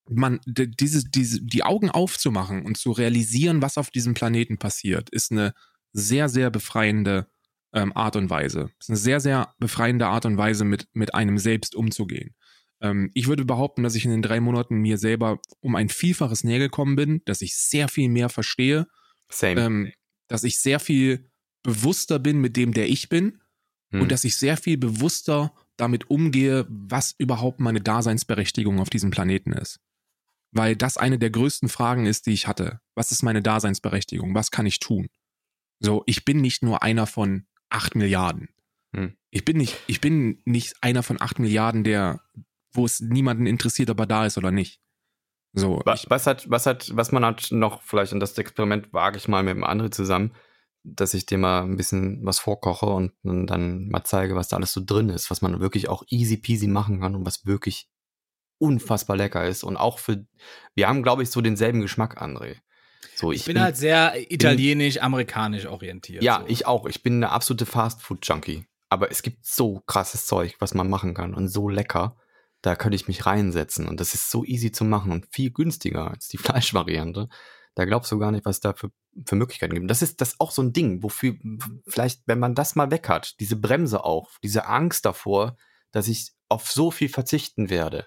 man, diese, diese, die Augen aufzumachen und zu realisieren, was auf diesem Planeten passiert, ist eine sehr, sehr befreiende ähm, Art und Weise. Ist eine sehr, sehr befreiende Art und Weise, mit, mit einem selbst umzugehen. Ähm, ich würde behaupten, dass ich in den drei Monaten mir selber um ein Vielfaches näher gekommen bin, dass ich sehr viel mehr verstehe, ähm, dass ich sehr viel bewusster bin mit dem, der ich bin hm. und dass ich sehr viel bewusster damit umgehe, was überhaupt meine Daseinsberechtigung auf diesem Planeten ist. Weil das eine der größten Fragen ist, die ich hatte. Was ist meine Daseinsberechtigung? Was kann ich tun? So, ich bin nicht nur einer von acht Milliarden. Hm. Ich bin nicht, ich bin nicht einer von acht Milliarden, der, wo es niemanden interessiert, ob er da ist oder nicht. So. Was, was hat, was hat, was man hat noch vielleicht, und das Experiment wage ich mal mit dem anderen zusammen, dass ich dir mal ein bisschen was vorkoche und, und dann mal zeige, was da alles so drin ist, was man wirklich auch easy peasy machen kann und was wirklich unfassbar lecker ist. Und auch für, wir haben, glaube ich, so denselben Geschmack, André. So, ich, ich bin, bin, halt sehr italienisch, amerikanisch orientiert. Ja, so. ich auch. Ich bin eine absolute Fast-Food-Junkie. Aber es gibt so krasses Zeug, was man machen kann und so lecker. Da könnte ich mich reinsetzen. Und das ist so easy zu machen und viel günstiger als die *laughs* Fleischvariante. Da glaubst du gar nicht, was da für, für Möglichkeiten gibt. Das ist das auch so ein Ding, wofür vielleicht, wenn man das mal weg hat, diese Bremse auch, diese Angst davor, dass ich auf so viel verzichten werde.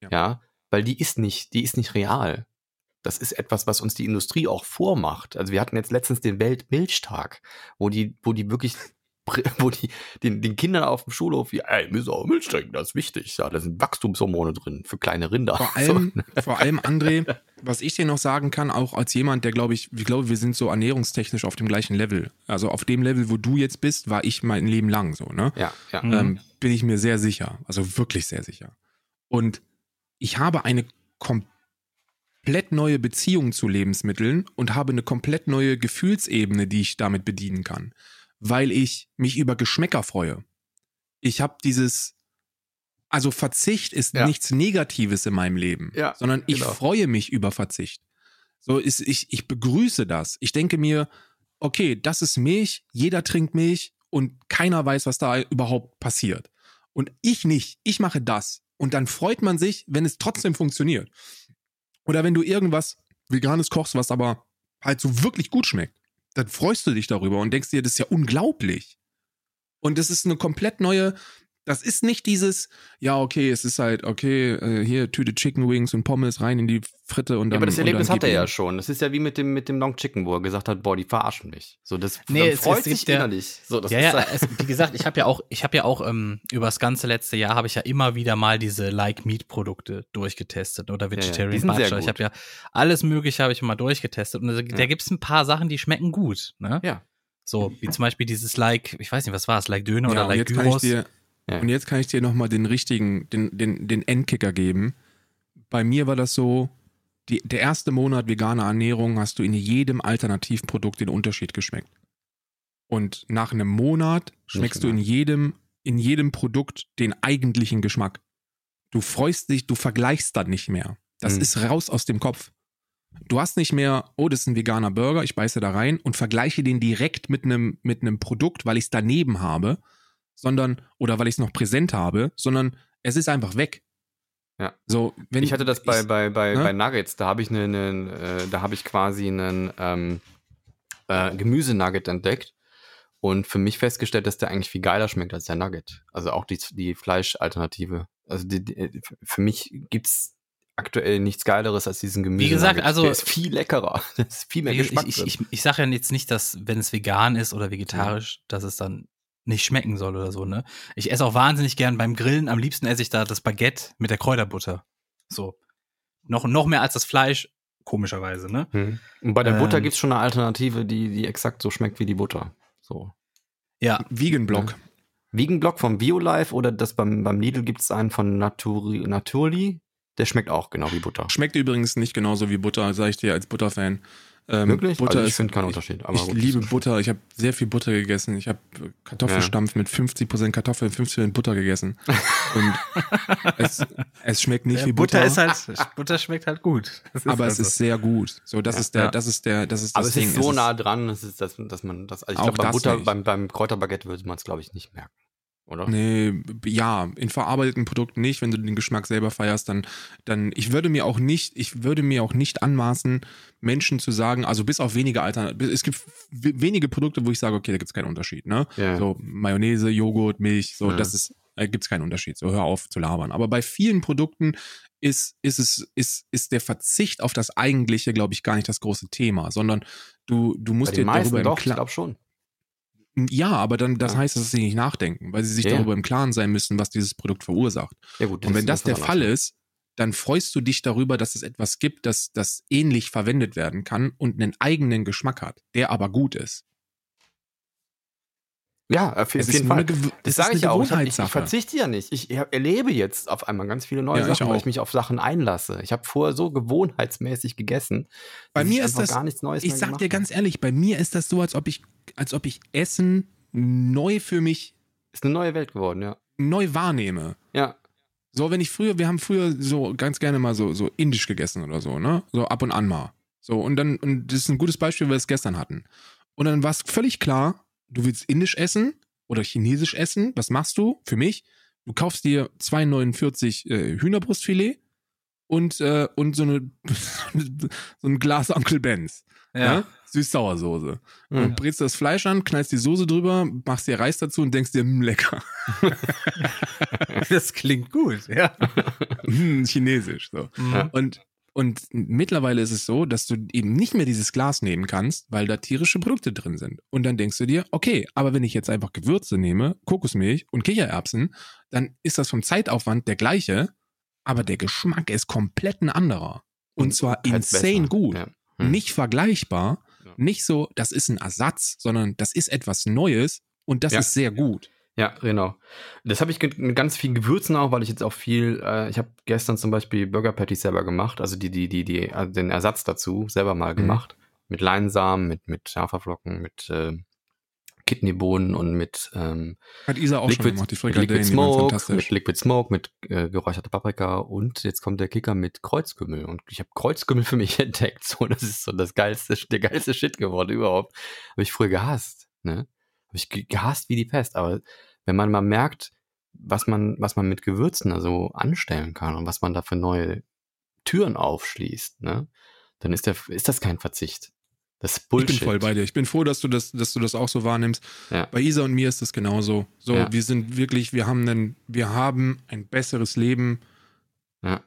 Ja. ja, weil die ist nicht, die ist nicht real. Das ist etwas, was uns die Industrie auch vormacht. Also wir hatten jetzt letztens den Weltmilchtag, wo die, wo die wirklich *laughs* wo die den, den Kindern auf dem Schulhof, ja, ey, müssen auch Milch trinken, das ist wichtig. Ja, da sind Wachstumshormone drin für kleine Rinder. Vor *laughs* allem, so. vor allem André, was ich dir noch sagen kann, auch als jemand, der glaube ich, ich glaube, wir sind so ernährungstechnisch auf dem gleichen Level. Also auf dem Level, wo du jetzt bist, war ich mein Leben lang so, ne? Ja, ja. Ähm, bin ich mir sehr sicher. Also wirklich sehr sicher. Und ich habe eine komplett neue Beziehung zu Lebensmitteln und habe eine komplett neue Gefühlsebene, die ich damit bedienen kann weil ich mich über Geschmäcker freue. Ich habe dieses, also Verzicht ist ja. nichts Negatives in meinem Leben, ja, sondern ich genau. freue mich über Verzicht. So ist, ich, ich begrüße das. Ich denke mir, okay, das ist Milch, jeder trinkt Milch und keiner weiß, was da überhaupt passiert. Und ich nicht, ich mache das. Und dann freut man sich, wenn es trotzdem funktioniert. Oder wenn du irgendwas Veganes kochst, was aber halt so wirklich gut schmeckt dann freust du dich darüber und denkst dir, das ist ja unglaublich. Und das ist eine komplett neue, das ist nicht dieses, ja, okay, es ist halt, okay, äh, hier Tüte Chicken Wings und Pommes rein in die Fritte und dann. Ja, aber das Erlebnis hat er ja schon. Das ist ja wie mit dem, mit dem Long Chicken, wo er gesagt hat, boah, die verarschen mich. So, das nee, es, freut es sich innerlich. So, das ja, ja, es, wie gesagt, ich habe ja auch, ich habe ja auch ähm, über das ganze letzte Jahr habe ich ja immer wieder mal diese Like Meat Produkte durchgetestet oder Vegetarian ja, ja. Butcher. Ich habe ja alles Mögliche habe ich mal durchgetestet und da, ja. da gibt es ein paar Sachen, die schmecken gut. Ne? Ja. So, wie zum Beispiel dieses Like, ich weiß nicht, was war es, Like Döner oder Like Gyros. Ja. Und jetzt kann ich dir nochmal den richtigen, den, den, den Endkicker geben. Bei mir war das so, die, der erste Monat vegane Ernährung hast du in jedem Alternativprodukt den Unterschied geschmeckt. Und nach einem Monat schmeckst du in jedem, in jedem Produkt den eigentlichen Geschmack. Du freust dich, du vergleichst dann nicht mehr. Das mhm. ist raus aus dem Kopf. Du hast nicht mehr, oh, das ist ein veganer Burger, ich beiße da rein und vergleiche den direkt mit einem, mit einem Produkt, weil ich es daneben habe, sondern, oder weil ich es noch präsent habe, sondern es ist einfach weg. Ja. So, wenn ich hatte das bei, ich, bei, bei, ne? bei Nuggets, da habe ich einen, äh, da habe ich quasi einen ähm, äh, Gemüsenugget entdeckt und für mich festgestellt, dass der eigentlich viel geiler schmeckt als der Nugget. Also auch die, die Fleischalternative. Also die, die, für mich gibt es aktuell nichts Geileres als diesen Gemüse. Wie gesagt, also der ist viel leckerer. *laughs* Das ist viel mehr Geschmack. Ich, ich, ich, ich sage ja jetzt nicht, dass wenn es vegan ist oder vegetarisch, ja. dass es dann nicht schmecken soll oder so, ne? Ich esse auch wahnsinnig gern beim Grillen. Am liebsten esse ich da das Baguette mit der Kräuterbutter. So. Noch, noch mehr als das Fleisch, komischerweise, ne? Hm. Und bei der ähm, Butter gibt's schon eine Alternative, die, die exakt so schmeckt wie die Butter. So. Ja. Vegan Block. Ja. Vegan Block vom BioLife oder das beim, beim Lidl gibt's einen von Naturi, Naturli. Der schmeckt auch genau wie Butter. Schmeckt übrigens nicht genauso wie Butter, sage ich dir als Butterfan. Ähm, Wirklich? Butter also ich finde keinen Unterschied. ich gut. liebe Butter. Ich habe sehr viel Butter gegessen. Ich habe Kartoffelstampf ja. mit 50% Kartoffeln, 50% Butter gegessen. Und *laughs* es, es schmeckt nicht ja, wie Butter. Butter ist halt, Butter schmeckt halt gut. Aber es also. ist sehr gut. So, das ja, ist der, das ist der, das ist das Aber es Ding. ist so es nah dran, dass man das, also ich glaube, bei Butter, beim, beim Kräuterbaguette würde man es, glaube ich, nicht merken. Oder? Nee, ja, in verarbeiteten Produkten nicht. Wenn du den Geschmack selber feierst, dann, dann, ich würde mir auch nicht, ich würde mir auch nicht anmaßen, Menschen zu sagen, also bis auf wenige Alternativen, es gibt wenige Produkte, wo ich sage, okay, da gibt es keinen Unterschied, ne? Ja. So Mayonnaise, Joghurt, Milch, so, ja. das ist, da gibt es keinen Unterschied. So, hör auf zu labern. Aber bei vielen Produkten ist, ist es, ist, ist der Verzicht auf das Eigentliche, glaube ich, gar nicht das große Thema, sondern du, du musst dir darüber doch, im Klaren. Ich glaube schon. Ja, aber dann, das heißt, dass sie nicht nachdenken, weil sie sich ja, darüber im Klaren sein müssen, was dieses Produkt verursacht. Ja, gut, und wenn das der Fall ist, dann freust du dich darüber, dass es etwas gibt, das, das ähnlich verwendet werden kann und einen eigenen Geschmack hat, der aber gut ist. Ja, auf, auf jeden Fall. Das sage ich auch. Ich, ich, ich, verzichte ja nicht. Ich, erlebe jetzt auf einmal ganz viele neue ja, Sachen, weil ich mich auf Sachen einlasse. Ich habe vorher so gewohnheitsmäßig gegessen. Bei mir ist das gar nichts Neues. Ich sag dir ganz ehrlich, bei mir ist das so, als ob ich, als ob ich Essen neu für mich. Ist eine neue Welt geworden, ja. Neu wahrnehme. Ja. So, wenn ich früher, wir haben früher so ganz gerne mal so, so indisch gegessen oder so, ne? So ab und an mal. So, und dann, und das ist ein gutes Beispiel, weil wir es gestern hatten. Und dann war es völlig klar, du willst indisch essen oder chinesisch essen, was machst du für mich? Du kaufst dir 2,49 äh, Hühnerbrustfilet und, äh, und so, eine, *laughs* so ein Glas Onkel Benz. Ja. ja? Süß-Sauersoße. Mhm. Und brätst das Fleisch an, knallst die Soße drüber, machst dir Reis dazu und denkst dir, mh, hm, lecker. *laughs* das klingt gut, ja. *laughs* Hm, chinesisch, so. Mhm. Und und mittlerweile ist es so, dass du eben nicht mehr dieses Glas nehmen kannst, weil da tierische Produkte drin sind. Und dann denkst du dir, okay, aber wenn ich jetzt einfach Gewürze nehme, Kokosmilch und Kichererbsen, dann ist das vom Zeitaufwand der gleiche, aber der Geschmack ist komplett ein anderer. Und zwar halt insane besser. gut. Ja. Hm. Nicht vergleichbar, ja. nicht so, das ist ein Ersatz, sondern das ist etwas Neues und das ja. ist sehr gut. Ja, genau. Das habe ich mit ganz vielen Gewürzen auch, weil ich jetzt auch viel, äh, ich habe gestern zum Beispiel Burger Patties selber gemacht, also die, die, die, die, also den Ersatz dazu selber mal mhm. gemacht. Mit Leinsamen, mit, mit Haferflocken, mit äh, Kidneybohnen und mit ähm, Hat Isa auch Liquid, schon gemacht, die Frikadellen, Liquid Smoke, mit Liquid Smoke, mit äh, geräucherter Paprika und jetzt kommt der Kicker mit Kreuzkümmel und ich habe Kreuzkümmel für mich *laughs* entdeckt, so das ist so das geilste, der geilste Shit geworden überhaupt. Habe ich früher gehasst, ne? Habe ich gehasst wie die Pest, aber wenn man mal merkt, was man, was man mit Gewürzen also anstellen kann und was man da für neue Türen aufschließt, ne, dann ist, der, ist das kein Verzicht. Das ist Bullshit. Ich bin voll bei dir. Ich bin froh, dass du das, dass du das auch so wahrnimmst. Ja. Bei Isa und mir ist das genauso. So, ja. wir sind wirklich, wir haben einen, wir haben ein besseres Leben. Ja.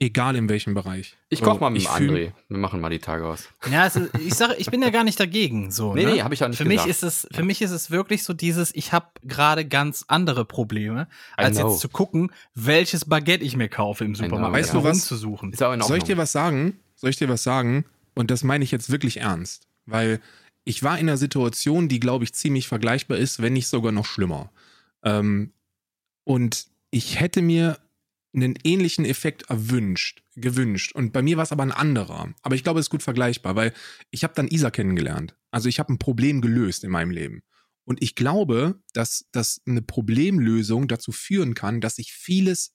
Egal in welchem Bereich. Ich koche mal mit dem André. Wir machen mal die Tage aus. *laughs* Ja, ist, ich sage, ich bin ja gar nicht dagegen. So, nee, ne? nee, habe ich auch nicht für gesagt. Mich ist es, für mich ist es wirklich so dieses, ich habe gerade ganz andere Probleme, als jetzt zu gucken, welches Baguette ich mir kaufe im Supermarkt. Weißt du was? Zu suchen. Soll ich dir was sagen? Soll ich dir was sagen? Und das meine ich jetzt wirklich ernst. Weil ich war in einer Situation, die, glaube ich, ziemlich vergleichbar ist, wenn nicht sogar noch schlimmer. Ähm, und ich hätte mir einen ähnlichen Effekt erwünscht, gewünscht. Und bei mir war es aber ein anderer. Aber ich glaube, es ist gut vergleichbar, weil ich habe dann Isa kennengelernt. Also ich habe ein Problem gelöst in meinem Leben. Und ich glaube, dass, dass eine Problemlösung dazu führen kann, dass sich vieles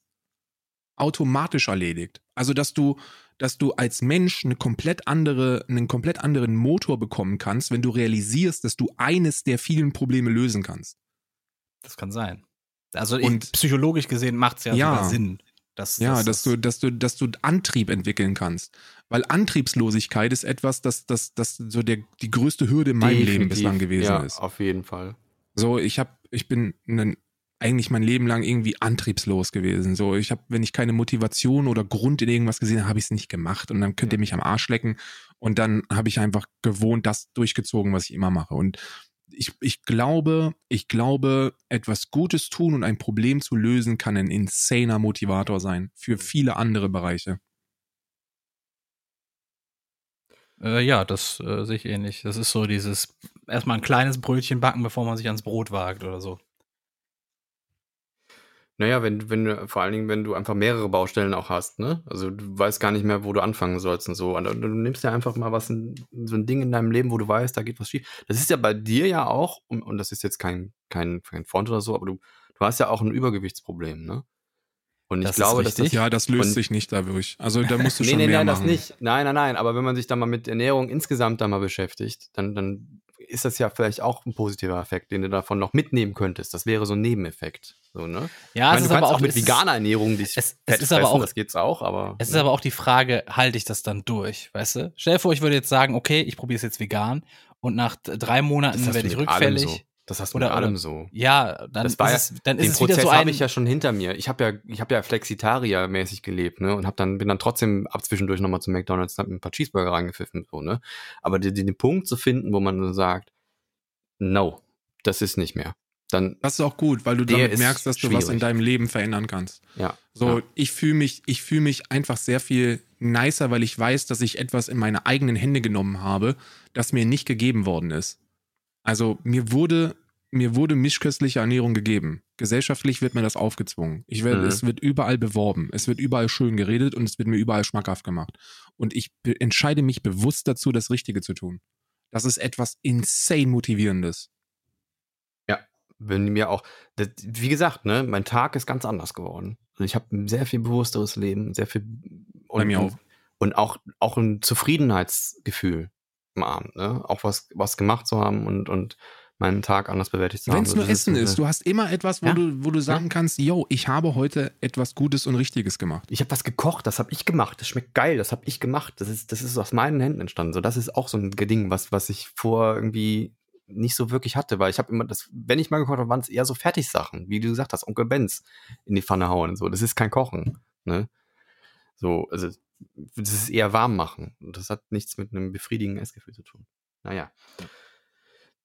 automatisch erledigt. Also dass du, dass du als Mensch eine komplett andere, einen komplett anderen Motor bekommen kannst, wenn du realisierst, dass du eines der vielen Probleme lösen kannst. Das kann sein. Also und, psychologisch gesehen macht es ja, ja sogar Sinn. Dass, ja, dass, dass, du, dass du, dass du Antrieb entwickeln kannst. Weil Antriebslosigkeit ist etwas, das, das, das so der, die größte Hürde in meinem Leben bislang gewesen ja, ist. Auf jeden Fall. So, ich habe, ich bin ein, eigentlich mein Leben lang irgendwie antriebslos gewesen. So, ich habe, wenn ich keine Motivation oder Grund in irgendwas gesehen habe, habe ich es nicht gemacht. Und dann könnt ihr mich am Arsch lecken. Und dann habe ich einfach gewohnt, das durchgezogen, was ich immer mache. Und ich, ich glaube, ich glaube, etwas Gutes tun und ein Problem zu lösen kann ein insaner Motivator sein für viele andere Bereiche. Äh, ja, das äh, sehe ich ähnlich. Das ist so dieses erstmal ein kleines Brötchen backen, bevor man sich ans Brot wagt oder so. Naja, wenn, wenn vor allen Dingen, wenn du einfach mehrere Baustellen auch hast, ne? Also du weißt gar nicht mehr, wo du anfangen sollst und so. Und du nimmst ja einfach mal was, in, so ein Ding in deinem Leben, wo du weißt, da geht was schief. Das ist ja bei dir ja auch, und, und das ist jetzt kein, kein, kein Front oder so, aber du, du hast ja auch ein Übergewichtsproblem, ne? Und ich das glaube, dass das, ja, das löst sich nicht dadurch. Also da musst du *laughs* schon nee, nee, mehr nein, machen. das nicht. Nein, nein, nein. Aber wenn man sich da mal mit Ernährung insgesamt da mal beschäftigt, dann, dann ist das ja vielleicht auch ein positiver Effekt, den du davon noch mitnehmen könntest. Das wäre so ein Nebeneffekt. So, ne? Ja, meine, es ist aber auch, mit veganer Ernährung dich es, es ist aber auch, das geht's auch, aber. Es ist aber auch die Frage, halte ich das dann durch, weißt du? Stell dir vor, ich würde jetzt sagen, okay, ich probiere es jetzt vegan und nach drei Monaten werde ich rückfällig. So. Das hast du oder, mit allem so. Ja, dann das war ist es, dann ist es Prozess wieder so ein. habe ich ja schon hinter mir. Ich habe ja, ich habe ja Flexitarier-mäßig gelebt, ne, und habe dann bin dann trotzdem ab zwischendurch nochmal zu McDonald's, hab ein paar Cheeseburger reingepfiffen, so ne. Aber den, den Punkt zu finden, wo man sagt, no, das ist nicht mehr. Dann das ist auch gut, weil du damit merkst, dass schwierig. du was in deinem Leben verändern kannst. Ja. So, ja. ich fühle mich, ich fühle mich einfach sehr viel nicer, weil ich weiß, dass ich etwas in meine eigenen Hände genommen habe, das mir nicht gegeben worden ist. Also mir wurde mir wurde mischköstliche Ernährung gegeben. Gesellschaftlich wird mir das aufgezwungen. Ich werde, mhm. Es wird überall beworben. Es wird überall schön geredet und es wird mir überall schmackhaft gemacht. Und ich entscheide mich bewusst dazu, das Richtige zu tun. Das ist etwas insane motivierendes. Ja, wenn mir auch, das, wie gesagt, ne, mein Tag ist ganz anders geworden. Also ich habe ein sehr viel bewussteres Leben, sehr viel und, Bei mir auch. und auch auch ein Zufriedenheitsgefühl am Abend, ne? Auch was was gemacht zu haben und und meinen Tag anders bewältigt zu haben. Wenn es nur Essen ist, du hast immer etwas, wo, ja. du, wo du sagen ja. kannst, yo, ich habe heute etwas Gutes und Richtiges gemacht. Ich habe was gekocht, das habe ich gemacht, das schmeckt geil, das habe ich gemacht, das ist, das ist aus meinen Händen entstanden. So, das ist auch so ein Ding, was, was ich vor irgendwie nicht so wirklich hatte, weil ich habe immer das, wenn ich mal gekocht habe, waren es eher so Fertigsachen, wie du gesagt hast, Onkel Benz in die Pfanne hauen und so. Das ist kein Kochen, ne? So, also das ist eher warm machen. Und das hat nichts mit einem befriedigenden Essgefühl zu tun. Naja. Ja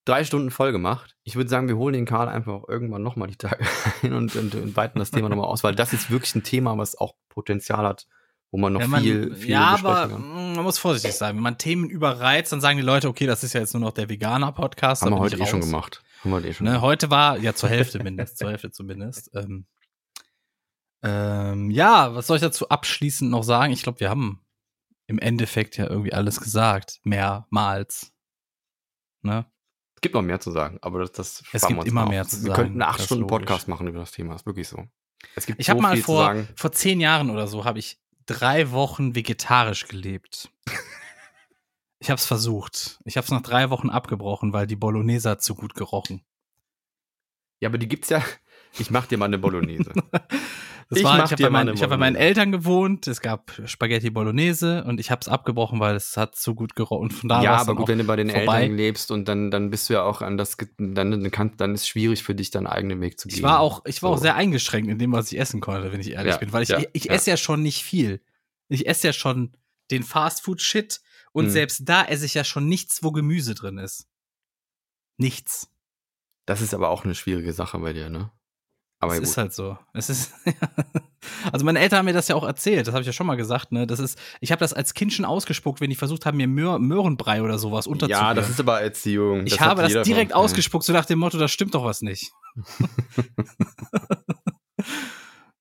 drei Stunden voll gemacht. Ich würde sagen, wir holen den Karl einfach irgendwann nochmal die Tage *laughs* ein und, und, und weiten das Thema nochmal aus, weil das ist wirklich ein Thema, was auch Potenzial hat, wo man noch man, viel, viel Ja, aber kann. man muss vorsichtig sein. Wenn man Themen überreizt, dann sagen die Leute, okay, das ist ja jetzt nur noch der Veganer-Podcast. Haben wir heute eh schon gemacht. Haben wir eh schon ne, gemacht. Heute war, ja, zur Hälfte mindestens, zur Hälfte zumindest. Ähm, ähm, ja, was soll ich dazu abschließend noch sagen? Ich glaube, wir haben im Endeffekt ja irgendwie alles gesagt. Mehrmals. Ne? Es gibt noch mehr zu sagen, aber das, das Es gibt immer mehr zu sagen. Wir könnten einen acht Stunden Podcast machen über das Thema, ist wirklich so. Es gibt ich so habe mal vor, vor zehn Jahren oder so, habe ich drei Wochen vegetarisch gelebt. *laughs* ich habe es versucht. Ich habe es nach drei Wochen abgebrochen, weil die Bolognese zu gut gerochen. Ja, aber die gibt's ja. Ich mach dir mal eine Bolognese. *laughs* Das ich war, ich habe bei, mein, hab bei, meinen Eltern gewohnt, es gab Spaghetti Bolognese und ich habe es abgebrochen, weil es hat zu gut gerochen. Von da ja, aber gut, wenn du bei den vorbei. Eltern lebst und dann, dann bist du ja auch an das, dann, kann, dann ist es schwierig für dich, deinen eigenen Weg zu gehen. Ich war auch, ich war so. auch sehr eingeschränkt in dem, was ich essen konnte, wenn ich ehrlich ja, bin, weil ich, ja, ich, ich ja. esse ja schon nicht viel. Ich esse ja schon den Fastfood-Shit und hm. selbst da esse ich ja schon nichts, wo Gemüse drin ist. Nichts. Das ist aber auch eine schwierige Sache bei dir, ne? Aber es gut. ist halt so. Es ist *laughs* also meine Eltern haben mir das ja auch erzählt, das habe ich ja schon mal gesagt, ne? Das ist ich habe das als Kind schon ausgespuckt, wenn die versucht haben mir Möhr, Möhrenbrei oder sowas unterzubringen. Ja, das ist aber Erziehung. Ich habe das direkt von. ausgespuckt so nach dem Motto, da stimmt doch was nicht. *laughs*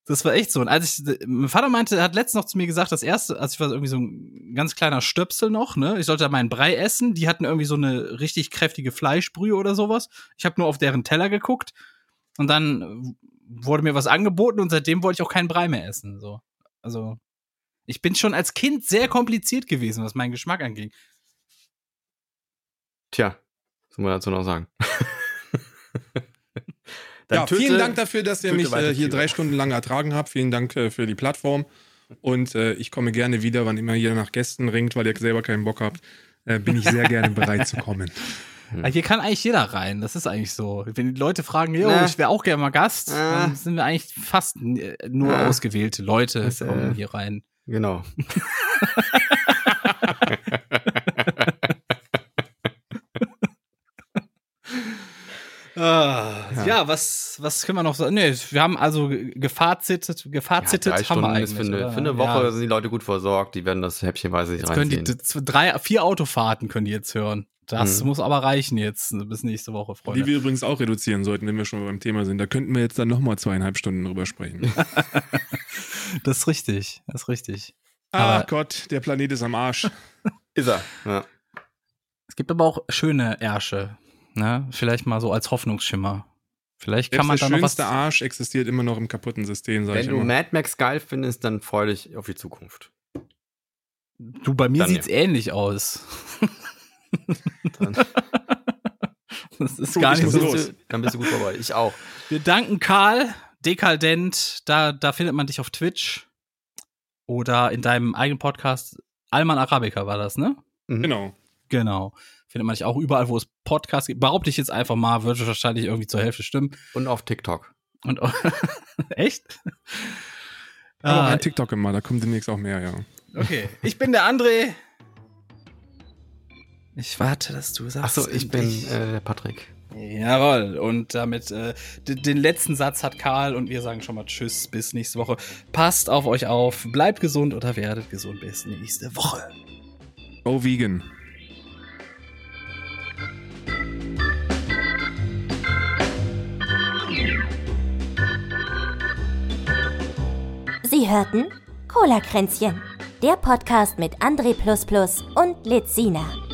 das war echt so und als ich mein Vater meinte, er hat letztens noch zu mir gesagt, das erste, als ich war irgendwie so ein ganz kleiner Stöpsel noch, ne? Ich sollte da meinen Brei essen, die hatten irgendwie so eine richtig kräftige Fleischbrühe oder sowas. Ich habe nur auf deren Teller geguckt und dann wurde mir was angeboten und seitdem wollte ich auch keinen Brei mehr essen. So. Also, ich bin schon als Kind sehr kompliziert gewesen, was meinen Geschmack angeht. Tja, was soll man dazu noch sagen? *laughs* ja, töte, vielen Dank dafür, dass ihr mich äh, hier drei Stunden lang ertragen habt. Vielen Dank äh, für die Plattform. Und äh, ich komme gerne wieder, wann immer ihr nach Gästen ringt, weil ihr selber keinen Bock habt. Äh, bin ich sehr gerne bereit zu kommen. *laughs* Hm. Hier kann eigentlich jeder rein. Das ist eigentlich so. Wenn die Leute fragen, äh. ich wäre auch gerne mal Gast, äh. dann sind wir eigentlich fast nur äh. ausgewählte Leute das, kommen hier rein. Genau. *laughs* *laughs* Ah, ja. ja. was, was können wir noch sagen? Nee, wir haben also gefazitet, gefazitet ja, haben wir eigentlich. Für eine, für eine Woche ja. sind die Leute gut versorgt, die werden das häppchenweise reinziehen. Können die, drei, vier Autofahrten können die jetzt hören. Das mhm. muss aber reichen jetzt bis nächste Woche, Freunde. Die wir übrigens auch reduzieren sollten, wenn wir schon beim Thema sind. Da könnten wir jetzt dann nochmal zweieinhalb Stunden drüber sprechen. *laughs* *laughs* das ist richtig, das ist richtig. Ach Gott, der Planet ist am Arsch. ist er, ja. Es gibt aber auch schöne Ärsche, ne? Vielleicht mal so als Hoffnungsschimmer. Vielleicht kann man da noch was. Der Arsch existiert immer noch im kaputten System, sag Wenn ich du immer. Mad Max geil findest, dann freu dich auf die Zukunft. Du, bei mir dann sieht's ja. ähnlich aus. *laughs* Das ist gar nicht so. Du, dann bist du gut vorbei. Ich auch. Wir danken Karl, Dekadent. Da, da findet man dich auf Twitch oder in deinem eigenen Podcast. Alman Arabica war das, ne? Mhm. Genau. Genau. Findet man dich auch überall, wo es Podcasts gibt. Behaupte ich jetzt einfach mal, würde wahrscheinlich irgendwie zur Hälfte stimmen. Und auf TikTok. Und *laughs* echt? Aber ah, ein TikTok immer, da kommt demnächst auch mehr, ja. Okay, ich bin der André. Ich warte, dass du sagst. Achso, ich bin äh, der Patrick. Jawohl, und damit äh, den letzten Satz hat Karl und wir sagen schon mal Tschüss, bis nächste Woche. Passt auf euch auf, bleibt gesund oder werdet gesund bis nächste Woche. Go vegan. Sie hörten Cola Kränzchen, der Podcast mit André und Lizina.